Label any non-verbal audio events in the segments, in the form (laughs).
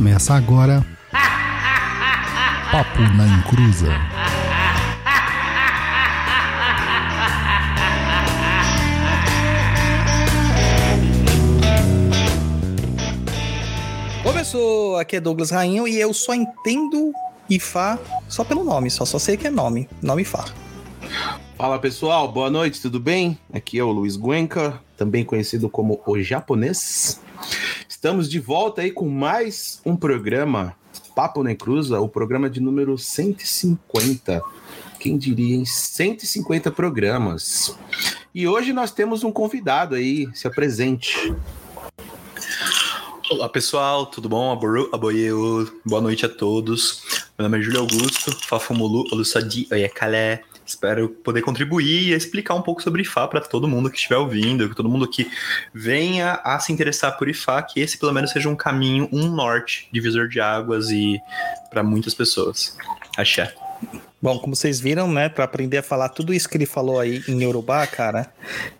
Começa agora. Papo na Encruza. Começou, aqui é Douglas Rainho e eu só entendo IFA só pelo nome, só, só sei que é nome, nome IFA. Fala pessoal, boa noite, tudo bem? Aqui é o Luiz Guenca, também conhecido como o japonês. Estamos de volta aí com mais um programa Papo na Cruza, o programa de número 150. Quem diria em 150 programas. E hoje nós temos um convidado aí, se apresente. Olá pessoal, tudo bom? Aboieu, boa noite a todos. Meu nome é Júlio Augusto, Fafumulu Olusadi Oyekale. Espero poder contribuir e explicar um pouco sobre IFA para todo mundo que estiver ouvindo, que todo mundo que venha a se interessar por IFA, que esse pelo menos seja um caminho, um norte, divisor de águas e para muitas pessoas. Axé. Bom, como vocês viram, né, para aprender a falar tudo isso que ele falou aí em Yorubá, cara,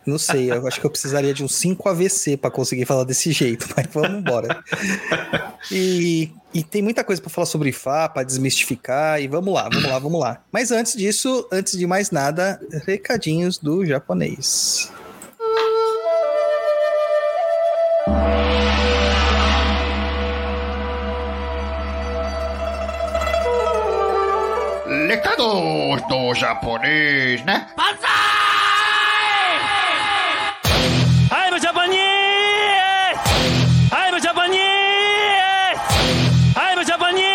não sei, eu acho que eu precisaria de uns 5 AVC para conseguir falar desse jeito, (laughs) mas vamos embora. E, e tem muita coisa para falar sobre Fá, para desmistificar, e vamos lá, vamos lá, vamos lá. Mas antes disso, antes de mais nada, recadinhos do japonês. Recados do japonês, né? I'm Japanese! I'm Japanese! I'm Japanese!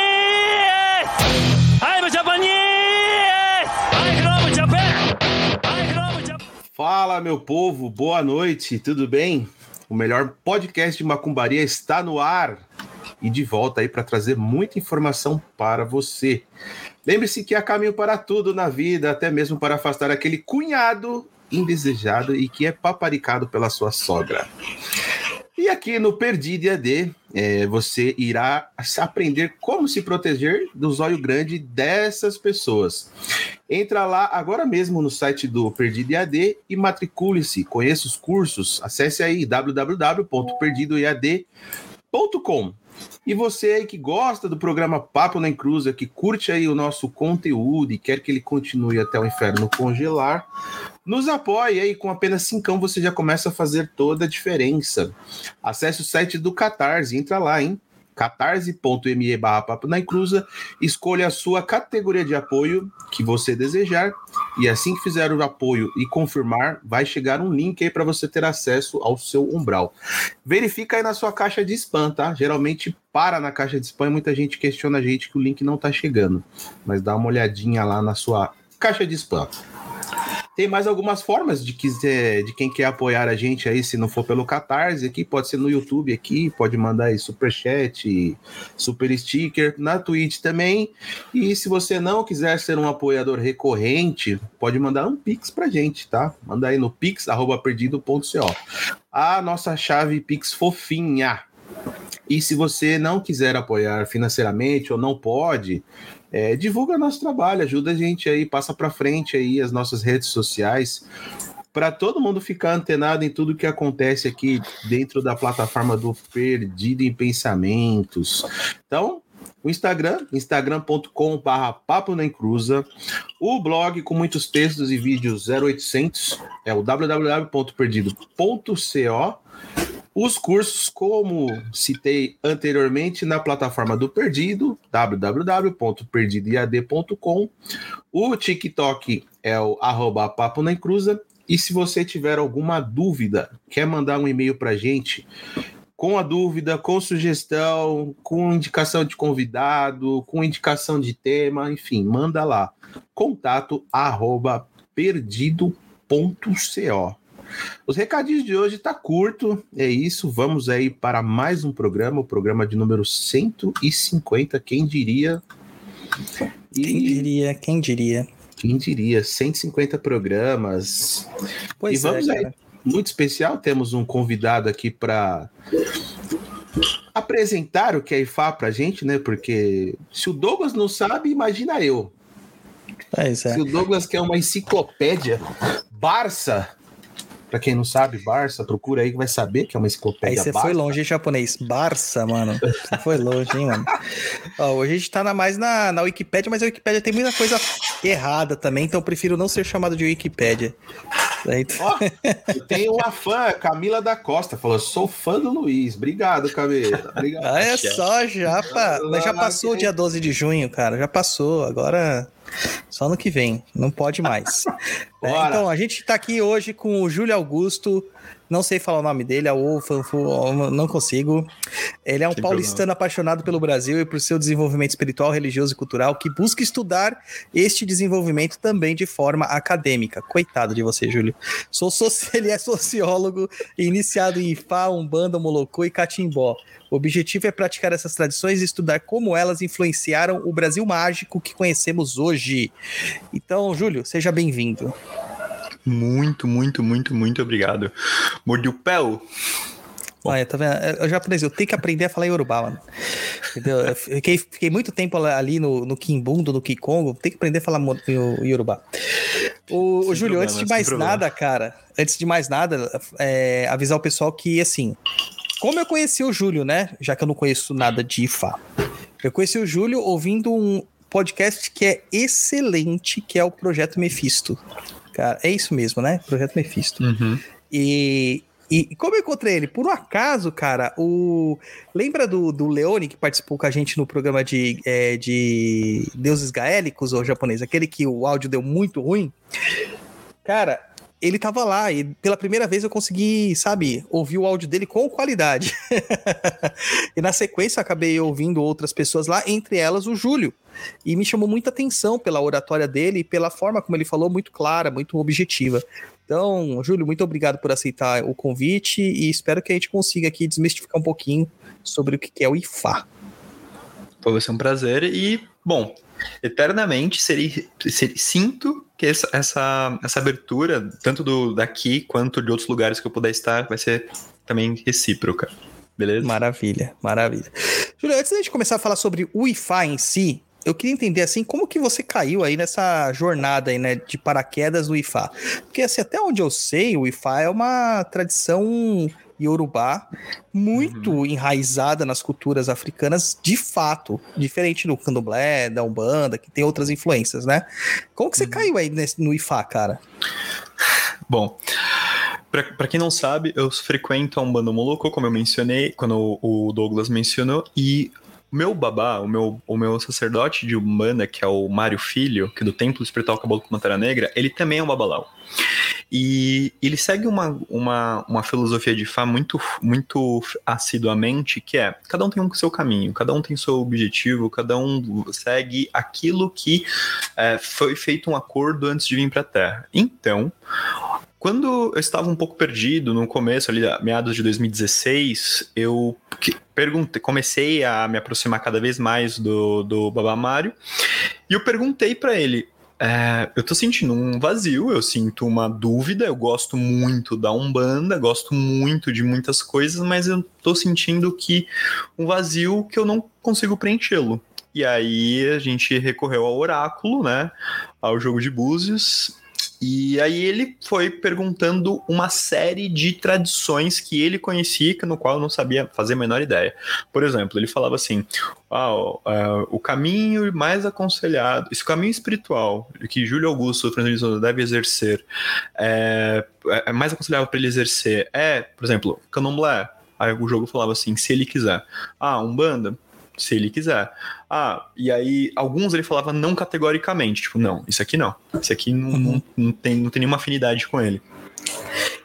I'm Japanese! I love Japan! I love Japan! Fala meu povo, boa noite, tudo bem? O melhor podcast de macumbaria está no ar e de volta aí para trazer muita informação para você. Lembre-se que há caminho para tudo na vida, até mesmo para afastar aquele cunhado indesejado e que é paparicado pela sua sogra. E aqui no Perdido AD, é, você irá aprender como se proteger do zóio grande dessas pessoas. Entra lá agora mesmo no site do Perdido AD e matricule-se. Conheça os cursos. Acesse aí www.perdidoead.com. E você aí que gosta do programa Papo na Encruza, que curte aí o nosso conteúdo e quer que ele continue até o inferno congelar, nos apoie aí com apenas cincão você já começa a fazer toda a diferença. Acesse o site do Catarse, entra lá, hein? catarse.me barra papo na encruza, escolha a sua categoria de apoio que você desejar e assim que fizer o apoio e confirmar, vai chegar um link aí para você ter acesso ao seu umbral. Verifica aí na sua caixa de spam, tá? Geralmente para na caixa de spam e muita gente questiona a gente que o link não tá chegando, mas dá uma olhadinha lá na sua caixa de spam. Tem mais algumas formas de, quiser, de quem quer apoiar a gente aí, se não for pelo Catarse, aqui pode ser no YouTube aqui, pode mandar aí superchat, super sticker, na Twitch também. E se você não quiser ser um apoiador recorrente, pode mandar um Pix pra gente, tá? Manda aí no pix@perdido.co. A nossa chave Pix fofinha. E se você não quiser apoiar financeiramente ou não pode, é, divulga nosso trabalho, ajuda a gente aí, passa para frente aí as nossas redes sociais para todo mundo ficar antenado em tudo que acontece aqui dentro da plataforma do Perdido em Pensamentos. Então, o Instagram, na Encruza, o blog com muitos textos e vídeos 0800 é o www.perdido.co os cursos, como citei anteriormente, na plataforma do Perdido, www.perdidoead.com. O TikTok é o arroba Papo na Encruza. E se você tiver alguma dúvida, quer mandar um e-mail para gente com a dúvida, com sugestão, com indicação de convidado, com indicação de tema, enfim, manda lá. Contato arroba perdido.co. Os recadinhos de hoje tá curto, é isso. Vamos aí para mais um programa, o programa de número 150, quem diria? E... Quem diria, quem diria? Quem diria, 150 programas. Pois e vamos é, aí, muito especial, temos um convidado aqui para apresentar o que é IFA pra gente, né? Porque se o Douglas não sabe, imagina eu. Pois é. Se o Douglas quer uma enciclopédia, Barça, Pra quem não sabe, Barça, procura aí que vai saber que é uma Aí enciclopédia você Barça. foi longe, hein, japonês. Barça, mano. Você foi longe, hein, mano. (laughs) Ó, hoje a gente tá na, mais na, na Wikipédia, mas a Wikipédia tem muita coisa errada também, então eu prefiro não ser chamado de Wikipédia. Aí, (laughs) tenho uma fã, Camila da Costa, falou: sou fã do Luiz. Obrigado, Camila. Obrigado. Ah, é só já, pa... mas já passou o dia 12 de junho, cara. Já passou. Agora só no que vem. Não pode mais. (laughs) É, então, a gente tá aqui hoje com o Júlio Augusto. Não sei falar o nome dele, é o Fanfu, não consigo. Ele é um Sem paulistano apaixonado pelo Brasil e por seu desenvolvimento espiritual, religioso e cultural, que busca estudar este desenvolvimento também de forma acadêmica. Coitado de você, Júlio. Sou soci... (laughs) Ele é sociólogo, iniciado em Ifá, Umbanda, Molocô e Catimbó. O objetivo é praticar essas tradições e estudar como elas influenciaram o Brasil mágico que conhecemos hoje. Então, Júlio, seja bem-vindo. Muito, muito, muito, muito obrigado. Mordi o pé. Olha, tá vendo? Eu já aprendi, eu tenho que aprender a falar Yorubá, mano. Entendeu? Eu fiquei, fiquei muito tempo ali no, no Kimbundo, no Kikongo, tenho que aprender a falar o Yorubá. O, o Júlio, antes de problema, mais problema. nada, cara, antes de mais nada, é, avisar o pessoal que, assim, como eu conheci o Júlio, né? Já que eu não conheço nada de Ifá. Eu conheci o Júlio ouvindo um podcast que é excelente, que é o Projeto Mephisto. Cara, é isso mesmo, né? Projeto Mephisto. Uhum. E, e como eu encontrei ele? Por um acaso, cara, o. Lembra do, do Leone que participou com a gente no programa de, é, de Deuses Gaélicos, ou japonês? Aquele que o áudio deu muito ruim? Cara, ele tava lá e pela primeira vez eu consegui, sabe, ouvir o áudio dele com qualidade. (laughs) e na sequência acabei ouvindo outras pessoas lá, entre elas o Júlio. E me chamou muita atenção pela oratória dele e pela forma como ele falou, muito clara, muito objetiva. Então, Júlio, muito obrigado por aceitar o convite e espero que a gente consiga aqui desmistificar um pouquinho sobre o que é o IFA. Ser um prazer e, bom, eternamente sinto que essa, essa, essa abertura, tanto do daqui quanto de outros lugares que eu puder estar, vai ser também recíproca. Beleza? Maravilha, maravilha. Júlio, antes da gente começar a falar sobre o IFA em si, eu queria entender assim como que você caiu aí nessa jornada aí, né, de paraquedas do IFA. Porque assim, até onde eu sei, o IFA é uma tradição iorubá muito enraizada nas culturas africanas de fato, diferente do candomblé, da umbanda, que tem outras influências, né? Como que você caiu aí nesse- no IFA, cara? Bom, pra, pra quem não sabe, eu frequento a Umbanda Molocô, como eu mencionei, quando o Douglas mencionou, e meu babá, o meu, o meu sacerdote de Umbanda, que é o Mário Filho, que é do Templo Espiritual Caboclo Pantera Negra, ele também é um babalau. E ele segue uma, uma, uma filosofia de Fá muito, muito assiduamente, que é, cada um tem um seu caminho, cada um tem seu objetivo, cada um segue aquilo que é, foi feito um acordo antes de vir para a Terra. Então, quando eu estava um pouco perdido no começo, ali, meados de 2016, eu perguntei, comecei a me aproximar cada vez mais do, do Babá Mário, e eu perguntei para ele. é, eu tô sentindo um vazio, eu sinto uma dúvida, eu gosto muito da Umbanda, gosto muito de muitas coisas, mas eu tô sentindo que um vazio que eu não consigo preenchê-lo. E aí a gente recorreu ao oráculo, né? Ao jogo de búzios. E aí ele foi perguntando uma série de tradições que ele conhecia, no qual eu não sabia fazer a menor ideia. Por exemplo, ele falava assim: ah, ó, ah, o caminho mais aconselhado, esse caminho espiritual que Júlio Augusto Francisco deve exercer, é, é mais aconselhável para ele exercer é, por exemplo, candomblé. Aí o jogo falava assim: se ele quiser. Ah, umbanda, se ele quiser. Ah, e aí alguns ele falava não categoricamente, tipo, não, isso aqui não. Isso aqui não, Uhum. não, não tem, não tem nenhuma afinidade com ele.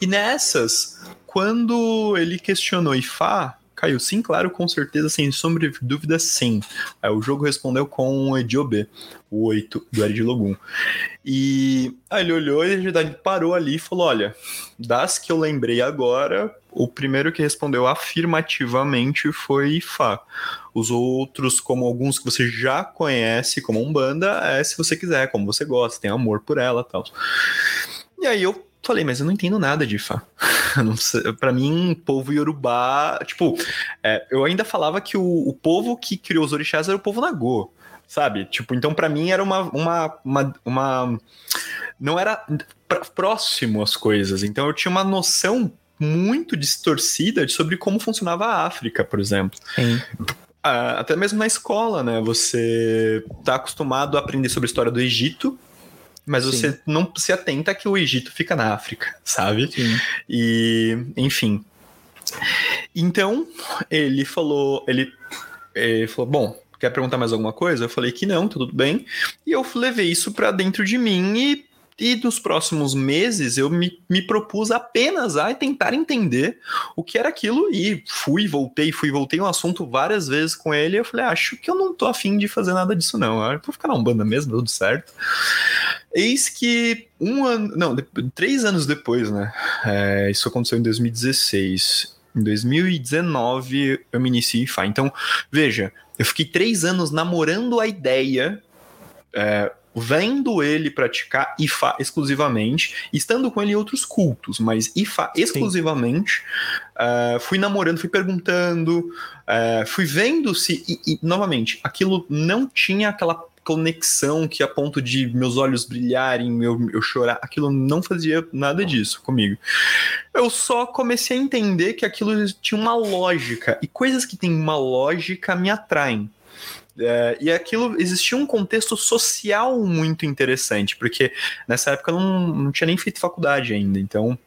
E nessas, quando ele questionou Ifá, caiu sim, claro, com certeza, sem sombra de dúvida, sim. Aí o jogo respondeu com o Ediobe, o 8 do Ed Logum. E aí ele olhou e ele parou ali e falou: Olha, das que eu lembrei agora, o primeiro que respondeu afirmativamente foi Ifá. Os outros, como alguns que você já conhece como Umbanda, é se você quiser, como você gosta, tem amor por ela tal. E aí eu falei, mas eu não entendo nada de Ifá. (laughs) Pra mim, povo Yorubá. Tipo, é, eu ainda falava que o, o povo que criou os orixás era o povo Nagô. sabe? Tipo, então para mim era uma, uma, uma, uma não era pr- próximo às coisas. Então eu tinha uma noção muito distorcida sobre como funcionava a África, por exemplo. Sim. Ah, até mesmo na escola, né? Você tá acostumado a aprender sobre a história do Egito, mas Sim. você não se atenta que o Egito fica na África, sabe? Sim. E, enfim. Então, ele falou, ele, ele falou, bom, quer perguntar mais alguma coisa? Eu falei que não, tá tudo bem. E eu levei isso pra dentro de mim e, e nos próximos meses eu me, me propus apenas a tentar entender o que era aquilo e fui, voltei, fui, voltei um assunto várias vezes com ele. Eu falei, "Ah, acho que eu não tô afim de fazer nada disso não. Eu vou ficar na Umbanda mesmo, tudo certo. Eis que um ano, não, três anos depois, né? É, isso aconteceu em 2016. Em 2019 eu me iniciei Fá. Então, veja, eu fiquei três anos namorando a ideia, é, vendo ele praticar Ifá exclusivamente, estando com ele em outros cultos, mas Ifá exclusivamente. é, fui namorando, fui perguntando, é, fui vendo se. E, e, novamente, aquilo não tinha aquela conexão que a ponto de meus olhos brilharem, eu, eu chorar, aquilo não fazia nada disso comigo. Eu só comecei a entender que aquilo tinha uma lógica, e coisas que têm uma lógica me atraem. É, e aquilo existia um contexto social muito interessante, porque nessa época eu não, não tinha nem feito faculdade ainda, então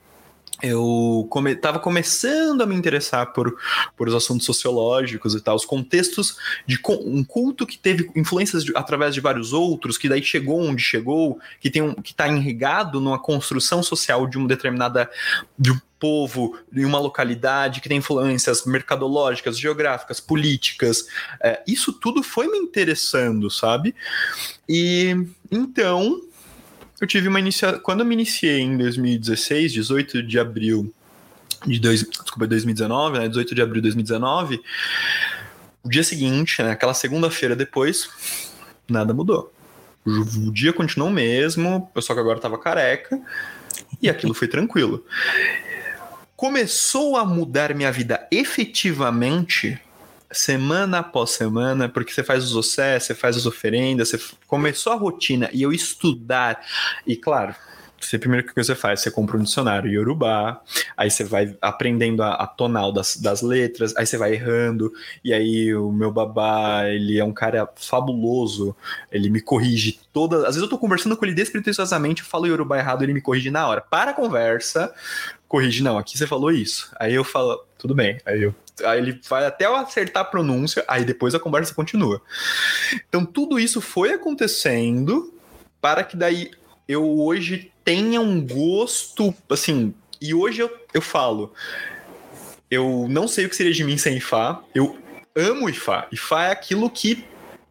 eu come, tava começando a me interessar por, por os assuntos sociológicos e tal, os contextos de um culto que teve influências de- através de vários outros, que daí chegou onde chegou, que tem um, que está enregado numa construção social de uma determinada de um povo em uma localidade que tem influências mercadológicas, geográficas, políticas. É, isso tudo foi me interessando, sabe? E então eu tive uma inicia... Quando eu me iniciei em 2016, 18 de abril de dois... Desculpa, 2019, né? 18 de abril de 2019, o dia seguinte, né? aquela segunda-feira depois, nada mudou. O dia continuou o mesmo, só que agora tava careca, e aquilo foi tranquilo. Começou a mudar minha vida efetivamente semana após semana, porque você faz os ossé, você faz as oferendas, você começou a rotina e eu estudar, e claro, você primeiro que você faz, você compra um dicionário Yorubá, aí você vai aprendendo a, a tonal das, das letras, aí você vai errando, e aí o meu babá, ele é um cara fabuloso, ele me corrige todas, às vezes eu tô conversando com ele despretensiosamente, eu falo Yorubá errado, ele me corrige na hora, para a conversa, corrige, não, aqui você falou isso, aí eu falo, tudo bem, aí eu Aí ele vai até eu acertar a pronúncia, aí depois a conversa continua. Então tudo isso foi acontecendo para que daí eu hoje tenha um gosto, assim, e hoje eu, eu falo, eu não sei o que seria de mim sem Ifá, eu amo Ifá. Ifá é aquilo que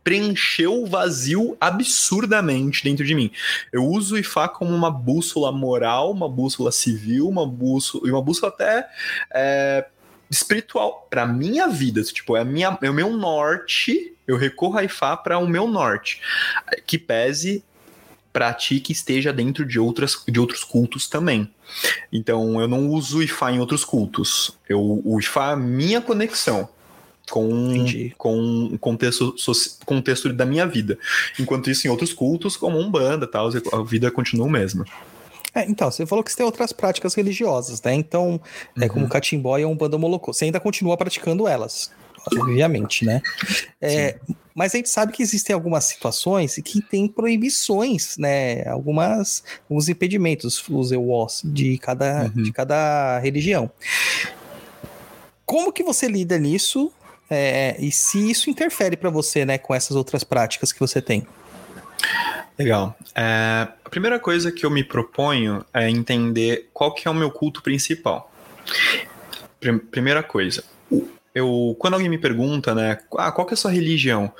preencheu o vazio absurdamente dentro de mim. Eu uso o Ifá como uma bússola moral, uma bússola civil, uma bússola, e uma bússola até é, espiritual para minha vida, tipo, é a minha, é o meu norte, eu recorro a Ifá para o meu norte, que pese pratique e esteja dentro de outras de outros cultos também. Então, eu não uso o Ifá em outros cultos. Eu o Ifá é a minha conexão com Entendi. com o contexto contexto da minha vida. Enquanto isso em outros cultos, como Umbanda, tal, a vida continua a mesma. É, então, você falou que você tem outras práticas religiosas, né? Então, é como catimbó e umbanda molocô. Você ainda continua praticando elas, obviamente, né? É, mas a gente sabe que existem algumas situações que tem proibições, né? Algumas, alguns impedimentos, os EWOS, de cada, Uhum. de cada religião. Como que você lida nisso? é, e se isso interfere para você, né, com essas outras práticas que você tem? Legal. É, a primeira coisa que eu me proponho é entender qual que é o meu culto principal. Prim- primeira coisa, eu quando alguém me pergunta, né, ah, qual que é a sua religião?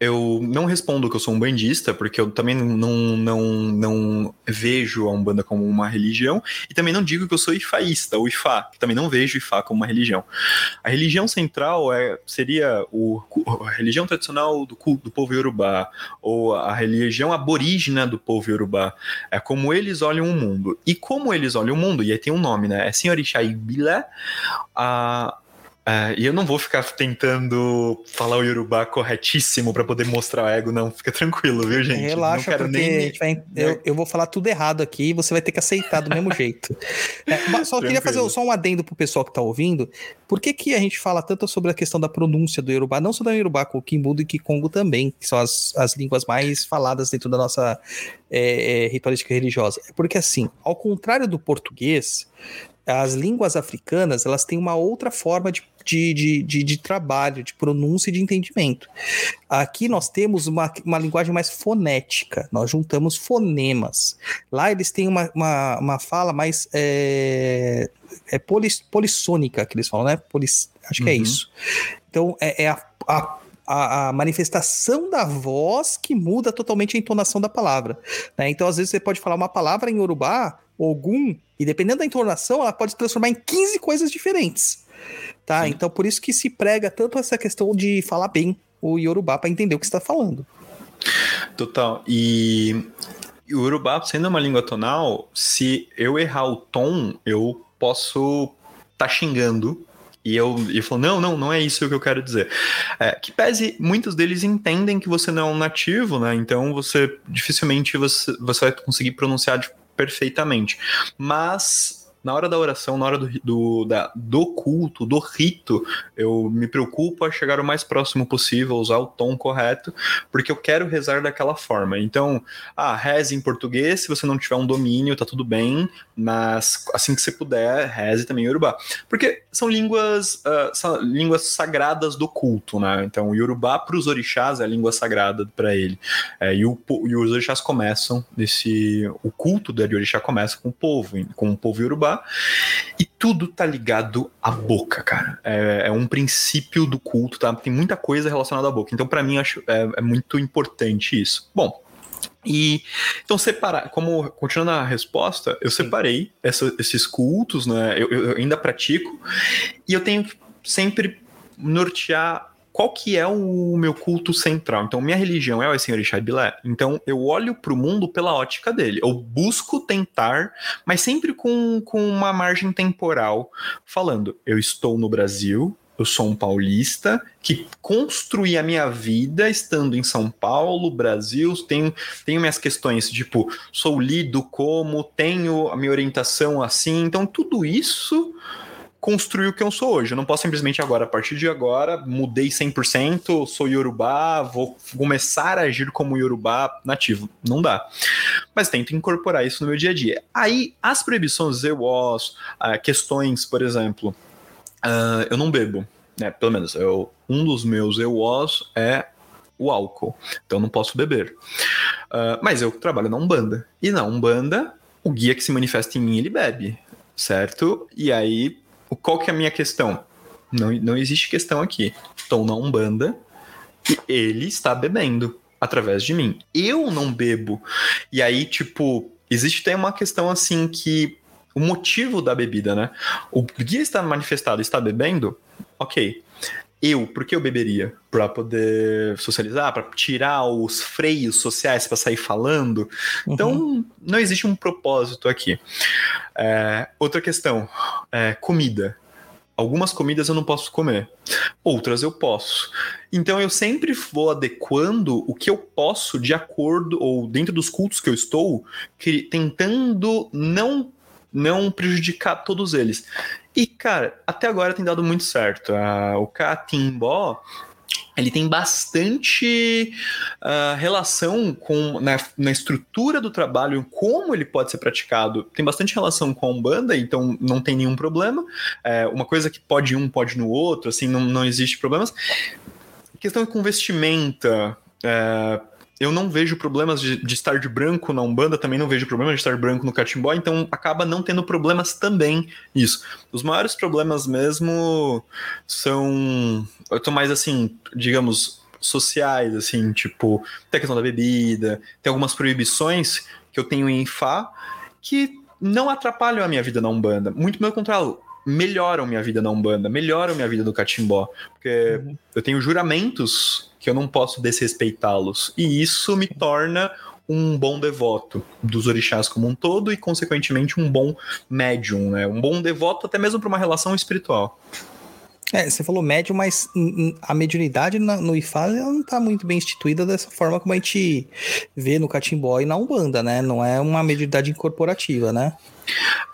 Eu não respondo que eu sou um bandista, porque eu também não, não, não vejo a Umbanda como uma religião, e também não digo que eu sou ifaísta, ou ifá, que também não vejo ifá como uma religião. A religião central é, seria o, a religião tradicional do, do povo Yorubá, ou a religião aborígena do povo Yorubá. É como eles olham o mundo. E como eles olham o mundo, e aí tem um nome, né? É Senhor Ixaibila, a, É, e eu não vou ficar tentando falar o Yorubá corretíssimo para poder mostrar o ego, não. Fica tranquilo, viu, gente? Relaxa, não quero porque nem. vai- eu, eu vou falar tudo errado aqui e você vai ter que aceitar do mesmo jeito. É, só queria Tranquilo. fazer só um adendo pro pessoal que tá ouvindo. Por que, que a gente fala tanto sobre a questão da pronúncia do Yorubá? Não só do Yorubá, com o Kimbudo e Kikongo também, que são as, as línguas mais faladas dentro da nossa é, é, ritualística religiosa. É porque, assim, ao contrário do português, as línguas africanas elas têm uma outra forma de, de, de, de, trabalho, de pronúncia e de entendimento. Aqui nós temos uma, uma linguagem mais fonética, nós juntamos fonemas. Lá eles têm uma, uma, uma fala mais é, é polis, polissônica, que eles falam, né? Polis, acho que é Uhum. isso. Então é, é a, a, a, a manifestação da voz que muda totalmente a entonação da palavra. né? Então, às vezes, você pode falar uma palavra em Urubá, Ogum, e dependendo da entonação, ela pode se transformar em 15 coisas diferentes. Tá? Então, por isso que se prega tanto essa questão de falar bem o Yorubá para entender o que está falando. Total. E o Urubá, sendo uma língua tonal, se eu errar o tom, eu posso estar xingando. E eu, e eu falo, não, não, não é isso que eu quero dizer. É, que pese, muitos deles entendem que você não é um nativo, né? Então você dificilmente você, você vai conseguir pronunciar de- perfeitamente. Mas na hora da oração, na hora do, do, da- do culto, do rito, eu me preocupo a chegar o mais próximo possível, usar o tom correto, porque eu quero rezar daquela forma. Então, ah, reze em português, se você não tiver um domínio, tá tudo bem, mas assim que você puder, reze também em Yorubá. Porque são línguas, ah, são línguas sagradas do culto, né? Então, o Yorubá para os orixás é a língua sagrada para ele. É, e, o, e os orixás começam nesse. O culto de orixá começa com o povo, com o povo Yorubá. E tudo tá ligado à boca, cara. É, é um princípio do culto, tá? Tem muita coisa relacionada à boca. Então, para mim, acho é, é muito importante isso. Bom. E então separar, como continuando a resposta, eu separei essa- esses cultos, né? Eu, eu- ainda pratico e eu tenho sempre nortear qual que é o meu culto central. Então, minha religião é o Senhor Bilé. Então, eu olho para o mundo pela ótica dele. Eu busco tentar, mas sempre com, com uma margem temporal, falando: eu estou no Brasil, eu sou um paulista que construí a minha vida estando em São Paulo, Brasil, tenho, tenho minhas questões, tipo, sou lido como, tenho a minha orientação assim, então tudo isso construiu o que eu sou hoje. Eu não posso simplesmente agora, a partir de agora, mudei 100%, sou Yorubá, vou começar a agir como Yorubá nativo. Não dá. Mas tento incorporar isso no meu dia a dia. Aí, as proibições EWOS, ah, questões, por exemplo, ah, eu não bebo, né? Pelo menos, eu, um dos meus EWOS é o álcool. Então eu não posso beber. Ah, mas eu trabalho na Umbanda. E na Umbanda, o guia que se manifesta em mim, ele bebe. Certo? E aí, qual que é a minha questão? Não, não existe questão aqui. Estou na Umbanda e ele está bebendo através de mim. Eu não bebo. E aí, tipo, existe até uma questão assim que o motivo da bebida, né? O guia está manifestado, está bebendo, ok. Eu, por que eu beberia? Para poder socializar, para tirar os freios sociais para sair falando. Então, não existe um propósito aqui. É, outra questão, é, comida. Algumas comidas eu não posso comer, outras eu posso. Então eu sempre vou adequando o que eu posso de acordo, ou dentro dos cultos que eu estou, que- tentando não, não prejudicar todos eles. E, cara, até agora tem dado muito certo. Ah, o Catimbó, ele tem bastante ah, relação com na, na estrutura do trabalho, como ele pode ser praticado, tem bastante relação com a Umbanda, então não tem nenhum problema. É, uma coisa que pode um, pode no outro, assim, não, não existe problemas. Questão com vestimenta. é, eu não vejo problemas de, de estar de branco na Umbanda, também não vejo problemas de estar branco no Catimbó, então acaba não tendo problemas também isso. Os maiores problemas mesmo são. Eu tô mais assim, digamos, sociais, assim, tipo, tem a questão da bebida, tem algumas proibições que eu tenho em Fá que não atrapalham a minha vida na Umbanda. Muito pelo contrário, melhoram minha vida na Umbanda, melhoram minha vida no Catimbó. Porque eu tenho juramentos que eu não posso desrespeitá-los. E isso me torna um bom devoto dos orixás como um todo e, consequentemente, um bom médium, né? Um bom devoto até mesmo para uma relação espiritual. É, você falou médio, mas a mediunidade na- no IFA ela não tá muito bem instituída dessa forma como a gente vê no Catimbó e na Umbanda, né? Não é uma mediunidade incorporativa, né?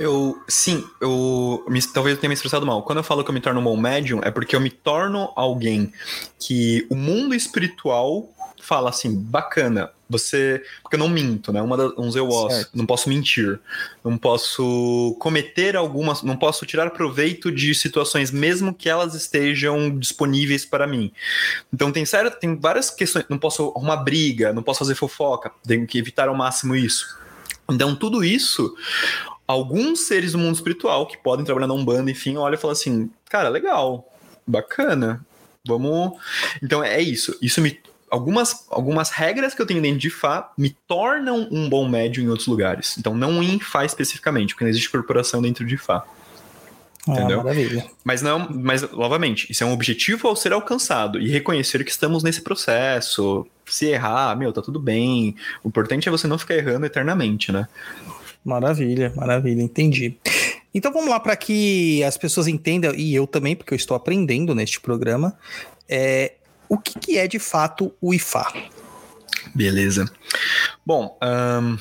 Eu, sim, eu me- talvez eu tenha me expressado mal. Quando eu falo que eu me torno um bom médium, é porque eu me torno alguém que o mundo espiritual fala assim, bacana, você. Porque eu não minto, né? Uma das, uns eu Certo. não posso mentir, não posso cometer algumas. Não posso tirar proveito de situações, mesmo que elas estejam disponíveis para mim. Então tem sério, tem várias questões. Não posso arrumar briga, não posso fazer fofoca, tenho que evitar ao máximo isso. Então, tudo isso, alguns seres do mundo espiritual que podem trabalhar na Umbanda, enfim, olha e fala assim: cara, legal, bacana, vamos. Então, é isso. Isso me. Algumas, algumas regras que eu tenho dentro de Fá me tornam um bom médium em outros lugares. Então, não em Fá especificamente, porque não existe corporação dentro de Fá. Entendeu? Ah, maravilha. Mas não, mas novamente, isso é um objetivo ao ser alcançado e reconhecer que estamos nesse processo. Se errar, meu, tá tudo bem. O importante é você não ficar errando eternamente, né? Maravilha, maravilha, entendi. Então vamos lá para que as pessoas entendam, e eu também, porque eu estou aprendendo neste programa, é, o que, que é de fato o IFA. Beleza. Bom, ahn,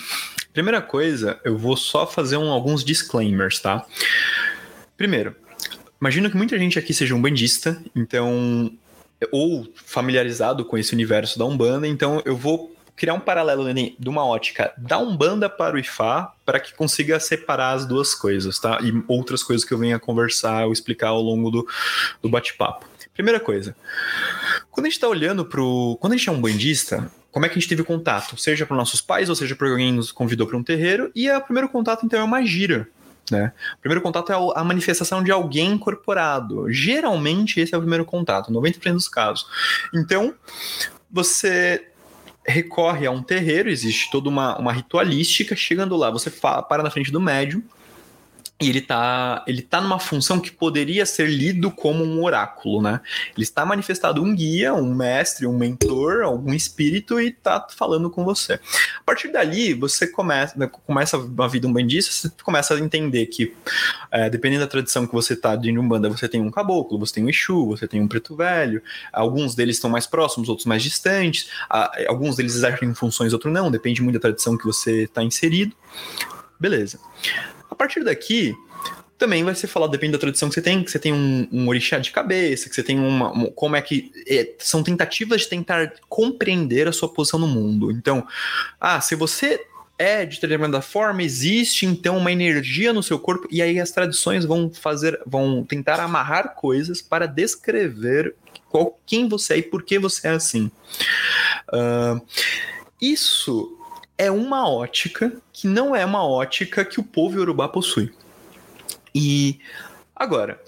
primeira coisa, eu vou só fazer um- alguns disclaimers, tá? Primeiro, imagino que muita gente aqui seja um bandista, então. Ou familiarizado com esse universo da Umbanda, então eu vou criar um paralelo né, de uma ótica da Umbanda para o Ifá, para que consiga separar as duas coisas, tá? E outras coisas que eu venha conversar ou explicar ao longo do, do bate-papo. Primeira coisa, quando a gente está olhando pro. Quando a gente é um bandista, como é que a gente teve contato? Seja para nossos pais, ou seja, por alguém nos convidou para um terreiro, e o primeiro contato, então, é uma gira. Né? O primeiro contato é a manifestação de alguém incorporado. Geralmente, esse é o primeiro contato, 90% dos casos. Então, você recorre a um terreiro, existe toda uma, uma ritualística. Chegando lá, você para na frente do médium e ele tá, ele tá numa função que poderia ser lido como um oráculo, né? Ele está manifestado um guia, um mestre, um mentor, algum espírito e tá falando com você. A partir dali, você começa, começa a vida umbandista, você começa a entender que, é, dependendo da tradição que você tá de Umbanda, você tem um caboclo, você tem um Exu, você tem um preto velho, alguns deles estão mais próximos, outros mais distantes, alguns deles exercem funções, outros não, depende muito da tradição que você está inserido. Beleza. Partir daqui, também vai ser falado, depende da tradição que você tem, que você tem um, um orixá de cabeça, que você tem uma. um- como é que. é, são tentativas de tentar compreender a sua posição no mundo. Então, ah, se você é de determinada forma, existe então uma energia no seu corpo, e aí as tradições vão fazer, vão tentar amarrar coisas para descrever qual, quem você é e por que você é assim. Ah, isso é uma ótica que não é uma ótica que o povo iorubá possui. E agora,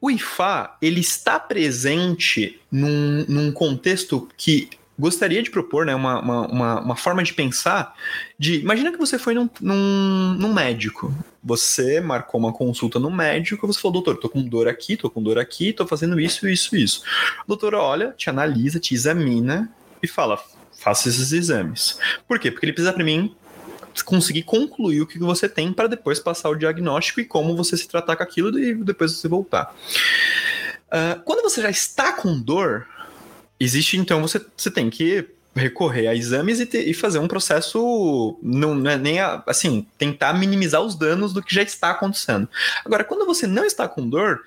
o Ifá, ele está presente num, num contexto que gostaria de propor, né, uma, uma, uma, forma de pensar de, imagina que você foi num, num, num médico, você marcou uma consulta no médico, você falou, doutor, tô com dor aqui, tô com dor aqui, tô fazendo isso, isso, isso. O doutor olha, te analisa, te examina e fala, faça esses exames. Por quê? Porque ele precisa para mim conseguir concluir o que você tem para depois passar o diagnóstico e como você se tratar com aquilo e depois você voltar. Ah, quando você já está com dor, existe então você, você tem que recorrer a exames e, ter- e fazer um processo não, não é nem a- assim tentar minimizar os danos do que já está acontecendo. Agora, quando você não está com dor,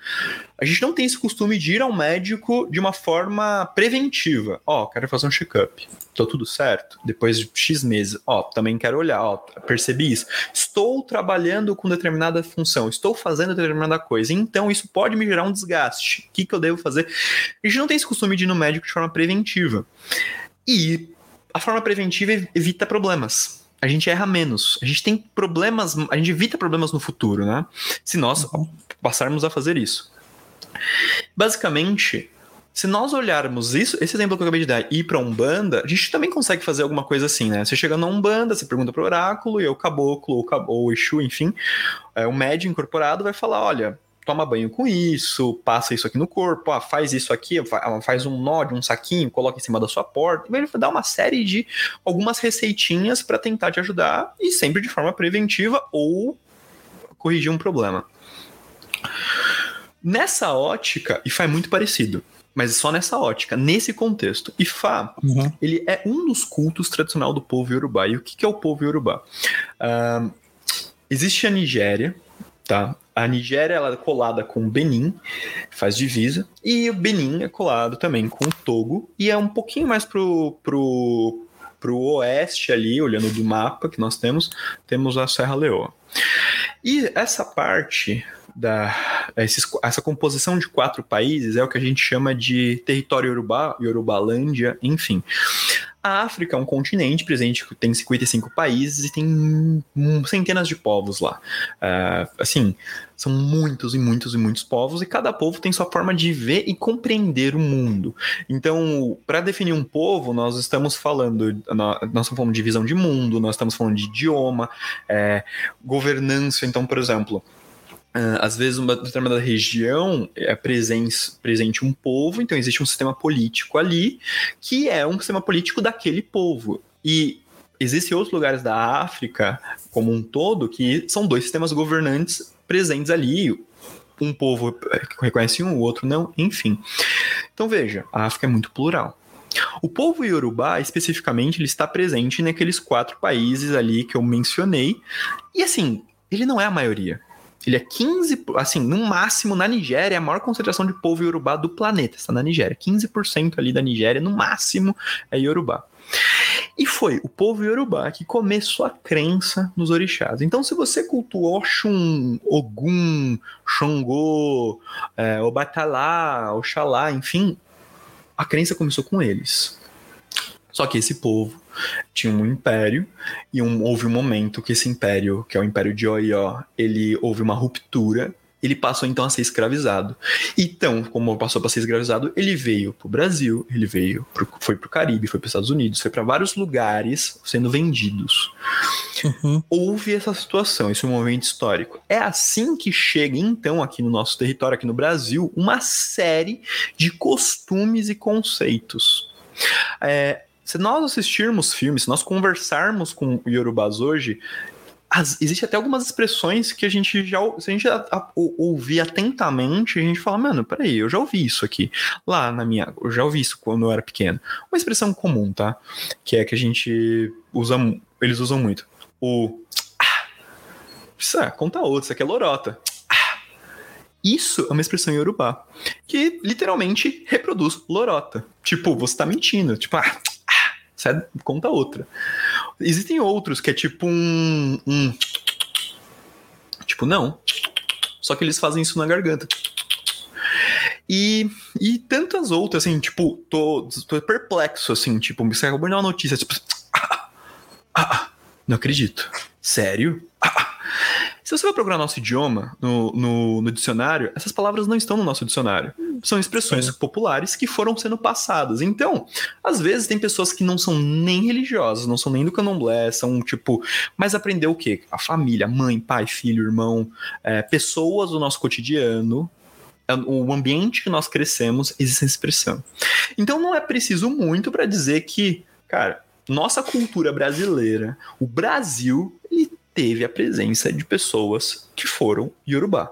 a gente não tem esse costume de ir ao médico de uma forma preventiva. Ó, quero fazer um check-up. Tô tudo certo? Depois de X meses. Ó, também quero olhar. Ó, percebi isso. Estou trabalhando com determinada função. Estou fazendo determinada coisa. Então, isso pode me gerar um desgaste. O que, que eu devo fazer? A gente não tem esse costume de ir no médico de forma preventiva. E a forma preventiva evita problemas. A gente erra menos. A gente tem problemas, a gente evita problemas no futuro, né? Se nós passarmos a fazer isso. Basicamente, se nós olharmos isso, esse exemplo que eu acabei de dar, ir para Umbanda, a gente também consegue fazer alguma coisa assim, né? Você chega na Umbanda, você pergunta pro oráculo, e o caboclo, ou, cab- ou o Exu, enfim, é, o médio incorporado vai falar, olha, toma banho com isso, passa isso aqui no corpo, ah, faz isso aqui, fa- faz um nó de um saquinho, coloca em cima da sua porta, e ele vai dar uma série de algumas receitinhas para tentar te ajudar, e sempre de forma preventiva ou corrigir um problema. Nessa ótica, Ifá é muito parecido. Mas só nessa ótica, nesse contexto. Ifá, Uhum. ele é um dos cultos tradicional do povo Yorubá. E o que que é o povo Yorubá? Ah, existe a Nigéria, tá? A Nigéria ela é colada com o Benin, faz divisa, e o Benin é colado também com o Togo, e é um pouquinho mais pro, pro, pro oeste ali, olhando do mapa que nós temos, temos a Serra Leoa. E essa parte da esses- essa composição de quatro países é o que a gente chama de território Yorubá, Yorubalândia, enfim. A África é um continente presente que tem 55 países e tem centenas de povos lá. Ah, assim, são muitos e muitos e muitos povos e cada povo tem sua forma de ver e compreender o mundo. Então, para definir um povo, nós estamos falando, nó- nós estamos falando de visão de mundo, nós estamos falando de idioma, é, governança. Então, por exemplo, às vezes uma determinada região é presen- presente um povo, então existe um sistema político ali que é um sistema político daquele povo. E existem outros lugares da África como um todo que são dois sistemas governantes presentes ali. Um povo eh, reconhece um, o outro não, enfim. Então veja, a África é muito plural. O povo iorubá, especificamente, ele está presente naqueles quatro países ali que eu mencionei. E assim, ele não é a maioria. Ele é 15, assim, no máximo na Nigéria, é a maior concentração de povo iorubá do planeta, está na Nigéria. 15% ali da Nigéria, no máximo, é iorubá. E foi o povo iorubá que começou a crença nos orixás. Então, se você cultua Oxum, Ogum, Xangô, é, Obatalá, Oxalá, enfim, a crença começou com eles. Só que esse povo tinha um império e um- houve um momento que esse império, que é o império de Oió, ele houve uma ruptura, ele passou então a ser escravizado. Então, como passou para ser escravizado, ele veio para o Brasil, ele veio, pro, foi para o Caribe, foi para os Estados Unidos, foi para vários lugares sendo vendidos. Uhum. Houve essa situação, esse momento histórico. É assim que chega, então, aqui no nosso território, aqui no Brasil, uma série de costumes e conceitos. É, se nós assistirmos filmes, se nós conversarmos com Yorubás hoje, as- existe até algumas expressões que a gente já, se a gente a- a- ou- ouvir atentamente, a gente fala, mano, peraí, eu já ouvi isso aqui. Lá na minha, eu já ouvi isso quando eu era pequeno. Uma expressão comum, tá? Que é que a gente usa, eles usam muito. O ah, isso é, conta outro, isso aqui é lorota. Ah, isso é uma expressão iorubá, que literalmente reproduz lorota. Tipo, você tá mentindo. Tipo, ah, isso é, conta outra. Existem outros que é tipo um, um. Tipo, não. Só que eles fazem isso na garganta. E, e tantas outras, assim, tipo, tô, tô perplexo, assim, tipo, você de dar uma notícia, tipo, (laughs) ah, ah, ah, não acredito. Sério? Ah, ah. Se você vai procurar nosso idioma no, no, no dicionário, essas palavras não estão no nosso dicionário. São expressões Sim. populares que foram sendo passadas. Então, às vezes tem pessoas que não são nem religiosas, não são nem do candomblé, são tipo. Mas aprendeu o quê? A família, mãe, pai, filho, irmão, é, pessoas do nosso cotidiano. é, O ambiente que nós crescemos, existe essa expressão. Então não é preciso muito para dizer que, cara, nossa cultura brasileira, o Brasil, ele teve a presença de pessoas que foram Yorubá.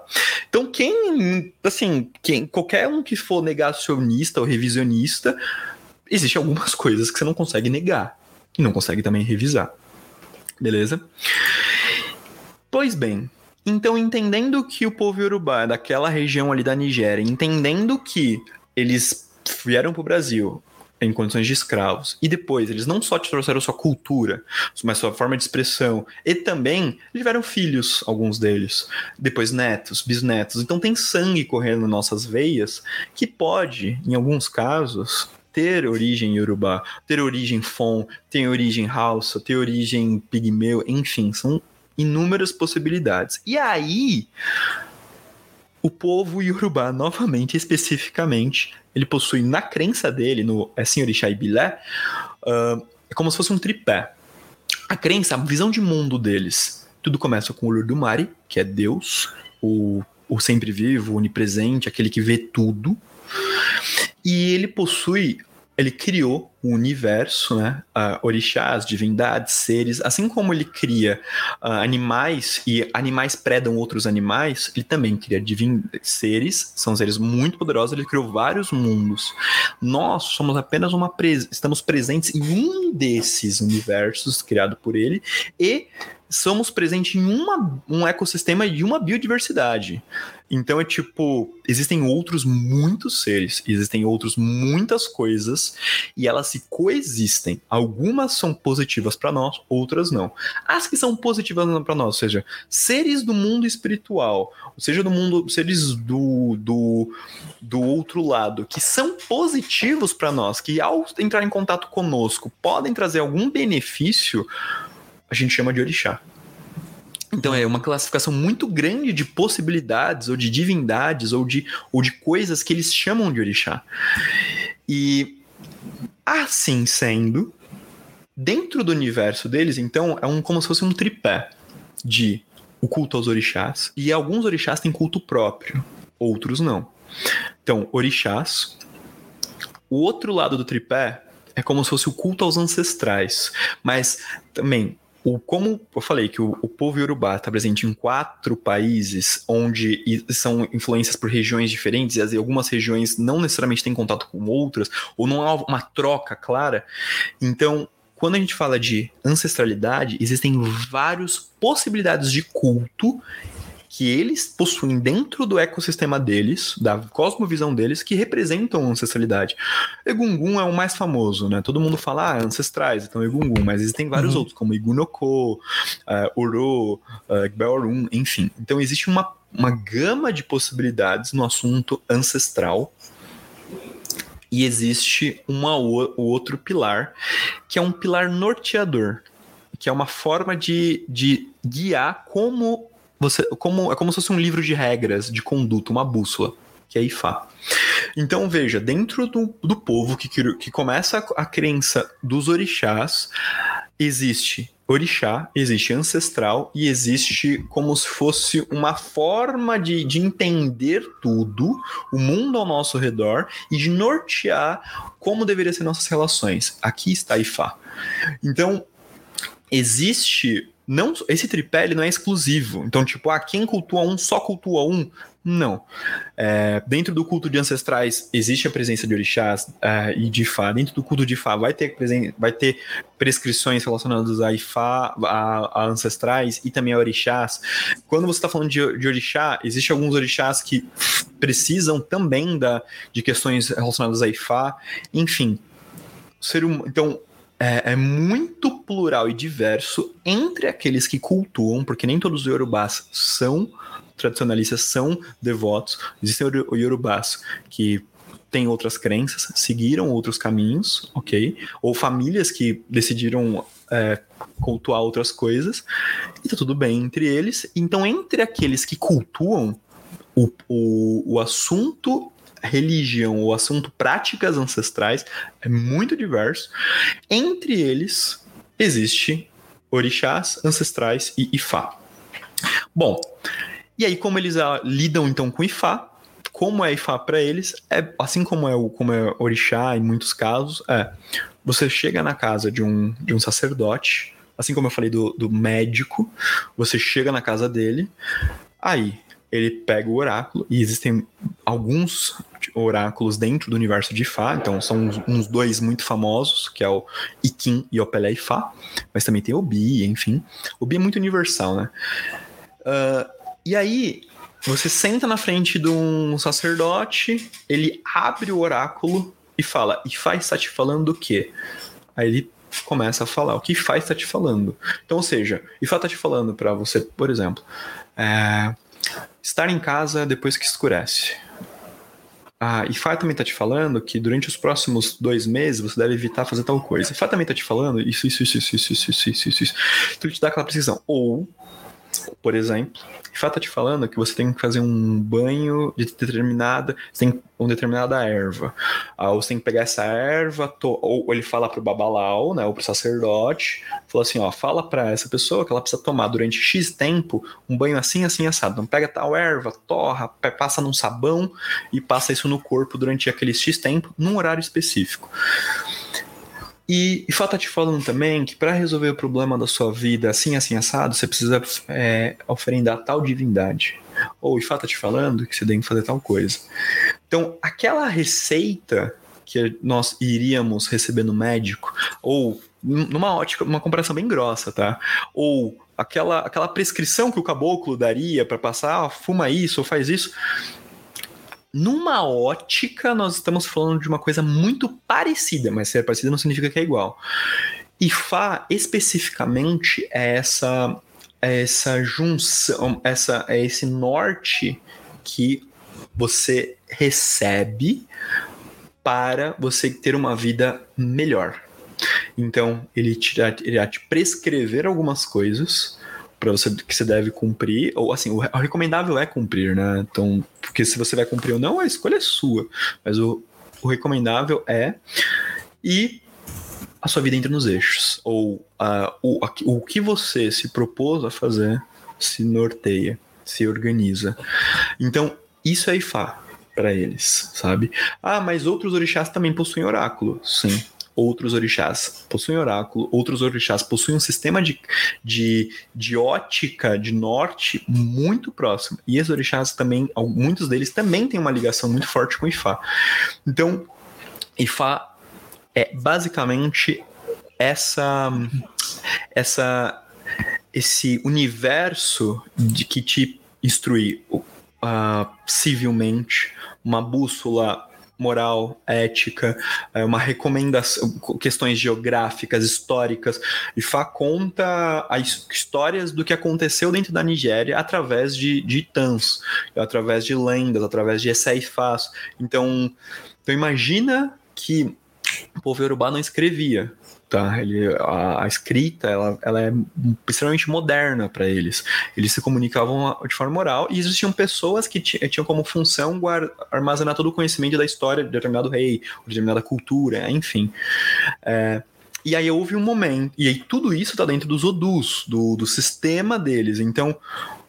Então quem, assim, quem, qualquer um que for negacionista ou revisionista, existe algumas (laughs) coisas que você não consegue negar e não consegue também revisar. Beleza? Pois bem, então entendendo que o povo Yorubá daquela região ali da Nigéria, entendendo que eles vieram para o Brasil em condições de escravos. E depois, eles não só te trouxeram sua cultura, mas sua forma de expressão. E também tiveram filhos, alguns deles. Depois netos, bisnetos. Então tem sangue correndo nas nossas veias que pode, em alguns casos, ter origem Yorubá, ter origem Fon, ter origem Hausa, ter origem Pigmeu, enfim, são inúmeras possibilidades. E aí, o povo Yorubá, novamente, especificamente, ele possui na crença dele, no é Senhorixá Ibilé, uh, é como se fosse um tripé. A crença, a visão de mundo deles, tudo começa com o Olodumare, que é Deus, o, o sempre vivo, onipresente, aquele que vê tudo. E ele possui ele criou o universo, né? Uh, orixás, divindades, seres, assim como ele cria uh, animais e animais predam outros animais, ele também cria seres, são seres muito poderosos, ele criou vários mundos. Nós somos apenas uma pres estamos presentes em um desses universos criado por ele e somos presentes em uma, um ecossistema e uma biodiversidade. Então é tipo, existem outros muitos seres, existem outros muitas coisas e elas se coexistem. Algumas são positivas para nós, outras não. As que são positivas para nós, ou seja, seres do mundo espiritual, ou seja, do mundo, seres do, do, do outro lado, que são positivos para nós, que ao entrar em contato conosco podem trazer algum benefício, a gente chama de orixá. Então é uma classificação muito grande de possibilidades, ou de divindades, ou de, ou de coisas que eles chamam de orixá. E assim sendo, dentro do universo deles, então, é um, como se fosse um tripé de o culto aos orixás, e alguns orixás têm culto próprio, outros não. Então, orixás. O outro lado do tripé é como se fosse o culto aos ancestrais, mas também o, como eu falei que o, o povo iorubá está presente em quatro países, onde são influências por regiões diferentes, e algumas regiões não necessariamente têm contato com outras, ou não há uma troca clara. Então, quando a gente fala de ancestralidade, existem várias possibilidades de culto que eles possuem dentro do ecossistema deles, da cosmovisão deles, que representam a ancestralidade. Egungun é o mais famoso, né? Todo mundo fala ah, ancestrais, então Egungun, mas existem vários uhum. outros, como Igunoko, uh, Oro, uh, enfim. Então existe uma, uma gama de possibilidades no assunto ancestral e existe uma, o outro pilar, que é um pilar norteador, que é uma forma de, de guiar como você, como, é como se fosse um livro de regras, de conduta, uma bússola, que é Ifá. Então, veja, dentro do, do povo que, que começa a, a crença dos orixás, existe orixá, existe ancestral e existe como se fosse uma forma de, de entender tudo, o mundo ao nosso redor e de nortear como deveriam ser nossas relações. Aqui está Ifá. Então, existe não esse tripé ele não é exclusivo. Então, tipo, ah, quem cultua um só cultua um? Não. É, dentro do culto de ancestrais existe a presença de orixás é, e de Ifá. Dentro do culto de Ifá vai ter, vai ter prescrições relacionadas a Ifá, a, a ancestrais e também a orixás. Quando você está falando de, de orixá, existem alguns orixás que precisam também da, de questões relacionadas a Ifá. Enfim, ser um, então é, é, muito plural e diverso entre aqueles que cultuam, porque nem todos os yorubás são tradicionalistas, são devotos. Existem yorubás que têm outras crenças, seguiram outros caminhos, ok? Ou famílias que decidiram é, cultuar outras coisas, e tá tudo bem entre eles. Então, entre aqueles que cultuam, o, o, o assunto religião, o assunto práticas ancestrais é muito diverso. Entre eles existe orixás, ancestrais e Ifá. Bom, e aí como eles ah, lidam então com Ifá? Como é Ifá para eles? É assim como é o como é orixá em muitos casos, é você chega na casa de um, de um sacerdote, assim como eu falei do, do médico, você chega na casa dele, aí ele pega o oráculo, e existem alguns oráculos dentro do universo de Ifá, então são uns, uns dois muito famosos, que é o Ikin e o Pelé Ifá, mas também tem o Bi, enfim. O Bi é muito universal, né? Uh, e aí, você senta na frente de um sacerdote, ele abre o oráculo e fala, Ifá está te falando o quê? Aí ele começa a falar, o que Ifá está te falando? Então, ou seja, Ifá está te falando para você, por exemplo, é Estar em casa depois que escurece. Ah, e Fá também tá te falando que durante os próximos dois meses você deve evitar fazer tal coisa. Fá também tá te falando isso, isso, isso, isso, isso, isso, isso, isso. Então ele te dá aquela precisão. Ou por exemplo. Ifá tá te falando que você tem que fazer um banho de determinada, tem uma determinada erva. Ah, você tem que pegar essa erva, to- ou ele fala pro babalau, né, ou pro sacerdote, fala assim, ó, fala pra essa pessoa que ela precisa tomar durante X tempo um banho assim, assim, assado. Então pega tal erva, torra, passa num sabão e passa isso no corpo durante aquele X tempo, num horário específico. E, e Fá tá te falando também que para resolver o problema da sua vida assim, assim, assado, você precisa é, oferendar tal divindade. Ou Ifá tá te falando que você tem que fazer tal coisa. Então, aquela receita que nós iríamos receber no médico, ou num- numa ótica, uma comparação bem grossa, tá? Ou aquela, aquela prescrição que o caboclo daria para passar, ah, fuma isso ou faz isso. Numa ótica, nós estamos falando de uma coisa muito parecida, mas ser parecida não significa que é igual. E Fá, especificamente, é essa, é essa junção, essa, é esse norte que você recebe para você ter uma vida melhor. Então, ele irá te prescrever algumas coisas para você que você deve cumprir, ou assim, o, re- o recomendável é cumprir, né? Então, porque se você vai cumprir ou não, a escolha é sua. Mas o, o recomendável é e a sua vida entra nos eixos. Ou ah, o, a- o que você se propôs a fazer se norteia, se organiza. Então, isso é Ifá para eles, sabe? Ah, mas outros orixás também possuem oráculo. Sim. Outros orixás possuem oráculo, outros orixás possuem um sistema de, de, de ótica de norte muito próximo. E esses orixás também, muitos deles também têm uma ligação muito forte com Ifá. Então, Ifá é basicamente essa essa esse universo de que te instrui ah, civilmente uma bússola moral, ética, eh, uma recomendação, questões geográficas, históricas. Ifá conta as histórias do que aconteceu dentro da Nigéria através de, de itãs, através de lendas, através de Essaifás. Então, então imagina que o povo Yorubá não escrevia, tá? Ele, a, a escrita, ela, ela é extremamente moderna para eles. Eles se comunicavam de forma oral e existiam pessoas que ti- tinham como função armazenar todo o conhecimento da história de determinado rei, de determinada cultura, enfim. É, e aí houve um momento, e aí tudo isso tá dentro dos odus, do, do sistema deles. Então,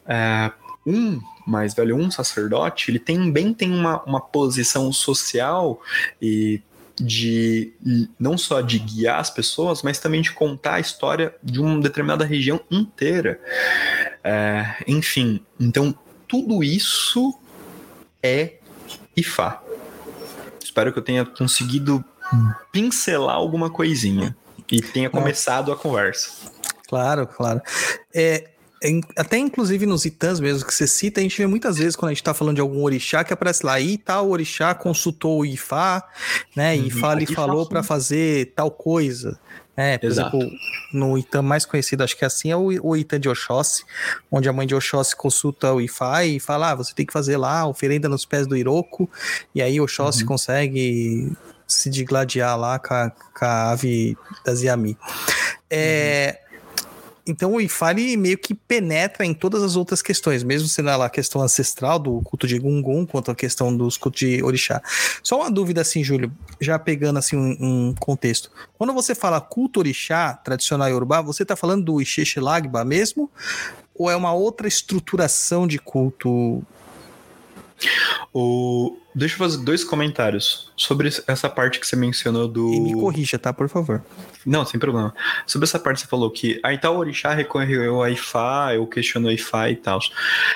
é, um mais velho, um sacerdote, ele também tem uma, uma posição social e de não só de guiar as pessoas, mas também de contar a história de uma determinada região inteira. É, enfim, então tudo isso é Ifá. Espero que eu tenha conseguido pincelar alguma coisinha e tenha começado a conversa. Claro, claro. É, até inclusive nos itãs mesmo que você cita, a gente vê muitas vezes quando a gente tá falando de algum orixá que aparece lá, aí tal orixá consultou o Ifá, né? E Uhum. Ifá lhe falou sim. para fazer tal coisa. né? por Exato. exemplo, no Itã mais conhecido, acho que é assim, é o, o Itã de Oxóssi, onde a mãe de Oxóssi consulta o Ifá e fala: ah, você tem que fazer lá a oferenda nos pés do Iroco, e aí Oxóssi consegue se digladiar lá com a, com a ave da Ziami. É, Então o ele meio que penetra em todas as outras questões, mesmo sendo lá a questão ancestral do culto de Gungun, quanto a questão dos cultos de Orixá. Só uma dúvida assim, Júlio, já pegando assim um, um contexto. Quando você fala culto Orixá tradicional Yorubá, você tá falando do Ixexilagba mesmo? Ou é uma outra estruturação de culto? O... Deixa eu fazer dois comentários sobre essa parte que você mencionou do. E me corrija, tá? Por favor. Não, sem problema. Sobre essa parte que você falou que aí tal orixá recorreu a Ifá, eu questiono Ifá e tal.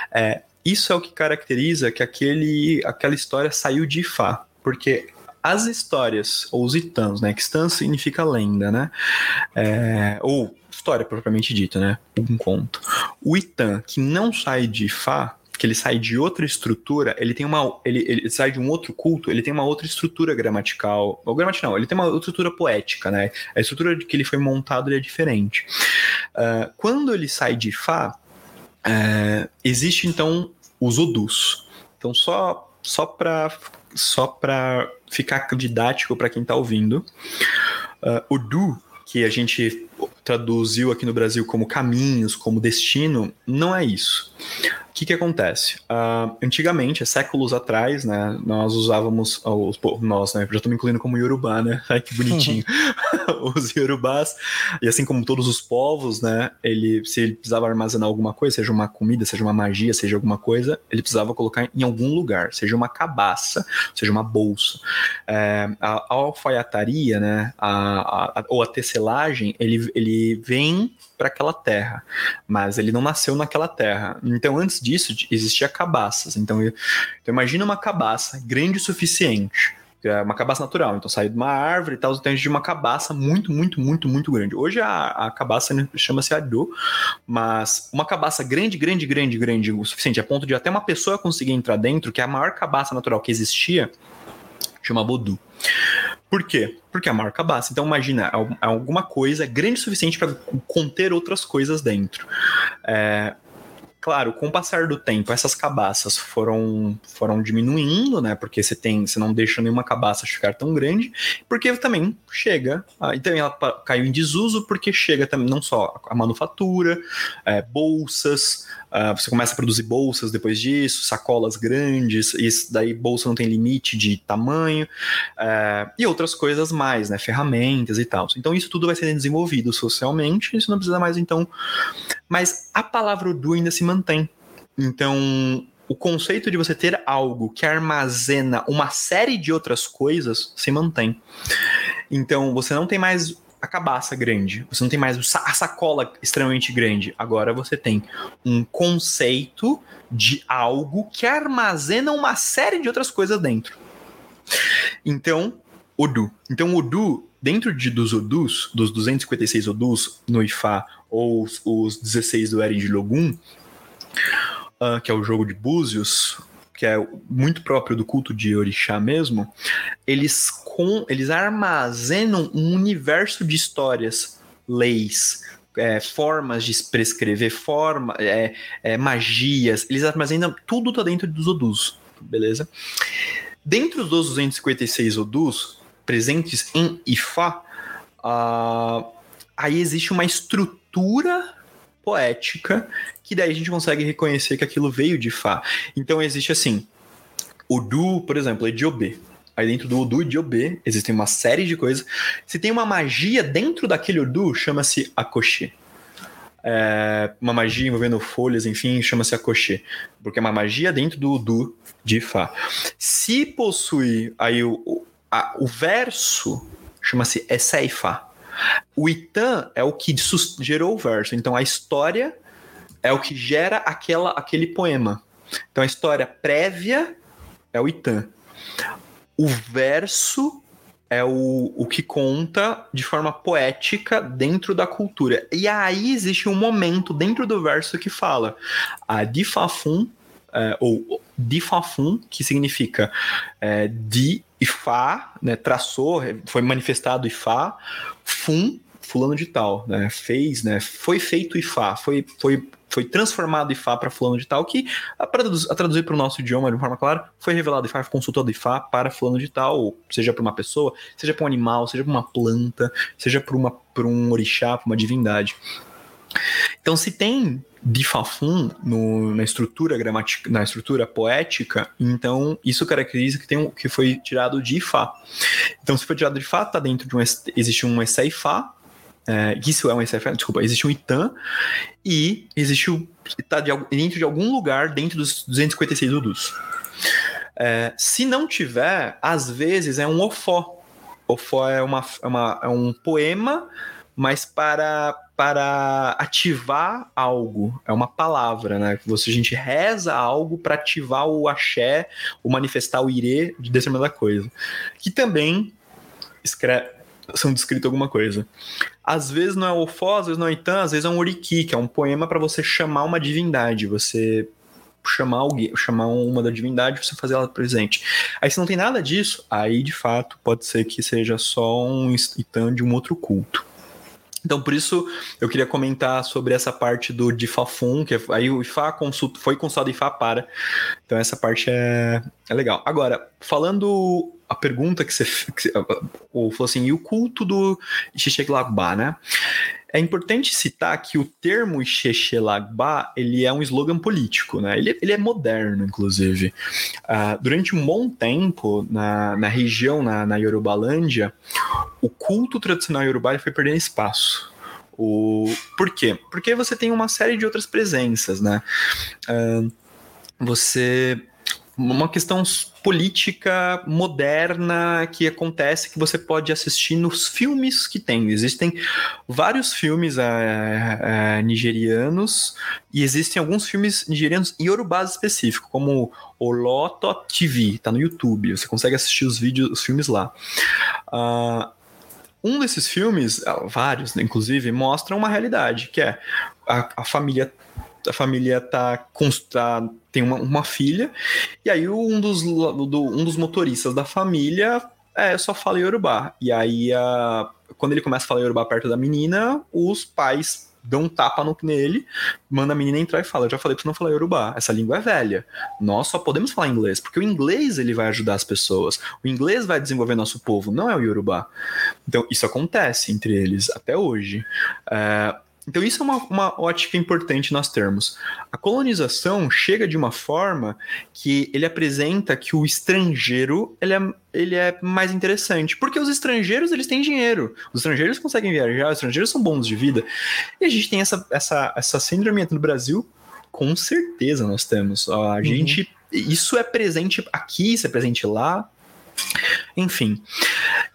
É, isso é o que caracteriza que aquele, aquela história saiu de Ifá. Porque as histórias, ou os itãs, né? Que Stan significa lenda, né? É, ou história propriamente dita, né? Um conto. O Itã que não sai de Ifá, que ele sai de outra estrutura, ele tem uma. Ele, ele sai de um outro culto, ele tem uma outra estrutura gramatical. Ou gramatical, não, ele tem uma outra estrutura poética, né? A estrutura de que ele foi montado é diferente. Ah, quando ele sai de Fá, é, existe então os Odus. Então, só, só para só pra ficar didático para quem tá ouvindo, uh, Odu, que a gente traduziu aqui no Brasil como caminhos, como destino, não é isso. O que, que acontece? Uh, antigamente, séculos atrás, né, nós usávamos os nós, né, já estou me incluindo como Yorubá, né? (laughs) Ai, que bonitinho. (laughs) os Yorubás, e assim como todos os povos, né, ele, se ele precisava armazenar alguma coisa, seja uma comida, seja uma magia, seja alguma coisa, ele precisava colocar em algum lugar, seja uma cabaça, seja uma bolsa. É, a, a alfaiataria, né, a, a, ou a tecelagem, ele, ele vem para aquela terra, mas ele não nasceu naquela terra. Então, antes disso, existia cabaças. Então, então imagina uma cabaça grande o suficiente é uma cabaça natural, então saiu de uma árvore e tal, então de uma cabaça muito, muito, muito, muito grande. Hoje a, a cabaça chama-se Adu, mas uma cabaça grande, grande, grande, grande, o suficiente, a ponto de até uma pessoa conseguir entrar dentro, que é a maior cabaça natural que existia, chama Bodu. Por quê? Porque é a maior cabaça. Então, imagina, é, é alguma coisa grande o suficiente para conter outras coisas dentro. É, Claro, com o passar do tempo, essas cabaças foram, foram diminuindo, né? Porque você tem, você não deixa nenhuma cabaça ficar tão grande, porque também chega, então ela caiu em desuso porque chega também não só a manufatura, é, bolsas, uh, você começa a produzir bolsas depois disso, sacolas grandes, e daí bolsa não tem limite de tamanho, uh, e outras coisas mais, né? Ferramentas e tal. Então isso tudo vai sendo desenvolvido socialmente, isso não precisa mais então mas a palavra Udu ainda se mantém. Então, o conceito de você ter algo que armazena uma série de outras coisas se mantém. Então, você não tem mais a cabaça grande, você não tem mais a sacola extremamente grande. Agora você tem um conceito de algo que armazena uma série de outras coisas dentro. Então, Odu. Então, Odu, dentro de, dos Odus, dos 256 Odus no Ifá ou os, os 16 do Eren de Logum, uh, que é o jogo de Búzios, que é muito próprio do culto de Orixá mesmo, eles, com, eles armazenam um universo de histórias, leis, é, formas de prescrever, forma, é, é, magias, eles armazenam tudo tá dentro dos Odus, beleza? Dentro dos 256 Odus presentes em Ifá, uh, aí existe uma estrutura estrutura poética que daí a gente consegue reconhecer que aquilo veio de Fá. Então existe assim, o Du, por exemplo, é de Obê. Aí dentro do Udu e de Obê existem uma série de coisas. Se tem uma magia dentro daquele Udu, chama-se Akoshê. É, uma magia envolvendo folhas, enfim, chama-se Akoshê. Porque é uma magia dentro do Udu de Fá. Se possui aí o, a, o verso, chama-se Esseifá. O Itan é o que gerou o verso. Então a história é o que gera aquela, aquele poema. Então a história prévia é o Itan. O verso é o, o que conta de forma poética dentro da cultura. E aí existe um momento dentro do verso que fala a Difafum, é, ou Difafum, que significa é, di e Fá, né, traçou, foi manifestado Ifá, Fum, fulano de tal, né, fez, né, foi feito Ifá, foi, foi, foi transformado Ifá para fulano de tal, que a, traduzir, a traduzir para o nosso idioma de forma clara, foi revelado Ifá, consultado Ifá para fulano de tal, seja para uma pessoa, seja para um animal, seja para uma planta, seja para um orixá, para uma divindade. Então, se tem de Fafun no, na estrutura gramática, na estrutura poética, então isso caracteriza que tem um, que foi tirado de Fá. Então, se foi tirado de Fá, tá dentro de um existe um Essay Fá, é, isso é um Essay Fá, desculpa, existe um Itan e existe o tá de, dentro de algum lugar dentro dos 256 Udus. É, se não tiver, às vezes é um ofó. Ofó é, uma, é, uma, é um poema, mas para para ativar algo, é uma palavra, né? Você, a gente reza algo para ativar o axé, o manifestar o irê de determinada coisa. Que também escreve, são descrito alguma coisa. Às vezes não é o fó, às vezes não é itã, às vezes é um oriki, que é um poema para você chamar uma divindade, você chamar alguém, chamar uma da divindade, você fazer ela presente. Aí se não tem nada disso, aí de fato pode ser que seja só um itã de um outro culto. Então, por isso, eu queria comentar sobre essa parte do de Fafum, que é, aí o IFA consult, foi consultado IFA para. Então, essa parte é, é legal. Agora, falando a pergunta que você, que, ou falou assim, e o culto do Xixeglabá, né? É importante citar que o termo Xexelagba, ele é um slogan político, né? Ele, ele é moderno, inclusive. Uh, durante um bom tempo, na, na região, na, na Yorubalândia, o culto tradicional Yorubá foi perdendo espaço. O... Por quê? Porque você tem uma série de outras presenças, né? Uh, você uma questão política moderna que acontece que você pode assistir nos filmes que tem. Existem vários filmes é, é, nigerianos e existem alguns filmes nigerianos yorubás específicos, como o Loto TV, tá no YouTube. Você consegue assistir os vídeos, os filmes lá. Uh, um desses filmes, vários, inclusive, mostram uma realidade, que é a, a família a família tá, tá tem uma, uma, filha, e aí um dos, do, um dos motoristas da família é, só fala Yorubá. E aí, a, quando ele começa a falar Yorubá perto da menina, os pais dão um tapa no, nele, manda a menina entrar e fala: Eu já falei pra você não falar Yorubá, essa língua é velha. Nós só podemos falar inglês, porque o inglês ele vai ajudar as pessoas. O inglês vai desenvolver nosso povo, não é o Yorubá. Então, isso acontece entre eles até hoje. É, então, isso é uma, uma ótica importante nós termos. A colonização chega de uma forma que ele apresenta que o estrangeiro ele é, ele é mais interessante. Porque os estrangeiros eles têm dinheiro. Os estrangeiros conseguem viajar, os estrangeiros são bons de vida. E a gente tem essa, essa, essa síndrome no Brasil, com certeza nós temos. A uhum. gente. Isso é presente aqui, isso é presente lá. Enfim.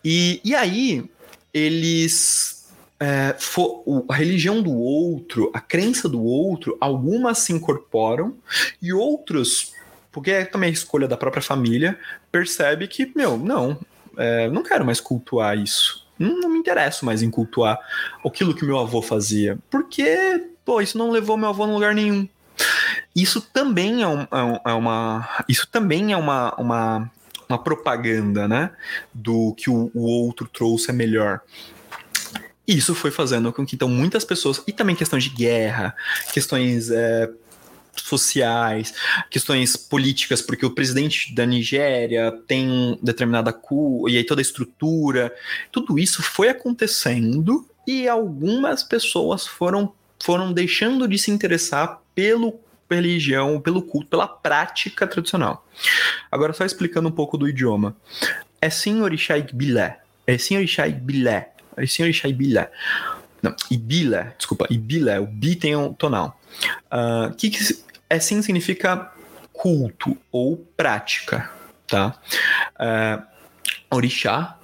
E, e aí, eles é, for, a religião do outro, a crença do outro, algumas se incorporam e outros, porque é também a escolha da própria família, percebe que, meu, não, é, não quero mais cultuar isso. Não, não me interesso mais em cultuar aquilo que meu avô fazia. Porque, pô, isso não levou meu avô a lugar nenhum. Isso também é, um, é, é uma. Isso também é uma, uma, uma propaganda, né? Do que o, o outro trouxe é melhor. Isso foi fazendo com que então muitas pessoas, e também questões de guerra, questões é, sociais, questões políticas, porque o presidente da Nigéria tem determinada cu, e aí toda a estrutura, tudo isso foi acontecendo e algumas pessoas foram, foram deixando de se interessar pelo religião, pelo culto, pela prática tradicional. Agora, só explicando um pouco do idioma. É sim orixá Bilé. É sim orixá Bilé senhor Ibila. Não, Ibila, desculpa, Ibila, o bi tem um tonal. Uh, que, que é sim significa culto ou prática, tá? Uh, orixá,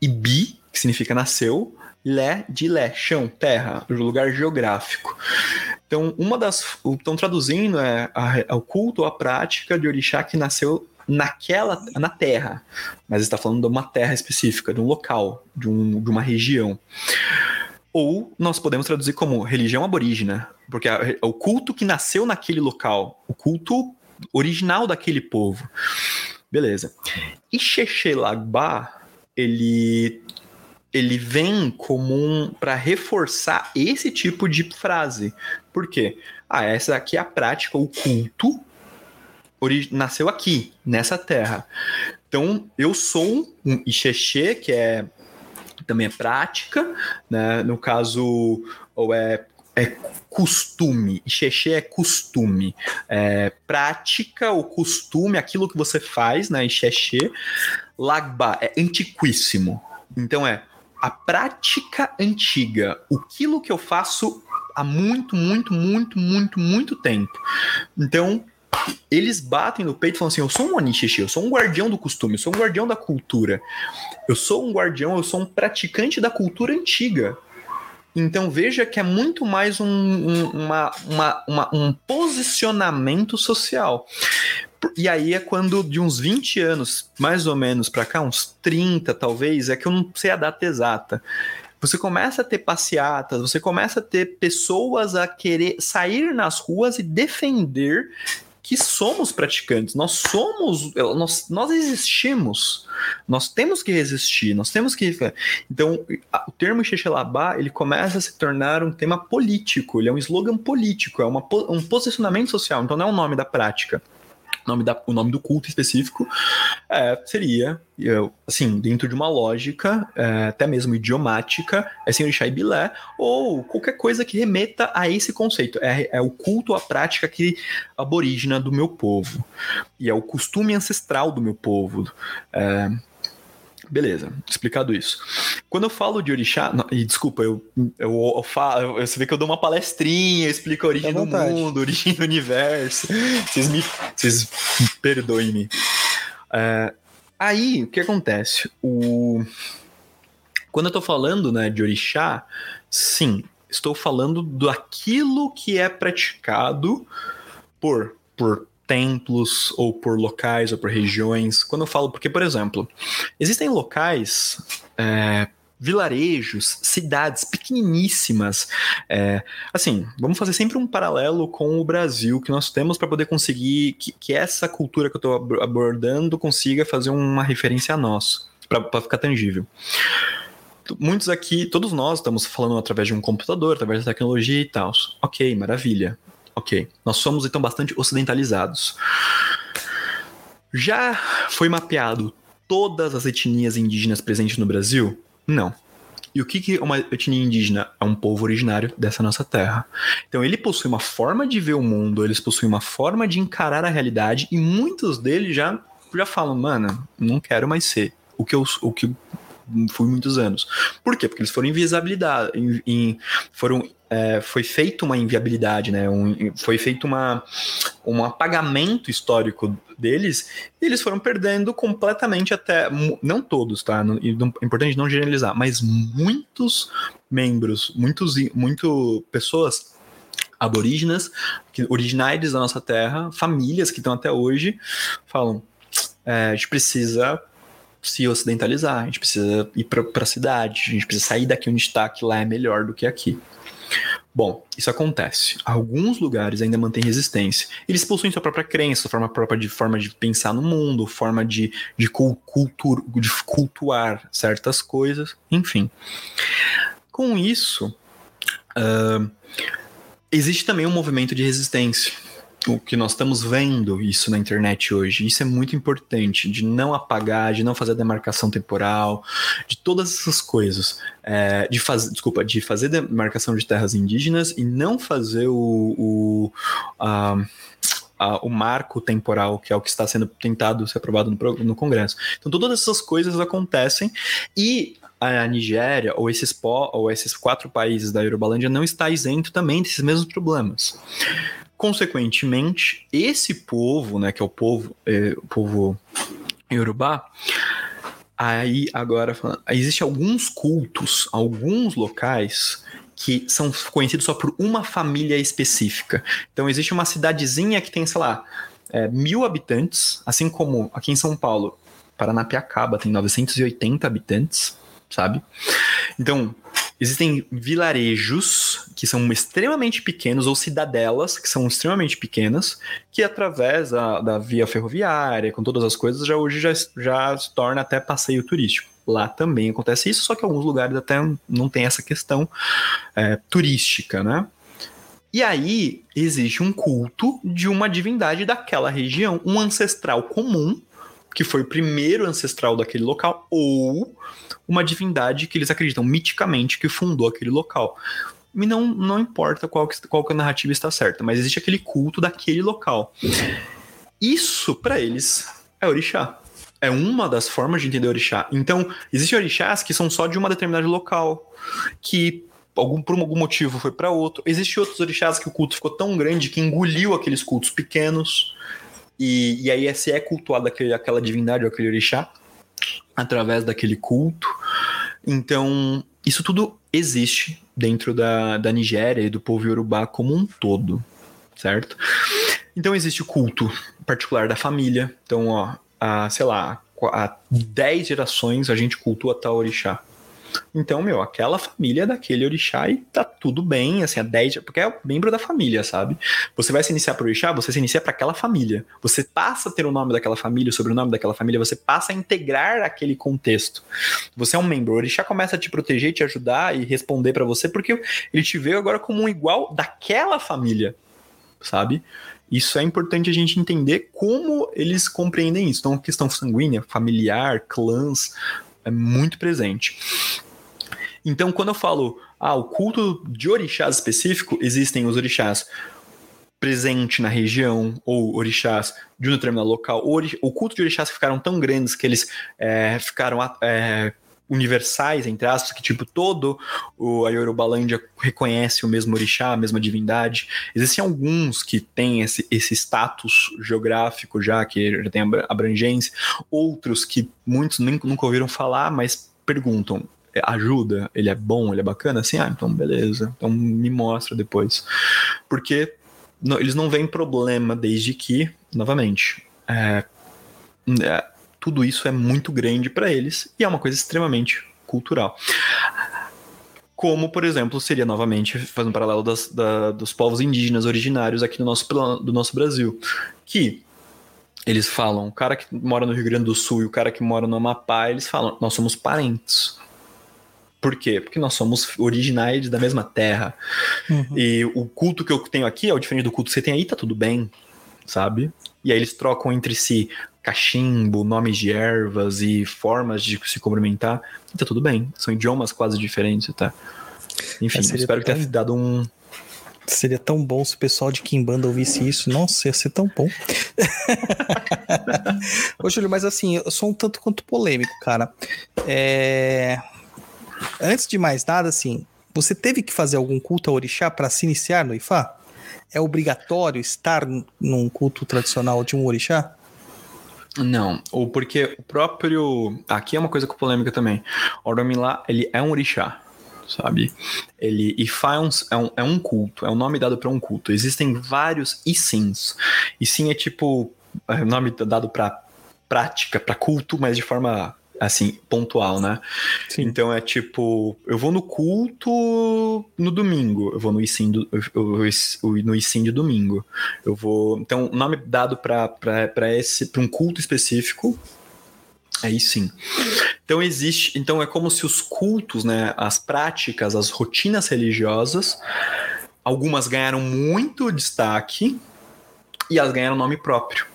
Ibi, que significa nasceu, Lé de Lé, chão, terra, lugar geográfico. Então, uma das. Estão traduzindo é a, o culto ou a prática de orixá que nasceu naquela na Terra, mas está falando de uma terra específica, de um local, de, um, de uma região. Ou nós podemos traduzir como religião aborígena, porque é o culto que nasceu naquele local, o culto original daquele povo. Beleza. E Xexelagba, ele ele vem como um para reforçar esse tipo de frase. Por quê? Ah, essa aqui é a prática, o culto nasceu aqui, nessa terra. Então, eu sou um Ixexê, que é também é prática, né? No caso, ou é, é costume. Ixexê é costume. É prática ou costume, aquilo que você faz, né? Ixexê. Lagba é antiquíssimo. Então, é a prática antiga. Aquilo que eu faço há muito, muito, muito, muito, muito tempo. Então, eles batem no peito e falam assim: eu sou um Onichishi, eu sou um guardião do costume, eu sou um guardião da cultura. Eu sou um guardião, eu sou um praticante da cultura antiga. Então veja que é muito mais um, um, uma, uma, uma, um posicionamento social. E aí é quando, de uns 20 anos, mais ou menos, para cá, uns 30 talvez, é que eu não sei a data exata você começa a ter passeatas, você começa a ter pessoas a querer sair nas ruas e defender que somos praticantes, nós somos, nós, nós existimos, nós temos que resistir, nós temos que. Então, o termo Xexelabá, ele começa a se tornar um tema político, ele é um slogan político, é uma, um posicionamento social, então não é o nome da prática. Nome da, o nome do culto específico é, seria, assim, dentro de uma lógica, é, até mesmo idiomática, é Senhorixá e Bilé, ou qualquer coisa que remeta a esse conceito. É, é o culto, a prática que aborígena do meu povo. E é o costume ancestral do meu povo. É, Beleza, explicado isso. Quando eu falo de orixá, não, e desculpa, eu, eu, eu falo, você vê que eu dou uma palestrinha, eu explico a origem do mundo, a origem do universo. Vocês me, vocês perdoem-me. É, aí, o que acontece? O, quando eu tô falando né, de orixá, sim, estou falando daquilo que é praticado por, por templos, ou por locais, ou por regiões. Quando eu falo, porque, por exemplo, existem locais, é, vilarejos, cidades pequeniníssimas. é, assim, vamos fazer sempre um paralelo com o Brasil que nós temos para poder conseguir que, que essa cultura que eu estou abordando consiga fazer uma referência a nós, para ficar tangível muitos aqui, todos nós estamos falando através de um computador, através da tecnologia e tal. Ok, maravilha. Ok. Nós somos então bastante ocidentalizados. Já foi mapeado todas as etnias indígenas presentes no Brasil? Não. E o que, que uma etnia indígena? É um povo originário dessa nossa terra. Então ele possui uma forma de ver o mundo, eles possuem uma forma de encarar a realidade, e muitos deles já, já falam, mano, não quero mais ser o que eu, o que fui muitos anos. Por quê? Porque eles foram em, foram é, foi feita uma inviabilidade, né? Um, foi feito uma, um apagamento histórico deles e eles foram perdendo completamente até não todos, tá? Não, é importante não generalizar, mas muitos membros, muitos muito pessoas aborígenas, originários da nossa terra, famílias que estão até hoje, falam: é, a gente precisa se ocidentalizar, a gente precisa ir para a cidade, a gente precisa sair daqui onde está, que lá é melhor do que aqui. Bom, isso acontece. Alguns lugares ainda mantêm resistência. Eles possuem sua própria crença, sua forma própria de forma de pensar no mundo, forma de, de, cultura, de cultuar certas coisas, enfim. Com isso, uh, existe também um movimento de resistência o que nós estamos vendo isso na internet hoje. Isso é muito importante, de não apagar, de não fazer demarcação temporal, de todas essas coisas. É, de fazer, desculpa, de fazer demarcação de terras indígenas e não fazer o, o, a, a, o marco temporal, que é o que está sendo tentado ser aprovado no, no Congresso. Então, todas essas coisas acontecem e a Nigéria ou esses, po, ou esses quatro países da Eurobalândia não está isento também desses mesmos problemas. Consequentemente, esse povo, né, que é o povo, é, o povo Yorubá, aí agora existe alguns cultos, alguns locais que são conhecidos só por uma família específica. Então existe uma cidadezinha que tem, sei lá, é, mil habitantes, assim como aqui em São Paulo, Paranapiacaba tem 980 habitantes, sabe? Então, existem vilarejos que são extremamente pequenos, ou cidadelas que são extremamente pequenas, que através da, da via ferroviária, com todas as coisas, já hoje já, já se torna até passeio turístico. Lá também acontece isso, só que alguns lugares até não tem essa questão é, turística, né? E aí existe um culto de uma divindade daquela região, um ancestral comum, que foi o primeiro ancestral daquele local, ou uma divindade que eles acreditam miticamente que fundou aquele local. E não, não importa qual, que, qual que a narrativa está certa, mas existe aquele culto daquele local. Isso, para eles, é orixá. É uma das formas de entender orixá. Então, existem orixás que são só de uma determinada local, que algum, por algum motivo foi para outro. Existem outros orixás que o culto ficou tão grande que engoliu aqueles cultos pequenos. E, e aí se é cultuado aquele, aquela divindade ou aquele orixá através daquele culto. Então, isso tudo existe dentro da, da Nigéria e do povo Yorubá como um todo, certo? Então existe o culto particular da família. Então, ó, há, sei lá, há 10 gerações a gente cultua tal orixá. Então, meu, aquela família é daquele orixá e tá tudo bem, assim, a 10, porque é membro da família, sabe? Você vai se iniciar pro orixá, você se inicia para aquela família. Você passa a ter o nome daquela família, o sobrenome daquela família, você passa a integrar aquele contexto. Você é um membro, o orixá começa a te proteger, te ajudar e responder para você, porque ele te vê agora como um igual daquela família. sabe? Isso é importante a gente entender como eles compreendem isso. Então, questão sanguínea, familiar, clãs, é muito presente. Então, quando eu falo, ah, o culto de orixás específico, existem os orixás presente na região, ou orixás de um determinado local, ou o culto de orixás que ficaram tão grandes que eles é, ficaram é, universais, entre aspas, que tipo, todo o, a Yorubalândia reconhece o mesmo orixá, a mesma divindade. Existem alguns que têm esse, esse status geográfico já, que já tem abra- abrangência, outros que muitos nem, nunca ouviram falar, mas perguntam, "É, ajuda, ele é bom, ele é bacana, assim, ah, então beleza, então me mostra depois. Porque não- eles não veem problema desde que, novamente, é, é, tudo isso é muito grande para eles e é uma coisa extremamente cultural. Como, por exemplo, seria novamente, fazendo um paralelo das- da- dos povos indígenas originários aqui do nosso, do nosso Brasil, que eles falam, o cara que mora no Rio Grande do Sul e o cara que mora no Amapá, eles falam, nós somos parentes. Por quê? Porque nós somos originais da mesma terra. Uhum. E o culto que eu tenho aqui é o diferente do culto que você tem aí, tá tudo bem, sabe? E aí eles trocam entre si cachimbo, nomes de ervas e formas de se cumprimentar, tá tudo bem. São idiomas quase diferentes, tá? Enfim, É, espero que tenha dado um. Seria tão bom se o pessoal de Kimbanda ouvisse isso. Nossa, ia ser tão bom. (laughs) Ô, Júlio, mas assim, eu sou um tanto quanto polêmico, cara. É... Antes de mais nada, assim, você teve que fazer algum culto a orixá para se iniciar no Ifá? É obrigatório estar num culto tradicional de um orixá? Não, ou porque o próprio. Aqui é uma coisa com polêmica também. Oromilá, ele é um orixá, sabe? Ele. Ifá é um, é um, é um culto, é um nome dado para um culto. Existem vários Isins. Isin é tipo. É nome dado para prática, para culto, mas de forma. Assim, pontual, né? Sim. Então é tipo, eu vou no culto no domingo, eu vou no ICIM, do, eu- eu- no ICIM de domingo. Eu vou. Então, o nome dado para esse para um culto específico. Aí sim. Então existe, então é como se os cultos, né, as práticas, as rotinas religiosas, algumas ganharam muito destaque e elas ganharam nome próprio.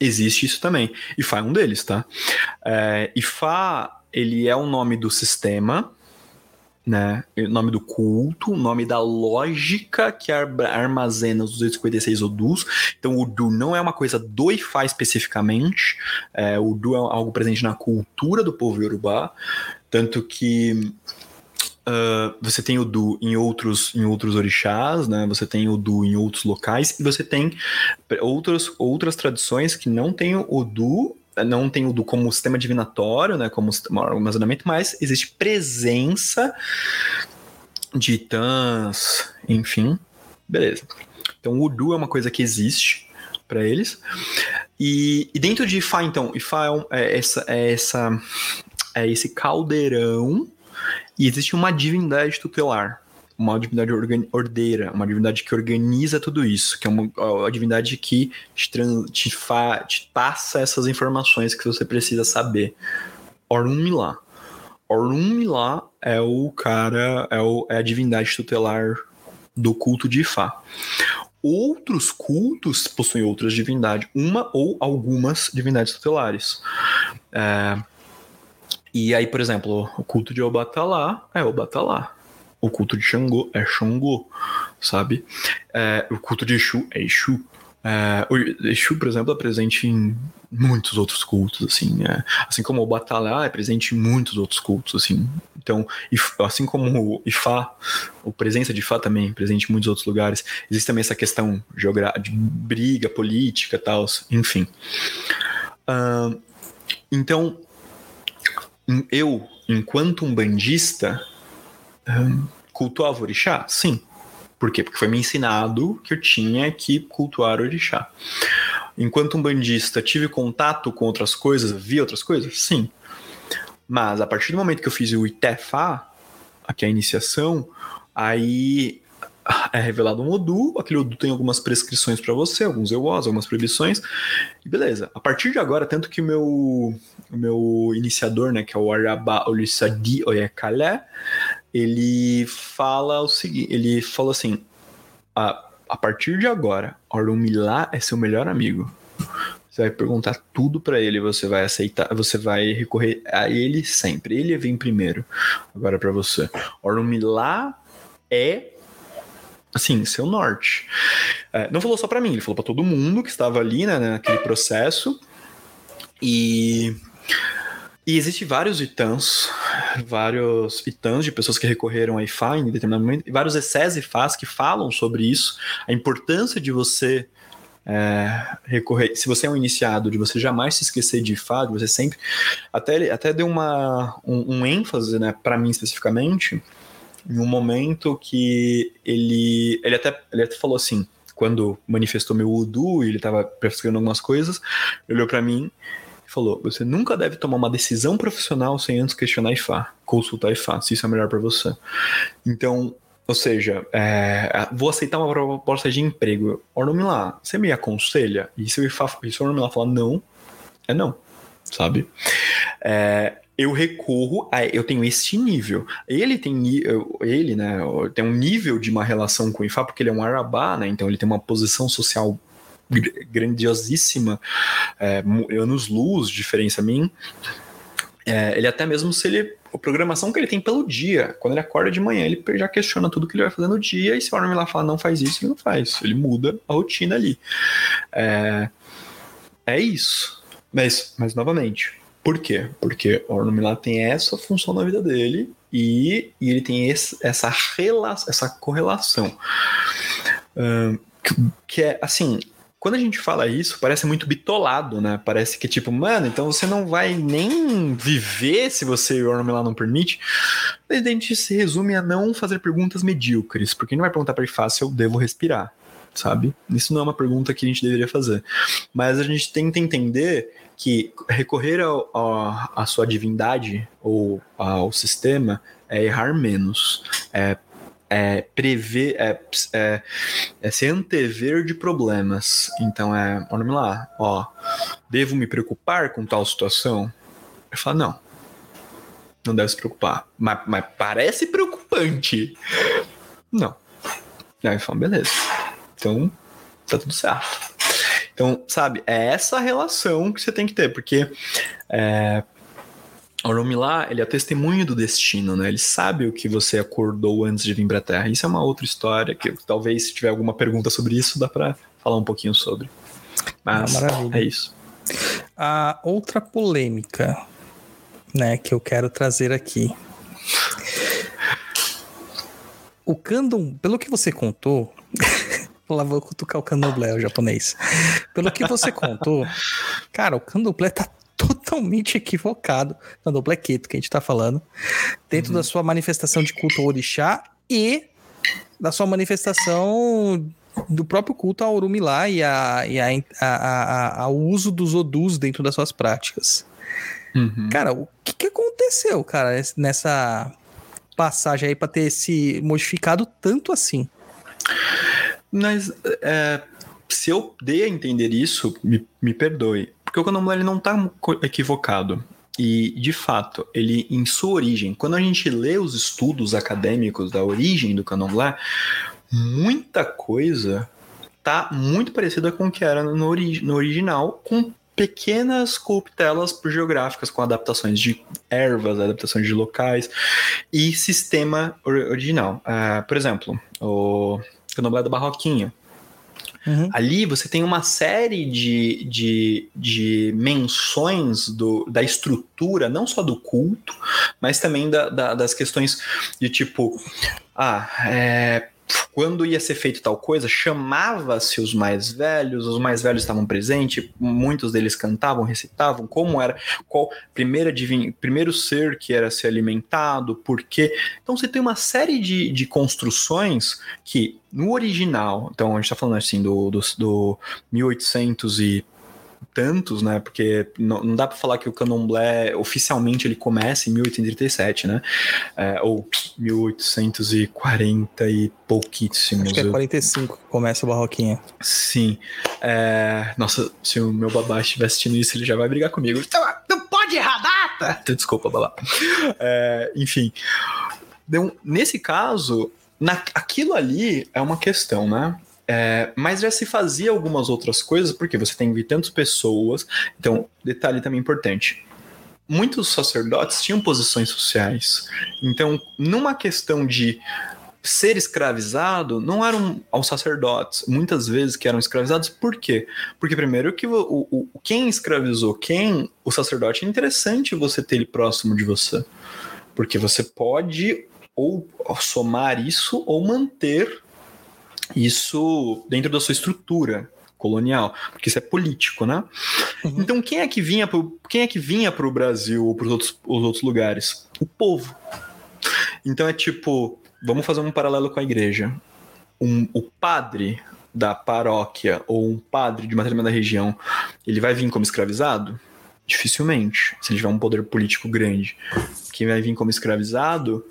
Existe isso também. Ifá é um deles, tá? É, Ifá, ele é o nome do sistema, né? O nome do culto, o nome da lógica que ar- armazena os 256 Odus. Então, o Du não é uma coisa do Ifá especificamente. É, o Du é algo presente na cultura do povo Yorubá. Tanto que ah, você tem o Du em outros, em outros orixás, né? Você tem o Du em outros locais. E você tem outras, outras tradições que não tem o Du não tem o Du como sistema divinatório, né, como armazenamento, mas existe presença de titãs, enfim, beleza. Então o Du é uma coisa que existe para eles. E, e dentro de Ifá, então, Ifá é, um- é essa, é essa é esse caldeirão e existe uma divindade tutelar, uma divindade ordeira, uma divindade que organiza tudo isso, que é uma, a divindade que te, tran- te, fa- te passa essas informações que você precisa saber. Orunmila. Orunmila é o cara, é, o, é a divindade tutelar do culto de Ifá. Outros cultos possuem outras divindades, uma ou algumas divindades tutelares. É, e aí, por exemplo, o culto de Obatalá é Obatalá. O culto de Xangô é Xangô, sabe? É, o culto de Exu é Exu. É, o Exu, por exemplo, é presente em muitos outros cultos, assim. é. assim como o Batalá é presente em muitos outros cultos, assim. Então, assim como o Ifá, a presença de Ifá também é presente em muitos outros lugares. Existe também essa questão de briga política tal, enfim. Ahn, então, eu, enquanto um bandista, ahn, cultuava orixá? Sim. Por quê? Porque foi me ensinado que eu tinha que cultuar orixá. Enquanto um bandista, tive contato com outras coisas, vi outras coisas? Sim. Mas a partir do momento que eu fiz o Itefá, aqui é a iniciação, aí é revelado um Odu, aquele Odu tem algumas prescrições para você, alguns EOS, algumas proibições, e beleza. A partir de agora, tanto que o meu, o meu iniciador, né, que é o Araba Olisadi Oyekale, ele fala o seguinte, ele falou assim, a, a partir de agora, Orumilá é seu melhor amigo. Você vai perguntar tudo pra ele, você vai aceitar, você vai recorrer a ele sempre. Ele vem primeiro. Agora pra você. Orumilá é assim, seu norte. É, não falou só pra mim, ele falou pra todo mundo que estava ali, né, naquele processo. E e existe vários itãs, vários itãs de pessoas que recorreram a IFA em determinado momento, e vários excessos IFAs que falam sobre isso, a importância de você é, recorrer, se você é um iniciado, de você jamais se esquecer de IFA, de você sempre, até até deu uma, um, um ênfase, né, para mim especificamente, em um momento que ele, ele até, ele até falou assim, quando manifestou meu Udu e ele estava prescrevendo algumas coisas, ele olhou para mim falou: você nunca deve tomar uma decisão profissional sem antes questionar IFA, consultar IFA, se isso é melhor para você. Então, ou seja, é, vou aceitar uma proposta de emprego. Ornome lá, você me aconselha? E se o IFA, e se o Ornome lá falar não, é não, sabe? É, eu recorro a eu tenho este nível. Ele tem ele, né, tem um nível de uma relação com o IFA porque ele é um arabá, né? Então ele tem uma posição social grandiosíssima, é, anos-luz diferença a mim. É, ele até mesmo se ele. A programação que ele tem pelo dia, quando ele acorda de manhã, ele já questiona tudo que ele vai fazer no dia, e se o Armin lá fala não faz isso, ele não faz. Ele muda a rotina ali. É, é isso. Mas, mas novamente, por quê? Porque o Orno tem essa função na vida dele e, e ele tem esse, essa, relação, essa correlação. Uh, que, que é assim, quando a gente fala isso, parece muito bitolado, né? Parece que, tipo, mano, então você não vai nem viver se você o lá não permite. Mas a gente se resume a não fazer perguntas medíocres, porque não vai perguntar para ele fácil, eu devo respirar, sabe? Isso não é uma pergunta que a gente deveria fazer. Mas a gente tenta entender que recorrer à sua divindade ou ao sistema é errar menos, é é, prever, é, é, é se antever de problemas. Então é, vamos lá, ó, devo me preocupar com tal situação? Eu falo, não, não deve se preocupar. Mas, mas parece preocupante. Não. Aí eu falo, beleza. Então, tá tudo certo. Então, sabe, é essa relação que você tem que ter, porque é, Oromilá, ele é testemunho do destino, né? Ele sabe o que você acordou antes de vir para a Terra. Isso é uma outra história que talvez se tiver alguma pergunta sobre isso, dá para falar um pouquinho sobre. Mas ah, é isso. A outra polêmica, né, que eu quero trazer aqui. O Kandon, pelo que você contou, lá vou cutucar o candomblé, o japonês. Pelo que você contou, cara, o candomblé tá totalmente equivocado dupla Queto que a gente tá falando, dentro uhum. da sua manifestação de culto ao orixá e da sua manifestação do próprio culto ao Orumilá e, a, e a, a, a, ao uso dos Odus dentro das suas práticas. Uhum. Cara, o que, que aconteceu, cara, nessa passagem aí para ter se modificado tanto assim? Mas é, se eu dei a entender isso, me, me perdoe. Porque o candomblé ele não está equivocado. E, de fato, ele, em sua origem, quando a gente lê os estudos acadêmicos da origem do candomblé, muita coisa tá muito parecida com o que era no, ori no original, com pequenas corruptelas geográficas, com adaptações de ervas, adaptações de locais e sistema original. Uh, por exemplo, o candomblé da Barroquinha, Uhum. Ali você tem uma série de, de, de menções do, da estrutura, não só do culto, mas também da, da, das questões de tipo, ah, é, quando ia ser feito tal coisa, chamava-se os mais velhos, os mais velhos estavam presentes, muitos deles cantavam, recitavam, como era, qual primeira divin, primeiro ser que era ser alimentado, por quê. Então você tem uma série de, de construções que no original, então a gente está falando assim do, do, do 1800 e tantos, né? Porque não, não dá para falar que o candomblé oficialmente ele começa em 1837, né? É, ou 1840 e pouquíssimos. Acho que é 45 que começa o barroquinha. Sim. É, nossa, se o meu babá estiver assistindo isso, ele já vai brigar comigo. Então, não pode errar data! Então, desculpa, babá. É, enfim. Então, nesse caso, na, aquilo ali é uma questão, né? É, mas já se fazia algumas outras coisas, porque você tem tantas pessoas. Então, detalhe também importante. Muitos sacerdotes tinham posições sociais. Então, numa questão de ser escravizado não eram aos sacerdotes, muitas vezes que eram escravizados, por quê? Porque primeiro que o, o, quem escravizou quem, o sacerdote, é interessante você ter ele próximo de você, porque você pode ou somar isso ou manter isso dentro da sua estrutura colonial, porque isso é político, né? Uhum. Então quem é que vinha pro, quem é que vinha para o Brasil ou para os outros, os outros lugares? O povo. Então é tipo vamos fazer um paralelo com a igreja. Um, o padre da paróquia ou um padre de uma determinada região, ele vai vir como escravizado? Dificilmente, se ele tiver um poder político grande. Quem vai vir como escravizado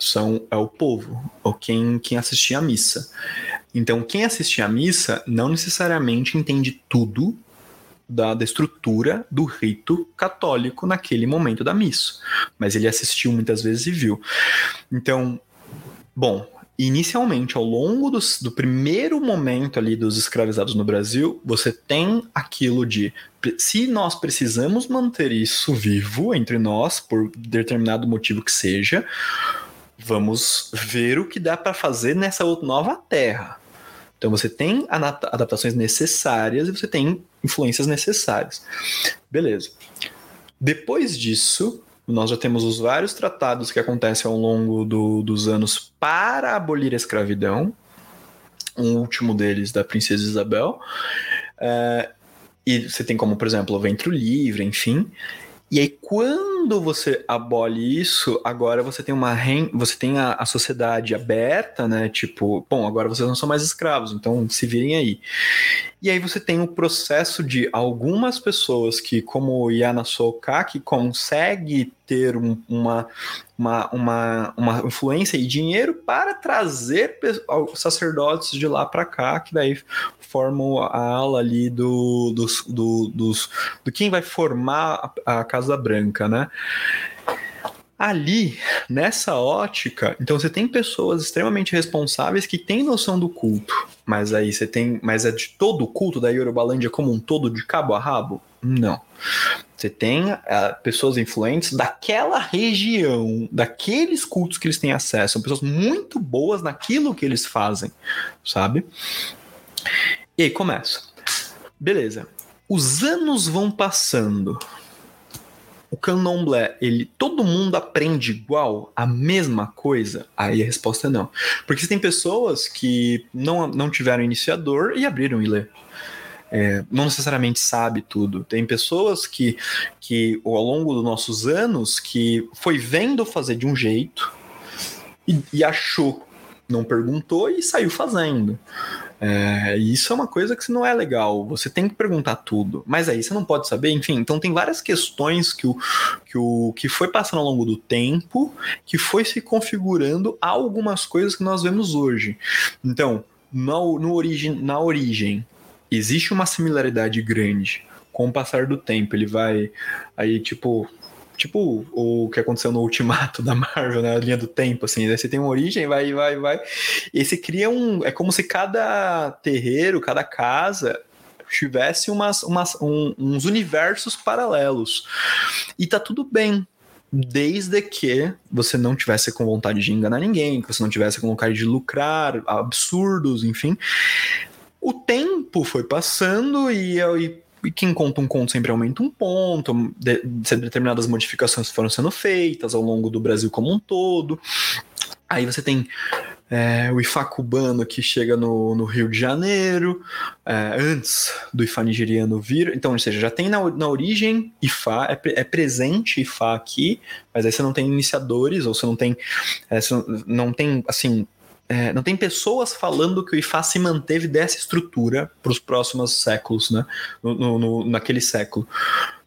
são é o povo, ou quem, quem assistia à missa. Então, quem assistia à missa não necessariamente entende tudo da, da, estrutura do rito católico naquele momento da missa. Mas ele assistiu muitas vezes e viu. Então, Bom, inicialmente, ao longo do, do, primeiro momento ali dos escravizados no Brasil, você tem aquilo de se nós precisamos manter isso vivo entre nós, por determinado motivo que seja, vamos ver o que dá para fazer nessa nova terra. Então você tem adaptações necessárias e você tem influências necessárias. Beleza. Depois disso, nós já temos os vários tratados que acontecem ao longo do, dos anos para abolir a escravidão. Um último deles da Princesa Isabel. É, e você tem como, por exemplo, o ventre livre, enfim. E aí, quando você abole isso, agora você tem uma você tem a, a, sociedade aberta, né? Tipo, bom, agora vocês não são mais escravos, então se virem aí. E aí você tem o processo de algumas pessoas que, como Yana Soka, que consegue ter um, uma, uma, uma, uma influência e dinheiro para trazer sacerdotes de lá para cá, que daí formam a ala ali do, dos, do, dos, do quem vai formar a, Casa Branca, né? Ali, nessa ótica, então você tem pessoas extremamente responsáveis que têm noção do culto, mas aí você tem, mas é de todo o culto da Yorubalândia como um todo, de cabo a rabo? Não. Você tem uh, pessoas influentes daquela região, daqueles cultos que eles têm acesso, são pessoas muito boas naquilo que eles fazem, sabe? E aí começa. Beleza. Os anos vão passando o candomblé, ele todo mundo aprende igual, a mesma coisa? Aí a resposta é não. Porque tem pessoas que não, não tiveram iniciador e abriram e ler. É, não necessariamente sabe tudo. Tem pessoas que, que ao longo dos nossos anos que foi vendo fazer de um jeito e, e achou, não perguntou e saiu fazendo. É, isso é uma coisa que não é legal. Você tem que perguntar tudo, mas aí você não pode saber. Enfim, então tem várias questões que o que, o, que foi passando ao longo do tempo, que foi se configurando a algumas coisas que nós vemos hoje. Então, no, no origem, na origem, existe uma similaridade grande. Com o passar do tempo, ele vai aí, tipo, tipo o que aconteceu no Ultimato (laughs) da Marvel, né? A linha do tempo, assim, né? Você tem uma origem, vai, vai, vai. E você cria um. É como se cada terreiro, cada casa tivesse umas, umas, um, uns universos paralelos. E tá tudo bem. Desde que você não tivesse com vontade de enganar ninguém, que você não tivesse com vontade de lucrar, absurdos, enfim. O tempo foi passando e, e quem conta um conto sempre aumenta um ponto, de, determinadas modificações foram sendo feitas ao longo do Brasil como um todo. Aí você tem é, o Ifá cubano que chega no, no Rio de Janeiro, é, antes do Ifá nigeriano vir. Então, ou seja, já tem na, na origem Ifá, é, é, presente Ifá aqui, mas aí você não tem iniciadores, ou você não tem, é, você não, não tem, assim, é, não tem pessoas falando que o IFA se manteve dessa estrutura para os próximos séculos, né? No, no, no, naquele século.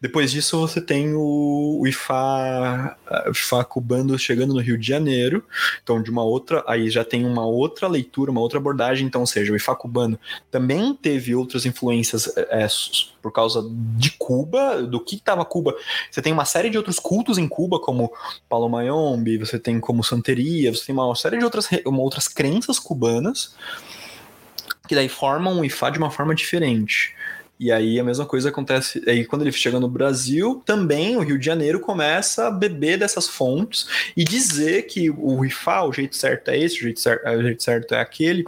Depois disso, você tem o, o IFA, o IFA cubano chegando no Rio de Janeiro. Então, de uma outra. Aí já tem uma outra leitura, uma outra abordagem. Então, ou seja, o IFA cubano também teve outras influências é, por causa de Cuba, do que estava Cuba. Você tem uma série de outros cultos em Cuba, como Palomayombe, você tem como Santeria, você tem uma série de outras, uma, outras crenças cubanas que daí formam o IFA de uma forma diferente. E aí a mesma coisa acontece. Aí quando ele chega no Brasil, também o Rio de Janeiro começa a beber dessas fontes e dizer que o IFA, o jeito certo é esse, o jeito certo, o jeito certo é aquele.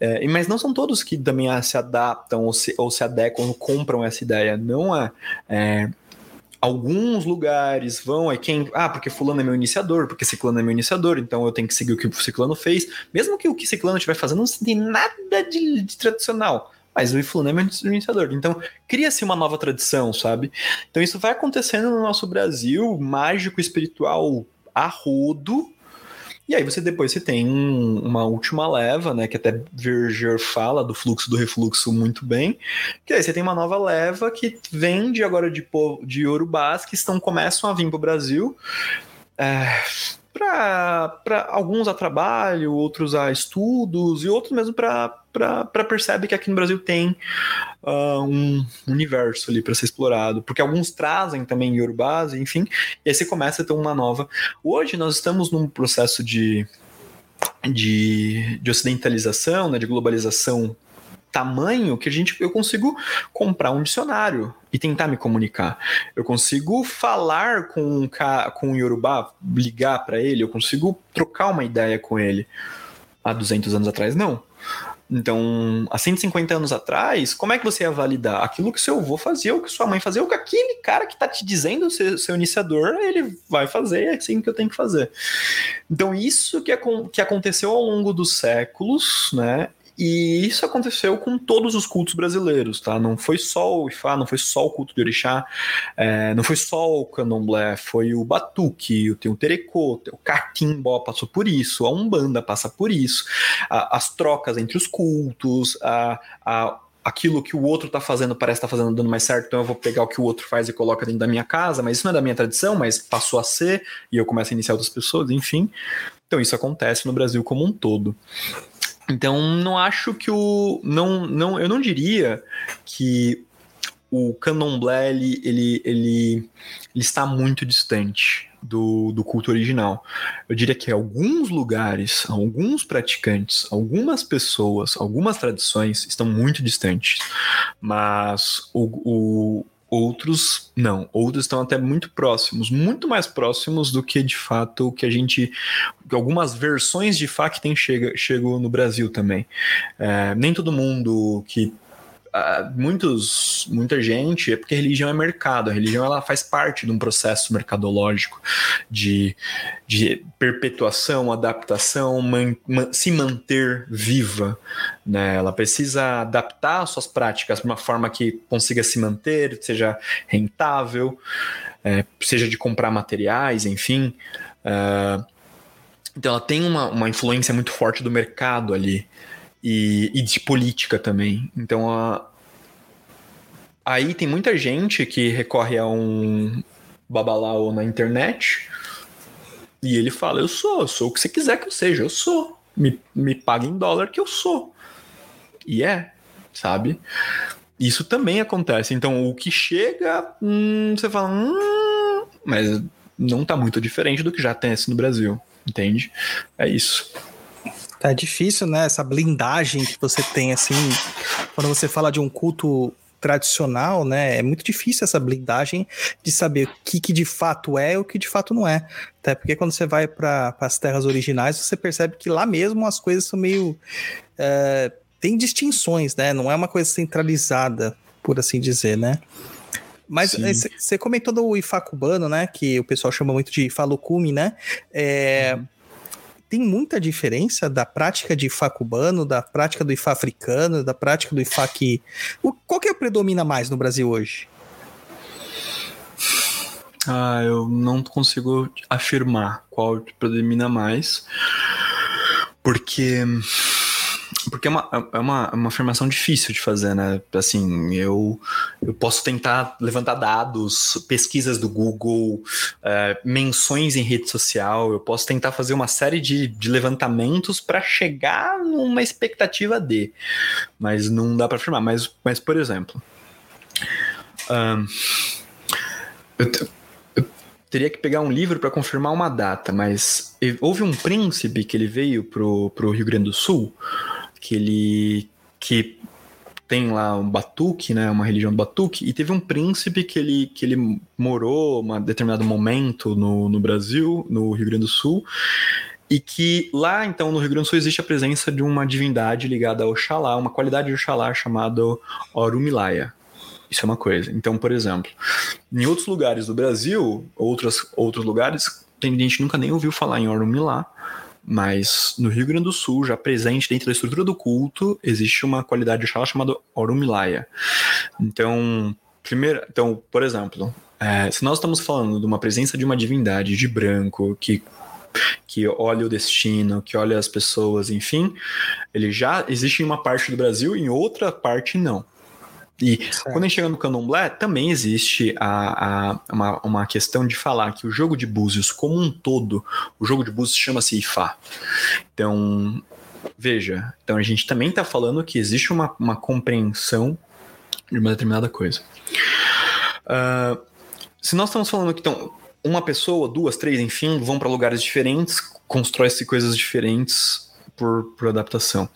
É, mas não são todos que também se adaptam ou se, ou se adequam ou compram essa ideia. Não é, é alguns lugares vão, é quem, ah, porque fulano é meu iniciador, porque ciclano é meu iniciador, então eu tenho que seguir o que o ciclano fez, mesmo que o que ciclano estiver fazendo não tem nada de, de tradicional, mas o fulano é meu iniciador, então cria-se uma nova tradição, sabe? Então isso vai acontecendo no nosso Brasil, mágico, espiritual, a rodo, e aí você depois você tem um, uma última leva, né? Que até Verger fala do fluxo do refluxo muito bem. Que aí você tem uma nova leva que vende agora de, de Yorubás que estão, começam a vir para o Brasil. É, para alguns a trabalho, outros a estudos e outros mesmo para perceber que aqui no Brasil tem uh, um universo ali para ser explorado, porque alguns trazem também Yorubás, enfim, e aí você começa a ter uma nova. Hoje nós estamos num processo de, de, de ocidentalização, né, de globalização tamanho que a gente eu consigo comprar um dicionário e tentar me comunicar. Eu consigo falar com um com um Yorubá, ligar para ele, eu consigo trocar uma ideia com ele. Há 200 anos atrás não. Então, há 150 anos atrás, como é que você ia validar? Aquilo que seu avô fazia, o que sua mãe fazia, o que aquele cara que está te dizendo ser seu iniciador, ele vai fazer, é assim que eu tenho que fazer. Então, isso que, é, que aconteceu ao longo dos séculos, né? E isso aconteceu com todos os cultos brasileiros, tá? Não foi só o Ifá, não foi só o culto de orixá, é, não foi só o candomblé, foi o batuque, tem o terecô, o catimbó passou por isso, a umbanda passa por isso, a, as trocas entre os cultos, a, a aquilo que o outro está fazendo parece estar tá fazendo dando mais certo, então eu vou pegar o que o outro faz e coloca dentro da minha casa, mas isso não é da minha tradição, mas passou a ser, e eu começo a iniciar outras pessoas, enfim. Então isso acontece no Brasil como um todo. Então, não acho que o. Não, não, eu não diria que o candomblé ele, ele, ele, ele está muito distante do, do culto original. Eu diria que alguns lugares, alguns praticantes, algumas pessoas, algumas tradições estão muito distantes. Mas o, o, outros não. Outros estão até muito próximos, muito mais próximos do que de fato o que a gente. Algumas versões de FAQ tem chega, chegou no Brasil também. É, nem todo mundo que muitos, muita gente é porque religião é mercado, a religião ela faz parte de um processo mercadológico de, de perpetuação, adaptação, man, man, se manter viva. Né? Ela precisa adaptar suas práticas para uma forma que consiga se manter, seja rentável, é, seja de comprar materiais, enfim. Uh, então ela tem uma, uma influência muito forte do mercado ali e, e de política também. Então, a, aí tem muita gente que recorre a um babalau na internet e ele fala: Eu sou, eu sou o que você quiser que eu seja, eu sou. Me, me paga em dólar que eu sou. E é, sabe? Isso também acontece. Então, o que chega, hum, você fala, hum, mas não tá muito diferente do que já tem no Brasil, entende? É isso. Tá difícil, né? Essa blindagem que você tem, assim, quando você fala de um culto tradicional, né? É muito difícil essa blindagem de saber o que, que de fato é e o que de fato não é. Até porque quando você vai para as terras originais, você percebe que lá mesmo as coisas são meio. É, tem distinções, né? Não é uma coisa centralizada, por assim dizer, né? Mas você comentou do Ifá cubano, né? Que o pessoal chama muito de Falucume, né? É, uhum tem muita diferença da prática de Ifá cubano, da prática do Ifá africano, da prática do Ifá que. O, qual que é predomina mais no Brasil hoje? Ah, eu não consigo afirmar qual predomina mais, porque porque é uma, é, uma, é uma afirmação difícil de fazer, né? Assim, eu, eu posso tentar levantar dados, pesquisas do Google, é, menções em rede social, eu posso tentar fazer uma série de, de levantamentos para chegar numa expectativa de, mas não dá para afirmar. Mas, mas, por exemplo, um, eu, eu teria que pegar um livro para confirmar uma data, mas houve um príncipe que ele veio pro, pro Rio Grande do Sul que ele que tem lá um batuque, né, uma religião do batuque, e teve um príncipe que ele, que ele morou um determinado momento no, no Brasil, no Rio Grande do Sul, e que lá, então, no Rio Grande do Sul existe a presença de uma divindade ligada ao Oxalá, uma qualidade de Oxalá chamada Orumilaya. Isso é uma coisa. Então, por exemplo, em outros lugares do Brasil, outros, outros lugares, tem gente que nunca nem ouviu falar em Orumilá, mas no Rio Grande do Sul, já presente dentro da estrutura do culto, existe uma qualidade de Oxalá chamada Orumilaya. Então, primeiro, então, por exemplo, é, se nós estamos falando de uma presença de uma divindade de branco que que olha o destino, que olha as pessoas, enfim, ele já existe em uma parte do Brasil, em outra parte não. E certo. quando a gente chega no candomblé, também existe a, a, uma, uma questão de falar que o jogo de búzios como um todo, o jogo de búzios chama-se Ifá. Então, veja, então a gente também está falando que existe uma, uma compreensão de uma determinada coisa. Uh, se nós estamos falando que então, uma pessoa, duas, três, enfim, vão para lugares diferentes, constrói-se coisas diferentes por, por adaptação.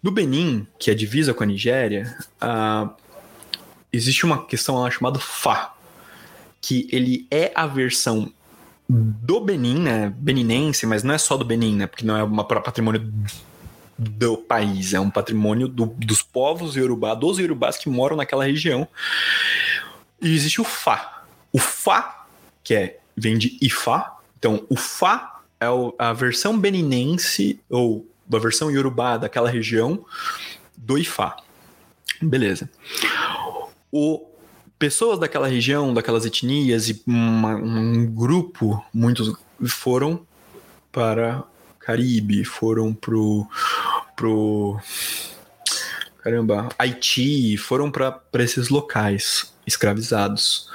No Benin, que é divisa com a Nigéria, uh, existe uma questão lá chamada Fá, que ele é a versão do Benin, né, beninense, mas não é só do Benin, né, porque não é uma patrimônio do país, é um patrimônio do, dos povos Yorubá, dos Yorubás que moram naquela região. E existe o Fá. O Fá, que é, vem de Ifá, então o Fá é o, a versão beninense, ou a versão Yorubá daquela região, do Ifá. Beleza o pessoas daquela região, daquelas etnias e uma, um grupo, muitos foram para Caribe, foram pro pro caramba, Haiti, foram para esses locais escravizados.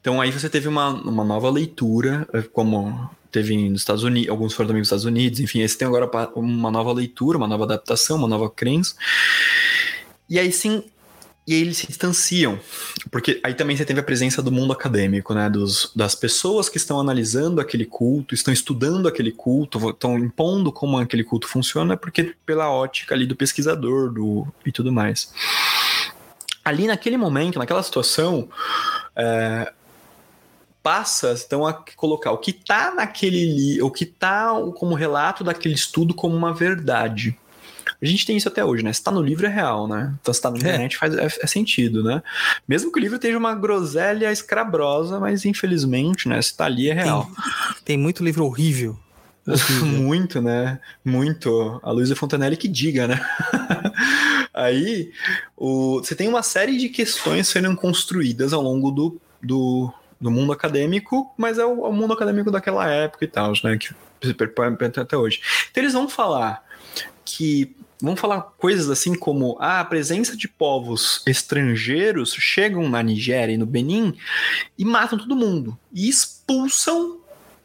Então aí você teve uma, uma nova leitura, eh, como teve nos Estados Unidos, alguns foram também nos Estados Unidos, enfim, esse tem agora uma nova leitura, uma nova adaptação, uma nova crença. E aí sim, e aí eles se distanciam, porque aí também você teve a presença do mundo acadêmico, né, dos, das pessoas que estão analisando aquele culto, estão estudando aquele culto, estão impondo como aquele culto funciona, porque pela ótica ali do pesquisador do, e tudo mais. Ali naquele momento, naquela situação, é, passa então a colocar o que está naquele o que está como relato daquele estudo como uma verdade. A gente tem isso até hoje, né? Se tá no livro é real, né? Então se tá na é. internet é. faz é, é, sentido, né? Mesmo que o livro esteja uma groselha escrabrosa, mas infelizmente, né? Se tá ali é real. Tem, tem muito livro horrível. (laughs) muito, né? Muito. A Luísa Fontanelli que diga, né? (laughs) Aí, o, você tem uma série de questões sendo construídas ao longo do, do, do mundo acadêmico, mas é o, é o, mundo acadêmico daquela época e tal, né? Que se perpõe até hoje. Então, eles vão falar que vamos falar coisas assim como ah, a presença de povos estrangeiros chegam na Nigéria e no Benin e matam todo mundo e expulsam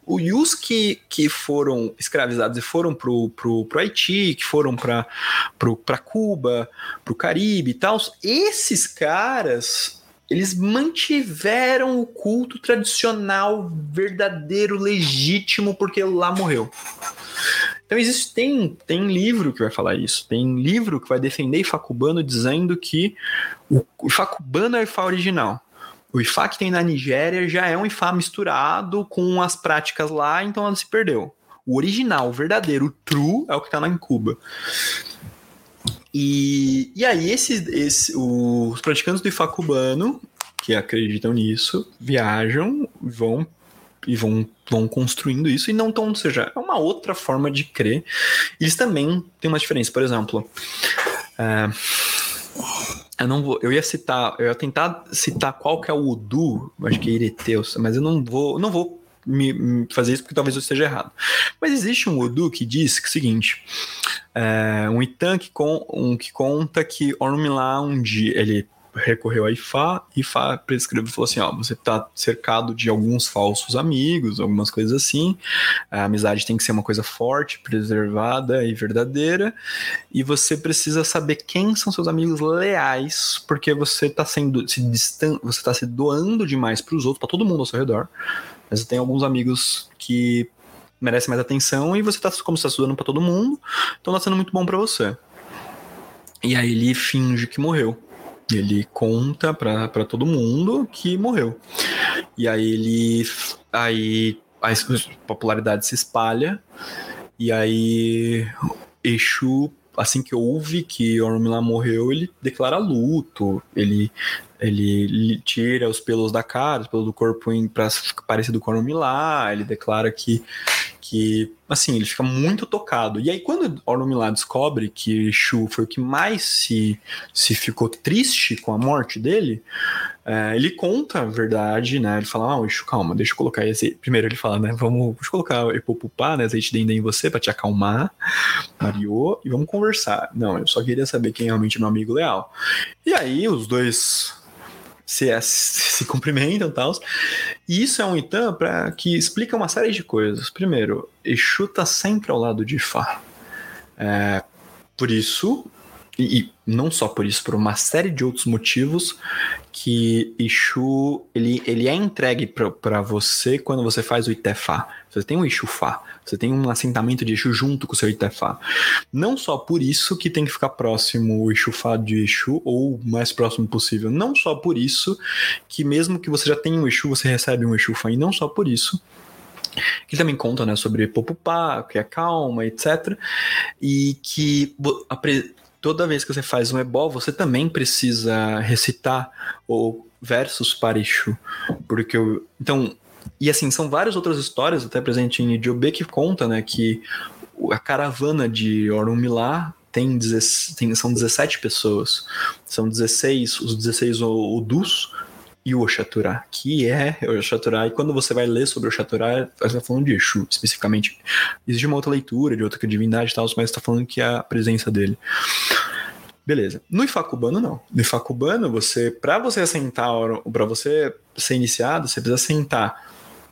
os que, que foram escravizados e foram pro, pro, pro Haiti, que foram para Cuba, pro Caribe e tal, esses caras eles mantiveram o culto tradicional, verdadeiro, legítimo, porque lá morreu. Então existe, tem, tem livro que vai falar isso, tem livro que vai defender Ifá cubano dizendo que o, o Ifá cubano é o Ifá original. O Ifá que tem na Nigéria já é um Ifá misturado com as práticas lá, então ela se perdeu. O original, o verdadeiro, o true, é o que está lá em Cuba. E, e aí, esses, esse, os praticantes do Ifá cubano, que acreditam nisso, viajam, vão e vão, vão construindo isso e não tão, ou seja, é uma outra forma de crer. Eles também têm uma diferença, por exemplo. É, eu não vou, eu ia citar, eu ia tentar citar qual que é o Udu, acho que é Ireteus, mas eu não vou, não vou me, me fazer isso porque talvez eu esteja errado. Mas existe um Udu que diz que é o seguinte: é, um Itan que, um, que conta que Ormilá um dia ele recorreu a Ifá, Ifá prescreveu e falou assim: ó, você está cercado de alguns falsos amigos, algumas coisas assim. A amizade tem que ser uma coisa forte, preservada e verdadeira. E você precisa saber quem são seus amigos leais, porque você está sendo se distan você está se doando demais para os outros, para todo mundo ao seu redor. Mas tem alguns amigos que merecem mais atenção e você está como você está se doando para todo mundo, então está sendo muito bom para você. E aí ele finge que morreu. Ele conta pra todo mundo que morreu. E aí ele. Aí a popularidade se espalha. E aí Exu, assim que ouve que Oromila morreu, ele declara luto. Ele, ele tira os pelos da cara, os pelos do corpo ficar parecido com Oromila. Ele declara que que, assim, ele fica muito tocado. E aí, quando Oromila descobre que Exu foi o que mais se, se ficou triste com a morte dele, é, ele conta a verdade, né? Ele fala, ah, Exu, calma, deixa eu colocar esse... Primeiro ele fala, né, vamos deixa eu colocar Epopupá, né, azeite de em você pra te acalmar, Mariô, e vamos conversar. Não, eu só queria saber quem é realmente meu amigo leal. E aí, os dois se, (laughs) se cumprimentam e tal. E isso é um Itan pra, que explica uma série de coisas. Primeiro, Exu tá sempre ao lado de Ifá. É, por isso, e, não só por isso, por uma série de outros motivos, que Exu ele, ele é entregue para você quando você faz o Itefá. Você tem um Exu-Fá, você tem um assentamento de Exu junto com o seu Itefá. Não só por isso que tem que ficar próximo o Exu-Fá de Exu, ou o mais próximo possível. Não só por isso que mesmo que você já tenha um Exu, você recebe um Exu-Fá. E não só por isso que também conta né, sobre Popupá, que é calma, etc. E que toda vez que você faz um ebó, você também precisa recitar o versos para Exu. Porque eu, então, e assim, são várias outras histórias, até presente em Idiobê, que conta, né, que a caravana de Orunmilá tem, 16 tem- são 17 pessoas. São 16, os 16 o- Odus e o Oxaturá, que é o Oxaturá. E quando você vai ler sobre o Oxaturá, você está falando de Exu, especificamente. Existe uma outra leitura de outra divindade e tal, mas está falando que é a presença dele. Beleza. No Ifacubano, não. No Ifacubano, você, para você assentar, para você ser iniciado, você precisa assentar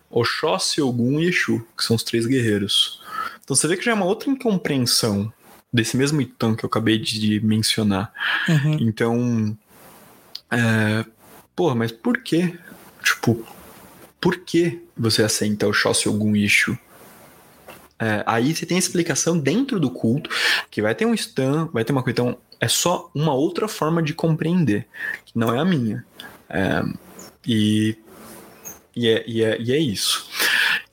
Oxóssi, Ogum e Exu, que são os três guerreiros. Então você vê que já é uma outra incompreensão desse mesmo Itan que eu acabei de mencionar. Uhum. Então, é, porra, mas por que? Tipo, por que você assenta o Shossi Ogum Ishu? É, aí você tem a explicação dentro do culto, que vai ter um stand, vai ter uma coisa. Então, é só uma outra forma de compreender, que não é a minha. É, e, e, é, e, é, e é isso.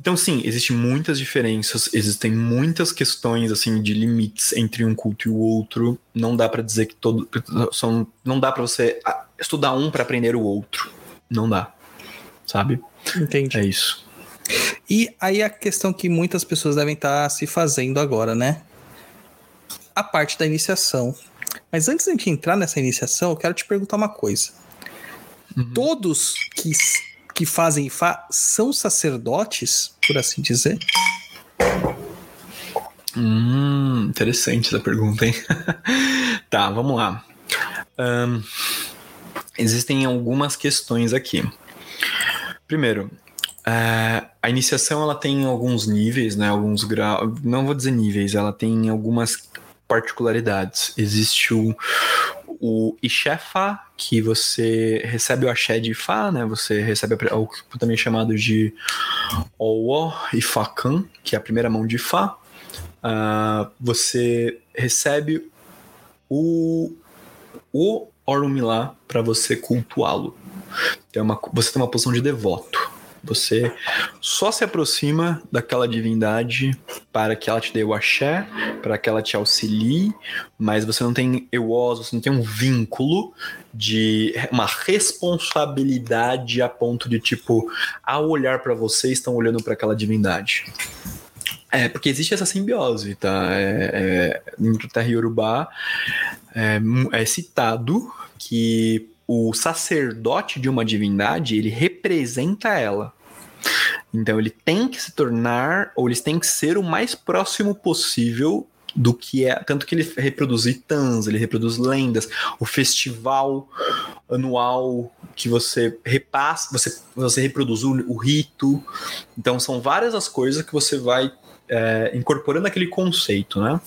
Então, sim, existem muitas diferenças, existem muitas questões assim de limites entre um culto e o outro. Não dá pra dizer que todo são, não dá pra você ah, estudar um pra aprender o outro. Não dá. Sabe? Entendi. É isso. E aí a questão que muitas pessoas devem estar se fazendo agora, né? A parte da iniciação. Mas antes de entrar nessa iniciação, eu quero te perguntar uma coisa. Todos que, que fazem Ifá são sacerdotes, por assim dizer? Hum, interessante essa pergunta, hein? (laughs) tá, vamos lá. Ahn, existem algumas questões aqui. Primeiro, é, a iniciação ela tem alguns níveis, né? Alguns graus. Não vou dizer níveis, ela tem algumas particularidades. Existe o, o Ixefá, que você recebe o axé de Ifá, né? Você recebe o que também é chamado de Owo Ifakan, que é a primeira mão de Ifá. Ah, você recebe o, o Orumilá para você cultuá-lo. Tem uma, você tem uma posição de devoto. Você só se aproxima daquela divindade para que ela te dê o axé, para que ela te auxilie, mas você não tem euós, você não tem um vínculo de uma responsabilidade a ponto de tipo, ao olhar para você, estão olhando para aquela divindade. É, porque existe essa simbiose, tá? É, é, no Terra Yorubá é, é citado que o sacerdote de uma divindade, ele representa ela. Então ele tem que se tornar, ou eles têm que ser o mais próximo possível do que é. Tanto que ele reproduz itãs, ele reproduz lendas, o festival anual que você repassa, você, você reproduz o, o rito. Então são várias as coisas que você vai é, incorporando aquele conceito, né?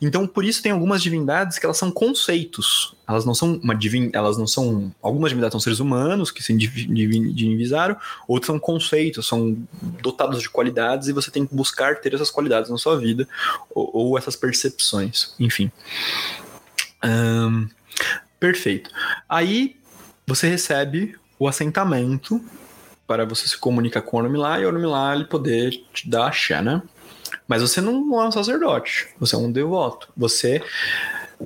Então, por isso tem algumas divindades que elas são conceitos. Elas não são uma divin... elas não são algumas divindades são seres humanos que se divi- divi- divinizaram, outras são conceitos, são dotados de qualidades e você tem que buscar ter essas qualidades na sua vida ou, ou essas percepções, enfim. Perfeito. Aí você recebe o assentamento para você se comunicar com o Oromilá e o Oromilá ele poder te dar axé, né? Mas você não é um sacerdote, você é um devoto. Você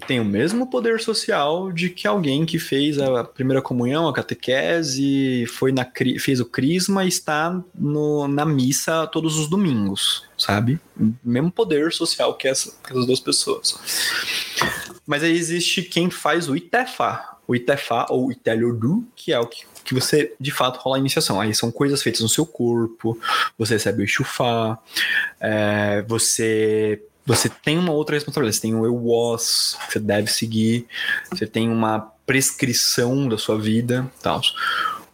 tem o mesmo poder social de que alguém que fez a primeira comunhão, a catequese, foi na, fez o crisma e está no- na missa todos os domingos, sabe? Mesmo poder social que, essa- que essas duas pessoas. Mas aí existe quem faz o Itefá. O Itefá ou Iteliodu, que é o que, que você de fato rola a iniciação. Aí são coisas feitas no seu corpo, você recebe o Ixufá, é, você você tem uma outra responsabilidade. Você tem o EWOS, que você deve seguir, você tem uma prescrição da sua vida tal.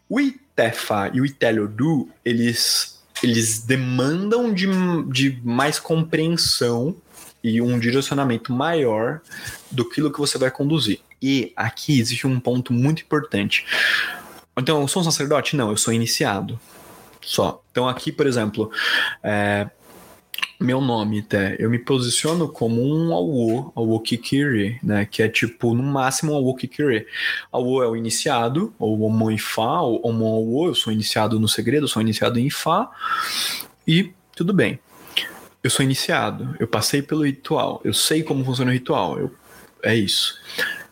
O Itefa e o Iteliodu, eles, eles demandam de, de mais compreensão e um direcionamento maior do que você vai conduzir. E aqui existe um ponto muito importante. Então, eu sou um sacerdote? Não, eu sou iniciado. Só. Então, aqui, por exemplo, é, meu nome, até, eu me posiciono como um Awo, Awo Kikiri, né? Que é tipo, no máximo, um Awo Kikiri. Awo é o iniciado, ou Omon Ifá, ou Omon Awo, eu sou iniciado no segredo, eu sou iniciado em Ifá, e tudo bem. Eu sou iniciado, eu passei pelo ritual, eu sei como funciona o ritual, eu, é isso.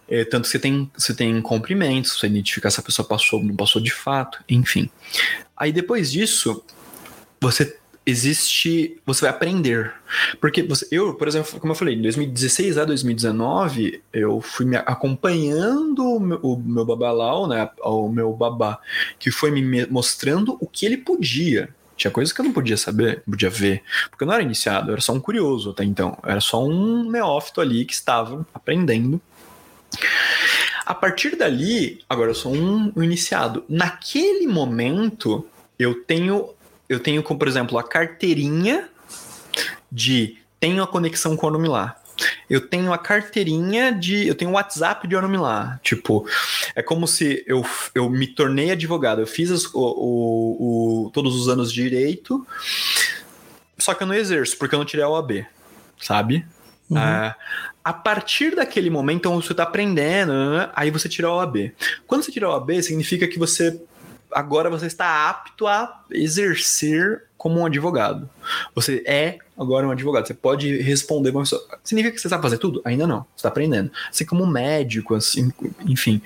É, tanto que você tem, você tem comprimentos, você identificar se a pessoa passou ou não passou de fato, enfim. Aí depois disso, você existe. Você vai aprender. Porque você, eu, por exemplo, como eu falei, de 2016 a 2019, eu fui acompanhando o meu, o meu babalau, né? O meu babá, que foi me mostrando o que ele podia. Tinha coisas que eu não podia saber, podia ver, porque eu não era iniciado, eu era só um curioso até então. Eu era só um neófito ali que estava aprendendo. A partir dali, agora eu sou um, iniciado. Naquele momento, eu tenho, eu tenho, como por exemplo, a carteirinha de tenho a conexão com o Oromilá. Eu tenho a carteirinha de. Eu tenho o WhatsApp de Oromilá. Tipo, é como se eu, eu me tornei advogado. Eu fiz as- o, o- o- todos os anos de direito, só que eu não exerço, porque eu não tirei a OAB, sabe? Uhum. Ah, a partir daquele momento, então você tá aprendendo, né? aí você tira a OAB. Quando você tira a OAB, significa que você agora você está apto a exercer como um advogado. Você é agora um advogado. Você pode responder uma pessoa. Significa que você sabe fazer tudo? Ainda não. Você está aprendendo. Assim como médico, assim, enfim.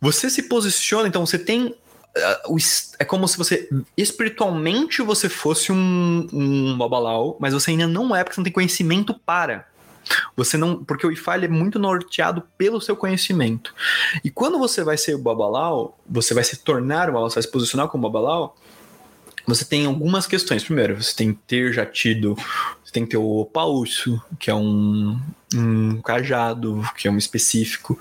Você se posiciona, então você tem. É como se você espiritualmente você fosse um, um babalau, mas você ainda não é porque você não tem conhecimento para. Você não, porque o Ifá é muito norteado pelo seu conhecimento. E quando você vai ser o babalau, você vai se tornar o babalau, você vai se posicionar como babalau, você tem algumas questões. Primeiro, você tem que ter já tido, você tem que ter o pauço, que é um, um cajado, que é um específico.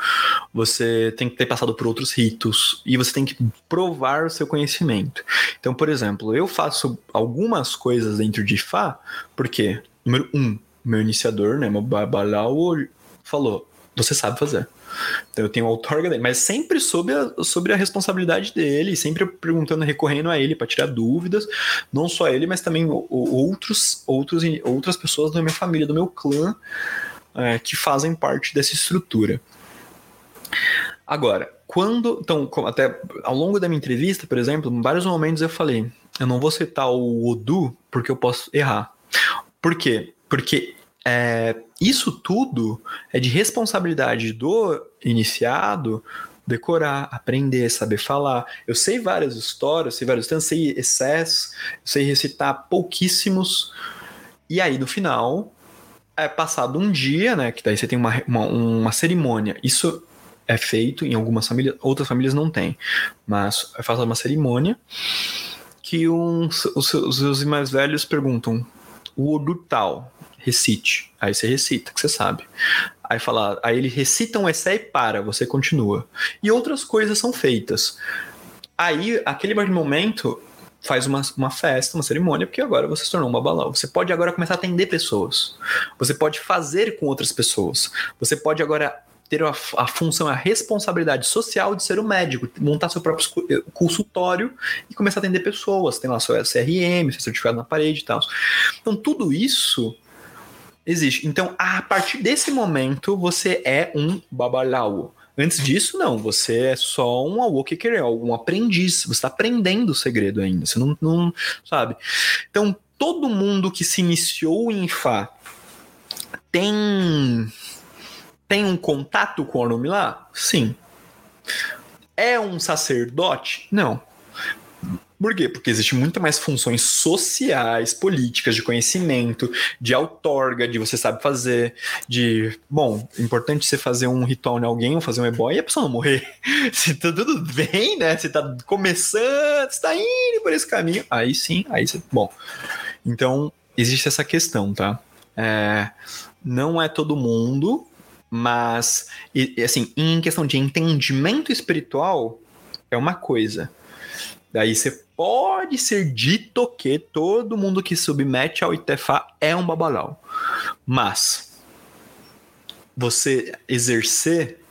Você tem que ter passado por outros ritos e você tem que provar o seu conhecimento. Então, por exemplo, eu faço algumas coisas dentro de Ifá, porque, número um, meu iniciador, né, meu babalau, falou: você sabe fazer. Então eu tenho outorga dele, mas sempre sob a, sobre a responsabilidade dele, sempre perguntando, recorrendo a ele para tirar dúvidas, não só ele, mas também outros, outros, outras pessoas da minha família, do meu clã, é, que fazem parte dessa estrutura. Agora, quando. Então, até ao longo da minha entrevista, por exemplo, em vários momentos eu falei: eu não vou citar o Odu porque eu posso errar. Por quê? Porque é, isso tudo é de responsabilidade do iniciado decorar, aprender, saber falar. Eu sei várias histórias, sei vários tantos, sei excessos, sei recitar pouquíssimos. E aí, no final, é passado um dia, né? Que daí você tem uma, uma, uma cerimônia. Isso é feito em algumas famílias, outras famílias não tem. Mas é feita uma cerimônia que uns, os, os seus mais velhos perguntam: o Odu tal, recite. Aí você recita, que você sabe. Aí fala, aí ele recita um essay e para, você continua. E outras coisas são feitas. Aí, aquele momento, faz uma, uma festa, uma cerimônia, porque agora você se tornou um babalau. Você pode agora começar a atender pessoas. Você pode fazer com outras pessoas. Você pode agora ter a, a função, a responsabilidade social de ser um médico, montar seu próprio eh, consultório e começar a atender pessoas. Tem lá seu CRM, seu certificado na parede e tal. Então, tudo isso Existe. Então, a partir desse momento, você é um babalau. Antes disso, não. Você é só um awokeker, um aprendiz. Você está aprendendo o segredo ainda. Você não, não sabe. Então, todo mundo que se iniciou em Fá tem tem um contato com o Orumilá? Sim. É um sacerdote? Não. Por quê? Porque existe muito mais funções sociais, políticas, de conhecimento, de outorga, de você sabe fazer, de. Bom, importante você fazer um ritual em alguém, ou fazer um ebó e a pessoa não morrer. (laughs) Se tá tudo bem, né? Você tá começando, você tá indo por esse caminho, aí sim, aí você. Bom. Então, existe essa questão, tá? É, não é todo mundo, mas, e, assim, em questão de entendimento espiritual, é uma coisa. Daí você pode ser dito que todo mundo que submete ao Itefá é um babalau. Mas você exercer,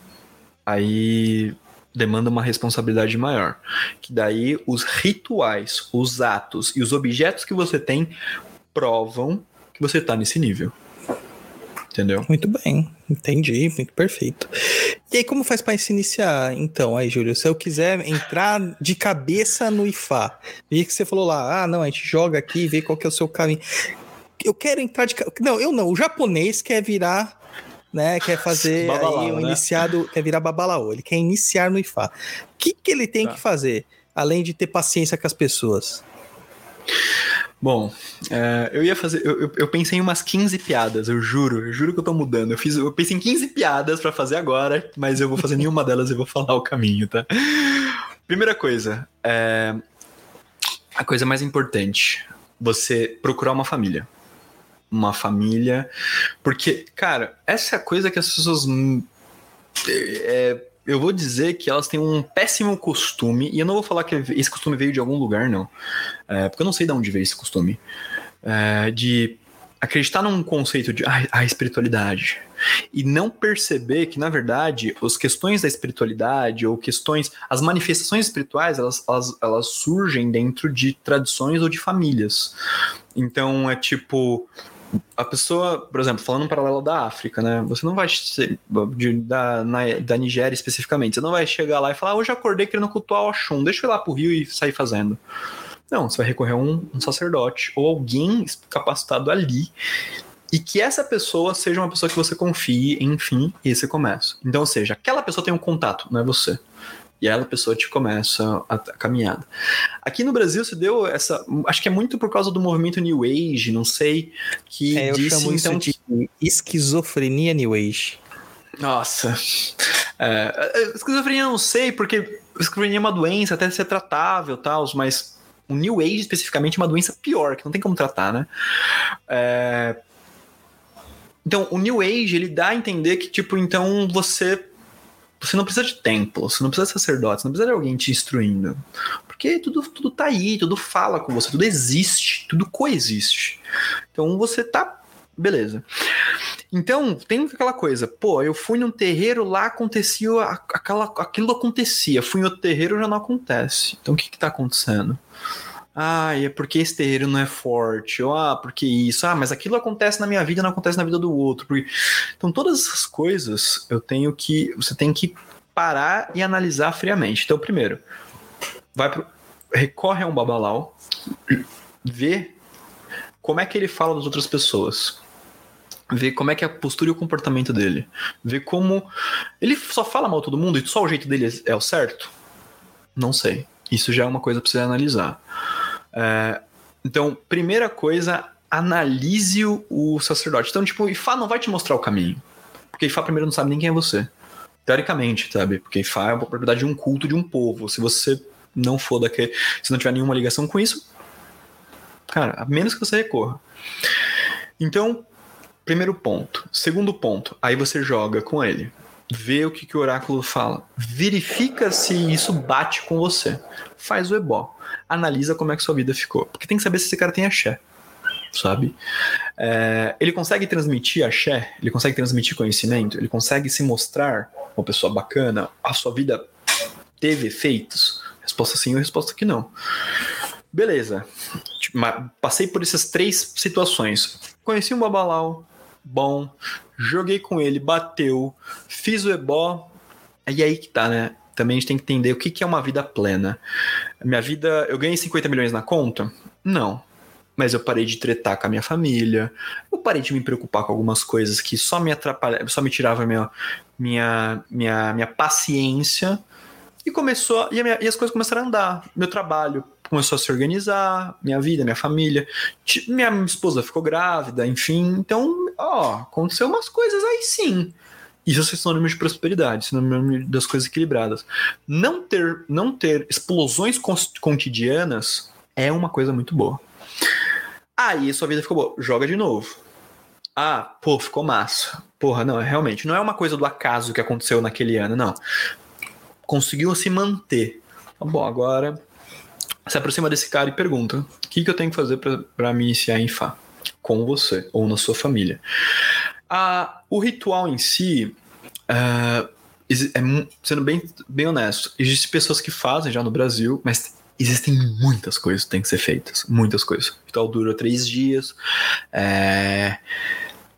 aí demanda uma responsabilidade maior. Que daí os rituais, os atos e os objetos que você tem provam que você está nesse nível. Entendeu? Muito bem, entendi, muito perfeito. E aí, como faz para se iniciar, então, aí, Júlio? Se eu quiser entrar de cabeça no IFA, e que você falou lá, ah, não, a gente joga aqui e vê qual que é o seu caminho. Eu quero entrar de Não, eu não, o japonês quer virar, né, quer fazer Babalao, aí um né? iniciado, quer virar babalaô, ele quer iniciar no IFA. O que, que ele tem Tá. que fazer, além de ter paciência com as pessoas? Bom, é, eu ia fazer. Eu, eu- pensei em umas 15 piadas, eu juro, eu juro que eu tô mudando. Eu, fiz, eu pensei em 15 piadas pra fazer agora, mas eu vou fazer nenhuma delas e vou falar o caminho, tá? Primeira coisa, é, a coisa mais importante, você procurar uma família. Uma família. Porque, cara, essa é a coisa que as pessoas. hum, é, eu vou dizer que elas têm um péssimo costume, e eu não vou falar que esse costume veio de algum lugar, não. É, porque eu não sei de onde veio esse costume. É, de acreditar num conceito de ah, a espiritualidade. E não perceber que, na verdade, as questões da espiritualidade ou questões. As manifestações espirituais, elas, elas, elas surgem dentro de tradições ou de famílias. Então é tipo. A pessoa, por exemplo, falando um paralelo da África, né? Você não vai ser, de- da, na- da Nigéria especificamente, você não vai chegar lá e falar, ah, hoje acordei querendo cultuar o Oxum, deixa eu ir lá pro Rio e sair fazendo. Não, você vai recorrer a um, um sacerdote ou alguém capacitado ali e que essa pessoa seja uma pessoa que você confie, enfim, e aí você começa. Então, ou seja, aquela pessoa tem um contato, não é você. E ela, a pessoa, te começa a, a caminhada. Aqui no Brasil se deu essa. Acho que é muito por causa do movimento New Age, não sei, que É, eu disse chamo então isso de esquizofrenia New Age. nossa. É, é, esquizofrenia eu não sei, porque esquizofrenia é uma doença, até ser tratável e tal, mas o New Age especificamente é uma doença pior, que não tem como tratar, né? É, Então, o New Age, ele dá a entender que, tipo, então você. Você não precisa de templo, você não precisa de sacerdote, você não precisa de alguém te instruindo. Porque tudo, tudo tá aí, tudo fala com você, tudo existe, tudo coexiste. Então você tá. Beleza. Então, tem aquela coisa, pô, eu fui num terreiro, lá acontecia, aquela, aquilo acontecia, fui em outro terreiro, já não acontece. Então, o que que tá acontecendo? Ah, é porque esse terreiro não é forte, ou ah, porque isso, ah, mas aquilo acontece na minha vida, não acontece na vida do outro. porque- Então, todas essas coisas, eu tenho que, você tem que parar e analisar friamente. Então, primeiro, vai pro, recorre a um babalau, vê como é que ele fala das outras pessoas ver como é que é a postura e o comportamento dele. Ver como. Ele só fala mal todo mundo e só o jeito dele é é o certo? Não sei. Isso já é uma coisa pra você analisar. É, então, primeira coisa, analise o, o sacerdote. Então, tipo, Ifá não vai te mostrar o caminho. Porque Ifá primeiro não sabe nem quem é você. Teoricamente, sabe? Porque Ifá é uma propriedade de um culto de um povo. Se você não for daquele. Se não tiver nenhuma ligação com isso, cara, a menos que você recorra. Então, Primeiro ponto. Segundo ponto, aí você joga com ele. Vê o que, que o oráculo fala. Verifica se isso bate com você. Faz o ebó. Analisa como é que sua vida ficou. Porque tem que saber se esse cara tem axé. Sabe? É, ele consegue transmitir axé? Ele consegue transmitir conhecimento? Ele consegue se mostrar uma pessoa bacana? A sua vida teve efeitos? Resposta sim ou resposta que não. Beleza. Tipo, Passei por essas três situações. Conheci um babalau, bom, joguei com ele, bateu, fiz o ebó. E aí que tá, né? Também a gente tem que entender o que que é uma vida plena. Minha vida, eu ganhei 50 milhões na conta? Não. Mas eu parei de tretar com a minha família. Eu parei de me preocupar com algumas coisas que só me atrapalhavam, só me tiravam minha, minha, minha, minha paciência. E começou, e, minha- e as coisas começaram a andar. Meu trabalho começou a se organizar, minha vida, minha família. Minha esposa ficou grávida, enfim. Então, ó, aconteceu umas coisas aí sim. Isso é sinônimo de prosperidade, sinônimo das coisas equilibradas. Não ter, não ter explosões cotidianas é uma coisa muito boa. Aí sua vida ficou boa, joga de novo. Ah, pô, ficou massa. Porra, não, é realmente, não é uma coisa do acaso que aconteceu naquele ano, não. Conseguiu se manter. Tá bom, agora se aproxima desse cara e pergunta: o que, que eu tenho que fazer pra me iniciar em Fá? Com você ou na sua família. Ah, o ritual em si, é mu- sendo bem, bem honesto, existem pessoas que fazem já no Brasil, mas existem muitas coisas que têm que ser feitas. Muitas coisas. O ritual dura três dias. é,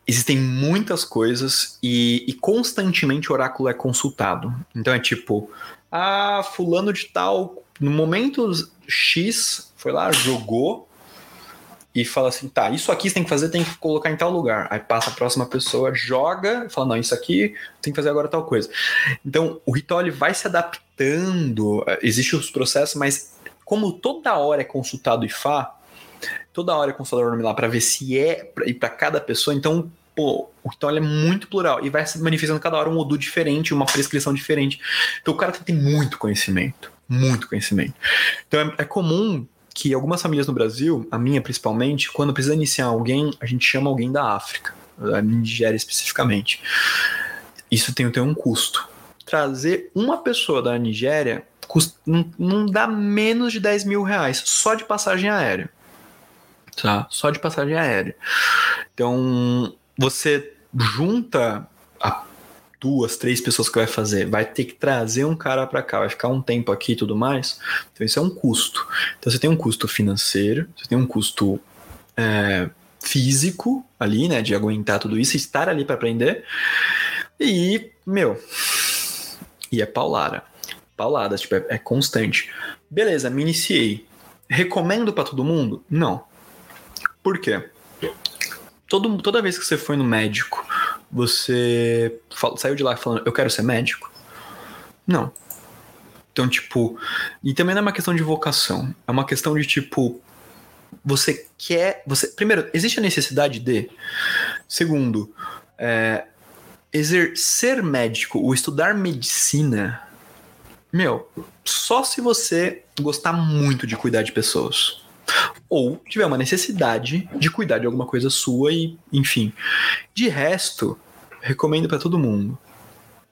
Existem muitas coisas e, e constantemente o oráculo é consultado. Então é tipo, ah, fulano de tal, no momento X, foi lá, jogou e fala assim, tá, isso aqui você tem que fazer, tem que colocar em tal lugar. Aí passa a próxima pessoa, joga, fala, não, isso aqui tem que fazer agora tal coisa. Então, o ritual ele vai se adaptando, eh, existem os processos, mas como toda hora é consultado IFA, toda hora é consultado o nome lá para ver se é e para cada pessoa, então, pô, o ritual é muito plural e vai se manifestando cada hora um Odu diferente, uma prescrição diferente. Então, o cara tem muito conhecimento, muito conhecimento. Então, é, é comum que algumas famílias no Brasil, a minha principalmente, quando precisa iniciar alguém, a gente chama alguém da África, da Nigéria especificamente. Isso tem, tem um custo. Trazer uma pessoa da Nigéria custa, não, não dá menos de 10 mil reais, só de passagem aérea. Tá? Só de passagem aérea. Então, você junta a duas, três pessoas que vai fazer, vai ter que trazer um cara para cá, vai ficar um tempo aqui e tudo mais. Então isso é um custo. Então você tem um custo financeiro, você tem um custo é, físico ali, né, de aguentar tudo isso, estar ali para aprender. E, meu, e é paulara. Paulada, tipo, é, é constante. Beleza, me iniciei. Recomendo para todo mundo? Não. Por quê? Todo, toda vez que você foi no médico, você saiu de lá falando, eu quero ser médico? Não. Então, tipo, e também não é uma questão de vocação, é uma questão de tipo, você quer, você, primeiro, existe a necessidade de, segundo, é, exercer médico, ou estudar medicina, meu, só se você gostar muito de cuidar de pessoas. Ou tiver uma necessidade de cuidar de alguma coisa sua e, enfim. De resto, recomendo para todo mundo.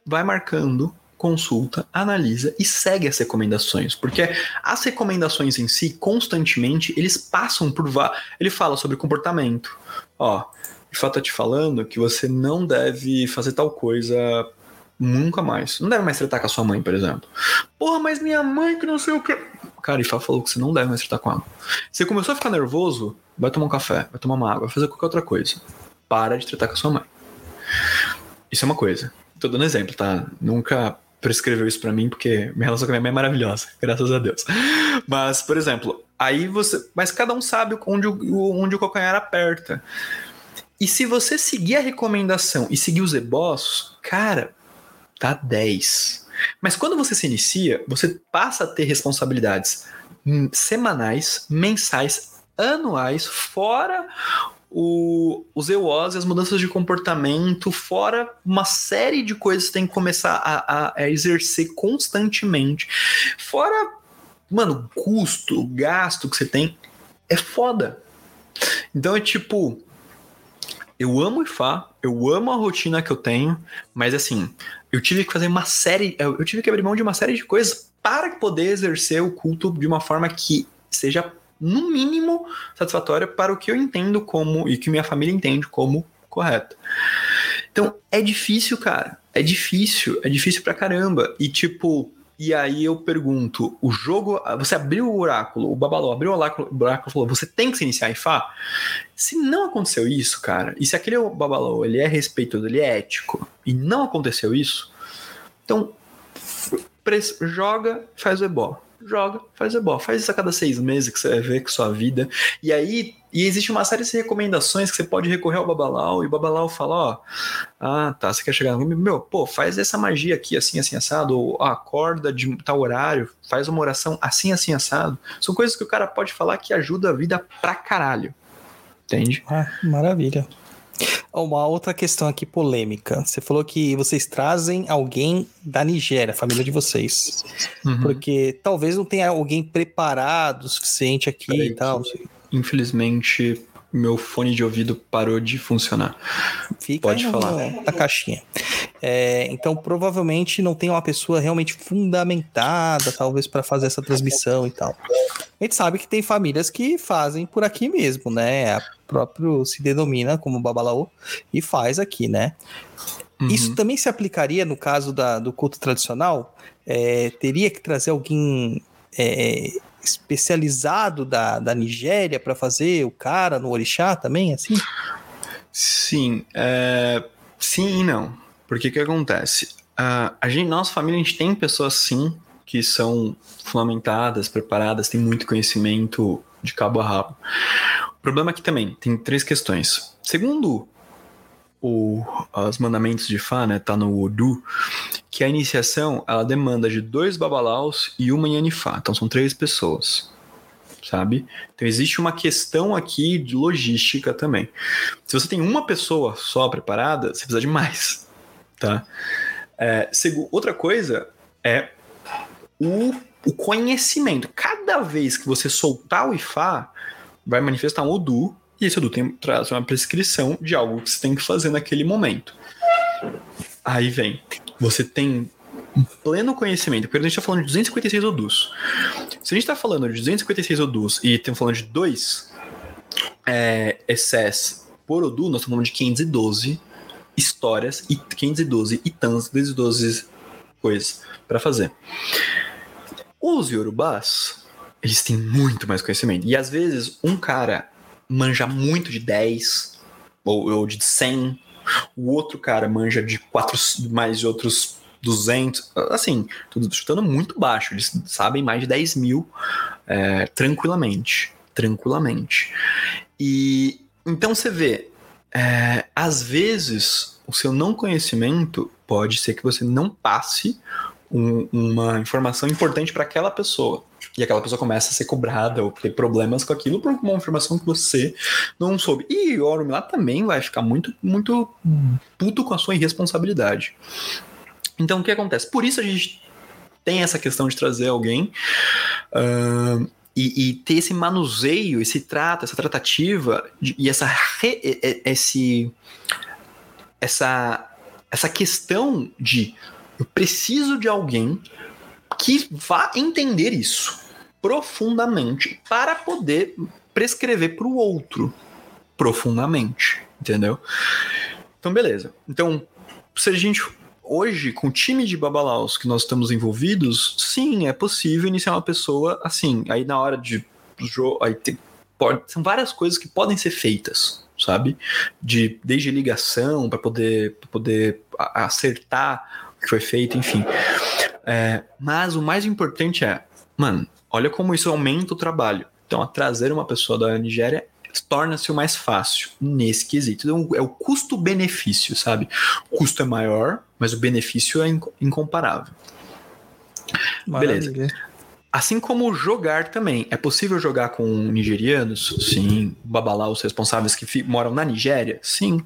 Vai marcando, consulta, analisa e segue as recomendações, porque as recomendações em si, constantemente, eles passam por ele fala sobre comportamento. Ó, de fato tá te falando que você não deve fazer tal coisa nunca mais. Não deve mais tratar com a sua mãe, por exemplo. Porra, mas minha mãe que não sei o que. Cara, Ifá falou que você não deve mais tratar com ela. Você começou a ficar nervoso, vai tomar um café, vai tomar uma água, vai fazer qualquer outra coisa. Para de tratar com a sua mãe. Isso é uma coisa. Tô dando exemplo, tá? Nunca prescreveu isso pra mim, porque minha relação com a minha mãe é maravilhosa, (laughs) graças a Deus. Mas, por exemplo, aí você. Mas cada um sabe onde o, onde o calcanhar aperta. E se você seguir a recomendação e seguir os ebós, cara, tá 10. Mas quando você se inicia, você passa a ter responsabilidades hum, semanais, mensais, anuais, fora o, os EOS e as mudanças de comportamento, fora uma série de coisas que tem que começar a, a- a exercer constantemente. Fora, mano, custo, gasto que você tem. É foda. Então é tipo. Eu amo o IFA, eu amo a rotina que eu tenho, mas assim, eu tive que fazer uma série, eu tive que abrir mão de uma série de coisas para poder exercer o culto de uma forma que seja, no mínimo, satisfatória para o que eu entendo como, e que minha família entende como correto. Então, é difícil, cara. É difícil, é difícil pra caramba. E tipo, E aí eu pergunto, o jogo, você abriu o oráculo, o Babalô abriu o oráculo, o oráculo falou, você tem que se iniciar em Fá? Se não aconteceu isso, cara, e se aquele Babalô, ele é respeitoso, ele é ético, e não aconteceu isso, então joga, faz o ebó. Joga, faz ebó. Faz isso a cada seis meses que você vai ver com sua vida. E aí, e existe uma série de recomendações que você pode recorrer ao Babalau, e o Babalau fala, ó, ah, tá, você quer chegar no meu, pô, faz essa magia aqui, assim, assim, assado, ou ó, acorda de tal horário, faz uma oração assim, assim, assado. São coisas que o cara pode falar que ajuda a vida pra caralho. Entende? Ah, maravilha. Uma outra questão aqui polêmica. Você falou que vocês trazem alguém da Nigéria, a família de vocês. Uhum. Porque talvez não tenha alguém preparado o suficiente aqui Peraí e tal. Infelizmente, meu fone de ouvido parou de funcionar. Fica Pode no- falar. na caixinha. É, então, provavelmente não tem uma pessoa realmente fundamentada, talvez, para fazer essa transmissão e tal. A gente sabe que tem famílias que fazem por aqui mesmo, né? Próprio se denomina como Babalaô e faz aqui, né? Uhum. Isso também se aplicaria no caso da- do culto tradicional? É, teria que trazer alguém é, especializado da, da Nigéria para fazer o cara no orixá também, assim? Sim, é... sim e não. Porque o que acontece? Ah, a gente, nossa família, a gente tem pessoas sim que são fundamentadas, preparadas, têm muito conhecimento de cabo a rabo. Problema aqui também tem três questões. Segundo o, os mandamentos de Fá, né, tá no Odu, que a iniciação ela demanda de dois babalaus e uma Yanifá. Então são três pessoas, sabe? Então existe uma questão aqui de logística também. Se você tem uma pessoa só preparada, você precisa de mais, tá? É, outra coisa é o, o conhecimento. Cada vez que você soltar o Ifá, vai manifestar um Odu, e esse Odu tem, traz uma prescrição de algo que você tem que fazer naquele momento. Aí vem, você tem pleno conhecimento, porque a gente está falando de 256 Odus. Se a gente está falando de 256 Odus e estamos falando de dois é, excess por Odu, nós estamos falando de 512 histórias e 512 itãs, 512 coisas para fazer. Os Yorubás, eles têm muito mais conhecimento. E às vezes um cara manja muito de 10 ou, ou de 100, o outro cara manja de 4 mais de outros 200. Assim, tudo chutando muito baixo. Eles sabem mais de 10 mil é, tranquilamente. Tranquilamente. E então você vê, é, às vezes o seu não conhecimento pode ser que você não passe um- uma informação importante para aquela pessoa. E aquela pessoa começa a ser cobrada ou ter problemas com aquilo por uma informação que você não soube. E o Orumilá também vai ficar muito, muito puto com a sua irresponsabilidade. Então o que acontece? Por isso a gente tem essa questão de trazer alguém ahn, e, e ter esse manuseio, esse trato, essa tratativa de- e essa re- esse essa essa questão de eu preciso de alguém que vá entender isso profundamente para poder prescrever para o outro profundamente, entendeu? Então, beleza. Então, se a gente hoje com o time de babalaus que nós estamos envolvidos, sim, é possível iniciar uma pessoa assim. Aí na hora de jogo, aí tem, pode, são várias coisas que podem ser feitas, sabe? De desde ligação para poder pra poder acertar que foi feito, enfim. É, mas o mais importante é, mano, olha como isso aumenta o trabalho. Então, a trazer uma pessoa da Nigéria torna-se o mais fácil nesse quesito. Então, é o custo-benefício, sabe? O custo é maior, mas o benefício é inco- incomparável. Beleza. Maravilha. Assim como jogar também. É possível jogar com nigerianos? Sim. Babalar os responsáveis que moram na Nigéria? Sim.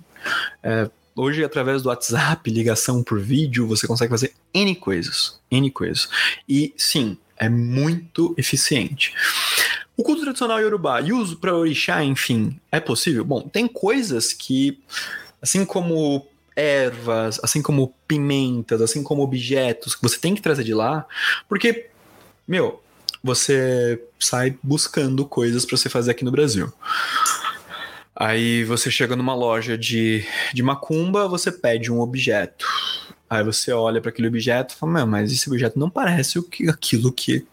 É, hoje, através do WhatsApp, ligação por vídeo, você consegue fazer N coisas. N coisas. E sim, é muito eficiente. O culto tradicional iorubá e uso para orixá, enfim, é possível? Bom, tem coisas que, assim como ervas, assim como pimentas, assim como objetos que você tem que trazer de lá, porque meu, você sai buscando coisas pra você fazer aqui no Brasil. Aí você chega numa loja de, de macumba, você pede um objeto. Aí você olha para aquele objeto e fala, "Meu, mas esse objeto não parece o que, aquilo que,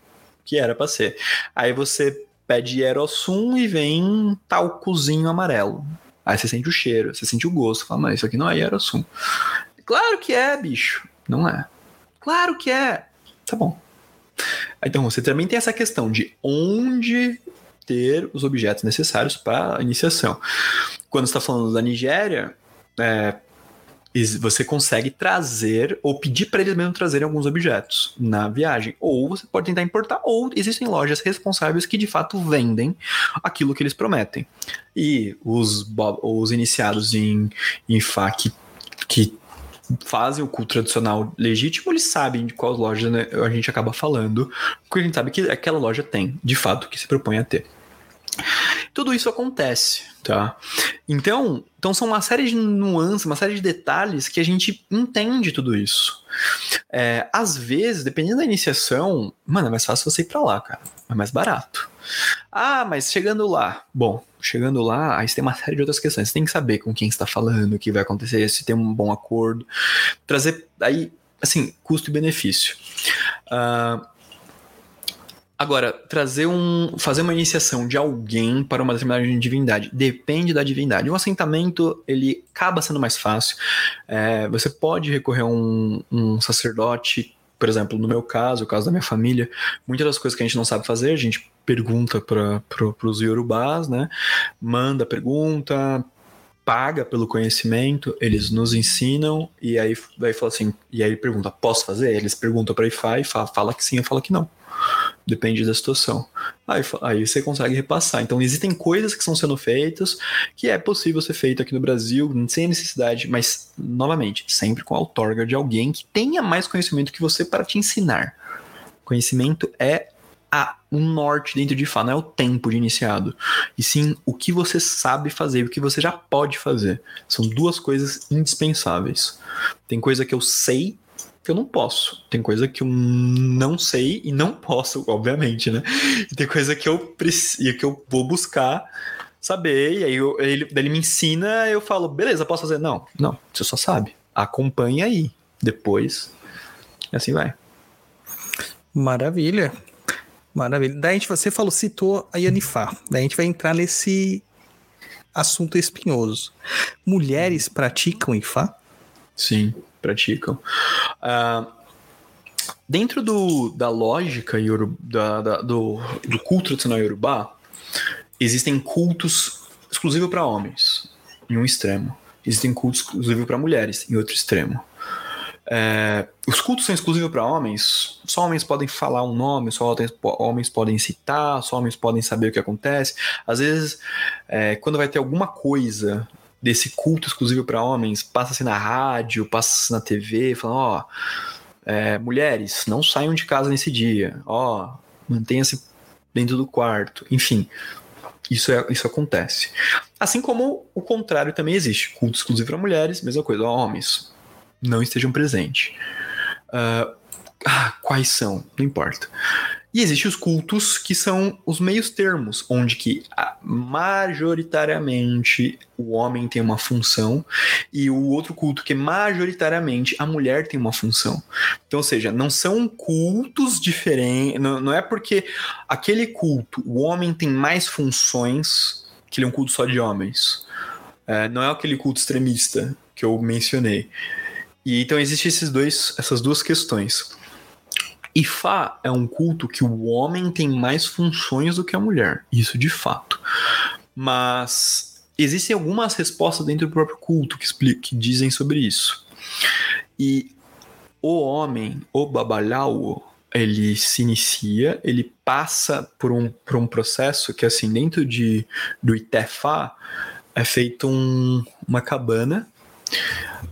que era para ser. Aí você pede Erossum e vem talcozinho amarelo. Aí você sente o cheiro, você sente o gosto. Fala, mas isso aqui não é Erossum. Claro que é, bicho. Não é. Claro que é. Tá bom. Então você também tem essa questão de onde ter os objetos necessários para a iniciação. Quando está falando da Nigéria, é, você consegue trazer ou pedir para eles mesmo trazerem alguns objetos na viagem. Ou você pode tentar importar, ou existem lojas responsáveis que de fato vendem aquilo que eles prometem. E os, os iniciados em, em FA que, que fazem o culto tradicional legítimo, eles sabem de qual loja né, a gente acaba falando, porque a gente sabe que aquela loja tem, de fato, o que se propõe a ter. Tudo isso acontece, tá? Então, então são uma série de nuances, uma série de detalhes que a gente entende tudo isso. É, às vezes, dependendo da iniciação, mano, é mais fácil você ir pra lá, cara. É mais barato. Ah, mas chegando lá, bom, chegando lá, aí você tem uma série de outras questões. Você tem que saber com quem está falando, o que vai acontecer, se tem um bom acordo. Trazer aí, assim, custo e benefício. Ah, Agora, trazer um. fazer uma iniciação de alguém para uma determinada divindade depende da divindade. Um assentamento, ele acaba sendo mais fácil. É, você pode recorrer a um, um sacerdote, por exemplo, no meu caso, o caso da minha família, muitas das coisas que a gente não sabe fazer, a gente pergunta para pro, os yorubás, né? Manda pergunta, paga pelo conhecimento, eles nos ensinam e aí vai falar assim, e aí pergunta, posso fazer? Eles perguntam para Ifá e fala, fala que sim, eu falo que não. Depende da situação. Aí, fa- aí você consegue repassar. Então existem coisas que estão sendo feitas que é possível ser feito aqui no Brasil, sem necessidade, mas novamente, sempre com a outorga de alguém que tenha mais conhecimento que você para te ensinar. Conhecimento é a, o norte dentro de Fá, não é o tempo de iniciado. E sim o que você sabe fazer, o que você já pode fazer. São duas coisas indispensáveis. Tem coisa que eu sei que eu não posso. Tem coisa que eu não sei e não posso, obviamente, né? E tem coisa que eu preciso, que eu vou buscar saber, e aí eu- ele, ele me ensina, eu falo, beleza, posso fazer? Não, não, você só sabe. Acompanha aí. Depois, e assim vai. Maravilha. Maravilha. Daí a gente, você falou, citou a Yanifá. Daí a gente vai entrar nesse assunto espinhoso. Mulheres praticam Ifá? Sim, praticam. Ah, dentro do, da lógica da- da- do, do culto tradicional iorubá, existem cultos exclusivos para homens, em um extremo. Existem cultos exclusivos para mulheres, em outro extremo. É, os cultos são exclusivos para homens, só homens podem falar um nome, só homens, homens podem citar, só homens podem saber o que acontece. Às vezes, é, quando vai ter alguma coisa desse culto exclusivo para homens, passa-se na rádio, passa-se na TV, falando, ó, é, mulheres, não saiam de casa nesse dia, ó, mantenha-se dentro do quarto, enfim, isso, é, isso acontece. Assim como o contrário também existe, culto exclusivo para mulheres, mesma coisa, ó, homens, não estejam presentes. Ah, ah, quais são? Não importa. E existem os cultos que são os meios termos, onde que ah, majoritariamente o homem tem uma função e o outro culto que majoritariamente a mulher tem uma função. Então, ou seja, não são cultos diferentes, não, não é porque aquele culto o homem tem mais funções que ele é um culto só de homens. É, não é aquele culto extremista que eu mencionei. E então existem esses dois, essas duas questões. Ifá é um culto que o homem tem mais funções do que a mulher, isso de fato. Mas existem algumas respostas dentro do próprio culto que, explicam, que dizem sobre isso. E o homem, o babalau, ele se inicia, ele passa por um, por um processo que, assim, dentro de, do Itefá, é feito um, uma cabana.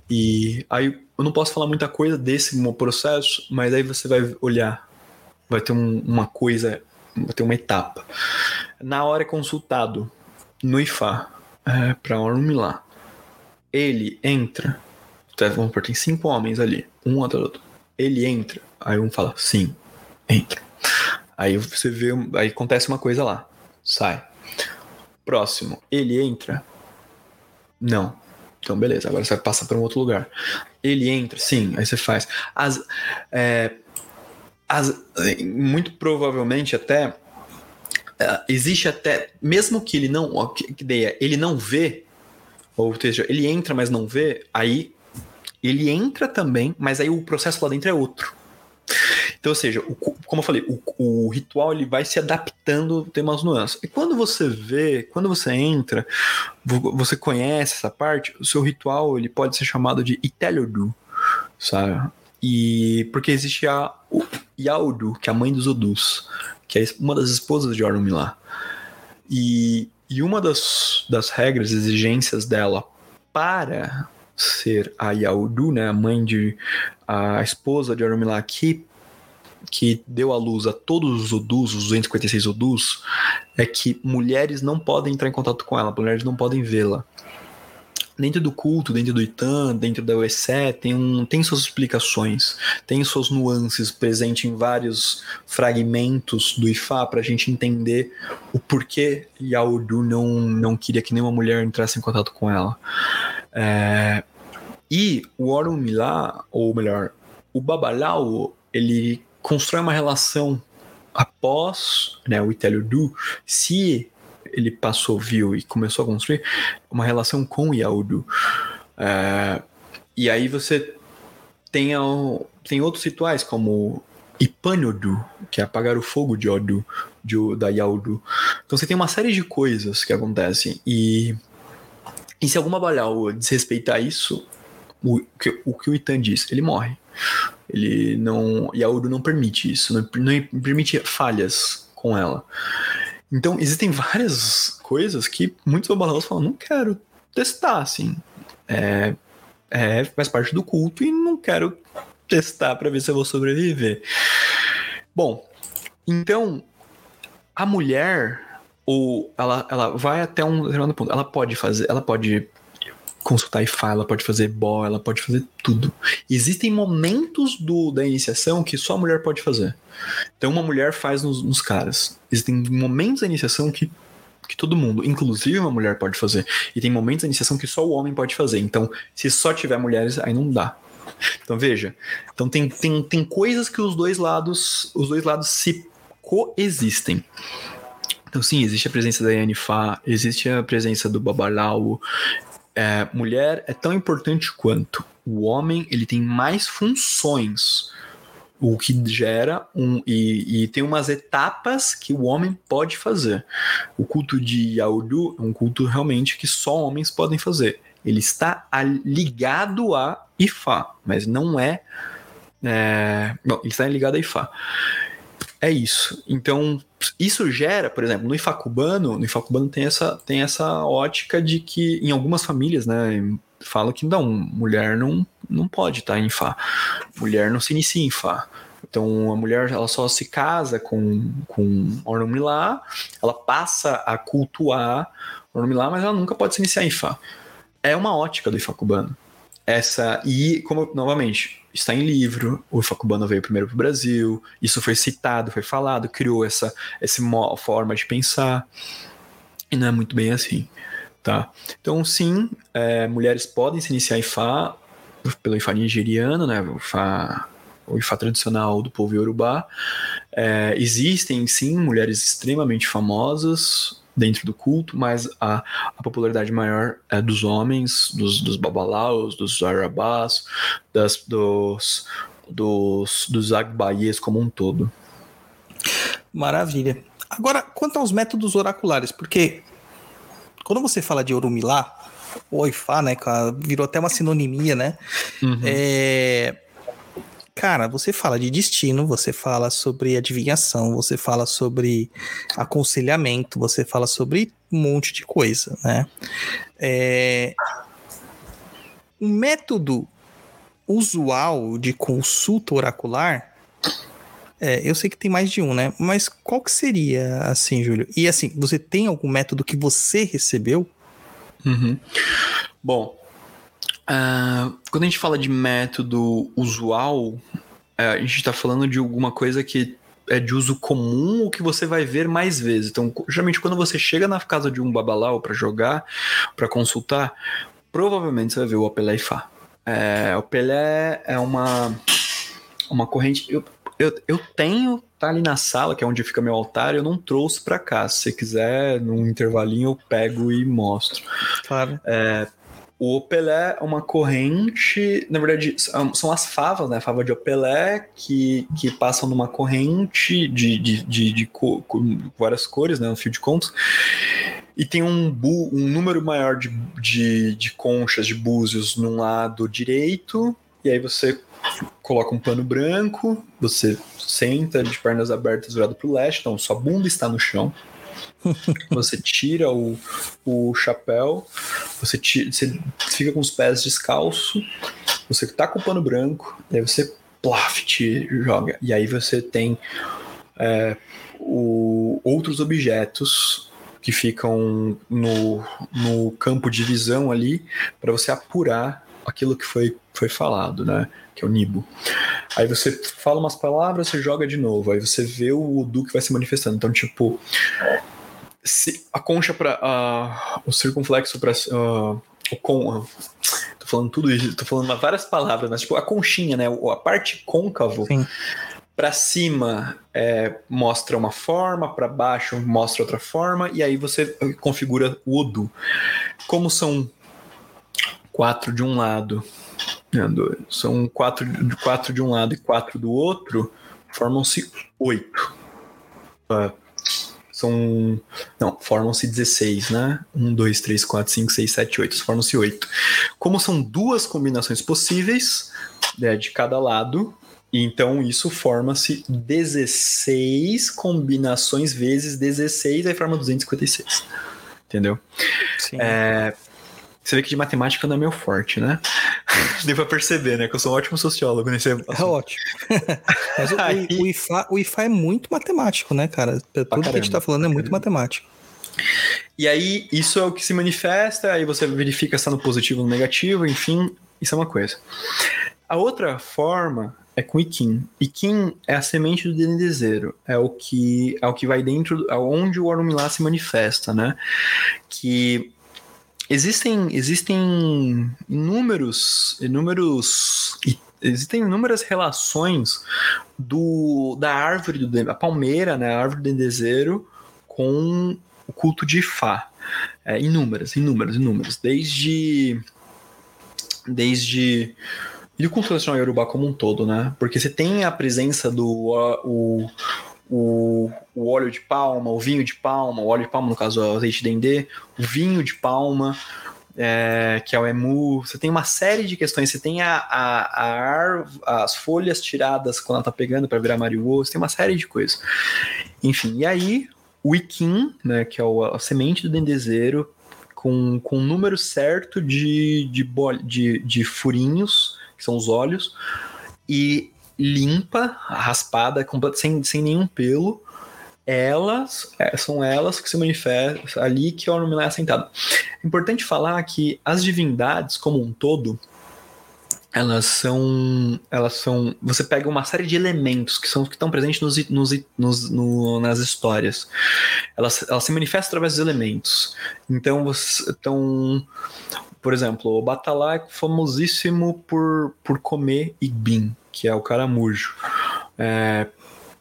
E aí eu não posso falar muita coisa desse processo, mas aí você vai olhar, vai ter um, uma coisa, vai ter uma etapa. Na hora é consultado no IFA é, para Ormilá. Ele entra, vamos por tem cinco homens ali, um atrás do outro. Ele entra, aí um fala sim, entra. Aí você vê, aí acontece uma coisa lá, sai. Próximo, ele entra, não. Então, beleza, agora você vai passar para um outro lugar. Ele entra, sim, aí você faz. As, é, as, muito provavelmente até. é, existe até. Mesmo que ele não. que ideia, ele não vê. Ou seja, ele entra, mas não vê, aí ele entra também, mas aí o processo lá dentro é outro. Então, ou seja, o como eu falei, o, o ritual ele vai se adaptando, tem umas nuances. E quando você vê, quando você entra, vo- você conhece essa parte, o seu ritual ele pode ser chamado de Iteliodu, sabe? E porque existe a Yaudu, que é a mãe dos Odus, que é uma das esposas de Orunmila. E, e uma das, das regras, exigências dela para ser a Yaudu, né, a mãe de a esposa de Orunmila que que deu à luz a todos os Odus, os 256 Odus, é que mulheres não podem entrar em contato com ela, mulheres não podem vê-la. Dentro do culto, dentro do Itan, dentro da Uessé, tem, um, tem suas explicações, tem suas nuances presentes em vários fragmentos do Ifá para a gente entender o porquê Yaudu não, não queria que nenhuma mulher entrasse em contato com ela. É, e o Orun ou melhor, o Babalau, ele constrói uma relação após né, o Iteliodu, se ele passou, viu e começou a construir uma relação com o Yaudu. É, e aí você tem, tem outros rituais, como Ipanyodu, que é apagar o fogo de Odu, de, da Yaudu. Então você tem uma série de coisas que acontecem. E, e se alguma Babalau desrespeitar isso, o, o que o Itan diz, ele morre. Ele não. E a não permite isso, não, não permite falhas com ela. Então, existem várias coisas que muitos babalaus falam, não quero testar, assim. É, é, faz parte do culto e não quero testar para ver se eu vou sobreviver. Bom, então, a mulher, ou ela, ela vai até um determinado ponto, ela pode fazer, ela pode consultar IFA, ela pode fazer BO, ela pode fazer tudo. Existem momentos do, da iniciação que só a mulher pode fazer. Então uma mulher faz nos, nos caras. Existem momentos da iniciação que, que todo mundo, inclusive uma mulher, pode fazer. E tem momentos da iniciação que só o homem pode fazer. Então, se só tiver mulheres, aí não dá. Então veja. Então tem, tem, tem coisas que os dois lados, os dois lados se coexistem. Então sim, existe a presença da Yanifá, existe a presença do Babalau, é, mulher é tão importante quanto. O homem ele tem mais funções o que gera um e, e tem umas etapas que o homem pode fazer. O culto de Yaudu é um culto realmente que só homens podem fazer. Ele está a- ligado a Ifá mas não é, é não, ele está ligado a Ifá é isso. Então, isso gera, por exemplo, no Ifá cubano, no Ifá cubano tem essa, tem essa ótica de que em algumas famílias, né, fala que não, mulher não, não pode estar em Ifá. Mulher não se inicia em Ifá. Então, a mulher ela só se casa com, com Ornumilá, ela passa a cultuar Ornumilá, mas ela nunca pode se iniciar em Ifá. É uma ótica do Ifá cubano. Essa, e, como, novamente, está em livro, o Ifá cubano veio primeiro para o Brasil, isso foi citado, foi falado, criou essa, essa forma de pensar, e não é muito bem assim, tá? Então, sim, é, mulheres podem se iniciar em Ifá, pelo Ifá nigeriano, né, o o Ifá tradicional do povo Yorubá, É, existem, sim, mulheres extremamente famosas dentro do culto, mas a, a popularidade maior é dos homens, dos, dos babalaus, dos arabás, das, dos, dos, dos agbaies como um todo. Maravilha. Agora, quanto aos métodos oraculares, porque quando você fala de Orumilá, ou Ifá, né, virou até uma sinonimia, né? É, Cara, você fala de destino, você fala sobre adivinhação, você fala sobre aconselhamento, você fala sobre um monte de coisa, né? É... Um método usual de consulta oracular, é, eu sei que tem mais de um, né? Mas qual que seria, assim, Júlio? E assim, você tem algum método que você recebeu? Uhum. Bom, ah, quando a gente fala de método usual, eh, a gente está falando de alguma coisa que é de uso comum ou que você vai ver mais vezes. Então, geralmente quando você chega na casa de um babalau para jogar, para consultar, provavelmente você vai ver o Opelé e Fá. É, o Pelé é uma, uma corrente. Eu, eu, eu tenho, tá ali na sala, que é onde fica meu altar, eu não trouxe para cá. Se você quiser, num intervalinho, eu pego e mostro. Claro. É, o opelé é uma corrente, na verdade, são as favas, né? Fava de opelé que, que passam numa corrente de, de, de, de co- com várias cores, né? Um fio de contos. E tem um, bu, um número maior de, de, de conchas, de búzios num lado direito, e aí você coloca um pano branco, você senta de pernas abertas virado para o leste, então sua bunda está no chão. Você tira o, o chapéu, você, tira, você fica com os pés descalço, você tá com o pano branco, daí você plaf, te joga. E aí você tem é, o, outros objetos que ficam no, no campo de visão ali para você apurar aquilo que foi, foi falado, né? Que é o Nibo. Aí você fala umas palavras, você joga de novo, aí você vê o Udu que vai se manifestando. Então, tipo, se a concha para o circunflexo para o com ah, tô falando tudo isso, tô falando várias palavras, mas tipo a conchinha, né? A parte côncavo para cima é, mostra uma forma, para baixo mostra outra forma, e aí você configura o Odu. Como são quatro de um lado, né, dois, são quatro, quatro de um lado e quatro do outro, formam-se oito. Ah, são. Não, formam-se 16, né? 1, 2, 3, 4, 5, 6, 7, 8. Formam-se 8. Como são duas combinações possíveis né, de cada lado, então isso forma-se 16 combinações vezes 16, aí forma 256. Entendeu? Sim. É, você vê que de matemática não é meu forte, né? (laughs) Deu pra perceber, né? Que eu sou um ótimo sociólogo nesse É ótimo. (laughs) Mas o, Aí- o, IFA, o IFA é muito matemático, né, cara? Tudo que a gente tá falando é muito matemático. E aí, isso é o que se manifesta, aí você verifica se está no positivo ou no negativo, enfim, isso é uma coisa. A outra forma é com Ikin. Ikin é a semente do dendezeiro, é o que é o que vai dentro, é onde o Orumilá se manifesta, né? Que existem existem inúmeros inúmeros existem inúmeras relações do da árvore do a palmeira, né, a árvore do dendezeiro com o culto de Ifá. É, inúmeras, inúmeras, inúmeras. Desde. Desde. E o culto tradicional Yorubá como um todo, né? Porque você tem a presença do. o, o, o óleo de palma, o vinho de palma, o óleo de palma, no caso, o azeite de dendê, o vinho de palma, é, que é o emu. Você tem uma série de questões. Você tem a, a, a ar- as folhas tiradas quando ela tá pegando para virar mariô. Você tem uma série de coisas. Enfim, e aí o Ikin, né, que é o- a semente do dendezeiro, com, com o número certo de, de, de, de furinhos, que são os olhos, e limpa, raspada, completa- sem, sem nenhum pelo. Elas, é, são elas que se manifestam ali que é o Orumilá é assentado. É importante falar que as divindades como um todo, elas são elas são você pega uma série de elementos que são que estão presentes nos, nos, nos- no- nas histórias elas, elas se manifestam através dos elementos então você então por exemplo o Batalá é famosíssimo por, por comer igbin que é o caramujo É,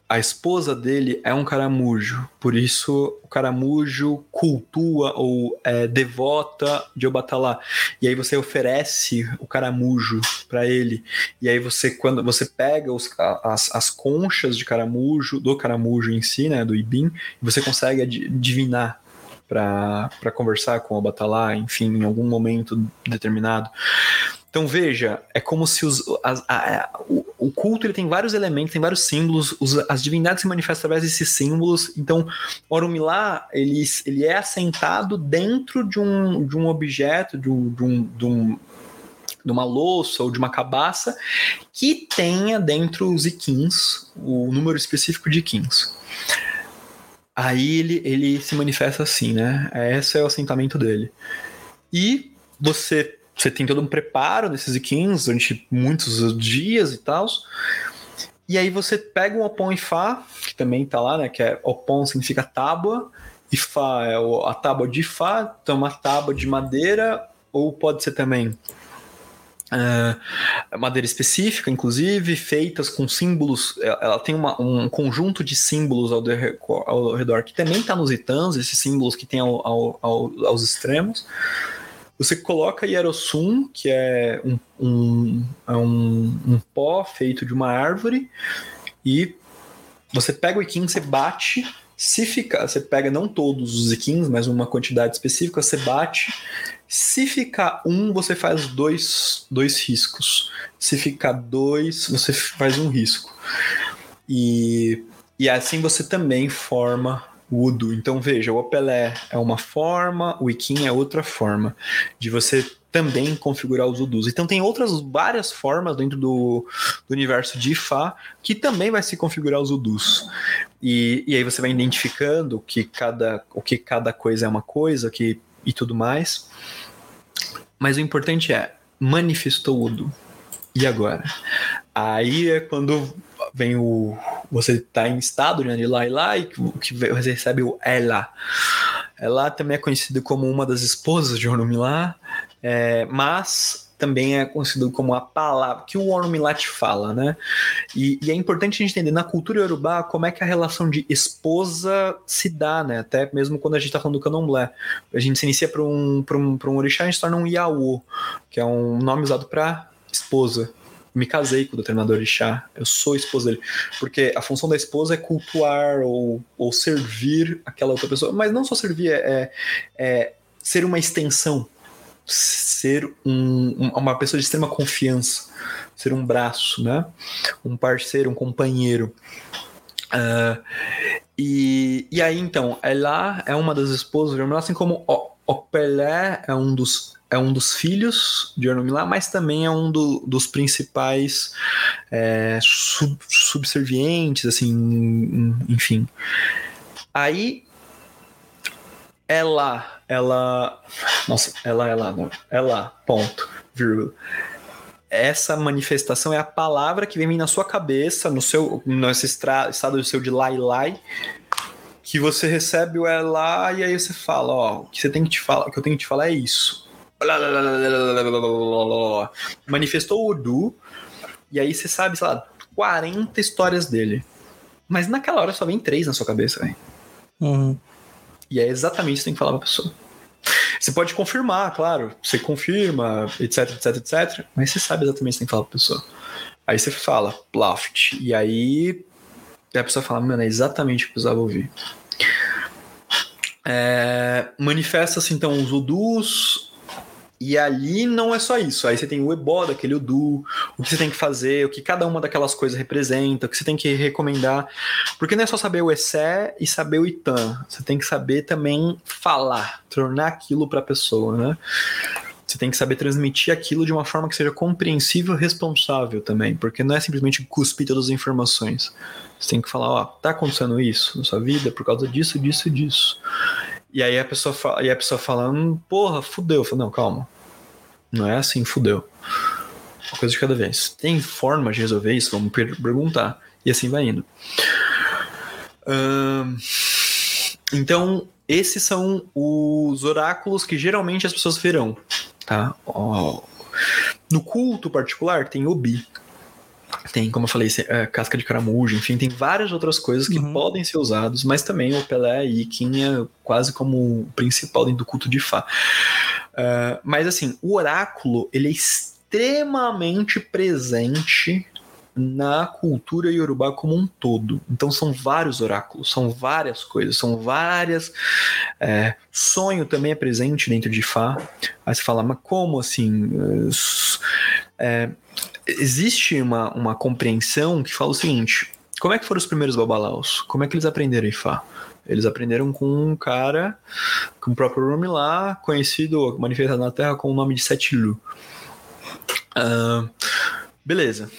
a esposa dele é um caramujo, por isso o caramujo cultua ou é devota de Obatalá. E aí você oferece o caramujo para ele. E aí você, quando você pega os- as, as conchas de caramujo, do caramujo em si, né, do Ibim, você consegue ad- divinar para conversar com o Obatalá, enfim, em algum momento determinado. Então veja, é como se os, as- a- a- o, o culto ele tem vários elementos, tem vários símbolos, os- as divindades se manifestam através desses símbolos. Então, Orumilá ele, ele é assentado dentro de um, de um objeto, de, um, de, um, de, um- de uma louça ou de uma cabaça que tenha dentro os iquins, o número específico de iquins. Aí ele, ele se manifesta assim, né? Esse é o assentamento dele. E você, você tem todo um preparo nesses iquins durante muitos dias e tal. E aí você pega um Opon e Fá, que também tá lá, né? Que é Opon significa tábua, e Fá é a tábua de Fá, então uma tábua de madeira ou pode ser também uh, madeira específica, inclusive, feitas com símbolos. Ela tem uma, um conjunto de símbolos ao, de, ao redor que também está nos itãs, esses símbolos que tem ao, ao, aos extremos. Você coloca hierosum, que é um, um, é um, um pó feito de uma árvore, e você pega o iquim, você bate. Se ficar, você pega não todos os iquins, mas uma quantidade específica, você bate. Se ficar um, você faz dois, dois riscos. Se ficar dois, você faz um risco. E, e assim você também forma o Udu. Então veja, o Opelé é uma forma, o Ikin é outra forma de você também configurar os Udus. Então tem outras várias formas dentro do, do universo de Ifá que também vai se configurar os Udus. E, e aí você vai identificando que cada, o que cada coisa é uma coisa que, e tudo mais. Mas o importante é manifestou o Udu. E agora? Aí é quando vem o. Você está em estado né, de lá e lá, e que você recebe o Ela. Ela também é conhecido como uma das esposas de Orumilá, é, mas também é conhecido como a palavra que o Orumilá te fala, né? E, e, é importante a gente entender na cultura iorubá como é que a relação de esposa se dá, né? Até mesmo quando a gente está falando do candomblé. A gente se inicia para um, um, um orixá, a gente torna um Yaô, que é um nome usado para esposa me casei com o determinado orixá, eu sou esposa dele. Porque a função da esposa é cultuar ou, ou servir aquela outra pessoa. Mas não só servir, é, é, é ser uma extensão, ser um, uma pessoa de extrema confiança, ser um braço, né? Um parceiro, um companheiro. Uh, e, e aí, então, ela é uma das esposas, assim como o, o Pelé é um dos é um dos filhos de Ornomilá, mas também é um do, dos principais é, sub, subservientes, assim, enfim. Aí ela, ela, nossa, ela, ela, não, ela, ponto, vírgula. Essa manifestação é a palavra que vem na sua cabeça, no seu, nesse estado do seu de lai lai, que você recebe o ela e aí você fala, ó, o que você tem que te falar, o que eu tenho que te falar é isso manifestou o Urdu, e aí você sabe, sei lá, 40 histórias dele. Mas naquela hora só vem três na sua cabeça, velho. Uhum. E é exatamente isso que tem que falar pra pessoa. Você pode confirmar, claro. Você confirma, etc, etc, etc. Mas você sabe exatamente o que tem que falar pra pessoa. Aí você fala, Plaft. E aí a pessoa fala, mano, é exatamente o que eu precisava ouvir. É, Manifesta-se então os udus, e ali não é só isso. Aí você tem o ebó daquele Udu, o que você tem que fazer, o que cada uma daquelas coisas representa, o que você tem que recomendar. Porque não é só saber o Essé e saber o Itan. Você tem que saber também falar, tornar aquilo para a pessoa, né? Você tem que saber transmitir aquilo de uma forma que seja compreensível e responsável também, porque não é simplesmente cuspir todas as informações. Você tem que falar, ó, tá acontecendo isso na sua vida por causa disso, disso e disso. E aí a pessoa fala, e a pessoa falando, porra, fudeu. Eu falo, não, calma. Não é assim, fudeu. Uma coisa de cada vez. Tem forma de resolver isso? Vamos perguntar. E assim vai indo. então, esses são os oráculos que geralmente as pessoas verão. Tá? No culto particular tem Obi, tem, como eu falei, é, casca de caramujo, enfim, tem várias outras coisas que uhum. podem ser usados, mas também o Pelé e Kim é quase como o principal dentro do culto de Fá. Uh, mas assim, o oráculo, ele é extremamente presente na cultura iorubá como um todo. Então são vários oráculos, são várias coisas, são várias. É, sonho também é presente dentro de Fá. Aí você fala, mas como assim? É, existe uma, uma compreensão que fala o seguinte: como é que foram os primeiros babalaos? Como é que eles aprenderam Ifá? Eles aprenderam com um cara, com o próprio Rumi lá, conhecido, manifestado na Terra com o nome de Setilu. Uh, beleza.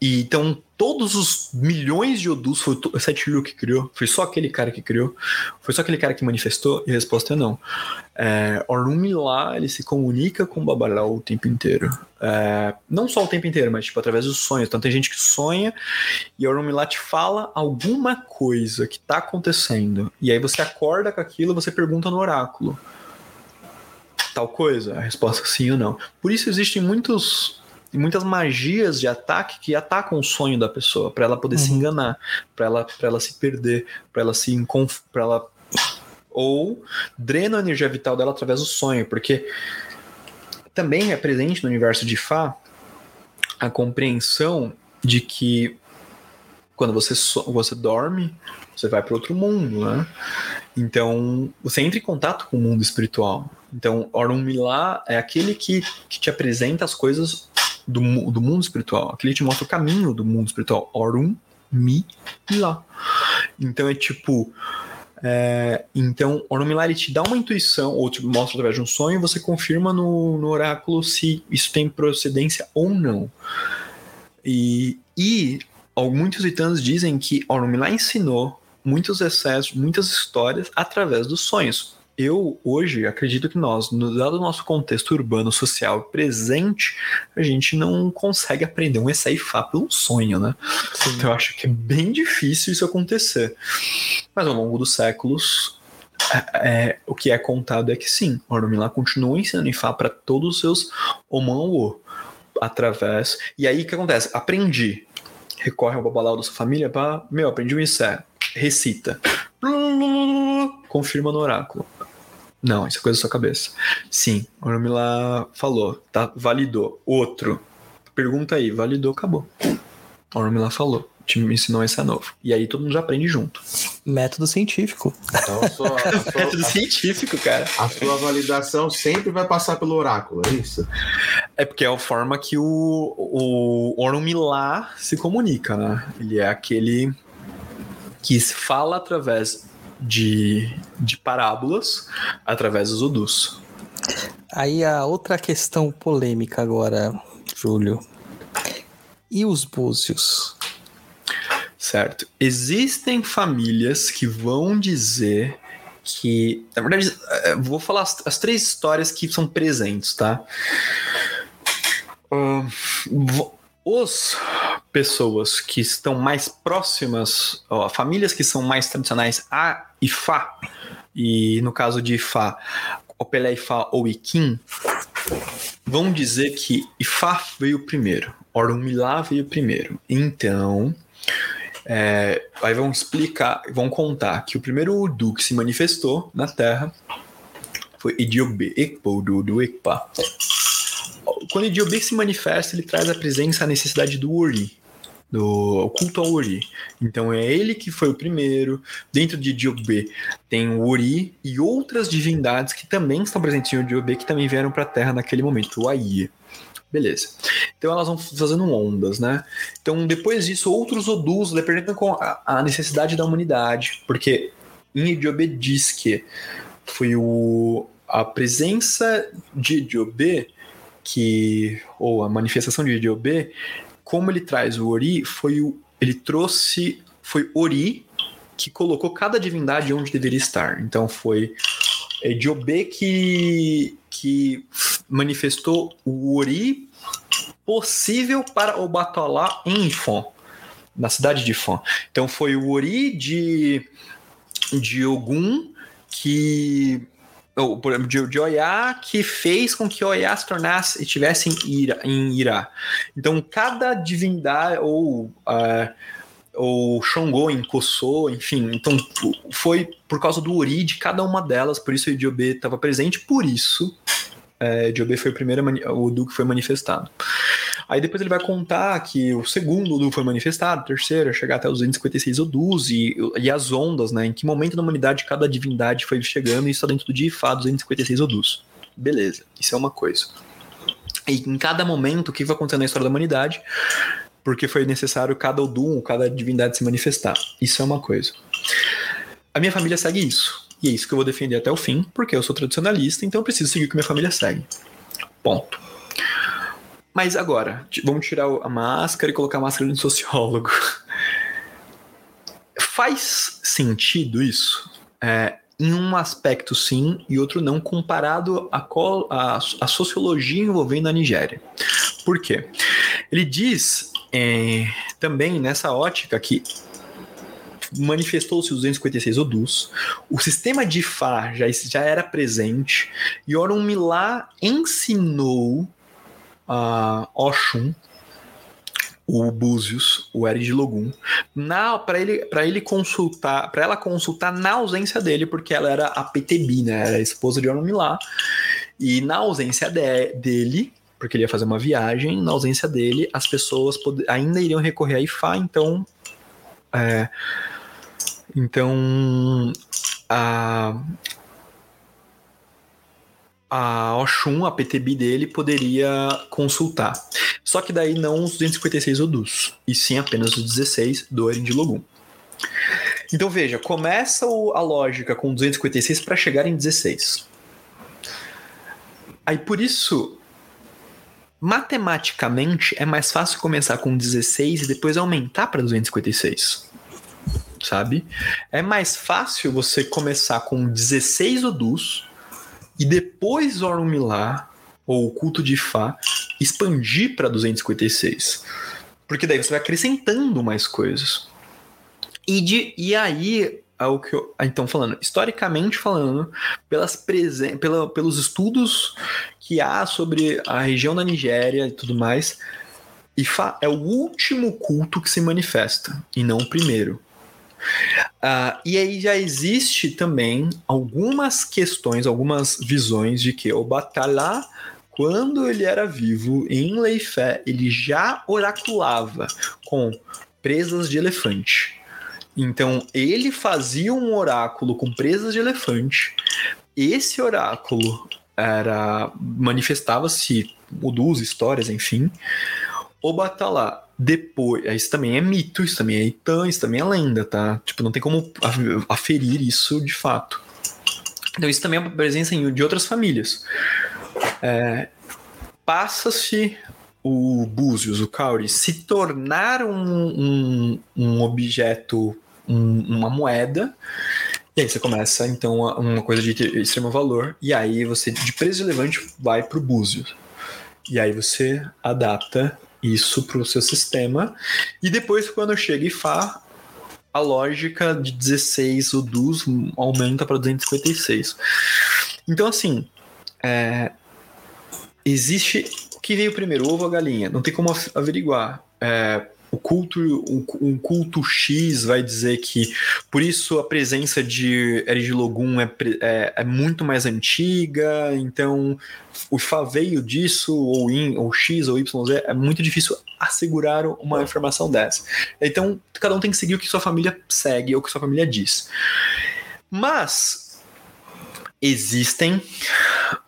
E então todos os milhões de Odus foi o Setilu que criou? Foi só aquele cara que criou? Foi só aquele cara que manifestou? E a resposta é não. É, Ornumi lá, ele se comunica com o Babalau o tempo inteiro. É, não só o tempo inteiro, mas tipo, através dos sonhos. Então tem gente que sonha e Ornumi lá te fala alguma coisa que tá acontecendo. E aí você acorda com aquilo você pergunta no oráculo. tal coisa? A resposta é sim ou não. Por isso existem muitos muitas magias de ataque que atacam o sonho da pessoa, para ela poder se Uhum. enganar, para ela, pra ela se perder, para ela se inconf... para ela ou drena a energia vital dela através do sonho, porque também é presente no universo de Fá a compreensão de que quando você, so- você dorme, você vai para outro mundo, né? Então, você entra em contato com o mundo espiritual. Então, Orun Milá é aquele que, que te apresenta as coisas do, do mundo espiritual. Aquele que te mostra o caminho do mundo espiritual. Orun Milá. Então, é tipo... é, então, Orun Milá, ele te dá uma intuição, ou te mostra através de um sonho, e você confirma no, no oráculo se isso tem procedência ou não. E, e muitos titanos dizem que Orunmila ensinou muitos excessos, muitas histórias através dos sonhos. Eu, hoje, acredito que nós, no dado o nosso contexto urbano, social presente, a gente não consegue aprender um Fá pelo sonho, né? Então eu acho que é bem difícil isso acontecer. Mas ao longo dos séculos, é, é, o que é contado é que sim, Orunmila continua ensinando Ifá para todos os seus Omanwo através. E aí o que acontece? Aprendi. Recorre ao babalau da sua família para. Meu, aprendi um Issé. Recita. Confirma no oráculo. Não, isso é coisa da sua cabeça. Sim, Ormila falou, tá? Validou. Outro. Pergunta aí, validou, acabou. Ormila falou. Te me ensinou esse é novo. E aí todo mundo já aprende junto. Método científico. Então, a sua, a sua- (laughs) Método científico, cara. a sua validação sempre vai passar pelo oráculo, é isso? É porque é a forma que o, o Orumilá se comunica, né? Ele é aquele que se fala através de, de parábolas, através dos odus. Aí a outra questão polêmica agora, Júlio. E os búzios? Certo? Existem famílias que vão dizer que. Na verdade, eh, vou falar as, as três histórias que são presentes, tá? Vo- os pessoas que estão mais próximas, ó, famílias que são mais tradicionais a Ifá, e no caso de Ifá, Opelé Ifá ou Iquim, vão dizer que Ifá veio primeiro, Orumilá veio primeiro. Então, é, aí vão explicar, vão contar que o primeiro Udu que se manifestou na Terra foi Idiobe, Ekpo do, do Ekpa. Quando Idiobe se manifesta, ele traz a presença, a necessidade do Ori, do culto ao Ori. Então é ele que foi o primeiro. Dentro de Idiobe tem o Ori e outras divindades que também estão presentes em Idiobe, que também vieram para a Terra naquele momento, o Aie. Beleza. Então elas vão fazendo ondas, né? Então, depois disso, outros Odus representam com a, necessidade da humanidade, porque em Idiobe diz que foi o, a presença de Idiobe que ou a manifestação de Idiobe, como ele traz o Ori, foi o ele trouxe foi Ori que colocou cada divindade onde deveria estar. Então foi Idiobe que que manifestou o Ori possível para o Batolá em Ifon, na cidade de Ifon. Então foi o Ori de, de Ogum que. Ou, por exemplo, de, de Oiá que fez com que Oiá se tornasse e tivesse em Ira. Em Irá. Então cada divindade, ou. ah, ou Xangô em Kossô, enfim. Então foi por causa do Ori de cada uma delas, por isso o Idiobe estava presente, por isso é, Idiobe foi o primeiro o Udu que foi manifestado. Aí depois ele vai contar que o segundo Udu foi manifestado, o terceiro, chegar até os 256 Odus e, e as ondas, né? Em que momento da humanidade cada divindade foi chegando e está dentro de Ifá 256 Odus. Beleza, isso é uma coisa. E em cada momento, o que vai acontecendo na história da humanidade, porque foi necessário cada Odum, cada divindade se manifestar. Isso é uma coisa. A minha família segue isso. E é isso que eu vou defender até o fim, porque eu sou tradicionalista, então eu preciso seguir o que minha família segue. Ponto. Mas agora, vamos tirar a máscara e colocar a máscara de sociólogo. (laughs) Faz sentido isso? É, em um aspecto sim, e outro não, comparado à co- à- à sociologia envolvendo a Nigéria. Por quê? Ele diz é, também nessa ótica que manifestou-se os 256 Odus, o sistema de Fá já, já era presente, e Orunmila ensinou a Oxum, o Búzios, o Eri de Logum, para ele, pra ele consultar, para ela consultar na ausência dele, porque ela era a PTB, né? Era a esposa de Orunmila. E na ausência de, dele, porque ele ia fazer uma viagem, na ausência dele, as pessoas ainda iriam recorrer a Ifá, então. é, então. A. A Oxum, a PTB dele, poderia consultar. Só que daí não os 256 Odus, e sim apenas os 16 do Eren de Logum. Então veja, começa a lógica com 256 para chegar em 16. Aí por isso, matematicamente, é mais fácil começar com 16 e depois aumentar para 256. Sabe? É mais fácil você começar com 16 Odus e depois Orunmila, ou o culto de Fá, expandir para 256. Porque daí você vai acrescentando mais coisas. E, de, e aí, é o que eu, então falando, historicamente falando, pelas presen pela, pelos estudos que há sobre a região da Nigéria e tudo mais, Ifá é o último culto que se manifesta, e não o primeiro. Ah, e aí já existe também algumas questões, algumas visões de que o Batalá, quando ele era vivo em Leifé, ele já oraculava com presas de elefante. Então ele fazia um oráculo com presas de elefante. Esse oráculo era manifestava-se Udus, histórias, enfim. O Batalá depois, isso também é mito, isso também é Itã, isso também é lenda, tá? Tipo, não tem como af- aferir isso de fato. Então isso também é uma presença de outras famílias. É, Passa-se o Búzios, o Cauri, se tornar um, um, um objeto, um- uma moeda, e aí você começa, então, uma coisa de extremo valor, e aí você, de preço relevante, vai para o Búzios. E aí você adapta isso para o seu sistema, e depois, quando chega Fá, a lógica de 16 Udus aumenta para 256. Então, assim, é, existe. O que veio primeiro, o ovo ou galinha? Não tem como averiguar. É, o culto, um, um culto X vai dizer que por isso a presença de Erigi Logum é, é, é muito mais antiga, então o Fá veio disso, ou, in, ou X ou YZ, é muito difícil assegurar uma informação dessa. Então, cada um tem que seguir o que sua família segue ou o que sua família diz. Mas existem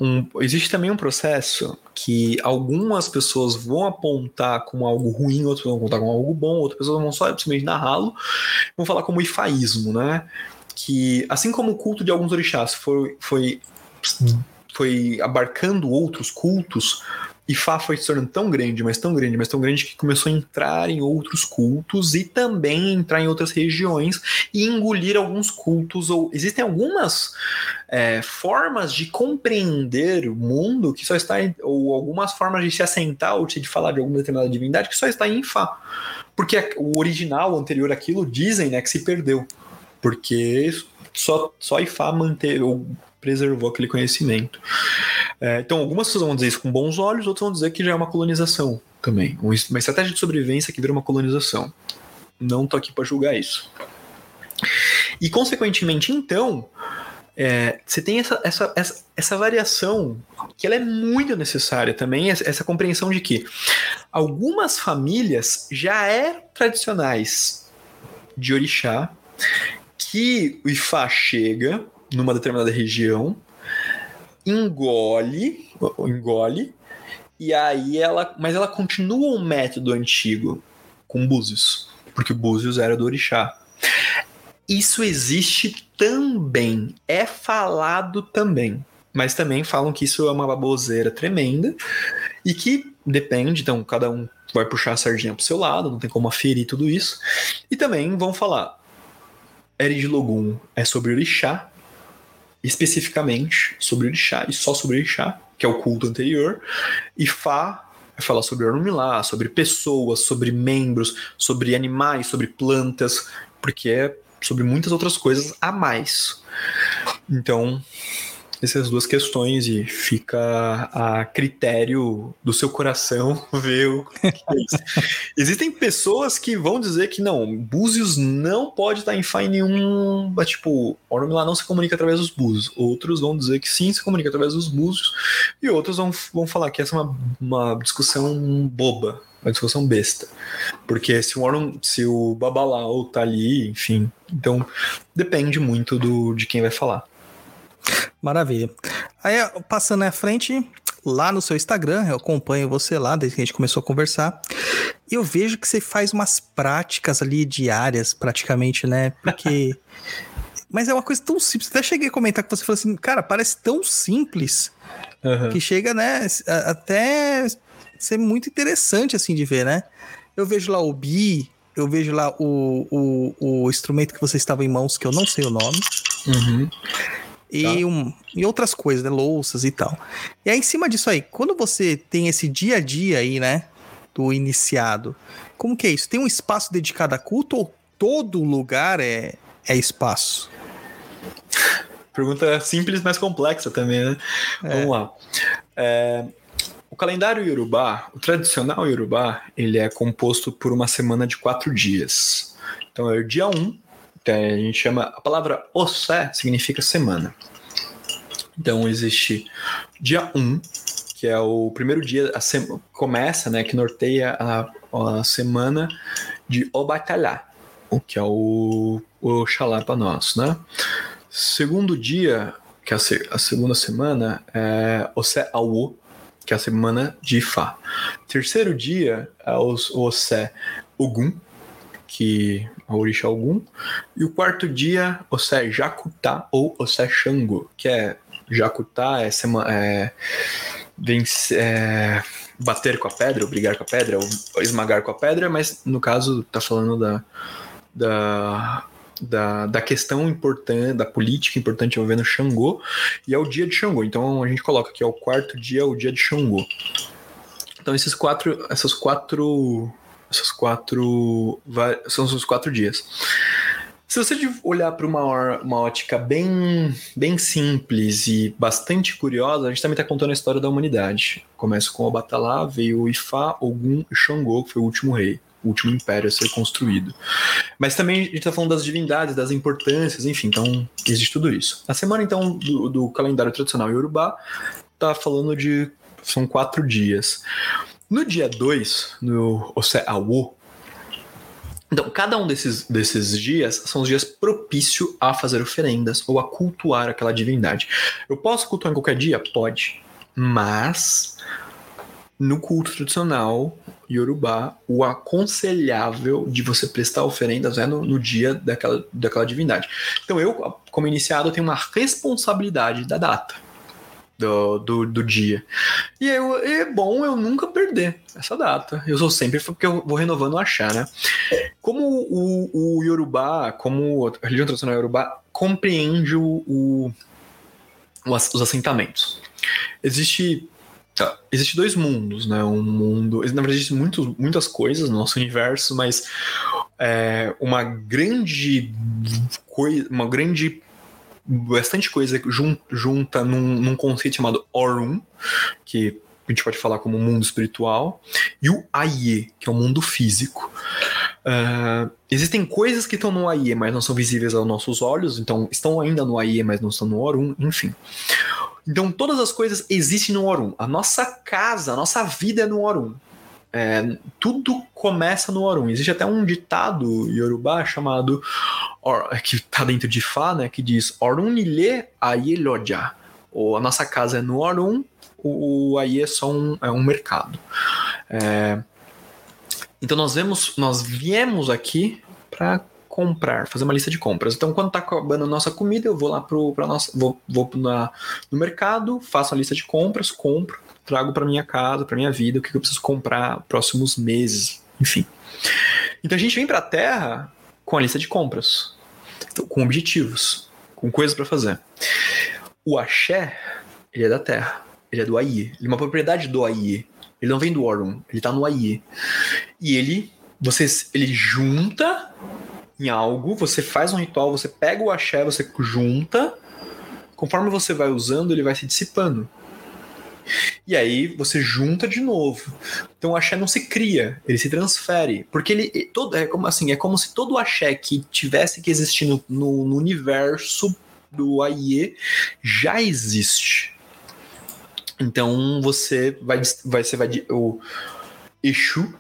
um, existe também um processo que algumas pessoas vão apontar como algo ruim, outras vão apontar como algo bom, outras pessoas vão só simplesmente narrá-lo, vão falar como ifaísmo, né? Que assim como o culto de alguns orixás foi, foi, foi abarcando outros cultos, Ifá foi se tornando tão grande, mas tão grande, mas tão grande que começou a entrar em outros cultos e também entrar em outras regiões e engolir alguns cultos. Ou existem algumas é, formas de compreender o mundo que só está em, ou algumas formas de se assentar ou de falar de alguma determinada divindade que só está em Ifá. Porque o original, o anterior àquilo, dizem né, que se perdeu. Porque só, só Ifá manteve preservou aquele conhecimento. É, então, algumas pessoas vão dizer isso com bons olhos, outras vão dizer que já é uma colonização também. Uma estratégia de sobrevivência que vira uma colonização. Não tô aqui para julgar isso. E, consequentemente, então, é, você tem essa, essa, essa, essa, variação que ela é muito necessária também, essa, compreensão de que algumas famílias já eram tradicionais de orixá, que o Ifá chega numa determinada região, engole, engole, e aí ela, mas ela continua um método antigo com Búzios, porque o Búzios era do orixá. Isso existe também, é falado também, mas também falam que isso é uma baboseira tremenda e que depende, então cada um vai puxar a sardinha pro seu lado, não tem como aferir tudo isso. E também vão falar Erid Logum é sobre orixá, especificamente sobre orixá e só sobre orixá, que é o culto anterior, e Fá vai falar sobre Orunmila, sobre pessoas, sobre membros, sobre animais, sobre plantas, porque sobre muitas outras coisas a mais. Então, essas duas questões e fica a critério do seu coração (laughs) ver o que é isso. Existem pessoas que vão dizer que não, Búzios não pode estar em em nenhum. Tipo, Orm lá não se comunica através dos Búzios. Outros vão dizer que sim, se comunica através dos Búzios. E outros vão, vão falar que essa é uma, uma discussão boba, uma discussão besta. Porque se o Orm, se o Babalau tá ali, enfim. Então, depende muito do, de quem vai falar. Maravilha. Aí, passando à frente, lá no seu Instagram, eu acompanho você lá desde que a gente começou a conversar. E eu vejo que você faz umas práticas ali diárias, praticamente, né? Porque. (laughs) Mas é uma coisa tão simples. Até cheguei a comentar com você, falou assim, cara, parece tão simples Uhum. que chega, né, até ser muito interessante, assim, de ver, né? Eu vejo lá o bi, eu vejo lá o, o, o instrumento que você estava em mãos, que eu não sei o nome. Uhum. E, Tá. um, e outras coisas, né? Louças e tal. E aí, em cima disso aí, quando você tem esse dia a dia aí, né? Do iniciado, como que é isso? Tem um espaço dedicado a culto ou todo lugar é, é espaço? Pergunta simples, mas complexa também, né? Vamos lá. É, o calendário Yorubá, o tradicional Yorubá, ele é composto por uma semana de quatro dias. Então é o dia 1, um, a gente chama. A palavra Osé significa semana. Então existe dia 1, um, que é o primeiro dia, a sema, começa, né, que norteia a, a semana de Obatalá, o que é o, o para nós, né? Segundo dia, que é a, se- a segunda semana, é Osé Awo, que é a semana de Ifá. Terceiro dia é o Osé Ogum, que o orixá Ogum. E o quarto dia, Osé Jacutá ou Osé Xango, que é Jacutá é, sema, é, vencer, é bater com a pedra, ou brigar com a pedra, ou esmagar com a pedra, mas no caso tá falando da, da, da, da questão importante, da política importante envolvendo Xangô, e é o dia de Xangô. Então a gente coloca que é o quarto dia, o dia de Xangô. Então esses quatro, essas quatro, essas quatro, são os quatro dias. Se você olhar para uma, uma ótica bem, bem simples e bastante curiosa, a gente também está contando a história da humanidade. Começa com o Batalá, veio o Ifá, Ogum e Xangô, que foi o último rei, o último império a ser construído. Mas também a gente está falando das divindades, das importâncias, enfim, então existe tudo isso. A semana, então, do, do calendário tradicional Yorubá tá falando de. são quatro dias. No dia 2, no Ose Awo, então, cada um desses, desses dias são os dias propícios a fazer oferendas ou a cultuar aquela divindade. Eu posso cultuar em qualquer dia? Pode. Mas, no culto tradicional Yorubá, o aconselhável de você prestar oferendas é no, no dia daquela, daquela divindade. Então, eu, como iniciado, tenho uma responsabilidade da data. Do, do, do dia. E eu, é bom eu nunca perder essa data. Eu sou sempre porque eu vou renovando o achar, né? Como o, o Yorubá, como a religião tradicional Yorubá, compreende o, o- os assentamentos. Existe. tá, existe dois mundos, né? Um mundo. Na verdade, existem muitos, muitas coisas no nosso universo, mas é, uma grande coisa. Uma grande. Bastante coisa jun- junta num, num conceito chamado Orum, que a gente pode falar como mundo espiritual, e o Aie, que é o mundo físico. Ah, existem coisas que estão no Aie, mas não são visíveis aos nossos olhos, então estão ainda no Aie, mas não estão no Orum, enfim. Então todas as coisas existem no Orum. A nossa casa, a nossa vida é no Orum. É, tudo começa no Orum. Existe até um ditado Yorubá chamado, or- que está dentro de Fá, né, que diz Orum nile Aie loja. Ou a nossa casa é no Orum, o, o Aie é só um, é um mercado. É, então nós vemos, nós viemos aqui para comprar, fazer uma lista de compras. Então quando tá acabando a nossa comida, eu vou lá pro para nossa, vou, vou na, no mercado, faço a lista de compras, compro, trago para minha casa, para minha vida, o que que eu preciso comprar próximos meses, enfim. Então a gente vem para a Terra com a lista de compras, então, com objetivos, com coisas para fazer. O axé, ele é da Terra, ele é do Aie, ele é uma propriedade do Aie. Ele não vem do Orum, ele tá no Aie. E ele, você, ele junta em algo, você faz um ritual, você pega o axé, você junta, conforme você vai usando, ele vai se dissipando. E aí você junta de novo. Então o axé não se cria, ele se transfere. Porque ele todo, é como assim, é como se todo o axé que tivesse que existir no, no, no universo do AIE já existe. Então você vai, vai, você vai o Exu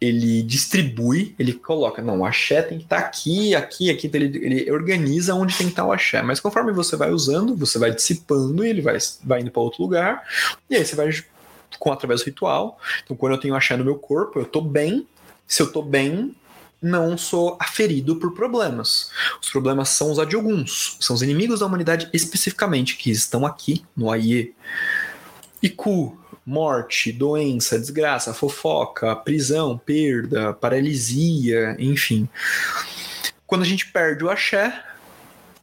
ele distribui, ele coloca, não, o axé tem que estar aqui, aqui, aqui, então ele, ele organiza onde tem que estar o axé. Mas conforme você vai usando, você vai dissipando e ele vai, vai indo para outro lugar, e aí você vai com através do ritual. Então, quando eu tenho axé no meu corpo, eu tô bem. Se eu tô bem, não sou aferido por problemas. Os problemas são os adioguns, são os inimigos da humanidade especificamente, que estão aqui no AIE. Iku, morte, doença, desgraça, fofoca, prisão, perda, paralisia, enfim. Quando a gente perde o axé,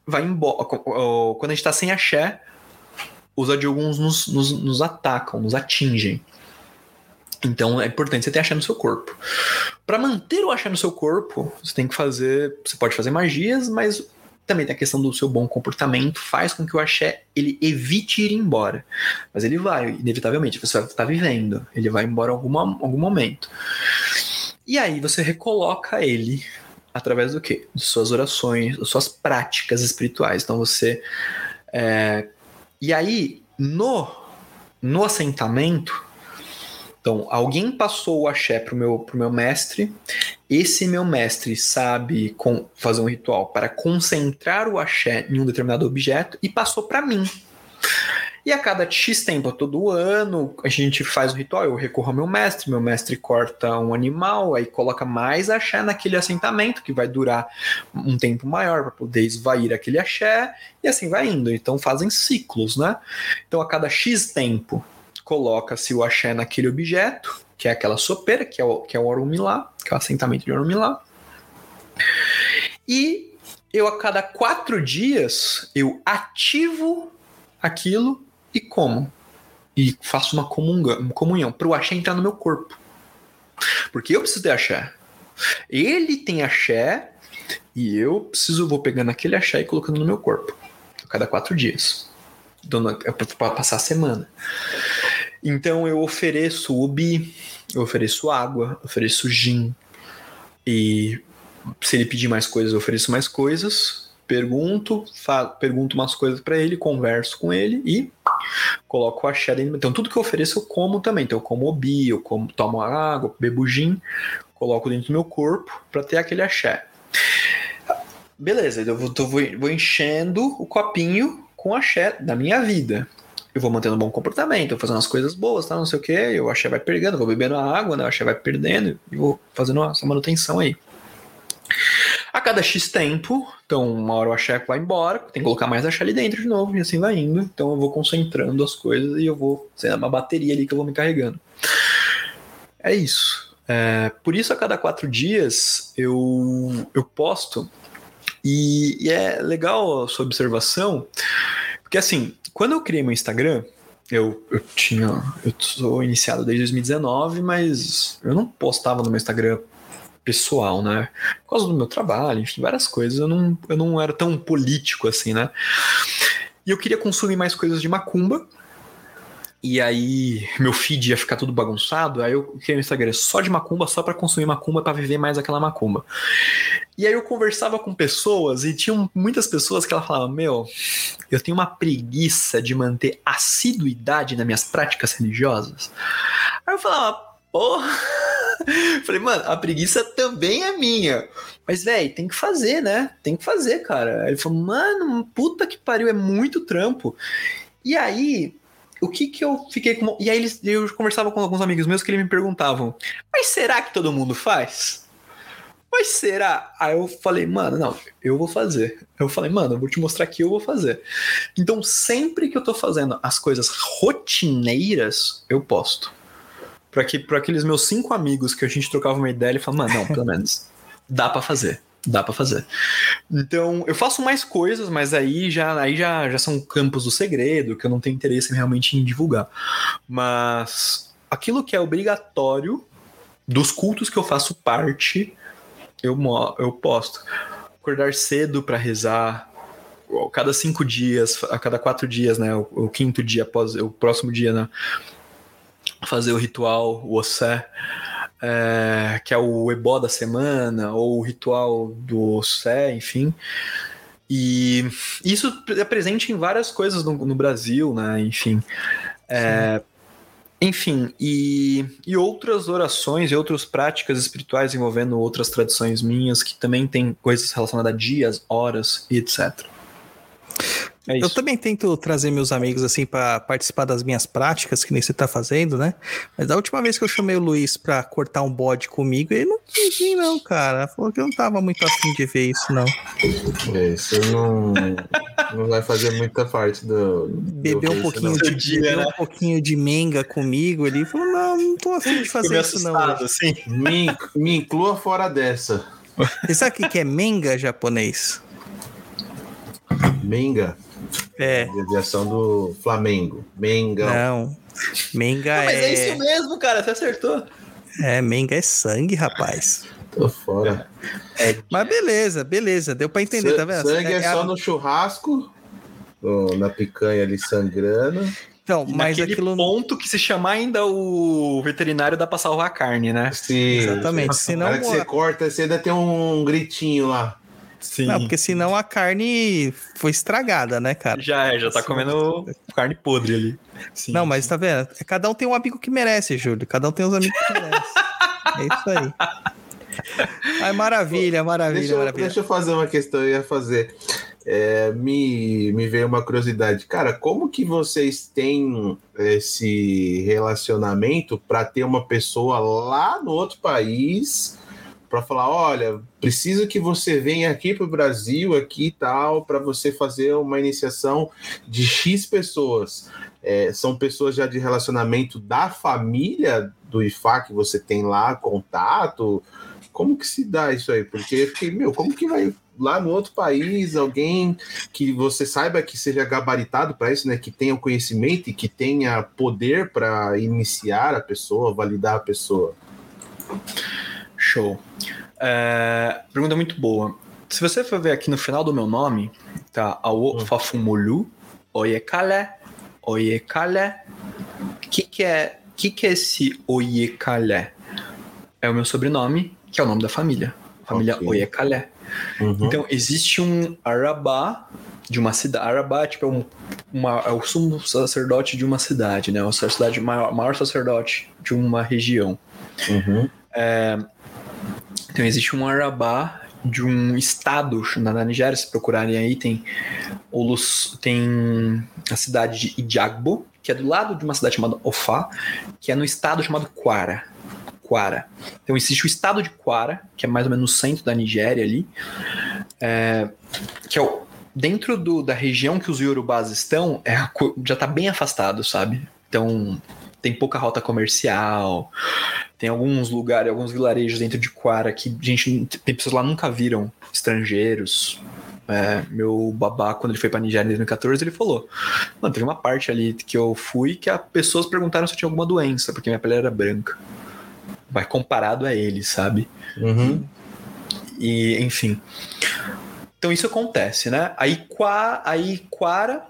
vai embora. Quando a gente tá sem axé, os adioguns nos, nos, nos atacam, nos atingem. Então é importante você ter axé no seu corpo. Para manter o axé no seu corpo, você tem que fazer. Você pode fazer magias, mas também tem a questão do seu bom comportamento, faz com que o axé ele evite ir embora. Mas ele vai, inevitavelmente, você vai estar vivendo, ele vai embora em alguma, algum momento. E aí você recoloca ele através do quê? De suas orações, de suas práticas espirituais. Então você. É... E aí, no, no assentamento, então, alguém passou o axé pro meu, meu mestre, esse meu mestre sabe com, fazer um ritual para concentrar o axé em um determinado objeto e passou para mim. E a cada X tempo, todo ano, a gente faz o ritual, eu recorro ao meu mestre, meu mestre corta um animal, aí coloca mais axé naquele assentamento, que vai durar um tempo maior para poder esvair aquele axé, e assim vai indo. Então fazem ciclos, né? Então a cada X tempo, coloca-se o axé naquele objeto, que é aquela sopeira, que é o, que é o Orumilá, que é o assentamento de Orumilá. E eu, a cada quatro dias, eu ativo aquilo e como. E faço uma, comunga, uma comunhão para o axé entrar no meu corpo. Porque eu preciso de axé. Ele tem axé e eu preciso, vou pegando aquele axé e colocando no meu corpo. A cada quatro dias. É para passar a semana. Então eu ofereço ubi, eu ofereço água, ofereço gin. E se ele pedir mais coisas, eu ofereço mais coisas. Pergunto, pergunto umas coisas para ele, converso com ele e coloco a axé dentro. Então tudo que eu ofereço eu como também. Então eu como obi, eu como, tomo água, bebo gin, coloco dentro do meu corpo para ter aquele axé. Beleza, eu vou, vou enchendo o copinho com axé da minha vida eu vou mantendo um bom comportamento, vou fazendo as coisas boas, tá? Não sei o que, eu achei vai perdendo, vou bebendo a água, né? Eu achei vai perdendo e vou fazendo essa manutenção aí. A cada X tempo, então uma hora o axé vai embora, tem que colocar mais axé ali dentro de novo, e assim vai indo. Então eu vou concentrando as coisas e eu vou, lá, uma bateria ali que eu vou me carregando. É isso. É, por isso, a cada quatro dias eu, eu posto, e, e é legal a sua observação, porque assim, quando eu criei meu Instagram, eu, eu tinha. Eu sou iniciado desde 2019, mas eu não postava no meu Instagram pessoal, né? Por causa do meu trabalho, enfim, várias coisas. Eu não, eu não era tão político assim, né? E eu queria consumir mais coisas de macumba. E aí meu feed ia ficar tudo bagunçado, aí eu criei um Instagram só de macumba, só para consumir macumba, para viver mais aquela macumba. E aí eu conversava com pessoas e tinham muitas pessoas que ela falava: "Meu, eu tenho uma preguiça de manter assiduidade nas minhas práticas religiosas". Aí eu falava: "Porra, (laughs) Falei, mano, a preguiça também é minha. Mas, velho, tem que fazer, né? Tem que fazer, cara. Ele falou, mano, puta que pariu, é muito trampo. E aí, o que que eu fiquei com. E aí eles, eu conversava com alguns amigos meus que eles me perguntavam: Mas será que todo mundo faz? Mas será? Aí eu falei, mano, não, eu vou fazer. Eu falei, mano, eu vou te mostrar que eu vou fazer. Então, sempre que eu tô fazendo as coisas rotineiras, eu posto. Pra, que, pra aqueles meus cinco amigos que a gente trocava uma ideia, ele falou, mano, não, pelo menos dá para fazer dá para fazer. Então, eu faço mais coisas, mas aí já aí já, já são campos do segredo que eu não tenho interesse realmente em divulgar. Mas aquilo que é obrigatório dos cultos que eu faço parte, eu eu posto. acordar cedo para rezar. Cada cinco dias, a cada quatro dias, né? O, o quinto dia após o próximo dia, né? Fazer o ritual, o Ossé, é, que é o ebó da semana, ou o ritual do Ossé, enfim. E isso é presente em várias coisas no, no Brasil, né? Enfim. É, enfim, e, e outras orações e outras práticas espirituais envolvendo outras tradições minhas que também tem coisas relacionadas a dias, horas e etc. É Eu também tento trazer meus amigos assim para participar das minhas práticas, que nem você tá fazendo, né? Mas da última vez que eu chamei o Luiz pra cortar um bode comigo, ele não quis vir, não, cara. Falou que eu não tava muito afim de ver isso, não. É, isso não, não vai fazer muita parte do. do Bebeu um pouquinho de, dia, bebeu né? um pouquinho de menga comigo. Ele falou: não, não tô afim de fazer isso, não. assustado, hoje." assim. Me, me inclua fora dessa. Você sabe o que que é menga japonês? Menga, É. abreviação do Flamengo. Menga. Não. Menga Mas é é. isso mesmo, cara, você acertou. É, menga é sangue, rapaz. Tô fora. Mas beleza, beleza. Deu pra entender, Sa- tá vendo? Sangue é, a- só no churrasco, no- na picanha ali sangrando. Então, mas Naquele aquilo. ponto que se chamar ainda o veterinário dá pra salvar a carne, né? Sim. Exatamente. Hora que você corta, você ainda tem um gritinho lá. Sim. Não, porque senão a carne foi estragada, né, cara? Já é, já tá Sim. comendo carne podre ali. Sim. Não, mas tá vendo? Cada um tem um amigo que merece, Júlio. Cada um tem os amigos que merece. (laughs) É isso aí. Ai, maravilha, maravilha, Deixa eu, maravilha. deixa eu fazer uma questão, eu ia fazer. É, me, me veio uma curiosidade. Cara, como que vocês têm esse relacionamento para ter uma pessoa lá no outro país para falar, olha, preciso que você venha aqui para o Brasil, aqui e tal, para você fazer uma iniciação de X pessoas. É, são pessoas já de relacionamento da família do IFA que você tem lá, contato? Como que se dá isso aí? Porque eu fiquei, meu, como que vai lá no outro país alguém que você saiba que seja gabaritado para isso, né? Que tenha conhecimento e que tenha poder para iniciar a pessoa, validar a pessoa? Show. É, pergunta muito boa. Se você for ver aqui no final do meu nome, tá? Awo Hum. Fafumolu, Oyekale, Oyekale. O que, que, é, que, que é esse Oyekale? É o meu sobrenome, que é o nome da família. Família Ok. Oyekale. Uhum. Então, existe um Arabá de uma cidade. Arabá tipo, é, um, uma, é o sumo sacerdote de uma cidade, né? O sacerdote maior, maior sacerdote de uma região. Uhum. Então existe um Arabá de um estado na, Nigéria, se procurarem aí, tem, Olus, tem a cidade de Idiagbo, que é do lado de uma cidade chamada Ofá, que é no estado chamado Kwara. Kwara. Então existe o estado de Kwara, que é mais ou menos no centro da Nigéria ali, é, que é o, dentro do, da região que os Yorubás estão, é, já está bem afastado, sabe? Então tem pouca rota comercial, tem alguns lugares, alguns vilarejos dentro de Quara que gente, tem pessoas lá que nunca viram estrangeiros. É, meu babá, quando ele foi pra Nigéria em 2014, ele falou: Mano, teve uma parte ali que eu fui que as pessoas perguntaram se eu tinha alguma doença, porque minha pele era branca. Mas comparado a ele, sabe? Uhum. E, enfim. Então isso acontece, né? Aí, Qua, aí Quara.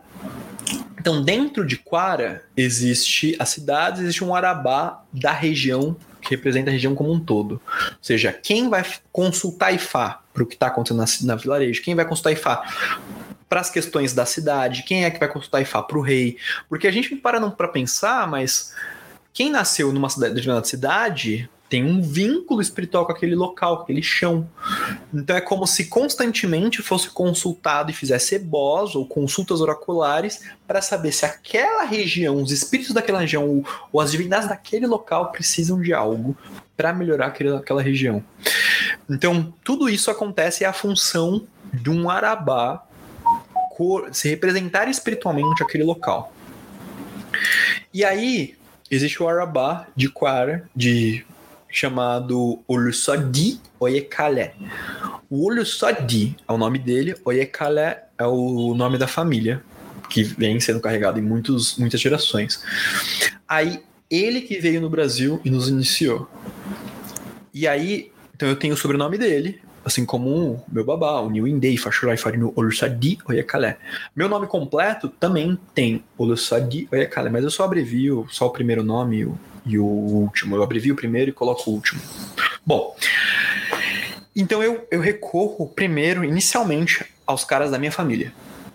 Então, dentro de Quara, existe a cidade, existe um Arabá da região, que representa a região como um todo. Ou seja, quem vai consultar Ifá para o que está acontecendo na, na vilarejo, quem vai consultar Ifá para as questões da cidade, quem é que vai consultar Ifá para o rei. Porque a gente para não para pensar, mas quem nasceu numa cidade, determinada cidade tem um vínculo espiritual com aquele local, com aquele chão. Então é como se constantemente fosse consultado e fizesse ebós ou consultas oraculares para saber se aquela região, os espíritos daquela região ou, ou as divindades daquele local precisam de algo para melhorar aquele, aquela região. Então tudo isso acontece é a função de um arabá se representar espiritualmente aquele local. E aí existe o arabá de Quara, de chamado Olusodi Oyekale. O Olusodi é o nome dele, Oyekale é o nome da família, que vem sendo carregado em muitos, muitas gerações. Aí, ele que veio no Brasil e nos iniciou. E aí, então eu tenho o sobrenome dele, assim como o meu babá, o New Indei, Fashurai Farino Olusadi Oyekale. Meu nome completo também tem Olusadi Oyekale, mas eu só abrevio só o primeiro nome o, e o último. Eu abrevio o primeiro e coloco o último. Bom, então eu, eu recorro primeiro, inicialmente, aos caras da minha família.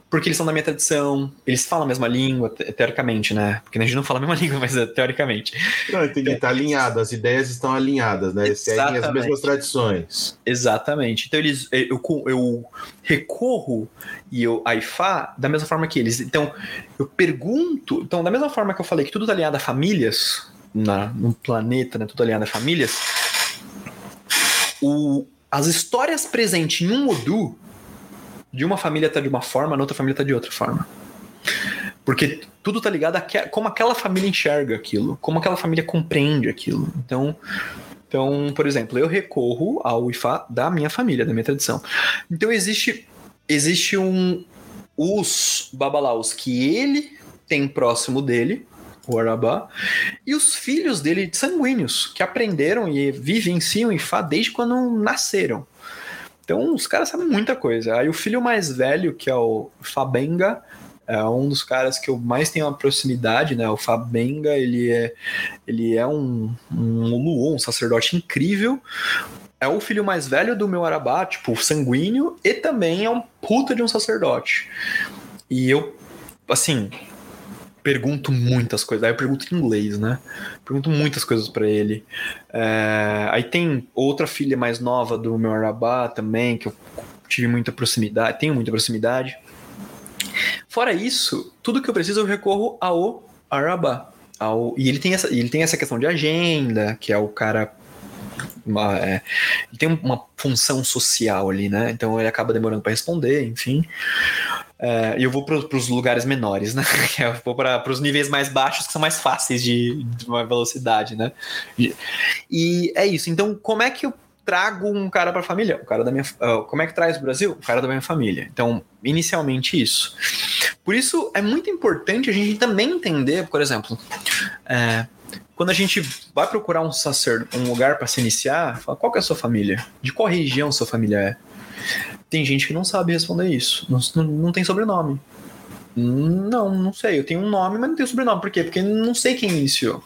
Porque eles são da minha tradição, eles falam a mesma língua, te- teoricamente, né? Porque a gente não fala a mesma (laughs) língua, mas é, teoricamente. Não, entendi. Tá alinhado, as ideias estão alinhadas, né? Seguem as mesmas tradições. Exatamente. Então eles, eu, eu recorro e eu a Ifá da mesma forma que eles. Então eu pergunto. Então da mesma forma que eu falei que tudo tá alinhado a famílias na, no planeta, né? Tudo alinhado a famílias. O, as histórias presentes em um Odu de uma família tá de uma forma, na outra família tá de outra forma. Porque tudo tá ligado a que- como aquela família enxerga aquilo, como aquela família compreende aquilo. Então, então, por exemplo, eu recorro ao Ifá da minha família, da minha tradição. Então existe existe um os babalaus que ele tem próximo dele, o Arabá, e os filhos dele sanguíneos que aprenderam e vivenciam Ifá desde quando nasceram. Então os caras sabem muita coisa. Aí o filho mais velho, que é o Fabenga, é um dos caras que eu mais tenho uma proximidade, né? O Fabenga, ele é, ele é um, um Luon, um sacerdote incrível. É o filho mais velho do meu Arabá, tipo, sanguíneo, e também é um puta de um sacerdote. E eu, assim, pergunto muitas coisas. Aí eu pergunto em inglês, né? Pergunto muitas coisas pra ele. É, aí tem outra filha mais nova do meu Arabá também, que eu tive muita proximidade, tenho muita proximidade. Fora isso, tudo que eu preciso eu recorro ao Arabá. Ao, e ele tem, essa, ele tem essa questão de agenda, que é o cara. uma- é, tem uma função social ali, né? Então ele acaba demorando para responder, enfim. E eu vou para os lugares menores, né? (laughs) Eu vou para os níveis mais baixos, que são mais fáceis de, de uma velocidade, né? E, é isso. Então, como é que eu trago um cara para a família? O cara da minha, ah, como é que traz o Brasil? O cara da minha família. Então, inicialmente isso. Por isso é muito importante a gente também entender, por exemplo, é, quando a gente vai procurar um sacerdote, um lugar para se iniciar, fala, qual é a sua família? De qual região sua família é? Tem gente que não sabe responder isso. Não, não, tem sobrenome. Não, não sei. Eu tenho um nome, mas não tenho sobrenome. Por quê? Porque não sei quem iniciou.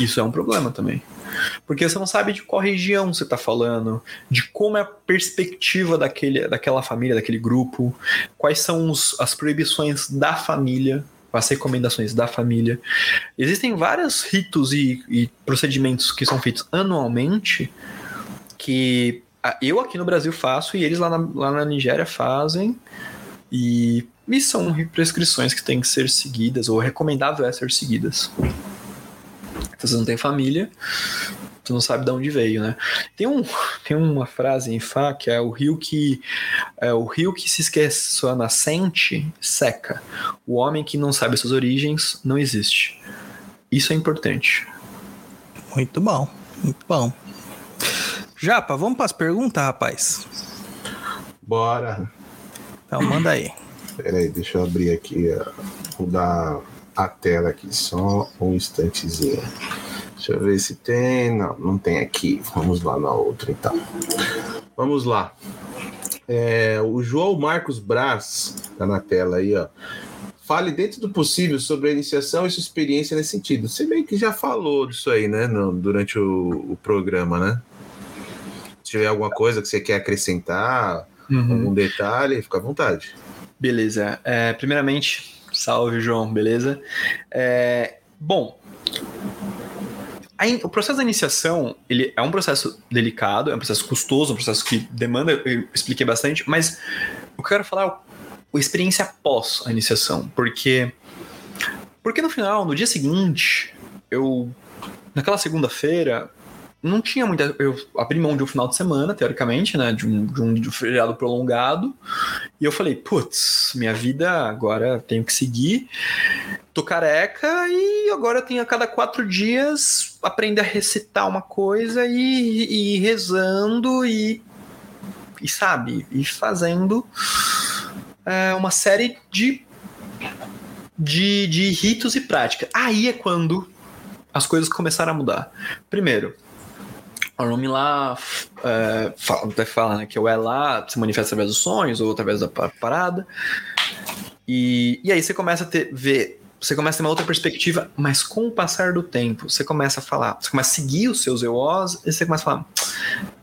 Isso é um problema também. Porque você não sabe de qual região você está falando, de como é a perspectiva daquele, daquela família, daquele grupo, quais são os- as proibições da família, as recomendações da família. Existem vários ritos e, e procedimentos que são feitos anualmente que eu aqui no Brasil faço e eles lá na, lá na Nigéria fazem. E, e são prescrições que têm que ser seguidas, ou recomendável é ser seguidas. Se você não tem família, tu não sabe de onde veio, né? Tem, um, (laughs) tem uma frase em Fá que é o rio que é o rio que se esquece sua nascente seca. O homem que não sabe suas origens não existe. Isso é importante. Muito bom, muito bom. Japa, vamos para as perguntas, rapaz? Bora. Então, manda aí. Pera aí, deixa eu abrir aqui, mudar a tela aqui, só um instantezinho. Deixa eu ver se tem. Não, não tem aqui. Vamos lá na outra, então. Vamos lá. É, o João Marcos Braz, tá na tela aí, ó. Fale dentro do possível sobre a iniciação e sua experiência nesse sentido. Você meio que já falou disso aí, né? no- durante o, o programa, né? Tiver alguma coisa que você quer acrescentar, algum detalhe, fica à vontade. Beleza. É, primeiramente, salve, João, beleza? É, bom, in- o processo da iniciação, ele é um processo delicado, é um processo custoso, um processo que demanda, eu expliquei bastante, mas o que eu quero falar é a experiência após a iniciação, porque porque no final, no dia seguinte, eu naquela segunda-feira não tinha muita. Eu abri mão de um final de semana, teoricamente, né? De um, de um, feriado prolongado. E eu falei, putz, minha vida agora tenho que seguir. Tô careca e agora eu tenho a cada quatro dias aprender a recitar uma coisa e, e rezando e, e sabe, e fazendo é, uma série de, de, de ritos e práticas. Aí é quando as coisas começaram a mudar. Primeiro, O nome lá é, fala, até fala né, que é lá, se manifesta através dos sonhos ou através da pa- parada. E, e aí você começa a ter, ver, você começa a ter uma outra perspectiva, mas com o passar do tempo, você começa a falar, você começa a seguir os seus EOs e você começa a falar,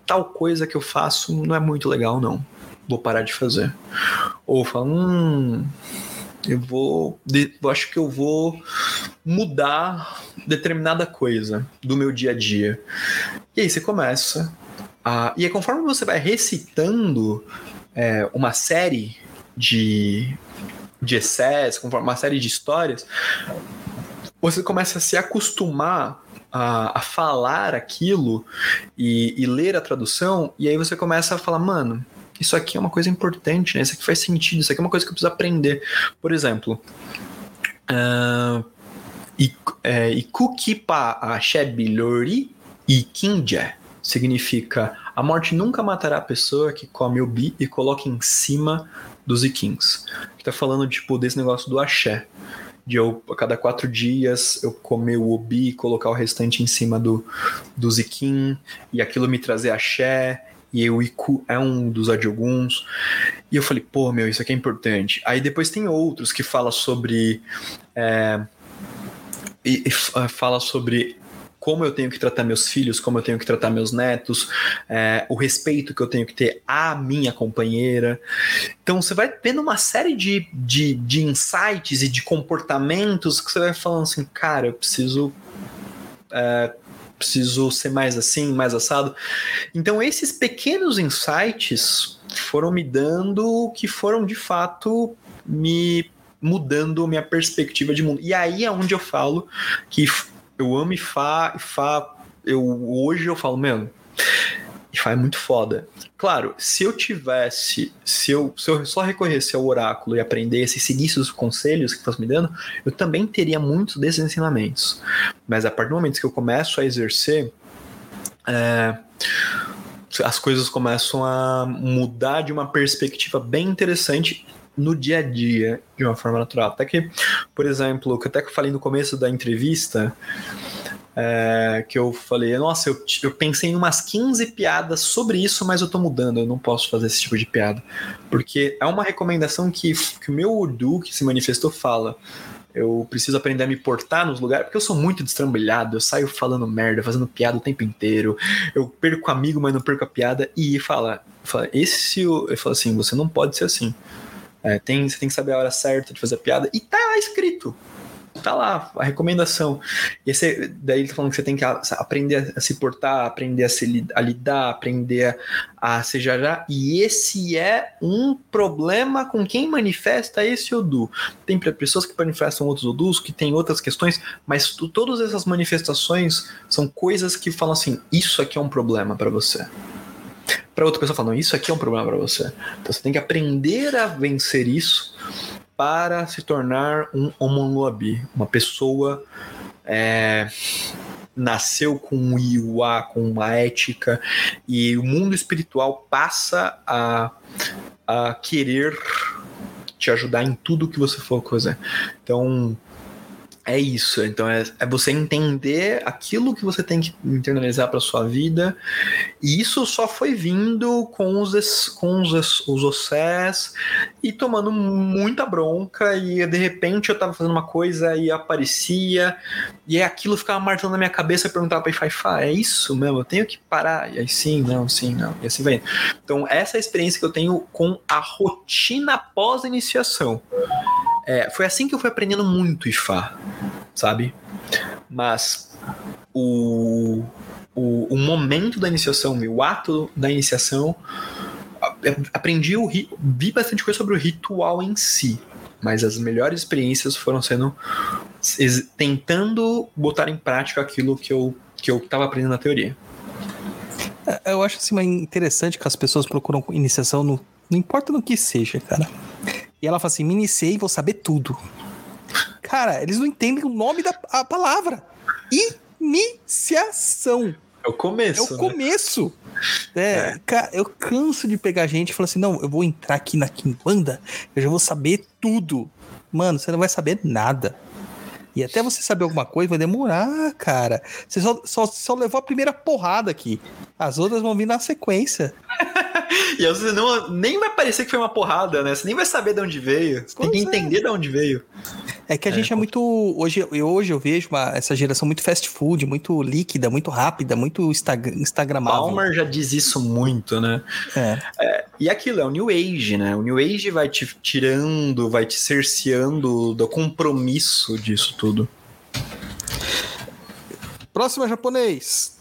tal coisa que eu faço não é muito legal, não. Vou parar de fazer. Ou fala, hum, eu vou. de- Eu acho que eu vou mudar determinada coisa do meu dia a dia. E aí você começa. A, e aí, conforme você vai recitando é, uma série de, de excessos, conforme uma série de histórias, você começa a se acostumar a, a falar aquilo e, e ler a tradução, e aí você começa a falar, mano, isso aqui é uma coisa importante, né? Isso aqui faz sentido, isso aqui é uma coisa que eu preciso aprender. Por exemplo, é, Ikukipa Ashebilori Ikinja significa a morte nunca matará a pessoa que come o bi e coloca em cima dos Ikins. Que tá falando, tipo, desse negócio do axé. De eu, a cada quatro dias, eu comer o obi e colocar o restante em cima do, do Zikin, e aquilo me trazer axé, e o Iku é um dos adioguns. E eu falei, pô, meu, isso aqui é importante. Aí depois tem outros que fala sobre. é, e, e f- fala sobre como eu tenho que tratar meus filhos, como eu tenho que tratar meus netos, é, o respeito que eu tenho que ter à minha companheira. Então você vai tendo uma série de, de, de insights e de comportamentos que você vai falando assim, cara, eu preciso. é, preciso ser mais assim, mais assado. Então esses pequenos insights foram me dando que foram de fato me mudando minha perspectiva de mundo. E aí é onde eu falo que eu amo Ifá, Ifá, eu hoje eu falo, mano, Ifá é muito foda. Claro, se eu tivesse, se eu, se eu só recorresse ao oráculo e aprendesse e seguisse os conselhos que estão me dando, eu também teria muitos desses ensinamentos. Mas a partir do momento que eu começo a exercer, é, as coisas começam a mudar de uma perspectiva bem interessante no dia a dia, de uma forma natural. Até que, por exemplo, que até que eu falei no começo da entrevista, é, que eu falei, nossa, eu, eu pensei em umas 15 piadas sobre isso, mas eu tô mudando, eu não posso fazer esse tipo de piada. Porque é uma recomendação que, que o meu Urdu, que se manifestou, fala. Eu preciso aprender a me portar nos lugares, porque eu sou muito destrambelhado, eu saio falando merda, fazendo piada o tempo inteiro, eu perco amigo, mas não perco a piada, e fala, fala esse, eu falo assim, você não pode ser assim. É, tem, você tem que saber a hora certa de fazer a piada, e tá lá escrito. Tá lá, a recomendação. E esse, daí ele tá falando que você tem que aprender a se portar, aprender a, se, a lidar, aprender a, a se jajar. E esse é um problema com quem manifesta esse Odu. Tem pe- pessoas que manifestam outros Odus, que tem outras questões, mas todas essas manifestações são coisas que falam assim: isso aqui é um problema para você. Para outra pessoa falando, isso aqui é um problema para você. Então você tem que aprender a vencer isso para se tornar um homonuabi, uma pessoa é, nasceu com um iuá, com uma ética, e o mundo espiritual passa a, a querer te ajudar em tudo que você for fazer. Então, é isso. Então, é, é você entender aquilo que você tem que internalizar para sua vida, e isso só foi vindo com os, com os, os e tomando muita bronca, e de repente eu tava fazendo uma coisa e aparecia, e aquilo ficava martelando na minha cabeça, eu perguntava pra Ifá, é isso mesmo? Eu tenho que parar? E aí sim, não, sim, não, e assim vai. Então, essa é a experiência que eu tenho com a rotina pós-iniciação. É, foi assim que eu fui aprendendo muito Ifá, sabe? Mas o, o, o momento da iniciação, o ato da iniciação, aprendi o vi bastante coisa sobre o ritual em si, mas as melhores experiências foram sendo tentando botar em prática aquilo que eu que eu estava aprendendo na teoria. É, Eu acho assim interessante que as pessoas procuram iniciação no. Não importa no que seja, cara. E ela fala assim: me iniciei e vou saber tudo. Cara, eles não entendem o nome da a palavra. Iniciação. É o começo. É o começo. É, cara, eu canso de pegar gente e falar assim: não, eu vou entrar aqui na Kimbanda, eu já vou saber tudo. Mano, você não vai saber nada. E até você saber alguma coisa vai demorar, cara. Você só, só, só levou a primeira porrada aqui. As outras vão vir na sequência. (laughs) (laughs) E aí você não, nem vai parecer que foi uma porrada, né? Você nem vai saber de onde veio. Você tem que é. entender de onde veio. É que a gente é muito. Hoje, eu- hoje eu vejo uma- essa geração muito fast food, muito líquida, muito rápida, muito Instag Instagramável. Palmer já diz isso muito, né? É. E aquilo é o New Age, né? O New Age vai te tirando, vai te cerceando do compromisso disso tudo. Próxima japonês.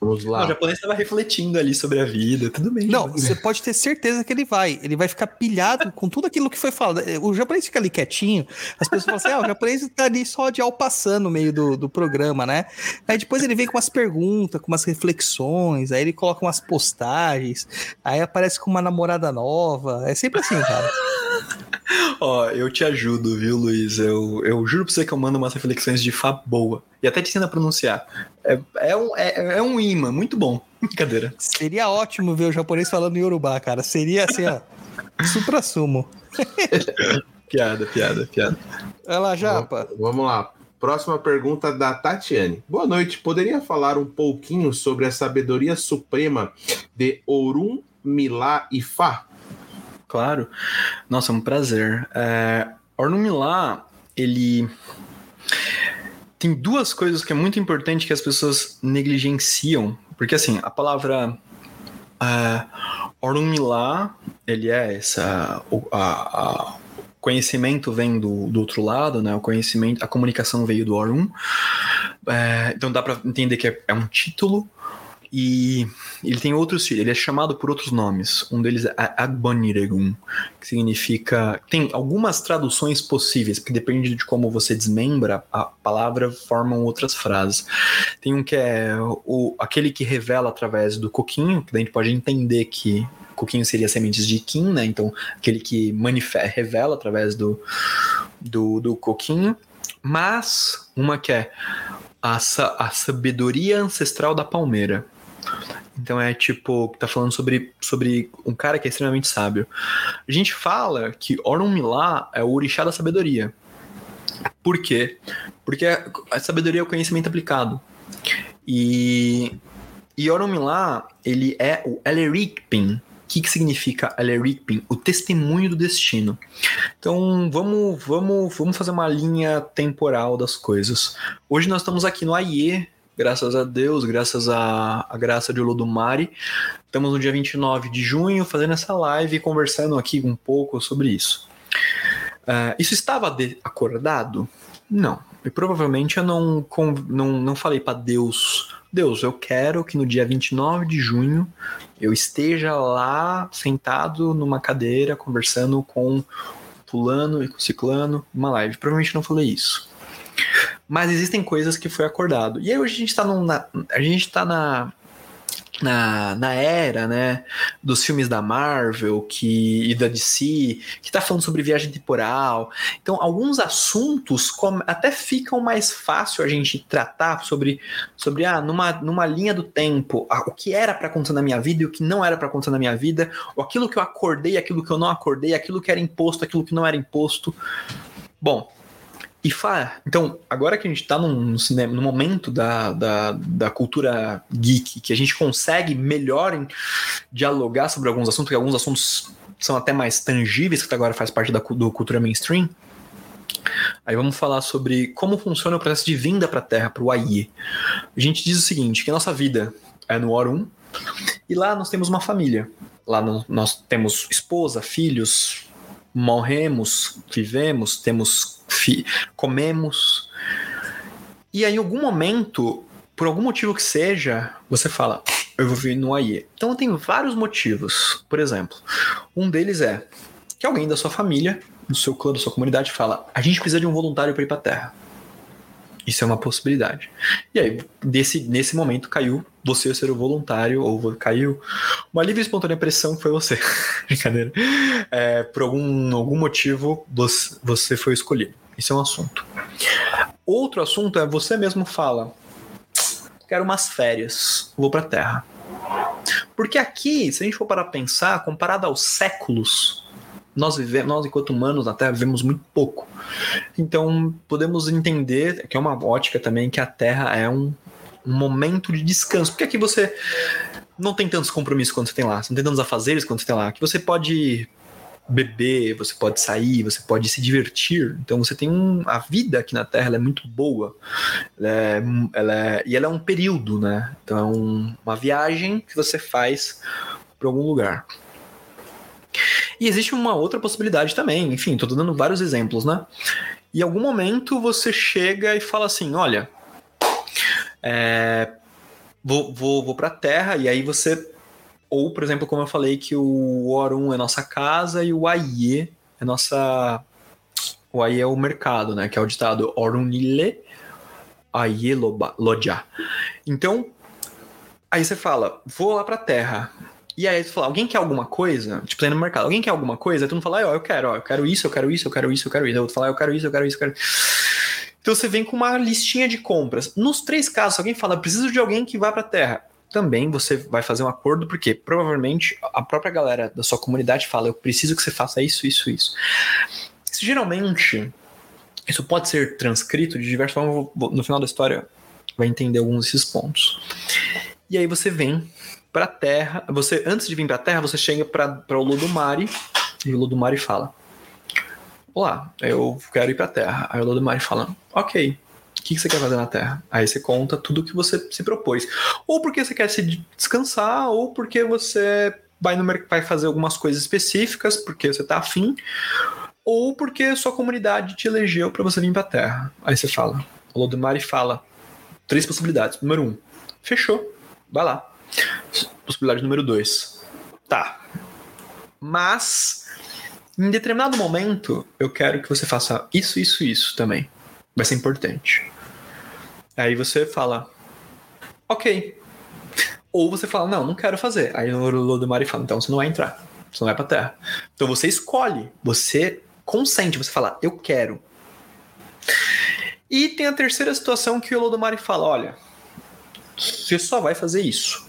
Vamos Ah, o lá. japonês estava refletindo ali sobre a vida, tudo bem. Não, japonês. você pode ter certeza que ele vai. Ele vai ficar pilhado com tudo aquilo que foi falado. O japonês fica ali quietinho, as pessoas falam assim: ah, o japonês tá ali só de alpaçando no meio do, do programa, né? Aí depois ele vem com umas perguntas, com umas reflexões, aí ele coloca umas postagens, aí aparece com uma namorada nova. É sempre assim, cara. (laughs) Ó, eu te ajudo, viu, Luiz? Eu, eu juro pra você que eu mando umas reflexões de Fá boa. E até te ensino a pronunciar. É, é, um, é, é um imã, muito bom. (laughs) Brincadeira. Seria ótimo ver o japonês falando em Yorubá, cara. Seria assim, ó. (laughs) Supra-sumo. (laughs) Piada, piada, piada. Olha lá, Japa. Vamos lá. Próxima pergunta da Tatiane. Boa noite. Poderia falar um pouquinho sobre a sabedoria suprema de Orun, Milá e Fá? Claro. Nossa, é um prazer. É, Ornum Milá, ele tem duas coisas que é muito importante que as pessoas negligenciam. Porque, assim, a palavra é, Ornum Milá, ele é essa... O conhecimento vem do, do outro lado, né? O conhecimento, a comunicação veio do Orun. É, então dá para entender que é, é um título e ele tem outros ele é chamado por outros nomes. Um deles é Agboniregun, que significa tem algumas traduções possíveis, porque depende de como você desmembra a palavra, formam outras frases. Tem um que é o aquele que revela através do coquinho, que daí a gente pode entender que coquinho seria sementes de Kim, né? Então, aquele que manife- revela através do, do, do coquinho. Mas, uma que é a, a sabedoria ancestral da palmeira. Então é tipo, tá falando sobre, sobre um cara que é extremamente sábio. A gente fala que Orun Milá é o orixá da sabedoria. Por quê? Porque a sabedoria é o conhecimento aplicado. E, e Orun Milá, ele é o Elerikpin. O que, que significa Elerikpin? O testemunho do destino. Então vamos, vamos, vamos fazer uma linha temporal das coisas. Hoje nós estamos aqui no AIE, graças a Deus, graças à, à graça de Olodumare. Estamos no dia 29 de junho fazendo essa live e conversando aqui um pouco sobre isso. Ah, isso estava acordado? Não. E provavelmente eu não, não, não falei para Deus, Deus, eu quero que no dia 29 de junho eu esteja lá sentado numa cadeira conversando com fulano e com ciclano, uma live. Provavelmente não falei isso. Mas existem coisas que foi acordado. E aí hoje a gente tá, num, na, a gente tá na, na, na era, né, dos filmes da Marvel que, e da DC, que tá falando sobre viagem temporal. Então, alguns assuntos come- até ficam mais fácil a gente tratar sobre, sobre ah, numa, numa linha do tempo, ah, o que era para acontecer na minha vida e o que não era para acontecer na minha vida, ou aquilo que eu acordei, aquilo que eu não acordei, aquilo que era imposto, aquilo que não era imposto. Bom, e Fá, então, agora que a gente tá num, no cinema, momento da, da, da cultura geek, que a gente consegue melhor dialogar sobre alguns assuntos, que alguns assuntos são até mais tangíveis, que agora faz parte da do cultura mainstream. Aí vamos falar sobre como funciona o processo de vinda para a Terra, para o AIE. A gente diz o seguinte, que a nossa vida é no Orum, e lá nós temos uma família. Lá nós temos esposa, filhos, morremos, vivemos, temos comemos. E aí, em algum momento, por algum motivo que seja, você fala, eu vou vir no AIE. Então tem vários motivos. Por exemplo, um deles é que alguém da sua família, do seu clã, da sua comunidade, fala: a gente precisa de um voluntário para ir para a Terra. Isso é uma possibilidade. E aí, desse, nesse momento, caiu você ser o voluntário, ou caiu uma livre e espontânea pressão foi você. (laughs) Brincadeira. É, por algum, algum motivo, você, você foi escolhido. Isso é um assunto. Outro assunto é você mesmo fala: quero umas férias, vou pra Terra. Porque aqui, se a gente for parar pra pensar, comparado aos séculos nós vivemos, nós enquanto humanos na Terra vivemos muito pouco. Então podemos entender que é uma ótica também que a Terra é um, um momento de descanso, porque aqui você não tem tantos compromissos quanto você tem lá, você não tem tantos afazeres quanto você tem lá. Aqui você pode beber, você pode sair, você pode se divertir. Então você tem um, a vida aqui na Terra é muito boa. Ela é, ela é- e ela é um período, né? Então é um- uma viagem que você faz para algum lugar. E existe uma outra possibilidade também. Enfim, tô dando vários exemplos, né? Em algum momento você chega e fala assim, olha, é, vou, vou, vou para a Terra e aí você ou, por exemplo, como eu falei, que o Orun é nossa casa e o Aie é nossa. O Aie é o mercado, né? Que é o ditado Orunile Aie Loja. Então, aí você fala, vou lá pra terra. E aí você fala, alguém quer alguma coisa? Tipo, ir no mercado, alguém quer alguma coisa? Tu não fala, ó, eu quero, ó, eu quero isso, eu quero isso, eu quero isso, eu quero isso. Aí outro fala, eu quero isso, eu quero isso, eu quero Então você vem com uma listinha de compras. Nos três casos, alguém fala, preciso de alguém que vá pra terra também você vai fazer um acordo, porque provavelmente a própria galera da sua comunidade fala: eu preciso que você faça isso, isso, isso. Isso, geralmente, isso pode ser transcrito de diversas formas. eu No final da história, vai entender alguns desses pontos. E aí você vem pra Terra. Você, antes de vir pra Terra, você chega pra o Lodumare e o Lodumare fala: Olá, eu quero ir pra Terra. Aí o Lodumare fala: Ok. O que que você quer fazer na Terra? Aí você conta tudo que você se propôs. Ou porque você quer se descansar, ou porque você vai, no, vai fazer algumas coisas específicas, porque você tá afim, ou porque sua comunidade te elegeu para você vir pra Terra. Aí você fala. O Lodumare fala três possibilidades. Número um, fechou, vai lá. Possibilidade número dois, tá. Mas, em determinado momento, eu quero que você faça isso, isso, isso também. Vai ser importante. Aí você fala, ok. Ou você fala, não, não quero fazer. Aí o Lodumare fala, então você não vai entrar. Você não vai pra terra. Então você escolhe, você consente, você fala, eu quero. E tem a terceira situação que o Lodomari fala, olha, você só vai fazer isso.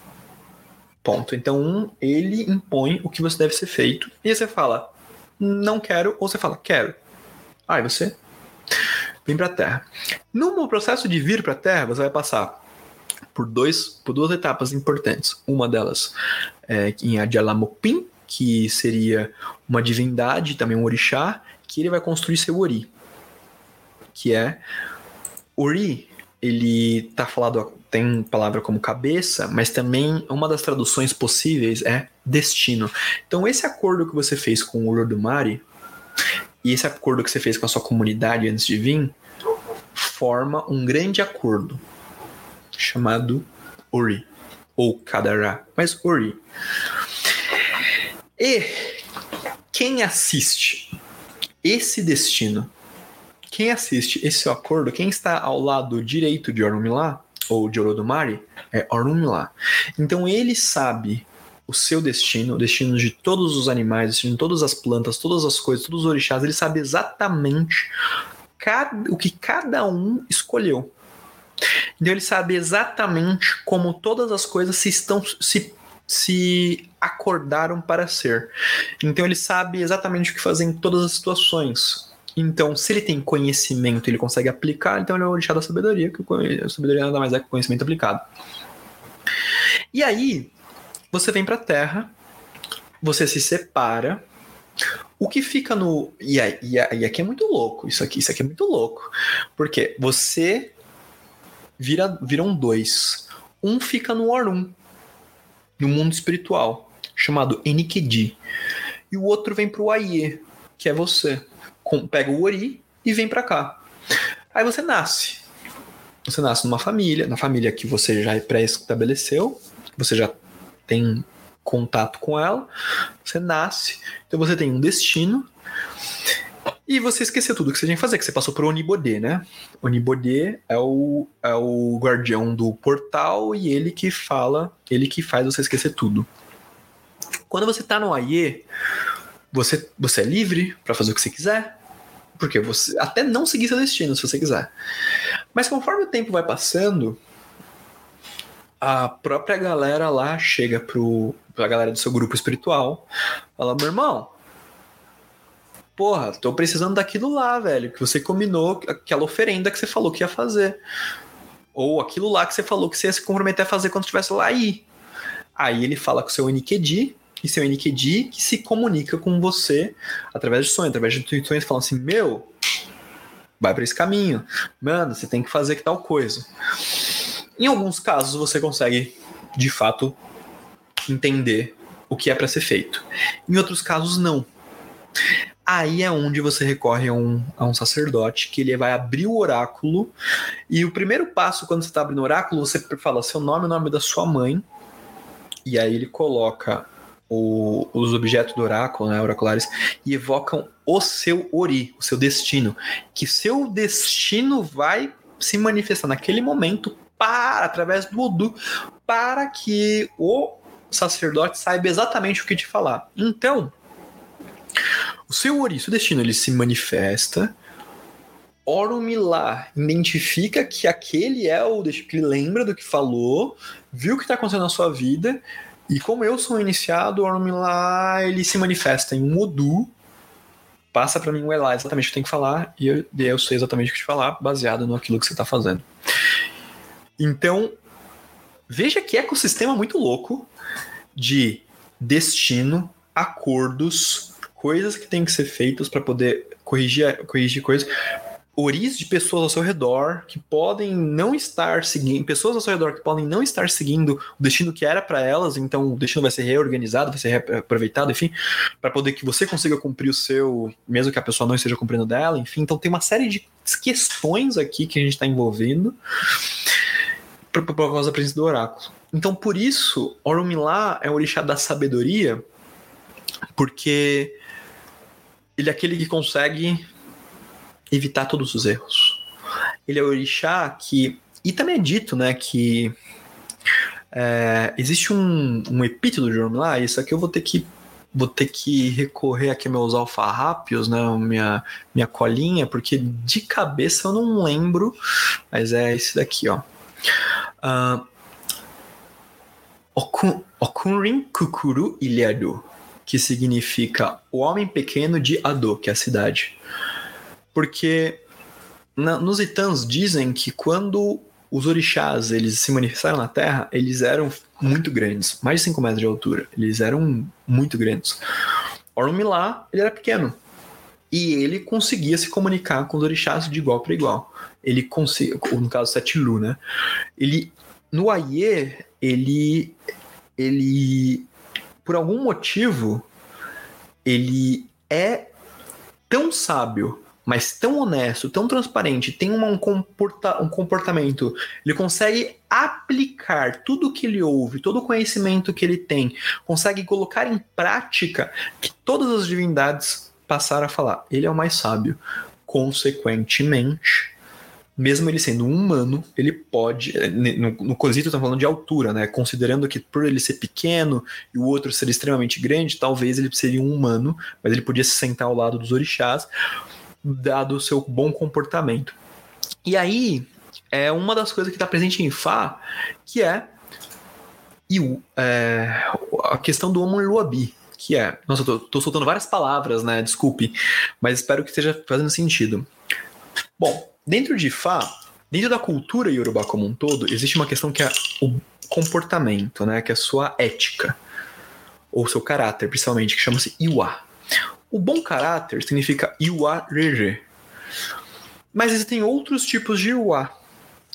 Ponto. Então, um, ele impõe o que você deve ser feito. E você fala, não quero, ou você fala, quero. Aí você vem pra Terra. No processo de vir pra Terra, você vai passar por, dois, por duas etapas importantes. Uma delas é em Adyalamopim, que seria uma divindade, também um orixá, que ele vai construir seu Ori. Que é Ori, ele tá falado, tem palavra como cabeça, mas também uma das traduções possíveis é destino. Então esse acordo que você fez com o Lordumari e esse acordo que você fez com a sua comunidade antes de vir forma um grande acordo chamado Ori ou Kadara, mas Ori. E quem assiste esse destino, quem assiste esse acordo, quem está ao lado direito de Orunmila ou de Orodumare é Orunmila. Então ele sabe o seu destino, o destino de todos os animais, o destino de todas as plantas, todas as coisas, todos os orixás, ele sabe exatamente cada, o que cada um escolheu. Então ele sabe exatamente como todas as coisas se estão se, se acordaram para ser. Então ele sabe exatamente o que fazer em todas as situações. Então, se ele tem conhecimento, ele consegue aplicar, então ele é o orixá da sabedoria, que a sabedoria nada mais é que conhecimento aplicado. E aí, você vem para a Terra, você se separa. O que fica no. E, aí, e, aí, e aqui é muito louco. Isso aqui, isso aqui é muito louco. Porque você vira, viram dois. Um fica no Orun, no mundo espiritual, chamado Enikedi. E o outro vem pro Aie, que é você. Pega o Ori e vem para cá. Aí você nasce. Você nasce numa família, na família que você já pré-estabeleceu, você já tem contato com ela, você nasce, então você tem um destino, e você esqueceu tudo que você tinha que fazer, que você passou por Onibodê, né? Onibodê é o, é o guardião do portal e ele que fala, ele que faz você esquecer tudo. Quando você tá no Aie, você, você é livre para fazer o que você quiser, porque você até não seguir seu destino se você quiser. Mas conforme o tempo vai passando, a própria galera lá chega pro, pra galera do seu grupo espiritual, fala: meu irmão, porra, tô precisando daquilo lá, velho, que você combinou, aquela oferenda que você falou que ia fazer. Ou aquilo lá que você falou que você ia se comprometer a fazer quando estivesse lá aí. Aí ele fala com o seu NQD, e seu NQD que se comunica com você através de sonho, através de intuições, falando assim: meu, vai para esse caminho, mano, você tem que fazer que tal coisa. Em alguns casos você consegue, de fato, entender o que é para ser feito. Em outros casos, não. Aí é onde você recorre a um, a um sacerdote, que ele vai abrir o oráculo. E o primeiro passo, quando você está abrindo o oráculo, você fala seu nome, o nome da sua mãe. E aí ele coloca o, os objetos do oráculo, né, oraculares, e evocam o seu ori, o seu destino. Que seu destino vai se manifestar naquele momento para, através do Odu, para que o sacerdote saiba exatamente o que te falar. Então, o seu ori, seu destino, ele se manifesta. Orumilá identifica que aquele é o destino, que lembra do que falou, viu o que está acontecendo na sua vida, e como eu sou iniciado, o Orumilá ele se manifesta em um Odu, passa para mim o Elá exatamente o que tem que falar, e eu, eu sei exatamente o que te falar, baseado no aquilo que você está fazendo. Então, veja que ecossistema muito louco de destino, acordos, coisas que têm que ser feitas para poder corrigir, corrigir coisas. Oris de pessoas ao seu redor que podem não estar seguindo, pessoas ao seu redor que podem não estar seguindo o destino que era para elas, então o destino vai ser reorganizado, vai ser aproveitado, enfim, para poder que você consiga cumprir o seu, mesmo que a pessoa não esteja cumprindo dela, enfim. Então tem uma série de questões aqui que a gente está envolvendo por, por causa da presença do oráculo. Então, por isso, Orumilá é o orixá da sabedoria, porque ele é aquele que consegue evitar todos os erros. Ele é o orixá que. E também é dito, né, que é, existe um, um epíteto de Orumilá, isso aqui eu vou ter que vou ter que recorrer aqui meus alfarrápios, né, minha, minha colinha, porque de cabeça eu não lembro, mas é esse daqui, ó. Uh, Okunrin Kukuru Ilhado, que significa o homem pequeno de Ado, que é a cidade. Porque na, nos Itãs dizem que quando os orixás eles se manifestaram na Terra, eles eram muito grandes, mais de 5 metros de altura. Eles eram muito grandes. Orumilá, ele era pequeno. E ele conseguia se comunicar com os orixás de igual para igual. Ele conseguia, no caso Setilu, né? Ele no Aie, ele ele por algum motivo ele é tão sábio, mas tão honesto, tão transparente, tem uma, um, comporta, um comportamento, ele consegue aplicar tudo que ele ouve, todo o conhecimento que ele tem, consegue colocar em prática que todas as divindades passaram a falar. Ele é o mais sábio. Consequentemente, mesmo ele sendo um humano, ele pode. Eh, no, no quesito, estamos falando de altura, né? Considerando que por ele ser pequeno e o outro ser extremamente grande, talvez ele seria um humano, mas ele podia se sentar ao lado dos orixás, dado o seu bom comportamento. E aí, é uma das coisas que está presente em Fá, que é, e, é a questão do Homo Luabi, que é. Nossa, eu tô, tô soltando várias palavras, né? Desculpe, mas espero que esteja fazendo sentido. Bom, Dentro de Fá, dentro da cultura iorubá como um todo, existe uma questão que é o comportamento, né? Que é a sua ética. Ou seu caráter, principalmente, que chama-se Iwa. O bom caráter significa Iwa. Mas existem outros tipos de Iwa.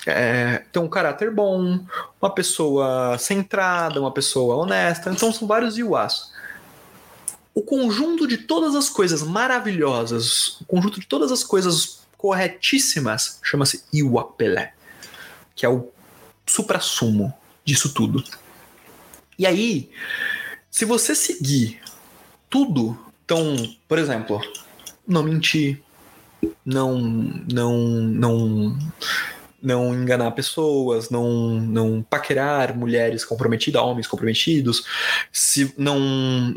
É, tem um caráter bom, uma pessoa centrada, uma pessoa honesta. Então são vários Iwas. O conjunto de todas as coisas maravilhosas, o conjunto de todas as coisas corretíssimas, chama-se Iwapelé, que é o supra-sumo disso tudo. E aí, se você seguir tudo, então, por exemplo, não mentir, não não não não enganar pessoas, não, não paquerar mulheres comprometidas, homens comprometidos, se não,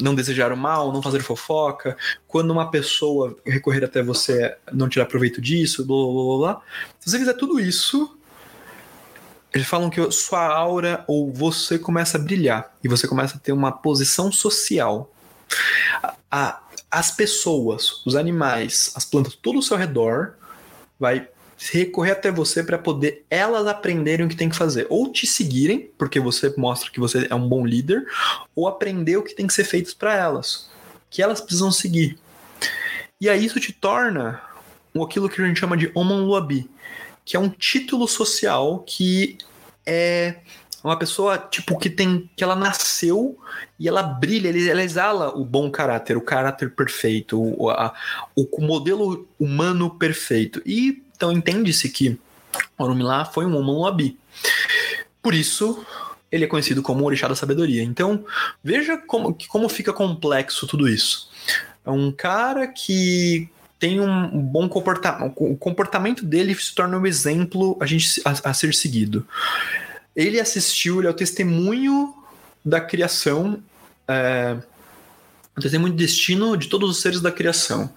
não desejar o mal, não fazer fofoca, quando uma pessoa recorrer até você, não tirar proveito disso, blá blá blá blá. Se você fizer tudo isso, eles falam que sua aura ou você começa a brilhar e você começa a ter uma posição social. A, as pessoas, os animais, as plantas, tudo ao seu redor vai recorrer até você para poder elas aprenderem o que tem que fazer. Ou te seguirem, porque você mostra que você é um bom líder, ou aprender o que tem que ser feito para elas, que elas precisam seguir. E aí isso te torna aquilo que a gente chama de Homon Luabi, que é um título social que é uma pessoa tipo que tem que ela nasceu e ela brilha, ela exala o bom caráter, o caráter perfeito, o, a, o modelo humano perfeito. E então entende-se que Orumilá foi um Homon Luabi. Por isso, ele é conhecido como o Orixá da Sabedoria. Então, veja como, como fica complexo tudo isso. É um cara que tem um bom comportamento. O comportamento dele se torna um exemplo a, gente, a, a ser seguido. Ele assistiu, ele é o testemunho da criação, é, o testemunho do destino de todos os seres da criação.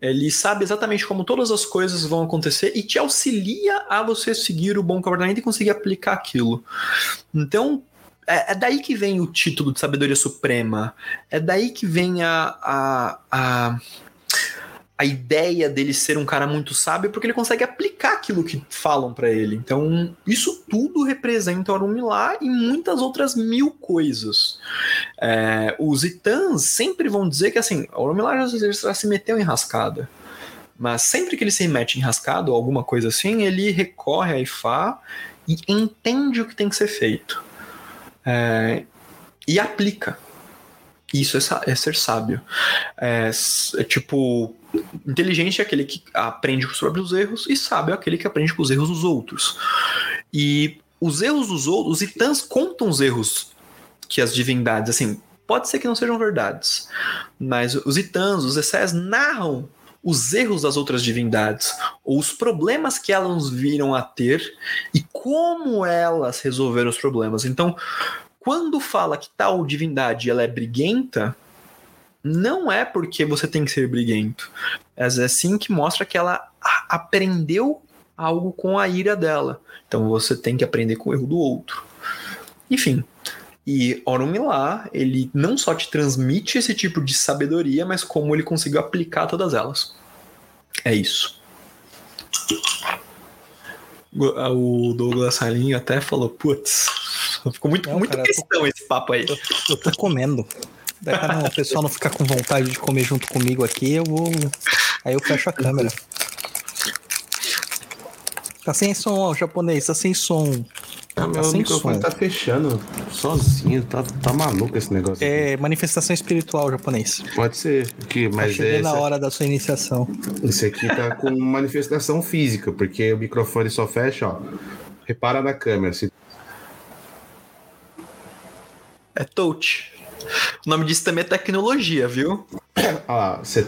Ele sabe exatamente como todas as coisas vão acontecer e te auxilia a você seguir o bom comportamento e conseguir aplicar aquilo. Então, é, é, daí que vem o título de sabedoria suprema. É daí que vem a, a, a, a ideia dele ser um cara muito sábio, porque ele consegue aplicar aquilo que falam para ele. Então, isso tudo representa o Arumilá e muitas outras mil coisas. É, os Itãs sempre vão dizer que assim, o Arumilá já, já se meteu em rascada. Mas sempre que ele se mete em rascada ou alguma coisa assim, ele recorre a Ifá e entende o que tem que ser feito. É, e aplica. Isso é, é ser sábio. É, é, tipo, inteligente é aquele que aprende sobre os erros e sábio é aquele que aprende com os erros dos outros. E os erros dos outros, os itãs contam os erros que as divindades, assim, pode ser que não sejam verdades, mas os itãs, os essés narram os erros das outras divindades, ou os problemas que elas viram a ter e como elas resolveram os problemas. Então, quando fala que tal divindade ela é briguenta, não é porque você tem que ser briguento. É assim que mostra que ela aprendeu algo com a ira dela. Então você tem que aprender com o erro do outro. Enfim. E Orumilá, ele não só te transmite esse tipo de sabedoria, mas como ele conseguiu aplicar todas elas. É isso. O Douglas Salinho até falou, putz, ficou muito, não, muito cara, questão tô, esse papo aí. Eu, eu tô comendo. Daí pra não, o pessoal não ficar com vontade de comer junto comigo aqui, eu vou. Aí eu fecho a câmera. Tá sem som, ó, japonês, tá sem som. Ah, meu tá microfone som. tá fechando sozinho, tá, tá maluco esse negócio. É aqui. manifestação espiritual japonês. Pode ser, que, tá mas tá é. na hora da sua iniciação. Esse aqui tá com manifestação física, porque o microfone só fecha, ó. Repara na câmera. Se... É touch. O nome disso também é tecnologia, viu? Ah, você.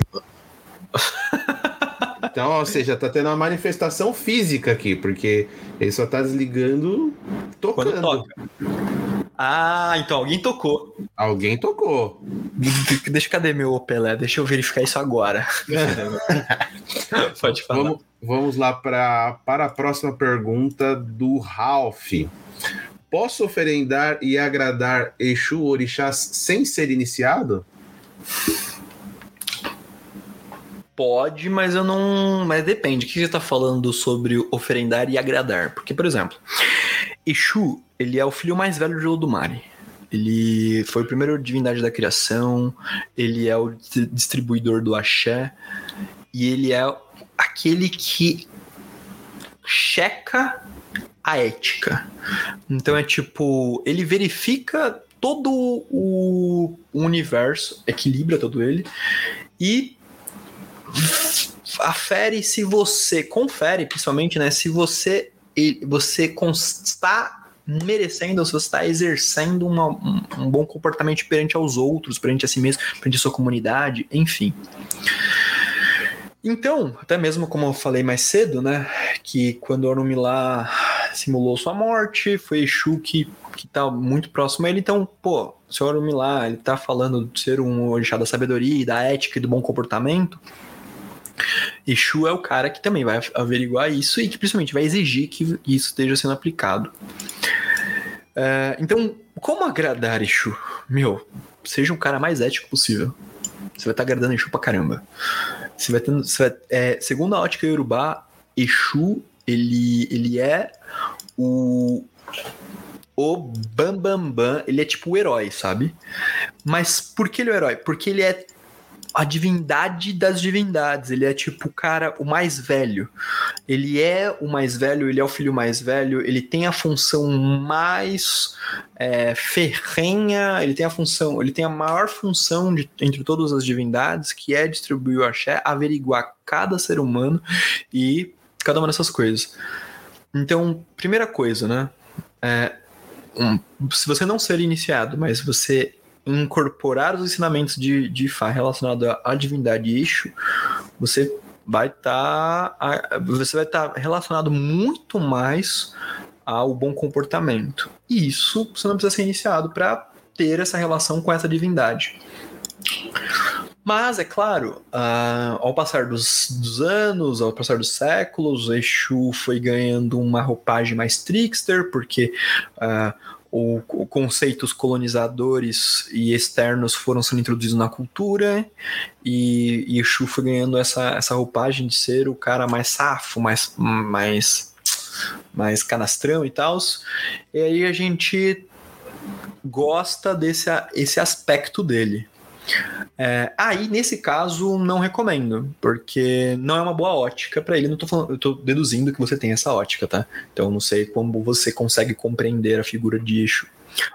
Então, ou seja, tá tendo uma manifestação física aqui, porque ele só tá desligando tocando. Toca. Ah, então alguém tocou. Alguém tocou. (laughs) Deixa cadê meu Pelé? Deixa eu verificar isso agora. (laughs) Pode falar. Vamos, vamos lá pra, para a próxima pergunta do Ralph. Posso oferendar e agradar Exu Orixás sem ser iniciado? Pode, mas eu não. Mas depende. O que você está falando sobre oferendar e agradar? Porque, por exemplo, Exu, ele é o filho mais velho de Olodumare. Ele foi o primeiro divindade da criação, ele é o distribuidor do axé, e ele é aquele que checa a ética. Então é tipo, ele verifica todo o universo, equilibra todo ele e afere se você confere, principalmente, né, se você você está merecendo, se você está exercendo uma, um, bom comportamento perante aos outros, perante a si mesmo, perante a sua comunidade, enfim. Então, até mesmo como eu falei mais cedo, né, que quando Orumilá simulou sua morte, foi Exu que, que tá muito próximo a ele, então, pô, o senhor Orumilá, ele tá falando de ser um orixá da sabedoria, da ética e do bom comportamento, Exu é o cara que também vai averiguar isso e que principalmente vai exigir que isso esteja sendo aplicado. É, então, como agradar Exu? Meu, seja um cara mais ético possível. você vai estar agradando Exu pra caramba. Você vai tendo, você vai, é, segundo a ótica Yorubá, Exu, ele, ele é o, o Bam Bam Bam, ele é tipo o herói, sabe? Mas por que ele é o herói? Porque ele é a divindade das divindades. Ele é tipo o cara, o mais velho. Ele é o mais velho, ele é o filho mais velho, ele tem a função mais é, ferrenha, ele tem a função, ele tem a maior função de, entre todas as divindades, que é distribuir o axé, averiguar cada ser humano e cada uma dessas coisas. Então, primeira coisa, né? É, um, se você não ser iniciado, mas você incorporar os ensinamentos de, de Fá relacionado à divindade Ishu, você vai estar tá, você vai estar tá relacionado muito mais ao bom comportamento. E isso você não precisa ser iniciado para ter essa relação com essa divindade. Mas, é claro, uh, ao passar dos, dos, anos, ao passar dos séculos, Exu foi ganhando uma roupagem mais trickster, porque uh, o, o, conceitos colonizadores e externos foram sendo introduzidos na cultura e, e Exu foi ganhando essa, essa roupagem de ser o cara mais safo, mais, mais, mais canastrão e tal. E aí a gente gosta desse esse aspecto dele. É, aí, nesse caso, não recomendo, porque não é uma boa ótica para ele. Não tô falando, eu tô deduzindo que você tem essa ótica, tá? Então, não sei como você consegue compreender a figura de eixo.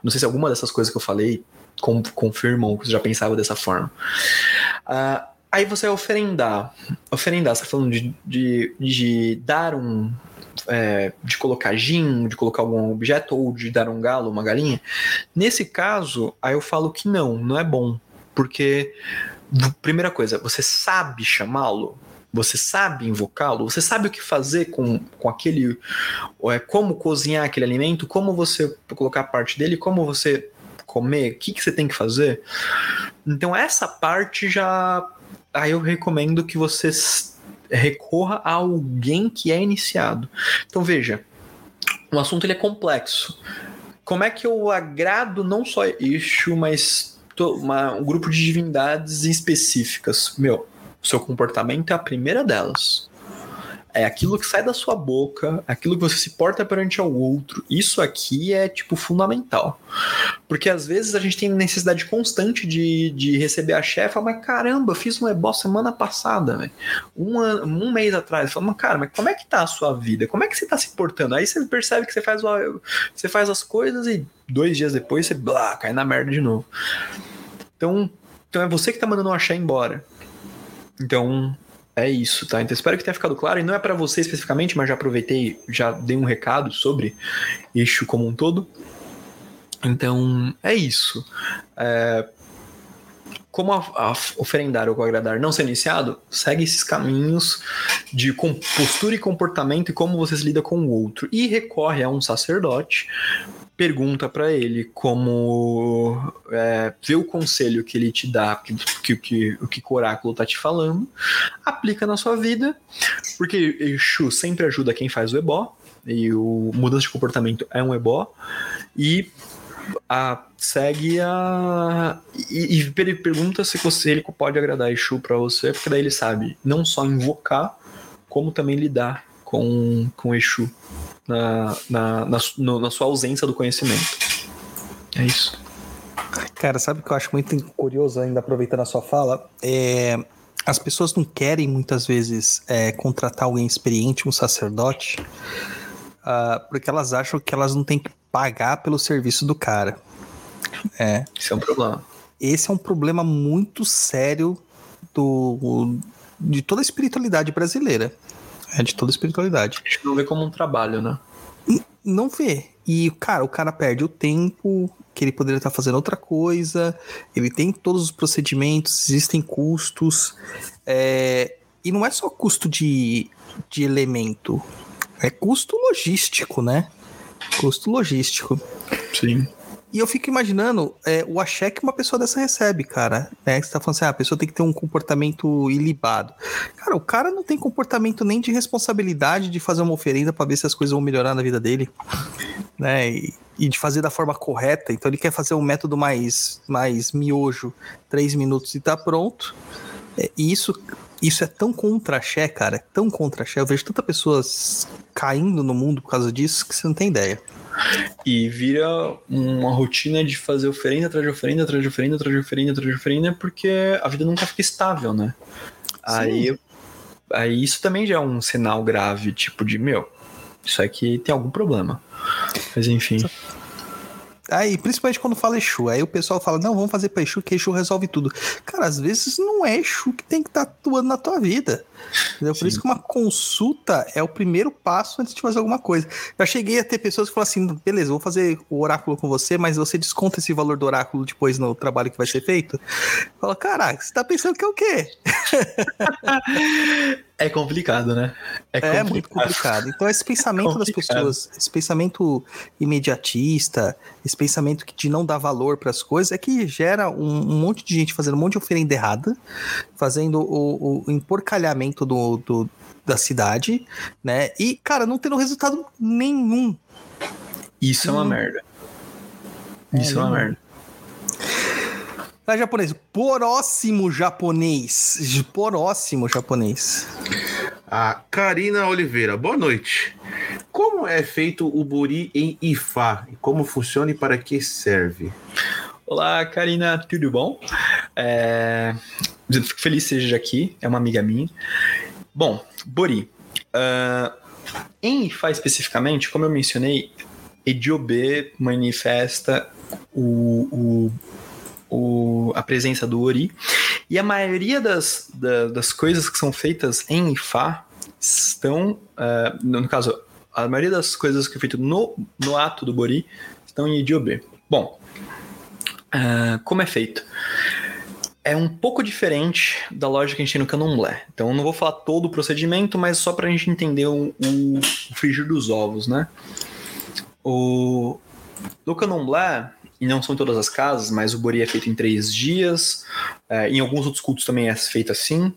Não sei se alguma dessas coisas que eu falei com, confirmam que você já pensava dessa forma. Uh, aí você vai oferendar. Oferendar, você tá falando de, de, de dar um, é, de colocar gin, de colocar algum objeto, ou de dar um galo, uma galinha. Nesse caso, aí eu falo que não, não é bom. Porque, primeira coisa, você sabe chamá-lo? Você sabe invocá-lo? Você sabe o que fazer com, com aquele. É, como cozinhar aquele alimento? Como você colocar parte dele? Como você comer? O que, que você tem que fazer? Então, essa parte já. Aí eu recomendo que você recorra a alguém que é iniciado. Então, veja. O assunto ele é complexo. Como é que eu agrado não só isso, mas uma, um grupo de divindades específicas. Meu, seu comportamento é a primeira delas. É aquilo que sai da sua boca, aquilo que você se porta perante ao outro. Isso aqui é, tipo, fundamental. Porque às vezes a gente tem necessidade constante de, de receber a chefa, mas caramba, fiz um ebó semana passada, velho. Um, um mês atrás. Fala, mas cara, mas como é que tá a sua vida? Como é que você tá se portando? Aí você percebe que você faz, você faz as coisas e dois dias depois você blá, cai na merda de novo. Então, então é você que tá mandando o axé embora. Então, é isso, tá? Então espero que tenha ficado claro. E não é para você especificamente, mas já aproveitei, já dei um recado sobre eixo como um todo. Então, é isso. É, como a, a oferendar ou agradar não ser iniciado, segue esses caminhos de postura e comportamento e como você se lida com o outro. E recorre a um sacerdote pergunta para ele como é, vê o conselho que ele te dá, que, que, que, o que o oráculo tá te falando, aplica na sua vida, porque Exu sempre ajuda quem faz o ebó, e o mudança de comportamento é um ebó, e a, segue a. E, e pergunta se você ele pode agradar Exu para você, porque daí ele sabe não só invocar, como também lidar com, com Exu na, na, na, no, na sua ausência do conhecimento. É isso. Cara, sabe o que eu acho muito curioso, ainda aproveitando a sua fala? É, as pessoas não querem muitas vezes é, contratar alguém experiente, um sacerdote, uh, porque elas acham que elas não têm que pagar pelo serviço do cara. É. Esse é um problema. Esse é um problema muito sério do, de toda a espiritualidade brasileira. É de toda a espiritualidade. A gente não vê como um trabalho, né? Não vê. E, cara, o cara perde o tempo, que ele poderia estar fazendo outra coisa, ele tem todos os procedimentos, existem custos. É... E não é só custo de, de elemento, é custo logístico, né? Custo logístico. Sim. e eu fico imaginando é, o axé que uma pessoa dessa recebe, cara. Né? Você tá falando assim, ah, a pessoa tem que ter um comportamento ilibado. Cara, o cara não tem comportamento nem de responsabilidade de fazer uma oferenda para ver se as coisas vão melhorar na vida dele. Né? E, e de fazer da forma correta. Então ele quer fazer um método mais, mais miojo, três minutos e tá pronto. É, e isso, isso é tão contra axé, cara. É tão contra axé. Eu vejo tantas pessoas caindo no mundo por causa disso que você não tem ideia. E vira uma rotina de fazer oferenda atrás de oferenda, atrás de oferenda, atrás de oferenda, atrás de oferenda, porque a vida nunca fica estável, né? Aí, aí isso também já é um sinal grave, tipo de, meu, isso aqui tem algum problema. Mas enfim. Aí, principalmente quando fala Exu, aí o pessoal fala, não, vamos fazer pra Exu, que Exu resolve tudo. Cara, às vezes não é Exu que tem que estar tá atuando na tua vida. Entendeu? Por Sim. isso que uma consulta é o primeiro passo antes de fazer alguma coisa. Já cheguei a ter pessoas que falam assim, beleza, vou fazer o oráculo com você, mas você desconta esse valor do oráculo depois no trabalho que vai ser feito? Fala, caraca, você tá pensando que é o quê? (laughs) É complicado, né? É, muito complicado. Então, esse pensamento das Complicado. pessoas, esse pensamento imediatista, esse pensamento de não dar valor para as coisas, é que gera um, um monte de gente fazendo um monte de oferenda errada, fazendo o, o emporcalhamento do, do- da cidade, né? E, cara, não tendo resultado nenhum. Isso é uma Hum. merda. É, Isso é uma não. merda. Tá, japonês? Próximo japonês. Próximo japonês. A Karina Oliveira, boa noite. Como é feito o buri em Ifá? E como funciona e para que serve? Olá, Karina, tudo bom? É... Fico feliz que seja aqui, é uma amiga minha. Bom, Bori. ah, em Ifá especificamente, como eu mencionei, Ediobe manifesta o, o- o- a presença do Ori. E a maioria das, da- das coisas que são feitas em Ifá estão, ah, no, caso, a maioria das coisas que é feito no, no ato do Bori estão em Ediobe. Bom, ah, como é feito? É um pouco diferente da lógica que a gente tem no candomblé. Então eu não vou falar todo o procedimento, mas só para a gente entender o, o, o frigir dos ovos, né? O, no candomblé, e não são em todas as casas, mas o bori é feito em três dias. é, em alguns outros cultos também é feito assim,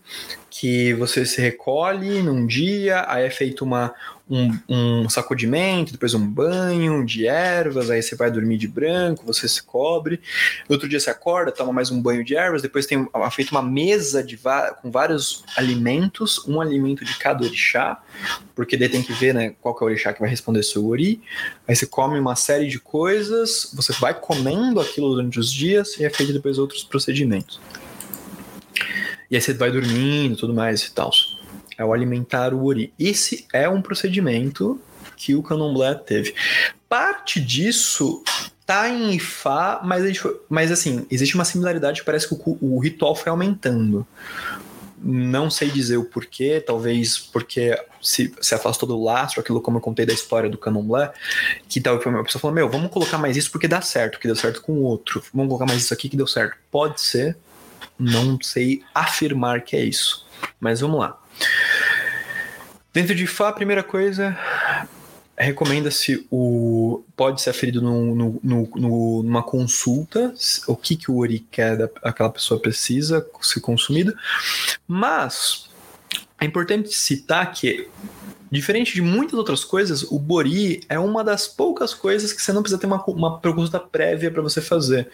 que você se recolhe num dia, aí é feito uma, um, um sacudimento, depois um banho de ervas, aí você vai dormir de branco, você se cobre. No outro dia você acorda, toma mais um banho de ervas, depois tem feito uma mesa de com vários alimentos, um alimento de cada orixá, porque daí tem que ver né, qual que é o orixá que vai responder seu ori. Aí você come uma série de coisas, você vai comendo aquilo durante os dias e é feito depois outros procedimentos. E aí você vai dormindo tudo mais e tal. É o alimentar o ori. Esse é um procedimento que o candomblé teve. Parte disso tá em Ifá, mas, mas assim, existe uma similaridade parece que o, o ritual foi aumentando. Não sei dizer o porquê, talvez porque se, se afastou do lastro, aquilo como eu contei da história do candomblé, que tal a pessoa falou, meu, vamos colocar mais isso porque dá certo, que deu certo com o outro. Vamos colocar mais isso aqui que deu certo. Pode ser, não sei afirmar que é isso. Mas vamos lá. Dentro de Fá, a primeira coisa, recomenda-se o. Pode ser aferido no, no- no- numa consulta, o que, que o Ori quer da, aquela pessoa precisa ser consumido. Mas é importante citar que, diferente de muitas outras coisas, o Bori é uma das poucas coisas que você não precisa ter uma, uma consulta prévia para você fazer.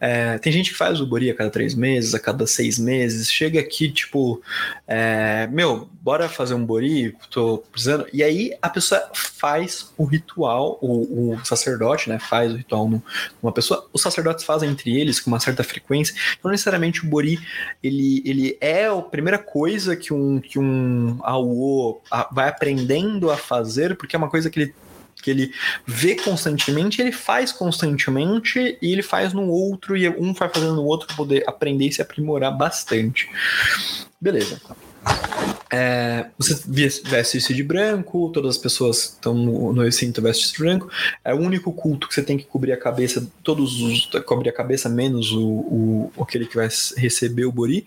É, tem gente que faz o Bori a cada três meses, a cada seis meses, chega aqui, tipo, é, meu, bora fazer um Bori, tô precisando. E aí a pessoa faz o ritual, o, o sacerdote, né, faz o ritual numa pessoa. Os sacerdotes fazem entre eles com uma certa frequência. Não necessariamente o Bori, ele, ele é a primeira coisa que um, que um Awo a- vai aprendendo a fazer, porque é uma coisa que ele que ele vê constantemente, ele faz constantemente e ele faz no outro e um vai fazendo no outro poder aprender e se aprimorar bastante. Beleza. É, você ves- veste isso de branco, todas as pessoas estão no, no recinto vestem de branco. É o único culto que você tem que cobrir a cabeça, todos os cobre a cabeça, menos o, o aquele que vai receber o bori.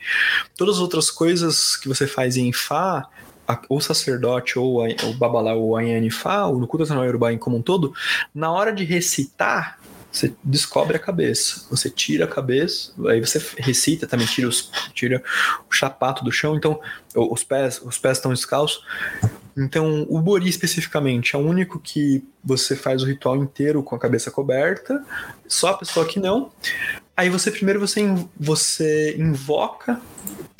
Todas as outras coisas que você faz em Fá, a- o sacerdote ou a- o babalá ou a Yanifá, ou no culto nacional Yorubá como um todo, na hora de recitar, você descobre a cabeça. Você tira a cabeça, aí você recita também, tira, os, tira o chapato do chão, então os pés, os pés estão descalços. Então, o Bori especificamente é o único que você faz o ritual inteiro com a cabeça coberta, só a pessoa que não. Aí você primeiro você, você invoca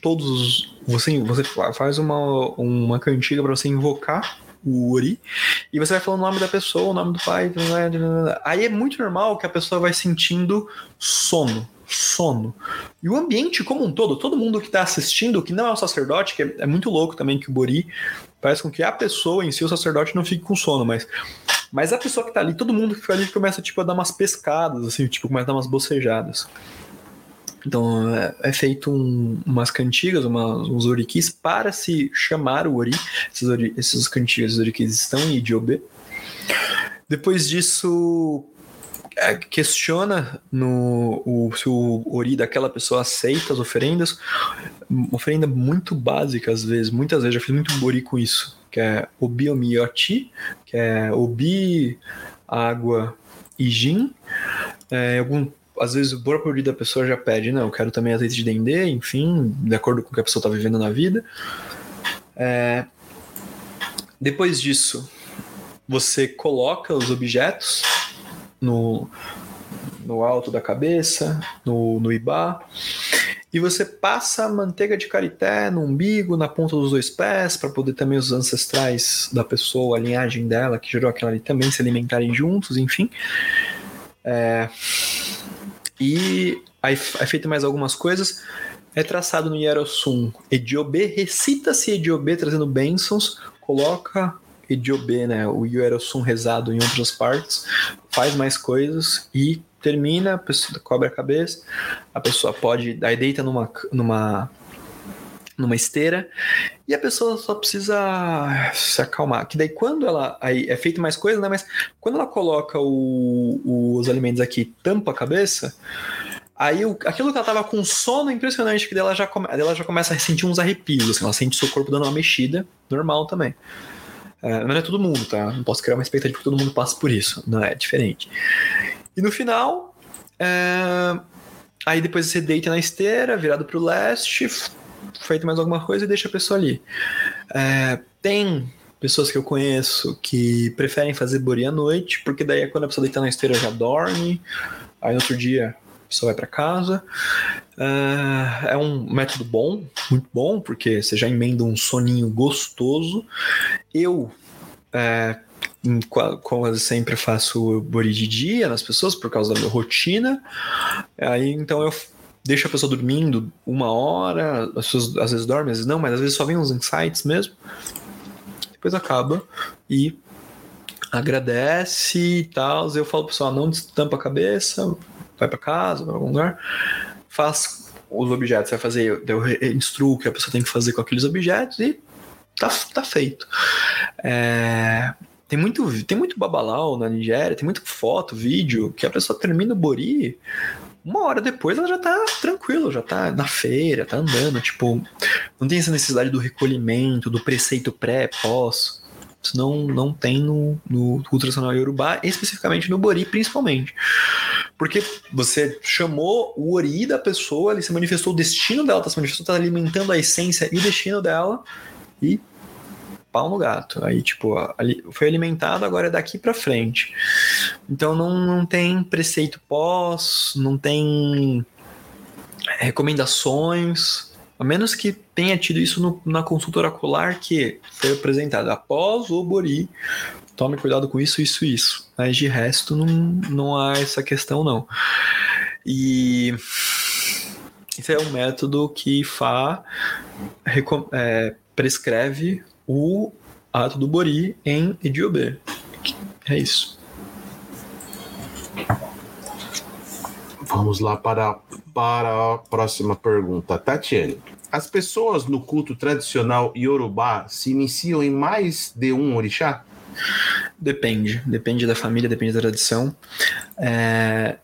todos os. Você, você faz uma, uma cantiga para você invocar o Ori, e você vai falando o nome da pessoa, o nome do pai. Aí é muito normal que a pessoa vai sentindo sono. Sono. E o ambiente como um todo, todo mundo que está assistindo, que não é o sacerdote, que é, é muito louco também que o Bori faz com que a pessoa em si, o sacerdote, não fique com sono, mas mas a pessoa que tá ali, todo mundo que fica ali começa tipo, a dar umas pescadas, assim, tipo, começa a dar umas bocejadas. Então é, é feito um- umas cantigas, uma- uns orikis para se chamar o ori. Esses, ori, esses cantigas, os orikis estão em idiobê. Depois disso, questiona no, o, se o ori daquela pessoa aceita as oferendas. Oferenda muito básica, às vezes. Muitas vezes, já fiz muito ori com isso. Que é obi omioti, que é obi, água e gin. É, algum, às vezes o próprio ori da pessoa já pede, não, eu quero também azeite de dendê, enfim, de acordo com o que a pessoa está vivendo na vida. É, depois disso, você coloca os objetos no, no alto da cabeça, no, no ibá, e você passa manteiga de carité no umbigo, na ponta dos dois pés, para poder também os ancestrais da pessoa, a linhagem dela, que gerou aquela ali, também se alimentarem juntos, enfim. É, e aí é feito mais algumas coisas. É traçado no Hierosum Ediobê, recita-se Ediobê trazendo bênçãos, coloca Ediobê, né, o Hierosum rezado em outras partes, faz mais coisas e termina, a pessoa cobre a cabeça, a pessoa pode, aí deita numa, numa, numa esteira e a pessoa só precisa se acalmar. Que daí quando ela, aí é feito mais coisa, né, mas quando ela coloca o- os alimentos aqui, tampa a cabeça, Aí o- aquilo que ela tava com sono impressionante, que daí ela já, come, ela já começa a sentir uns arrepios, assim, ela sente seu corpo dando uma mexida, normal também. É, não é todo mundo, tá? Não posso criar uma expectativa que todo mundo passe por isso. Não é diferente. E no final, é, aí depois você deita na esteira, virado pro leste, f- feito mais alguma coisa e deixa a pessoa ali. É, tem pessoas que eu conheço que preferem fazer bori à noite, porque daí é quando a pessoa deita na esteira já dorme, aí no outro dia pessoa vai para casa. Ah, é um método bom, muito bom, porque você já emenda um soninho gostoso. Eu, é, qua- quase sempre faço bori de dia nas pessoas por causa da minha rotina. Aí então eu deixo a pessoa dormindo uma hora, as pessoas às vezes dormem, às vezes não, mas às vezes só vem uns insights mesmo. Depois acaba e agradece e tal. Eu falo pro pessoal, não destampa a cabeça, vai para casa, vai pra algum lugar, faz os objetos, vai fazer, eu instruo o que a pessoa tem que fazer com aqueles objetos e tá, tá feito. É, tem muito, tem muito babalau na Nigéria, tem muita foto, vídeo, que a pessoa termina o bori, uma hora depois ela já tá tranquilo, já tá na feira, tá andando, tipo, não tem essa necessidade do recolhimento, do preceito pré, pós. Isso não, não tem no, no culto tradicional Yorubá, especificamente no Bori, principalmente. Porque você chamou o Ori da pessoa, ele se manifestou, o destino dela tá se manifestando, tá alimentando a essência e o destino dela, e pau no gato. Aí, tipo, ali, foi alimentado, agora é daqui pra frente. Então não, não tem preceito pós, não tem recomendações, a menos que tenha tido isso no- na consulta oracular que foi apresentada após o Bori. Tome cuidado com isso, isso isso. Mas de resto não, não há essa questão, não. E esse é um método que Fá é, prescreve o ato do Bori em Idiobê. É isso. Vamos lá para, para a próxima pergunta. Tatiane, as pessoas no culto tradicional Yorubá se iniciam em mais de um orixá? Depende, depende da família, depende da tradição. É,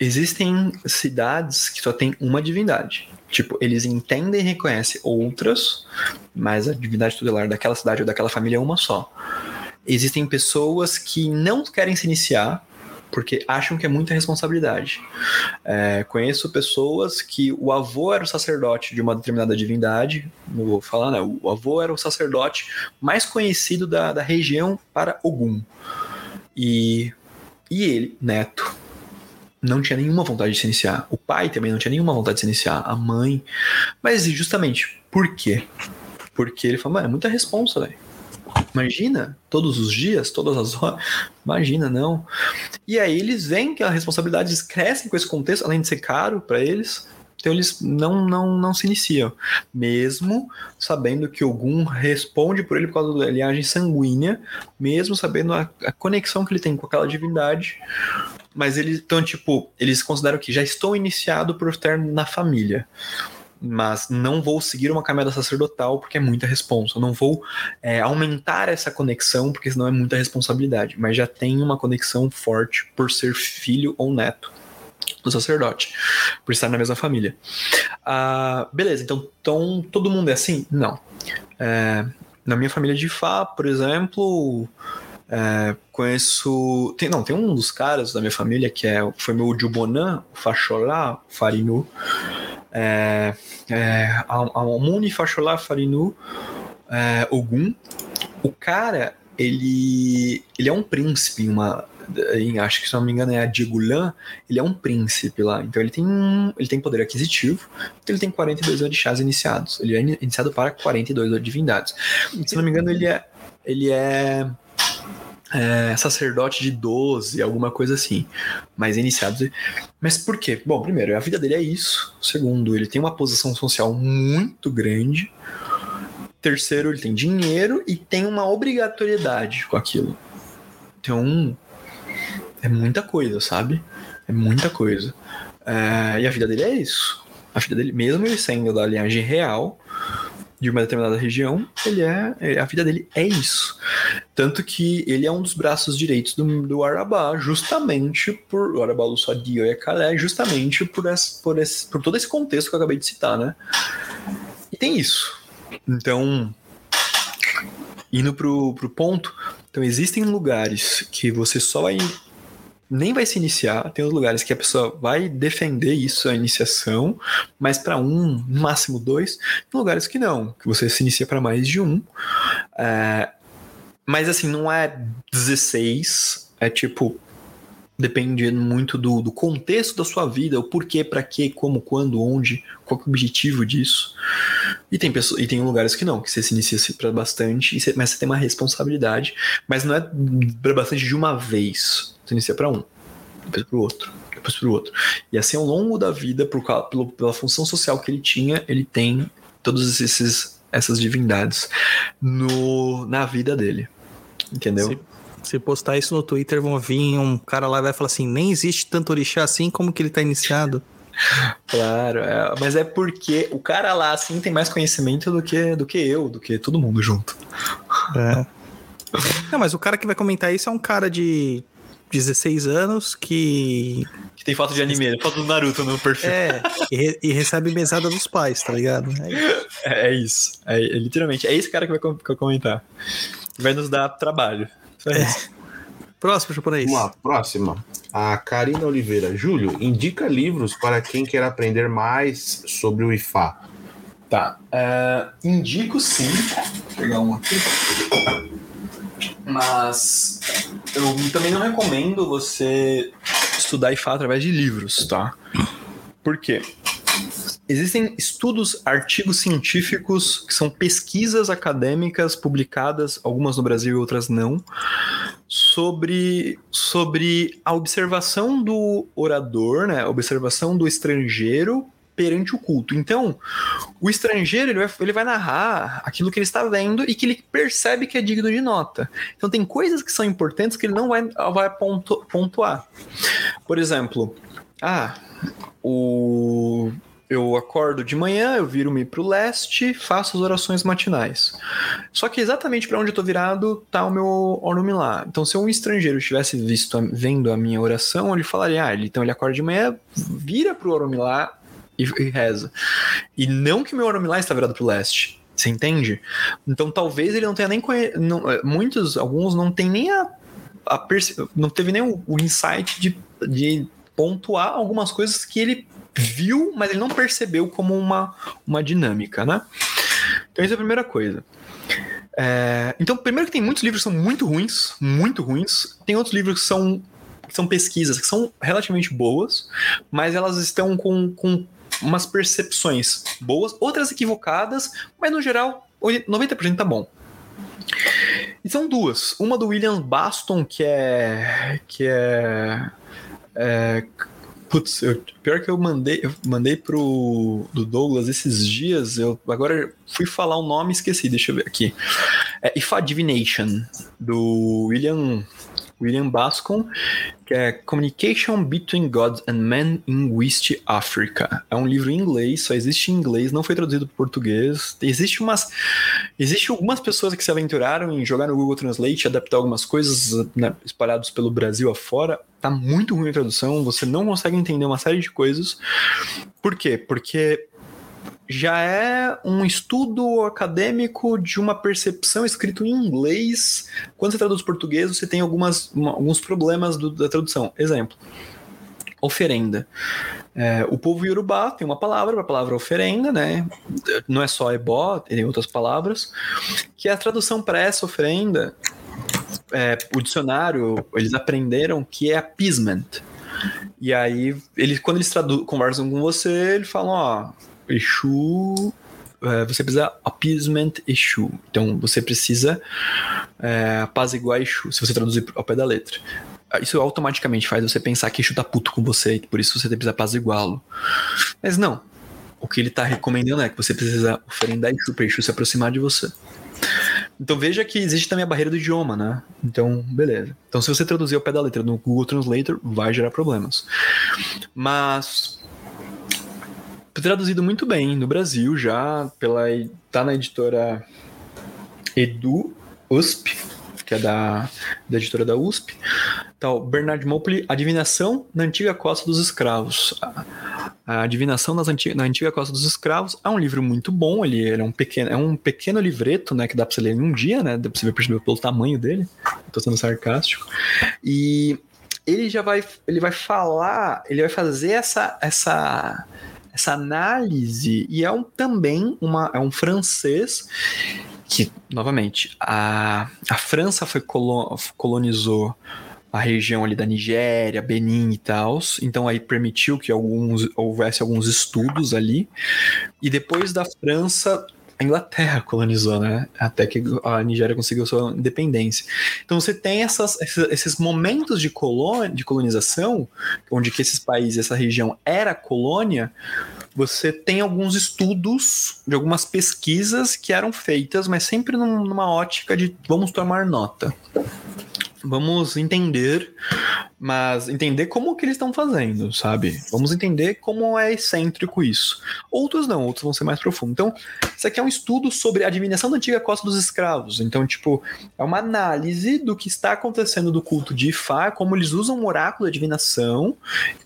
Existem cidades que só tem uma divindade. Tipo, eles entendem e reconhecem outras, mas a divindade tutelar daquela cidade ou daquela família é uma só. Existem pessoas que não querem se iniciar, porque acham que é muita responsabilidade. É, conheço pessoas que o avô era o sacerdote de uma determinada divindade, não vou falar, né? O avô era o sacerdote mais conhecido da, da região para Ogum. E, e ele, neto, não tinha nenhuma vontade de se iniciar. O pai também não tinha nenhuma vontade de se iniciar. A mãe. Mas justamente, por quê? Porque ele falou, é muita responsa, velho. Imagina, todos os dias, todas as horas. Imagina, não. E aí eles veem que as responsabilidades crescem com esse contexto, além de ser caro para eles. Então eles não, não, não se iniciam. Mesmo sabendo que algum responde por ele por causa da linhagem sanguínea, mesmo sabendo a, a conexão que ele tem com aquela divindade. Mas eles, então, tipo, eles consideram que já estou iniciado por estar na família mas não vou seguir uma caminhada sacerdotal porque é muita responsa. Não vou é, aumentar essa conexão porque senão é muita responsabilidade. Mas já tem uma conexão forte por ser filho ou neto do sacerdote, por estar na mesma família. Ah, beleza, então, então todo mundo é assim? Não. É, na minha família de Fá, por exemplo, é, conheço. Tem, não, tem um dos caras da minha família que é, foi meu Jubonan, o Facholá, o Farinu. É, é, Amuni Facholá Farinu é. O cara, ele, ele é um príncipe uma. Em, acho que se não me engano é a Digulan, ele é um príncipe lá. Então ele tem ele tem poder aquisitivo, então ele tem 42 orixás iniciados. Ele é iniciado para 42 divindades. Se não me engano, ele é. Ele é é, sacerdote de 12, alguma coisa assim. Mas iniciado. Mas por quê? Bom, primeiro, a vida dele é isso. Segundo, ele tem uma posição social muito grande. Terceiro, ele tem dinheiro e tem uma obrigatoriedade com aquilo. Então, é muita coisa, sabe? É muita coisa. É, e a vida dele é isso. A vida dele, mesmo ele sendo da linhagem real, de uma determinada região, ele é, é, a vida dele é isso. Tanto que ele é um dos braços direitos do, do Arabá, justamente por o Arabá Lussadio e Kalé, justamente por, esse, por, esse, por todo esse contexto que eu acabei de citar, né? E tem isso. Então, indo pro, pro ponto, então existem lugares que você só vai nem vai se iniciar. Tem os lugares que a pessoa vai defender isso, a iniciação, mas para um, no máximo dois. Tem lugares que não, que você se inicia para mais de um. É, mas assim, não é 16, é tipo. Depende muito do, do contexto da sua vida, o porquê, para quê, como, quando, onde, qual é o objetivo disso. E tem, pessoas, e tem lugares que não, que você se inicia para bastante, mas você tem uma responsabilidade, mas não é para bastante de uma vez você inicia para um, depois para o outro, depois para o outro. E assim, ao longo da vida, por, pela, pela função social que ele tinha, ele tem todos esses essas divindades no, na vida dele. Entendeu? Se, se postar isso no Twitter, vão vir um cara lá e vai falar assim: nem existe tanto orixá assim como que ele tá iniciado. (laughs) Claro, é, mas é porque o cara lá assim tem mais conhecimento do que, do que eu, do que todo mundo junto. É. Não, mas o cara que vai comentar isso é um cara de 16 anos que. Que tem foto de anime, foto do Naruto no perfil. É, e, e recebe mesada dos pais, tá ligado? É isso. É, é isso. É, é, literalmente, é esse cara que vai, que vai comentar. Vai nos dar trabalho. É. Próximo, japonês. Vamos lá, próxima. A Karina Oliveira. Júlio, indica livros para quem quer aprender mais sobre o IFA. Tá. Uh, indico sim. Vou pegar um aqui. Mas eu também não recomendo você estudar IFA através de livros, tá? Por quê? Existem estudos, artigos científicos, que são pesquisas acadêmicas publicadas, algumas no Brasil e outras não, sobre, sobre a observação do orador, né, a observação do estrangeiro perante o culto. Então, o estrangeiro ele vai, ele vai narrar aquilo que ele está vendo e que ele percebe que é digno de nota. Então, tem coisas que são importantes que ele não vai, vai pontu, pontuar. Por exemplo, ah, o eu acordo de manhã, eu viro-me para o leste, faço as orações matinais. Só que exatamente para onde eu estou virado tá o meu ornome lá. Então, se um estrangeiro estivesse visto, vendo a minha oração, ele falaria: ah, então ele acorda de manhã, vira para o ornome lá, e, e reza. E não que meu Oromilá está virado para o leste. Você entende? Então talvez ele não tenha nem não, é, muitos, alguns não tem nem a a não teve nem o, o insight de, de pontuar algumas coisas que ele viu, mas ele não percebeu como uma, uma dinâmica, né? Então, isso é a primeira coisa. É, então, primeiro que tem muitos livros que são muito ruins, muito ruins. Tem outros livros que são, que são pesquisas que são relativamente boas, mas elas estão com, com umas percepções boas, outras equivocadas, mas no geral, 90% tá bom. E são duas. Uma do William Baston, que é. que é. é putz, eu- pior que eu mandei, eu mandei pro do Douglas esses dias. Eu agora fui falar o nome e esqueci, deixa eu ver aqui. É If Divination, do William. William Bascom, que é Communication Between God and Man in West Africa. É um livro em inglês, só existe em inglês, não foi traduzido para português. Existe umas Existe algumas pessoas que se aventuraram em jogar no Google Translate, adaptar algumas coisas né, espalhados pelo Brasil afora. Tá muito ruim a tradução, você não consegue entender uma série de coisas. Por quê? Porque já é um estudo acadêmico de uma percepção escrito em inglês. Quando você traduz português, você tem algumas, uma- alguns problemas do- da tradução. Exemplo. Oferenda. É, o povo iorubá tem uma palavra, a palavra oferenda, né? Não é só ebó, tem outras palavras, que a tradução para essa oferenda, é, o dicionário, eles aprenderam que é appeasement. E aí, eles, quando eles conversam com você, eles falam, ó, Exu, é, você precisa appeasement Exu. Então, você precisa é, apaziguar Exu, se você traduzir ao pé da letra. Isso automaticamente faz você pensar que Exu tá puto com você, e por isso você precisa apaziguá-lo. Mas não. O que ele tá recomendando é que você precisa oferendar Exu pra Exu se aproximar de você. Então veja que existe também a barreira do idioma, né? Então, beleza. Então, se você traduzir ao pé da letra no Google Translator, vai gerar problemas. Mas traduzido muito bem no Brasil já pela tá na editora Edu USP, que é da, da editora da USP. Tá, o Bernard Mopley, Adivinação na Antiga Costa dos Escravos. A, a Adivinação nas antiga, na Antiga Costa dos Escravos é um livro muito bom, ele, ele é, um pequeno, é um pequeno livreto, né, que dá pra você ler em um dia, né, dá pra você perceber pelo tamanho dele, tô sendo sarcástico, e ele já vai, ele vai falar, ele vai fazer essa, essa, essa análise, e é um, também uma, é um francês que, novamente, a, a França foi colo, colonizou a região ali da Nigéria, Benin e tal, então aí permitiu que alguns, houvesse alguns estudos ali, e depois da França, a Inglaterra colonizou, né? Até que a Nigéria conseguiu sua independência. Então você tem essas, esses momentos de, colon, de colonização, onde que esses países, essa região era colônia, você tem alguns estudos de algumas pesquisas que eram feitas, mas sempre numa ótica de vamos tomar nota. Vamos entender, mas entender como que eles estão fazendo, sabe? Vamos entender como é excêntrico isso. Outros não, outros vão ser mais profundos. Então, isso aqui é um estudo sobre a adivinação da antiga costa dos escravos. Então, tipo, é uma análise do que está acontecendo do culto de Ifá, como eles usam o oráculo de adivinação,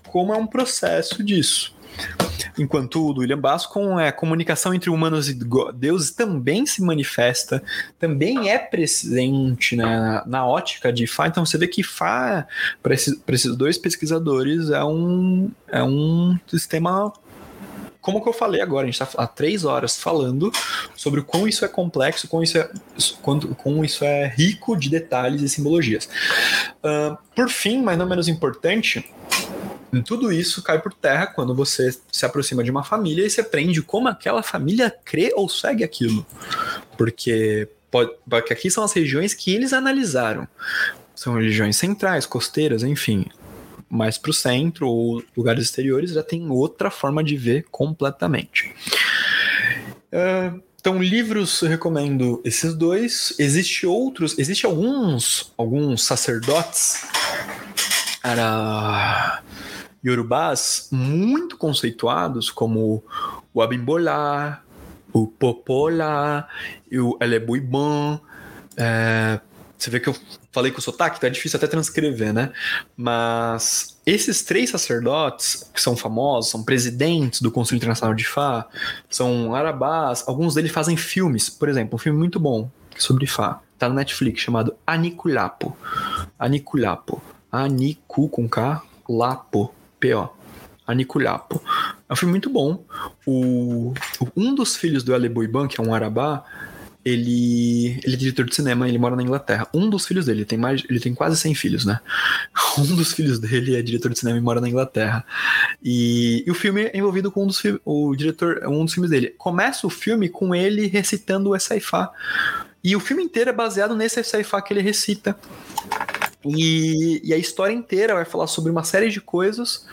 como é um processo disso. Enquanto o William Bascom é a comunicação entre humanos e deuses também se manifesta, também é presente na, na ótica de Fá. Então você vê que Fá, para esses, esses dois pesquisadores, é um, é um sistema como que eu falei agora, a gente está há três horas falando sobre o quão isso é complexo, quão isso é, quanto, como isso é rico de detalhes e simbologias. Uh, por fim, mas não menos importante, tudo isso cai por terra quando você se aproxima de uma família e se aprende como aquela família crê ou segue aquilo. Porque, pode, porque aqui são as regiões que eles analisaram. São regiões centrais, costeiras, enfim. Mais para o centro ou lugares exteriores já tem outra forma de ver completamente. Uh, então, livros eu recomendo esses dois. Existe outros, existe alguns, alguns sacerdotes. Era yorubás muito conceituados, como o Abimbolá, o Popola e o Elebuiban. É, você vê que eu falei com o sotaque, tá difícil até transcrever, né? Mas esses três sacerdotes, que são famosos, são presidentes do Conselho Internacional de Fá, são arabás, alguns deles fazem filmes. Por exemplo, um filme muito bom sobre Fá, tá no Netflix, chamado Aniculapo. Aniculapo. Anicu com K, Lapo, P-O. Aniculapo. É um filme muito bom. O, um dos filhos do Ale Boiban, que é um arabá, ele, ele é diretor de cinema, ele mora na Inglaterra. Um dos filhos dele, tem mais, ele tem quase 100 filhos, né? (laughs) Um dos filhos dele é diretor de cinema e mora na Inglaterra. E, e o filme é envolvido com um dos o diretor, um dos filmes dele. Começa o filme com ele recitando o Saifá. E o filme inteiro é baseado nesse Saifá que ele recita. E, e a história inteira vai falar sobre uma série de coisas.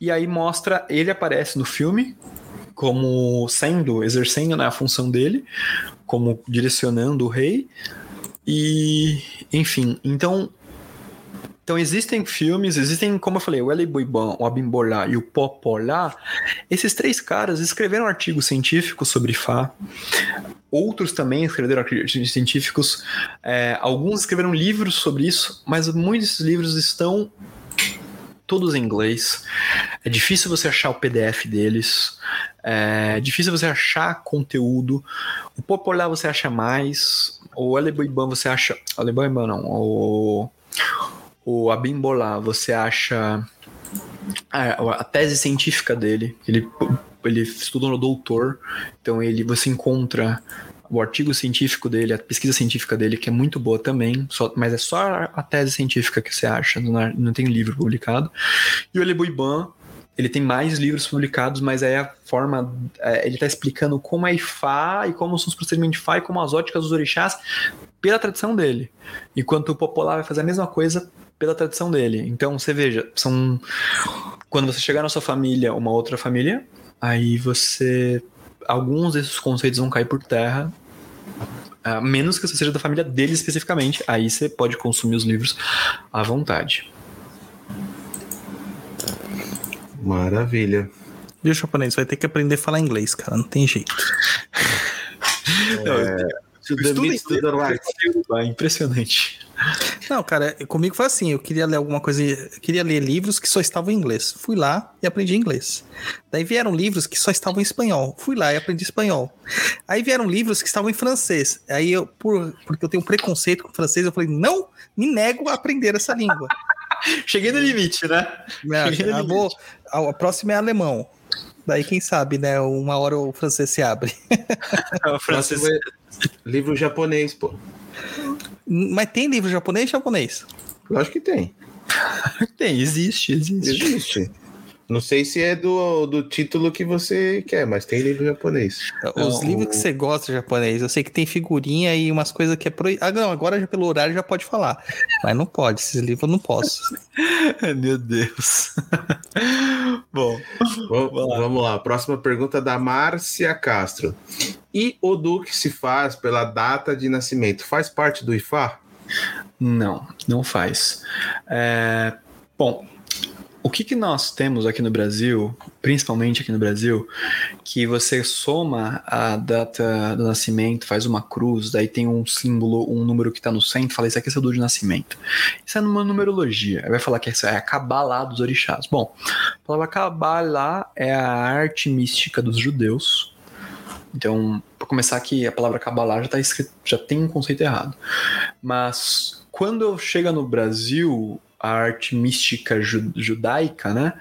E aí mostra, ele aparece no filme como sendo, exercendo né, a função dele, como direcionando o rei. E, enfim, então então existem filmes, existem, como eu falei, o Eli Boiban, o Abimbolá e o Popolá. Esses três caras escreveram artigos científicos sobre Fá. Outros também escreveram artigos científicos. É, alguns escreveram livros sobre isso, mas muitos livros estão todos em inglês. É difícil você achar o PDF deles. É difícil você achar conteúdo. O Popular você acha mais. O Aleboiban você acha. Aleboiban não. O, o Abimbolá você acha. A, a tese científica dele. Ele, ele estudou no doutor. Então ele você encontra o artigo científico dele, a pesquisa científica dele, que é muito boa também, só, mas é só a tese científica que você acha, não, não tem livro publicado. E o Elebuiban, ele tem mais livros publicados, mas aí a forma. É, ele está explicando como é Ifá e como são os procedimentos de Ifá e como as óticas dos orixás pela tradição dele. Enquanto o Popular vai fazer a mesma coisa pela tradição dele. Então você veja, são. Quando você chegar na sua família, uma outra família, aí você alguns desses conceitos vão cair por terra. A menos que você seja da família dele especificamente, aí você pode consumir os livros à vontade. Maravilha. Viu, japonês? Vai ter que aprender a falar inglês, cara. Não tem jeito. É, to the midst to the right. É impressionante. Não, cara, comigo foi assim. Eu queria ler alguma coisa. Eu queria ler livros que só estavam em inglês. Fui lá e aprendi inglês. Daí vieram livros que só estavam em espanhol. Fui lá e aprendi espanhol. Aí vieram livros que estavam em francês. Aí eu, por, porque eu tenho um preconceito com francês, eu falei, não me nego a aprender essa língua. (laughs) Cheguei no limite, né? Cheguei no vou, a, a próxima é alemão. Daí, quem sabe, né? Uma hora o francês se abre. (laughs) o francês... Livro japonês, pô. Mas tem livro japonês japonês? Lógico que tem. (laughs) tem, existe, existe. Existe. Não sei se é do, do título que você quer, mas tem livro japonês. Os não, livros o... que você gosta de japonês, eu sei que tem figurinha e umas coisas que é proibido. Ah, não, agora já pelo horário já pode falar. Mas não pode, esses livros eu não posso. (laughs) Meu Deus. (laughs) Bom, vamos lá. vamos lá. Próxima pergunta da Márcia Castro. E o Duque se faz pela data de nascimento? Faz parte do IFA? Não, não faz. É... Bom, o que, que nós temos aqui no Brasil, principalmente aqui no Brasil, que você soma a data do nascimento, faz uma cruz, daí tem um símbolo, um número que está no centro, fala isso aqui é seu de nascimento. Isso é numa numerologia. Vai falar que isso é a Kabbalah dos orixás. Bom, a palavra Kabbalah é a arte mística dos judeus. Então, para começar aqui, a palavra Kabbalah já tá já tem um conceito errado. Mas quando chega no Brasil, a arte mística judaica, né?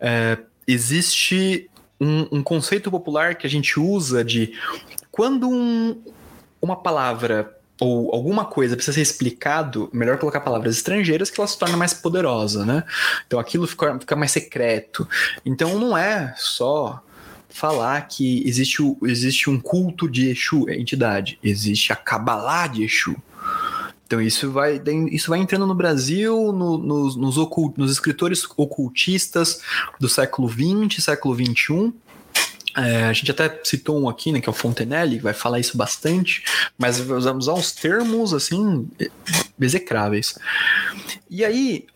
É, existe um, um, conceito popular que a gente usa de quando um, uma palavra ou alguma coisa precisa ser explicado, melhor colocar palavras estrangeiras que ela se torna mais poderosa, né? Então aquilo fica, fica mais secreto. Então não é só falar que existe, existe um culto de Exu, entidade. Existe a Kabbalah de Exu. Então isso vai, isso vai entrando no Brasil, no, nos, nos, ocult, nos escritores ocultistas do século XX, século XXI. É, a gente até citou um aqui, né, que é o Fontenelle, vai falar isso bastante, mas vamos usar uns termos assim execráveis. E aí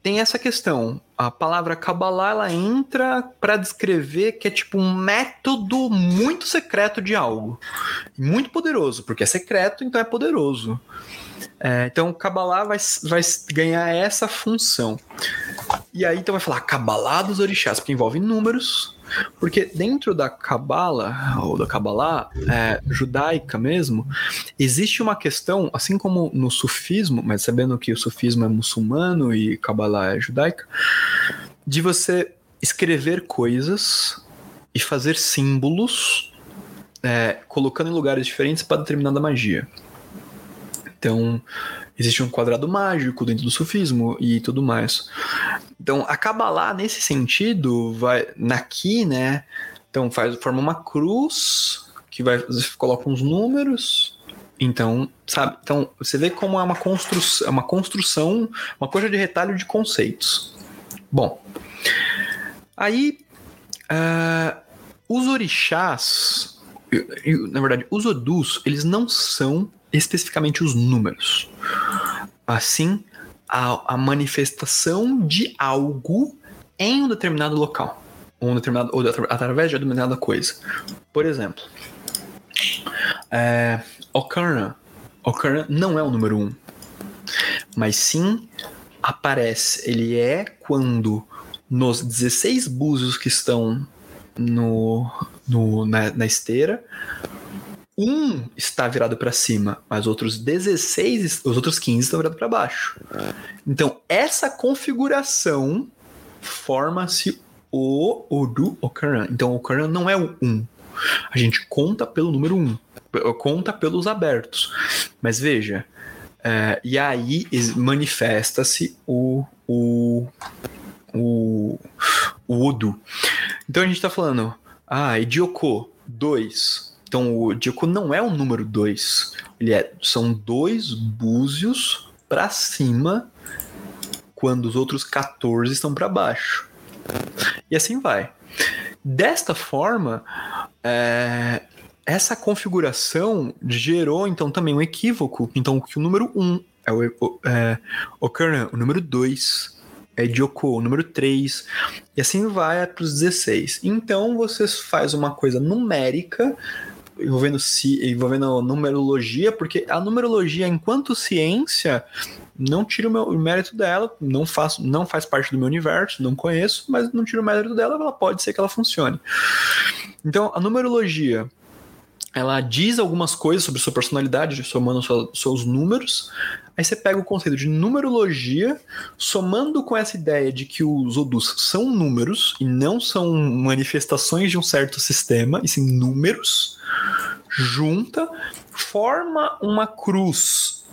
tem essa questão. A palavra Kabbalah ela entra para descrever que é tipo um método muito secreto de algo. Muito poderoso, porque é secreto, então é poderoso. É, então, Kabbalah vai, vai ganhar essa função. E aí então vai falar Kabbalah dos orixás, porque envolve números, porque dentro da Kabbalah, ou da Kabbalah é, judaica mesmo, existe uma questão, assim como no sufismo, mas sabendo que o sufismo é muçulmano e Kabbalah é judaica, de você escrever coisas e fazer símbolos, é, colocando em lugares diferentes para determinada magia. Então, existe um quadrado mágico dentro do sufismo e tudo mais. Então, a Kabbalah, nesse sentido, vai naqui, né? Então, faz, forma uma cruz que vai coloca uns números. Então, sabe? Então, você vê como é uma construção, é uma construção, uma coisa de retalho de conceitos. Bom, aí uh, os orixás, na verdade, os odus, eles não são especificamente os números. Assim, a, a manifestação de algo em um determinado local. Ou, um determinado, ou através de uma determinada coisa. Por exemplo, é, Ocarna. Ocarna não é o número 1. Um, mas sim aparece. Ele é quando nos 16 búzios que estão no, no na, na esteira um está virado para cima, mas outros 16, os outros 15 estão virados para baixo. Então, essa configuração forma-se o Odu Okaran. Então, o Okaran não é o 1. A gente conta pelo número 1, conta pelos abertos. Mas veja, é, e aí manifesta-se o, o, o, o. Então, a gente está falando, ah, Idioko, 2 então o Dico não é o número 2. Ele é, são dois búzios para cima quando os outros 14 estão para baixo. E assim vai. Desta forma, é, essa configuração gerou então também um equívoco. Então que o número 1 um é o, é, o Kernan, o número 2 é Joko, o número 3, e assim vai para os 16. Então você faz uma coisa numérica envolvendo, envolvendo numerologia, porque a numerologia, enquanto ciência, não tira o, meu, o mérito dela, não, faço, não faz parte do meu universo, não conheço, mas não tira o mérito dela, ela pode ser que ela funcione. Então, a numerologia ela diz algumas coisas sobre sua personalidade, somando sua, seus números. Aí você pega o conceito de numerologia, somando com essa ideia de que os odus são números e não são manifestações de um certo sistema, e sim números junta, forma uma cruz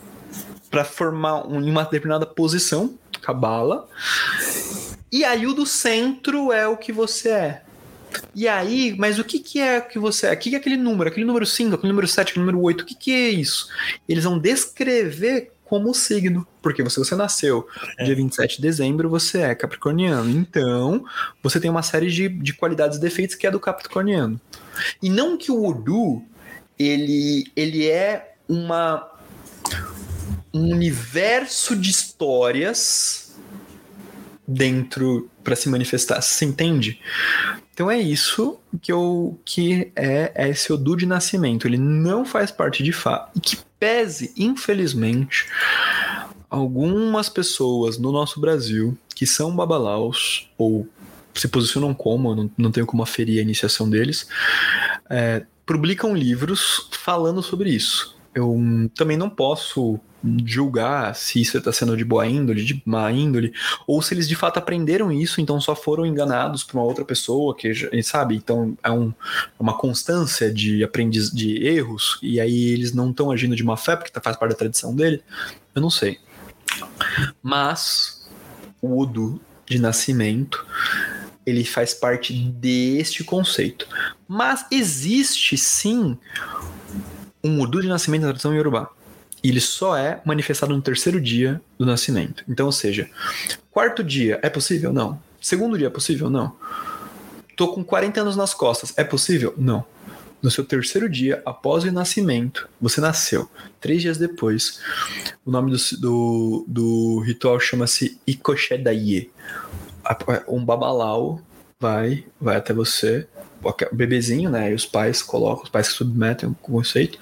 para formar um, uma determinada posição, cabala. E aí o do centro é o que você é. E aí, mas o que, que é que você? O que, que é aquele número? Aquele número 5, aquele número 7, aquele número 8, o que, que é isso? Eles vão descrever como signo. Porque se você nasceu é. dia 27 de dezembro, você é capricorniano. Então, você tem uma série de, de qualidades e defeitos que é do capricorniano. E não que o Udu, ele, ele é uma um universo de histórias dentro para se manifestar. Você entende? Então é isso que eu que é, é esse Odu de nascimento. Ele não faz parte de Fá e que pese, infelizmente, algumas pessoas no nosso Brasil que são babalaus ou se posicionam como, não, não tenho como aferir a iniciação deles, é, publicam livros falando sobre isso. Eu também não posso julgar se isso está sendo de boa índole, de má índole, ou se eles de fato aprenderam isso, então só foram enganados por uma outra pessoa, que sabe? Então é um, é uma constância de aprendiz de erros, e aí eles não estão agindo de má fé, porque faz parte da tradição dele. Eu não sei. Mas o Udo de nascimento ele faz parte deste conceito. Mas existe sim um Udu de nascimento na tradição Yorubá. E ele só é manifestado no terceiro dia do nascimento. Então, ou seja, quarto dia é possível? Não. Segundo dia é possível? Não. Tô com 40 anos nas costas. É possível? Não. No seu terceiro dia, após o nascimento, você nasceu. Três dias depois, o nome do, do, do ritual chama-se Ikoshedaye um babalau vai, vai até você, o bebezinho, né? E os pais colocam, os pais que submetem o conceito,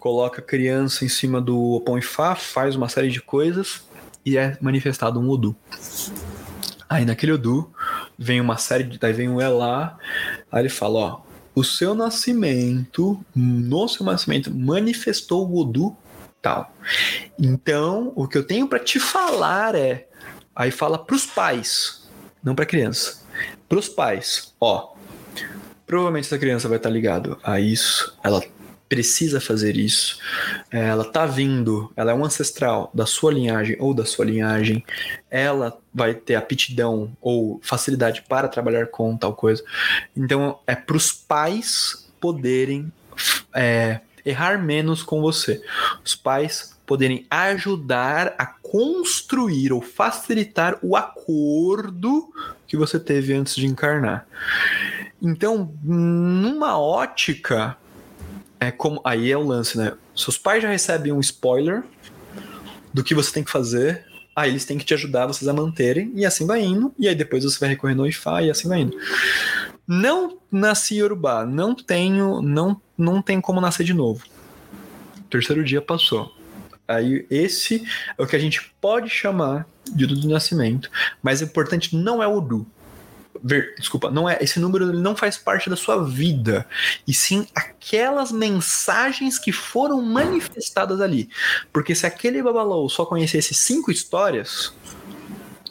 coloca a criança em cima do pão e fá, faz uma série de coisas e é manifestado um Odu. Aí naquele Odu vem uma série de. Daí vem um Elá. Aí ele fala: ó, o seu nascimento, no seu nascimento, manifestou o Odu tal. Então, o que eu tenho para te falar é. Aí fala pros pais, não pra criança. Pros pais, ó. Provavelmente essa criança vai estar ligado a isso. Ela precisa fazer isso. É, Ela tá vindo, ela é um ancestral da sua linhagem ou da sua linhagem. Ela vai ter aptidão ou facilidade para trabalhar com tal coisa. Então é para os pais poderem é, errar menos com você. Os pais poderem ajudar a construir ou facilitar o acordo que você teve antes de encarnar. Então, numa ótica é como. Aí é o lance, né? Seus pais já recebem um spoiler do que você tem que fazer. Aí eles têm que te ajudar vocês a manterem. E assim vai indo. E aí depois você vai recorrer no Ifá e assim vai indo. Não nasci Yorubá. Não tenho. Não, não tem como nascer de novo. Terceiro dia passou. Aí esse é o que a gente pode chamar de do nascimento. Mas o importante não é o Odu ver, desculpa, não é esse número não faz parte da sua vida, e sim aquelas mensagens que foram manifestadas ali. Porque se aquele Babalou só conhecesse cinco histórias,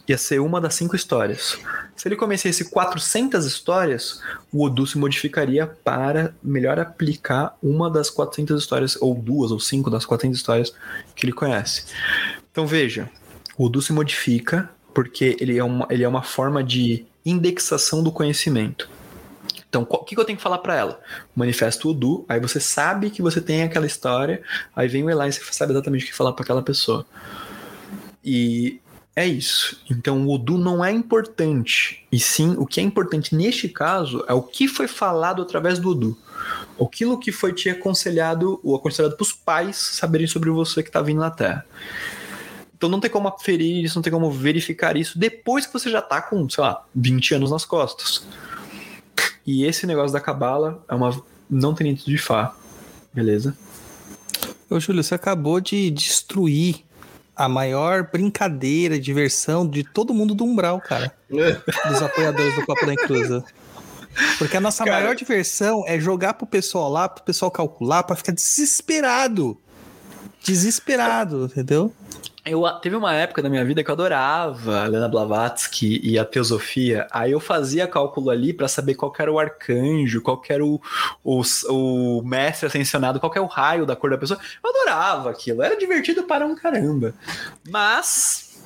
ia ser uma das cinco histórias. Se ele conhecesse 400 histórias, o Odu se modificaria para melhor aplicar uma das 400 histórias, ou duas ou cinco das 400 histórias que ele conhece. Então veja, o Odu se modifica porque ele é uma, ele é uma forma de indexação do conhecimento. Então, o que, eu tenho que falar para ela? Manifesto Odu, aí você sabe que você tem aquela história, aí vem o Eli e você sabe exatamente o que falar para aquela pessoa. E é isso. Então, o Odu não é importante, e sim o que é importante neste caso é o que foi falado através do Odu. Aquilo que foi te aconselhado, ou aconselhado para os pais saberem sobre você que está vindo na Terra. Então não tem como aferir isso, não tem como verificar isso depois que você já tá com, sei lá, 20 anos nas costas. E esse negócio da cabala é uma não tem de Fá. Beleza? Ô, Júlio, você acabou de destruir a maior brincadeira, diversão de todo mundo do Umbral, cara. dos apoiadores do Copa da Inclusa. Porque a nossa Cara. maior diversão é jogar pro pessoal lá, pro pessoal calcular, pra ficar desesperado. Desesperado, entendeu? Eu, teve uma época da minha vida que eu adorava a Helena Blavatsky e a teosofia. Aí eu fazia cálculo ali para saber qual era o arcanjo, qual era o, o, o mestre ascensionado, qual que é o raio da cor da pessoa. Eu adorava aquilo, era divertido para um caramba. Mas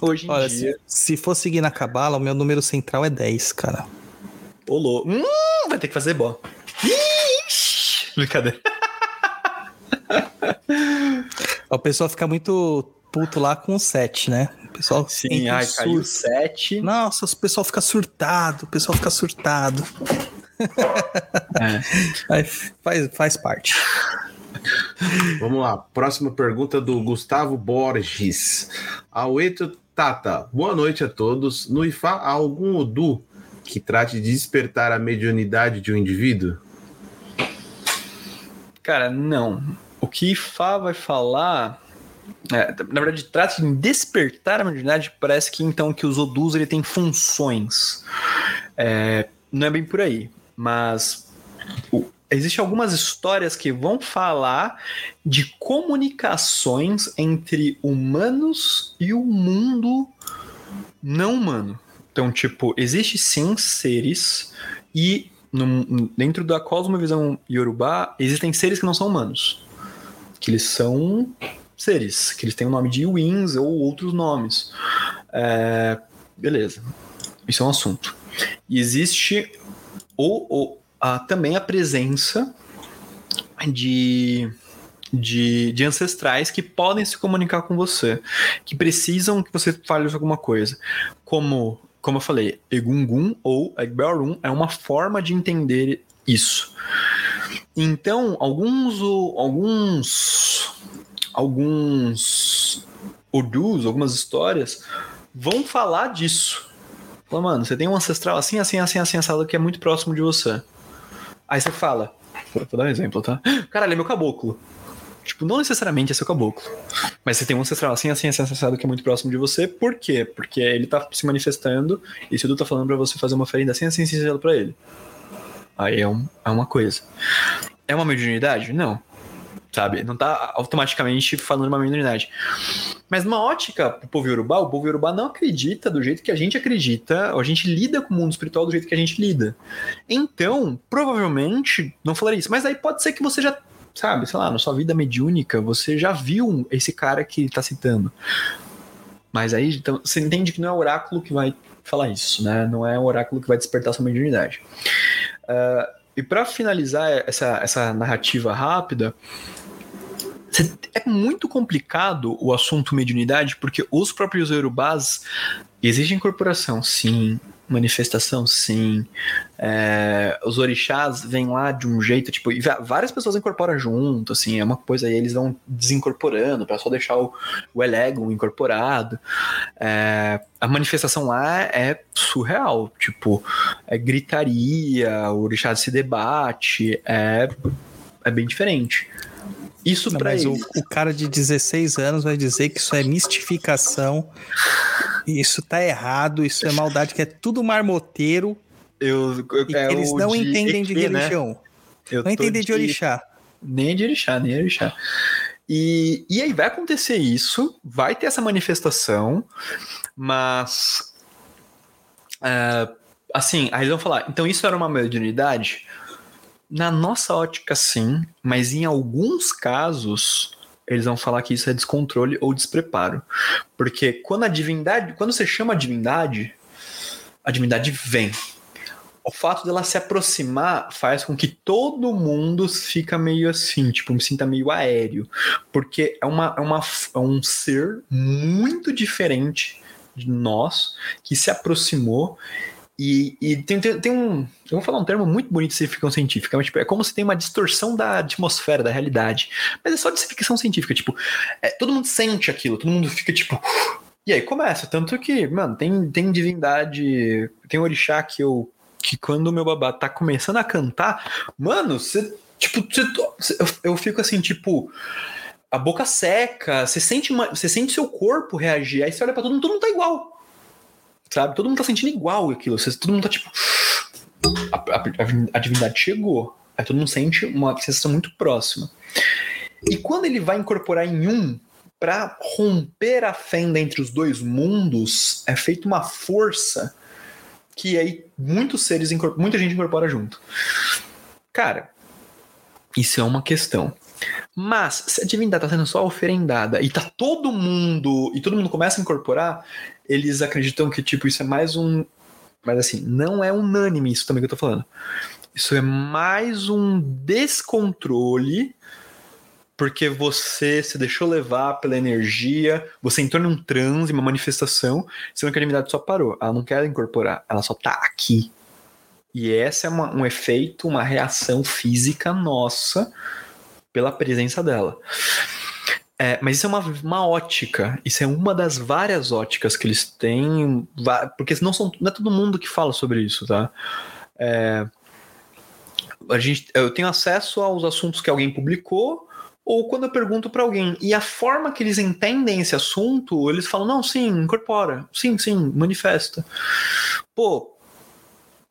hoje em Olha, dia, se, se for seguir na cabala, o meu número central é 10, cara. olô. Hum, vai ter que fazer bom. Ixi, brincadeira. (laughs) O pessoal fica muito puto lá com o 7, né? O pessoal Sim, ai, caiu surto. 7. Nossa, o pessoal fica surtado, o pessoal fica surtado. É. (laughs) Faz, faz parte. Vamos lá, próxima pergunta do Gustavo Borges. Aueto Tata, boa noite a todos. No IFA, há algum Odu que trate de despertar a mediunidade de um indivíduo? Cara, não. O que Fá vai falar. é, na verdade, trata de despertar a mediunidade. Parece que então que os Odus ele tem funções. É, não é bem por aí, mas existem algumas histórias que vão falar de comunicações entre humanos e o mundo não humano. Então, tipo, existe sim seres e no- dentro da cosmovisão Yorubá existem seres que não são humanos. Que eles são seres, que eles têm o nome de Wins ou outros nomes. É, beleza. Isso é um assunto. E existe ou, ou, a- também a presença de, de, de ancestrais que podem se comunicar com você, que precisam que você fale alguma coisa. Como, como eu falei, Egungun ou Egberum é uma forma de entender isso. Então, alguns, alguns, alguns Odus, algumas histórias vão falar disso. Fala, mano, você tem um ancestral assim, assim, assim, assim, assado que é muito próximo de você. Aí você fala, vou dar um exemplo, tá? Caralho, é meu caboclo. Tipo, não necessariamente é seu caboclo. Mas você tem um ancestral assim, assim, assim, associado que é muito próximo de você. Por quê? Porque ele tá se manifestando e se Edu tá falando pra você fazer uma oferenda assim, assim, assim, pra ele. Aí é, um, é uma coisa. É uma mediunidade? Não. Sabe? Não tá automaticamente falando uma mediunidade. Mas numa ótica pro povo Yorubá, o povo Yorubá não acredita do jeito que a gente acredita, ou a gente lida com o mundo espiritual do jeito que a gente lida. Então, provavelmente, não falaria isso. Mas aí pode ser que você já, sabe, sei lá, na sua vida mediúnica, você já viu esse cara que tá citando. Mas aí então, você entende que não é oráculo que vai falar isso, né? Não é o oráculo que vai despertar sua mediunidade. Uh, e para finalizar essa, essa narrativa rápida, é muito complicado o assunto mediunidade, porque os próprios Yorubás exige incorporação, sim, manifestação, sim. É, os orixás vêm lá de um jeito, tipo, e várias pessoas incorporam junto, assim, é uma coisa, aí eles vão desincorporando para só deixar o, o elego incorporado. É, a manifestação lá é surreal, tipo, é gritaria, o orixá se debate, é, é bem diferente. Isso para Mas o, o, cara de 16 anos vai dizer que isso é mistificação, isso tá errado, isso é maldade, que é tudo marmoteiro. Eu, eu é eles não de entendem de religião. Né? não entendem de, de orixá. Nem de orixá, nem de orixá. E, e aí vai acontecer isso, vai ter essa manifestação, mas. Uh, assim, aí eles vão falar, então isso era uma mediunidade? Na nossa ótica, sim, mas em alguns casos eles vão falar que isso é descontrole ou despreparo. Porque quando a divindade, quando você chama a divindade, a divindade vem. O fato dela se aproximar faz com que todo mundo fica meio assim, tipo, me sinta meio aéreo. Porque é, uma, é, uma, é um ser muito diferente de nós que se aproximou e, e tem, tem, tem, um. Eu vou falar um termo muito bonito de ficção científica, mas tipo, é como se tem uma distorção da atmosfera, da realidade. Mas é só de ficção científica, tipo, é, todo mundo sente aquilo, todo mundo fica tipo. E aí começa. Tanto que, mano, tem, tem divindade, tem orixá que eu. Que quando o meu babá tá começando a cantar, mano, você. Tipo, cê, eu, eu fico assim, tipo a boca seca, você sente, você sente seu corpo reagir, aí você olha pra todo mundo, todo mundo tá igual sabe? Todo mundo tá sentindo igual aquilo. Todo mundo tá tipo. A, a, a divindade chegou. Aí todo mundo sente uma sensação muito próxima. E quando ele vai incorporar em um, para romper a fenda entre os dois mundos, é feita uma força que aí muitos seres, muita gente incorpora junto. Cara, isso é uma questão. Mas se a divindade está sendo só oferendada e tá todo mundo e todo mundo começa a incorporar, eles acreditam que, tipo, isso é mais um. Mas assim, não é unânime isso também que eu tô falando. Isso é mais um descontrole, porque você se deixou levar pela energia, você entrou num transe, uma manifestação, sendo que a divindade só parou. Ela não quer incorporar, ela só tá aqui. E esse é uma, um efeito, uma reação física nossa pela presença dela. É, mas isso é uma, uma ótica, isso é uma das várias óticas que eles têm, porque não, são, não é todo mundo que fala sobre isso, tá? É, a gente, eu tenho acesso aos assuntos que alguém publicou, ou quando eu pergunto para alguém, e a forma que eles entendem esse assunto, eles falam, não, sim, incorpora, sim, sim, manifesta. Pô,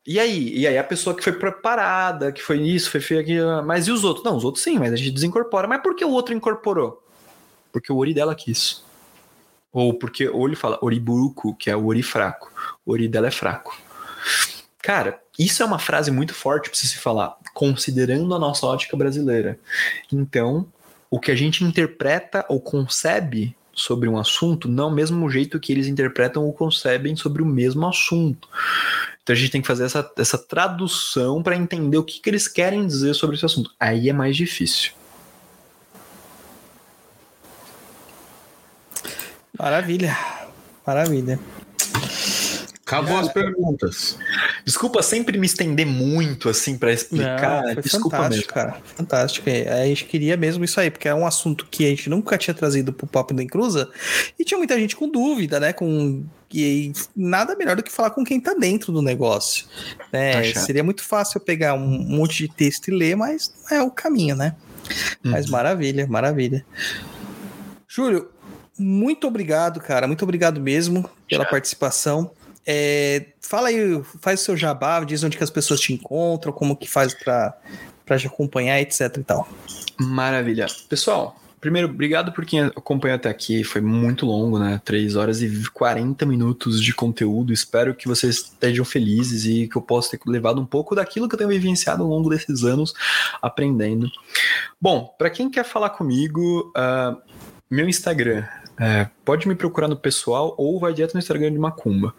e aí? E aí a pessoa que foi preparada, que foi isso, foi feio aquilo, mas e os outros? Não, os outros sim, mas a gente desincorpora. Mas por que o outro incorporou? porque o Ori dela quis. Ou porque, ou ele fala Oriburuku, que é o Ori fraco. O Ori dela é fraco. Cara, isso é uma frase muito forte para se falar, considerando a nossa ótica brasileira. Então, o que a gente interpreta ou concebe sobre um assunto não é o mesmo jeito que eles interpretam ou concebem sobre o mesmo assunto. Então a gente tem que fazer essa, essa tradução para entender o que, que eles querem dizer sobre esse assunto. Aí é mais difícil. Maravilha. Maravilha. Acabou as perguntas. Desculpa sempre me estender muito assim para explicar. Não, foi Desculpa fantástico, mesmo. cara. Fantástico. É, a gente queria mesmo isso aí, porque é um assunto que a gente nunca tinha trazido pro Papo da Encruza e tinha muita gente com dúvida, né? Com e nada melhor do que falar com quem tá dentro do negócio. Né? Seria muito fácil eu pegar um monte de texto e ler, mas não é o caminho, né? Mas maravilha, maravilha. Júlio, muito obrigado, cara. Muito obrigado mesmo pela Já. participação. É, fala aí, faz o seu jabá, diz onde que as pessoas te encontram, como que faz pra te acompanhar, etc e tal. Maravilha. Pessoal, primeiro, obrigado por quem acompanhou até aqui. Foi muito longo, né? 3 horas e 40 minutos de conteúdo. Espero que vocês estejam felizes e que eu possa ter levado um pouco daquilo que eu tenho vivenciado ao longo desses anos aprendendo. Bom, para quem quer falar comigo, ah, meu Instagram. é, pode me procurar no pessoal ou vai direto no Instagram de Macumba.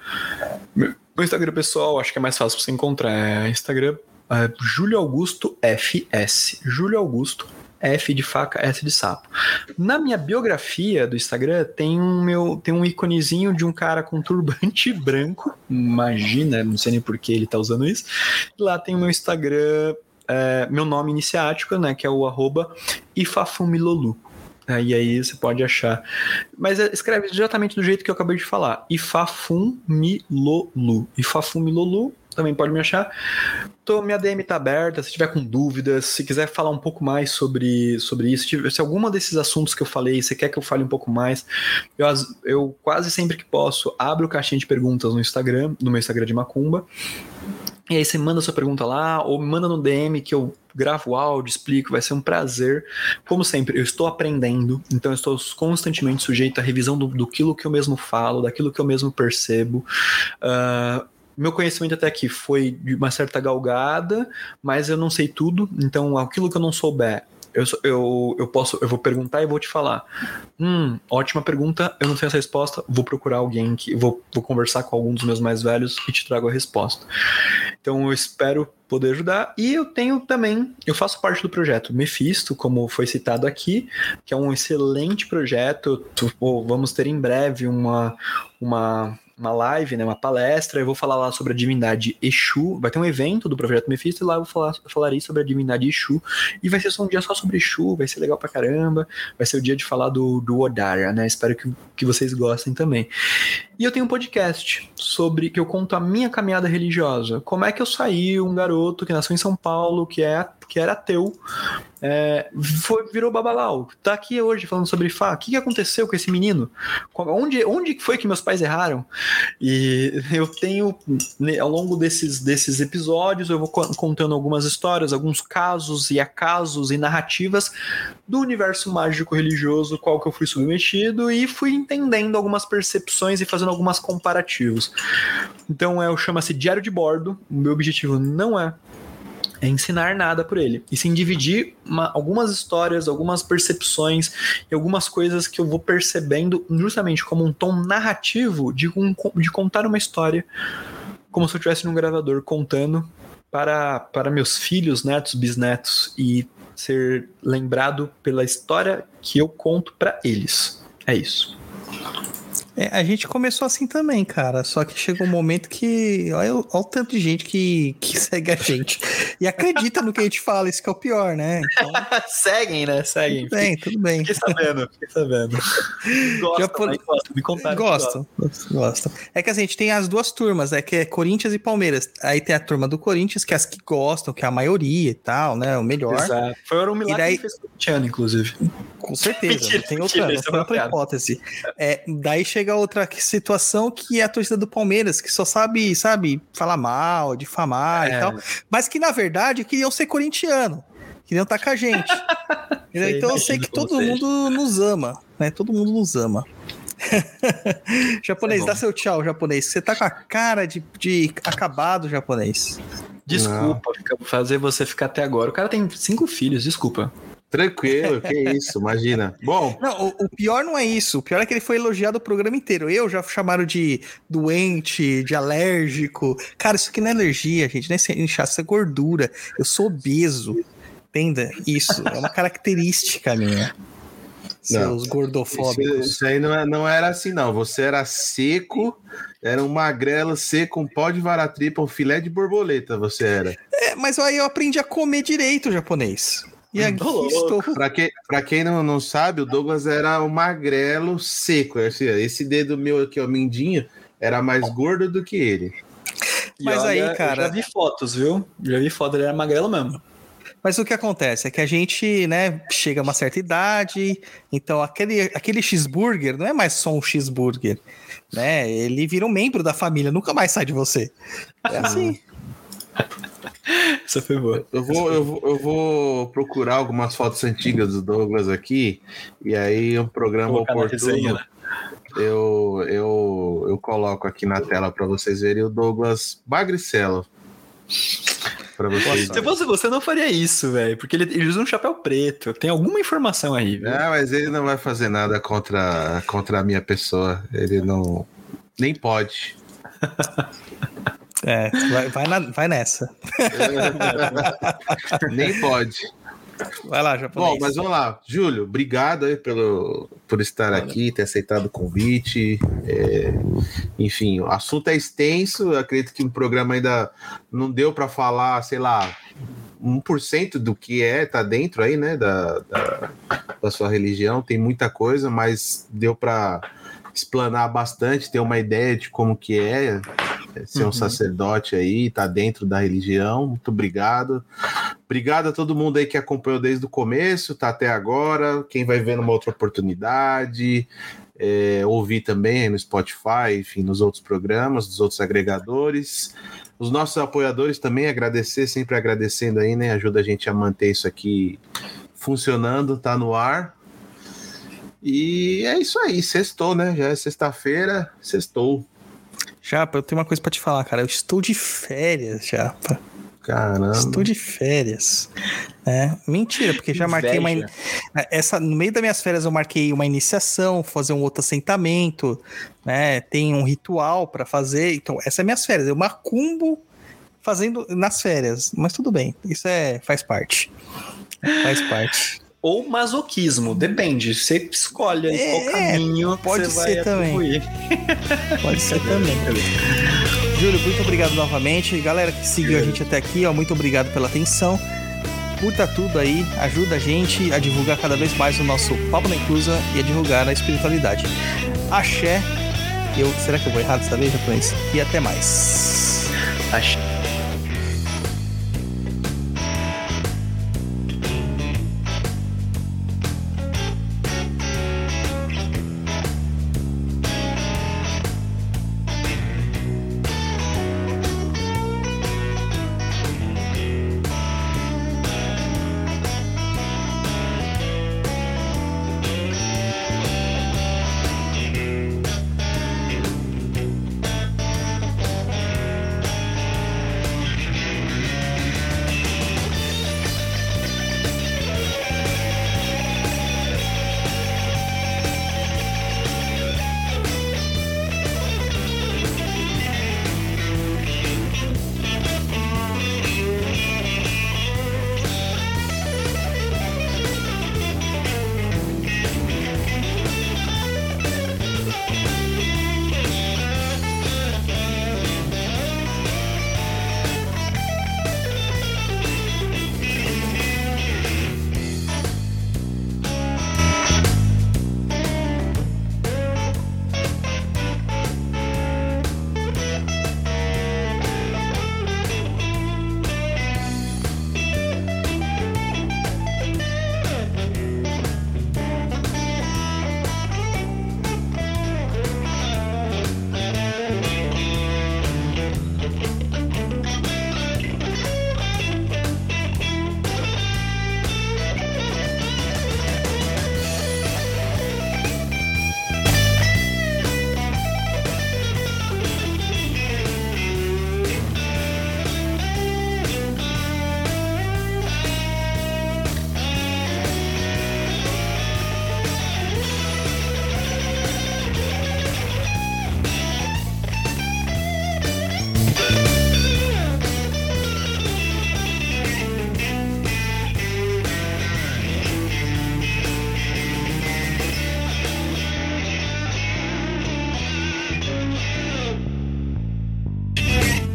Meu, Instagram pessoal, acho que é mais fácil pra você encontrar. É Instagram é, Júlio Augusto FS. Júlio Augusto F de faca, S de sapo. Na minha biografia do Instagram tem um meu tem um íconezinho de um cara com turbante (laughs) branco. Imagina, não sei nem por que ele tá usando isso. Lá tem o meu Instagram, é, meu nome iniciático, né, que é o arroba Ifafumilolu. É, e aí você pode achar. Mas é, escreve exatamente do jeito que eu acabei de falar. Ifafumilolu. Ifafumilolu também pode me achar. Tô, minha DM tá aberta, se tiver com dúvidas, se quiser falar um pouco mais sobre, sobre isso, se, alguma desses assuntos que eu falei, você quer que eu fale um pouco mais, eu, eu quase sempre que posso abro caixinha de perguntas no Instagram, no meu Instagram de Macumba. E aí você manda sua pergunta lá, ou manda no DM que eu gravo o áudio, explico, vai ser um prazer. Como sempre, eu estou aprendendo, então eu estou constantemente sujeito à revisão do, do que eu mesmo falo, daquilo que eu mesmo percebo. Ah, meu conhecimento até aqui foi de uma certa galgada, mas eu não sei tudo, então aquilo que eu não souber, eu, eu, eu posso, eu vou perguntar e vou te falar. Hum, ótima pergunta, eu não sei essa resposta, vou procurar alguém que vou, vou conversar com algum dos meus mais velhos e te trago a resposta. Então eu espero poder ajudar. E eu tenho também, eu faço parte do projeto Mephisto, como foi citado aqui, que é um excelente projeto. Tu- pô, Vamos ter em breve uma, uma, uma live, né, uma palestra. Eu vou falar lá sobre a divindade Exu. Vai ter um evento do projeto Mephisto e lá eu vou falar, falarei sobre a divindade Exu. E vai ser só um dia só sobre Exu, vai ser legal pra caramba. Vai ser o dia de falar do, do Odara, né? Espero que, que vocês gostem também. E eu tenho um podcast sobre que eu conto a minha caminhada religiosa. Como é que eu saí, um garoto que nasceu em São Paulo, que, é, que era ateu, é, foi, virou babalau. Tá aqui hoje falando sobre Fá. O que, que aconteceu com esse menino? Onde, onde foi que meus pais erraram? E eu tenho, né, ao longo desses, desses episódios, eu vou co- contando algumas histórias, alguns casos e acasos e narrativas do universo mágico religioso qual que eu fui submetido e fui entendendo algumas percepções e fazendo algumas comparativos. Então é, chama-se Diário de Bordo. O meu objetivo não é é ensinar nada por ele, e sim dividir uma- algumas histórias, algumas percepções e algumas coisas que eu vou percebendo justamente como um tom narrativo de, um- de contar uma história, como se eu estivesse num gravador contando para, para meus filhos, netos, bisnetos e ser lembrado pela história que eu conto para eles. É isso. É, a gente começou assim também, cara. Só que chegou um momento que. Olha, o- olha o tanto de gente que, que (laughs) segue a gente. E acredita no que a gente fala, isso que é o pior, né? Então, (laughs) Seguem, né? Seguem. tudo bem, tudo bem. Fiquei sabendo, fiquei sabendo. (laughs) Gosta, gosta. Me contaram. que Gostam, gostam. É que assim, a gente tem as duas turmas, né? Que é Corinthians e Palmeiras. Aí tem a turma do Corinthians, que é as que gostam, que é a maioria e tal, né? O melhor. Exato. Foi um milagre E daí- que fez o Cristiano, inclusive. Com certeza, Mentira, não tem mentira, outra, não isso é outra hipótese. É, daí chega outra situação que é a torcida do Palmeiras, que só sabe, sabe, falar mal, difamar É. e tal, mas que na verdade queriam ser corintiano, queriam estar com a gente. (laughs) Sei, então eu sei que todo seja. mundo nos ama, né? Todo mundo nos ama. (laughs) japonês, É dá seu tchau, japonês. Você tá com a cara de, de acabado, japonês. Desculpa fazer você ficar até agora. O cara tem cinco filhos, desculpa. Tranquilo, que isso, imagina. Bom, Não, o, o pior não é isso. O pior é que ele foi elogiado o programa inteiro. Eu já chamaram de doente, de alérgico. Cara, isso aqui não é alergia, gente. Não é inchaço, isso é gordura. Eu sou obeso. Entenda? Isso é uma característica minha. Seus isso, gordofóbicos. isso aí não, é- não era assim, não. Você era seco, era um magrelo seco, um pó de varatripa, um filé de borboleta, você era. É, mas aí eu aprendi a comer direito japonês. E aqui Tô estou. (laughs) Pra, que, pra quem não, não sabe, o Douglas era um magrelo seco. Esse, esse dedo meu aqui, ó, mindinho, era mais gordo do que ele. E Mas aí, cara- Eu já vi fotos, viu? Já vi fotos, ele era magrelo mesmo. Mas o que acontece é que a gente, né, chega a uma certa idade, então aquele, aquele cheeseburger não é mais só um cheeseburger, né? Ele vira um membro da família, nunca mais sai de você. É assim. (laughs) Essa foi boa. Eu vou, eu, vou, eu vou procurar algumas fotos antigas do Douglas aqui, e aí um programa oportuno. resenha, né? eu, eu, eu coloco aqui na tela para vocês verem o Douglas Bagricello. Para vocês. Se fosse você, não faria isso, velho. Porque ele, ele usa um chapéu preto. Tem alguma informação aí, velho. Não, mas ele não vai fazer nada contra, contra a minha pessoa. Ele não. Nem pode. (laughs) É, vai, vai, na- vai nessa. (laughs) Nem pode. Vai lá, japonês. Bom, mas vamos lá. Júlio, obrigado aí pelo, por estar aqui, ter aceitado o convite. É, enfim, o assunto é extenso. Eu acredito que o programa ainda não deu para falar, sei lá, 1% do que é, tá dentro aí, né, da, da, da sua religião. Tem muita coisa, mas deu para explanar bastante, ter uma ideia de como que é, ser um Uhum. sacerdote aí, tá dentro da religião. Muito obrigado. Obrigado a todo mundo aí que acompanhou desde o começo, tá até agora. Quem vai ver numa outra oportunidade, é, ouvir também no Spotify, enfim, nos outros programas, dos outros agregadores. Os nossos apoiadores também, agradecer, sempre agradecendo aí, né? Ajuda a gente a manter isso aqui funcionando, tá no ar. E é isso aí, sextou, né? Já é sexta-feira, sextou. Japa, eu tenho uma coisa pra te falar, cara. Eu estou de férias, Japa. Caramba. Estou de férias. É, mentira, porque já marquei uma. Inveja. Essa, no meio das minhas férias eu marquei uma iniciação, fazer um outro assentamento, né? Tem um ritual pra fazer. Então, essa é minhas férias. Eu macumbo fazendo nas férias. Mas tudo bem, isso é faz parte. Faz parte. Ou masoquismo, depende. Você escolhe aí qual É, caminho pode ser também. (laughs) Pode ser também. Júlio, muito obrigado novamente. Galera que seguiu a gente até aqui, ó, muito obrigado pela atenção. Curta tudo aí, ajuda a gente a divulgar cada vez mais o nosso Papo na Inclusa e a divulgar a espiritualidade. Axé. Eu, será que eu vou errado dessa vez, japonês? E até mais. Acho.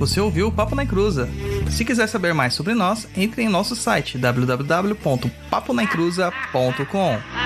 Você ouviu o Papo na Cruza. Se quiser saber mais sobre nós, entre em nosso site www.paponaicruza.com.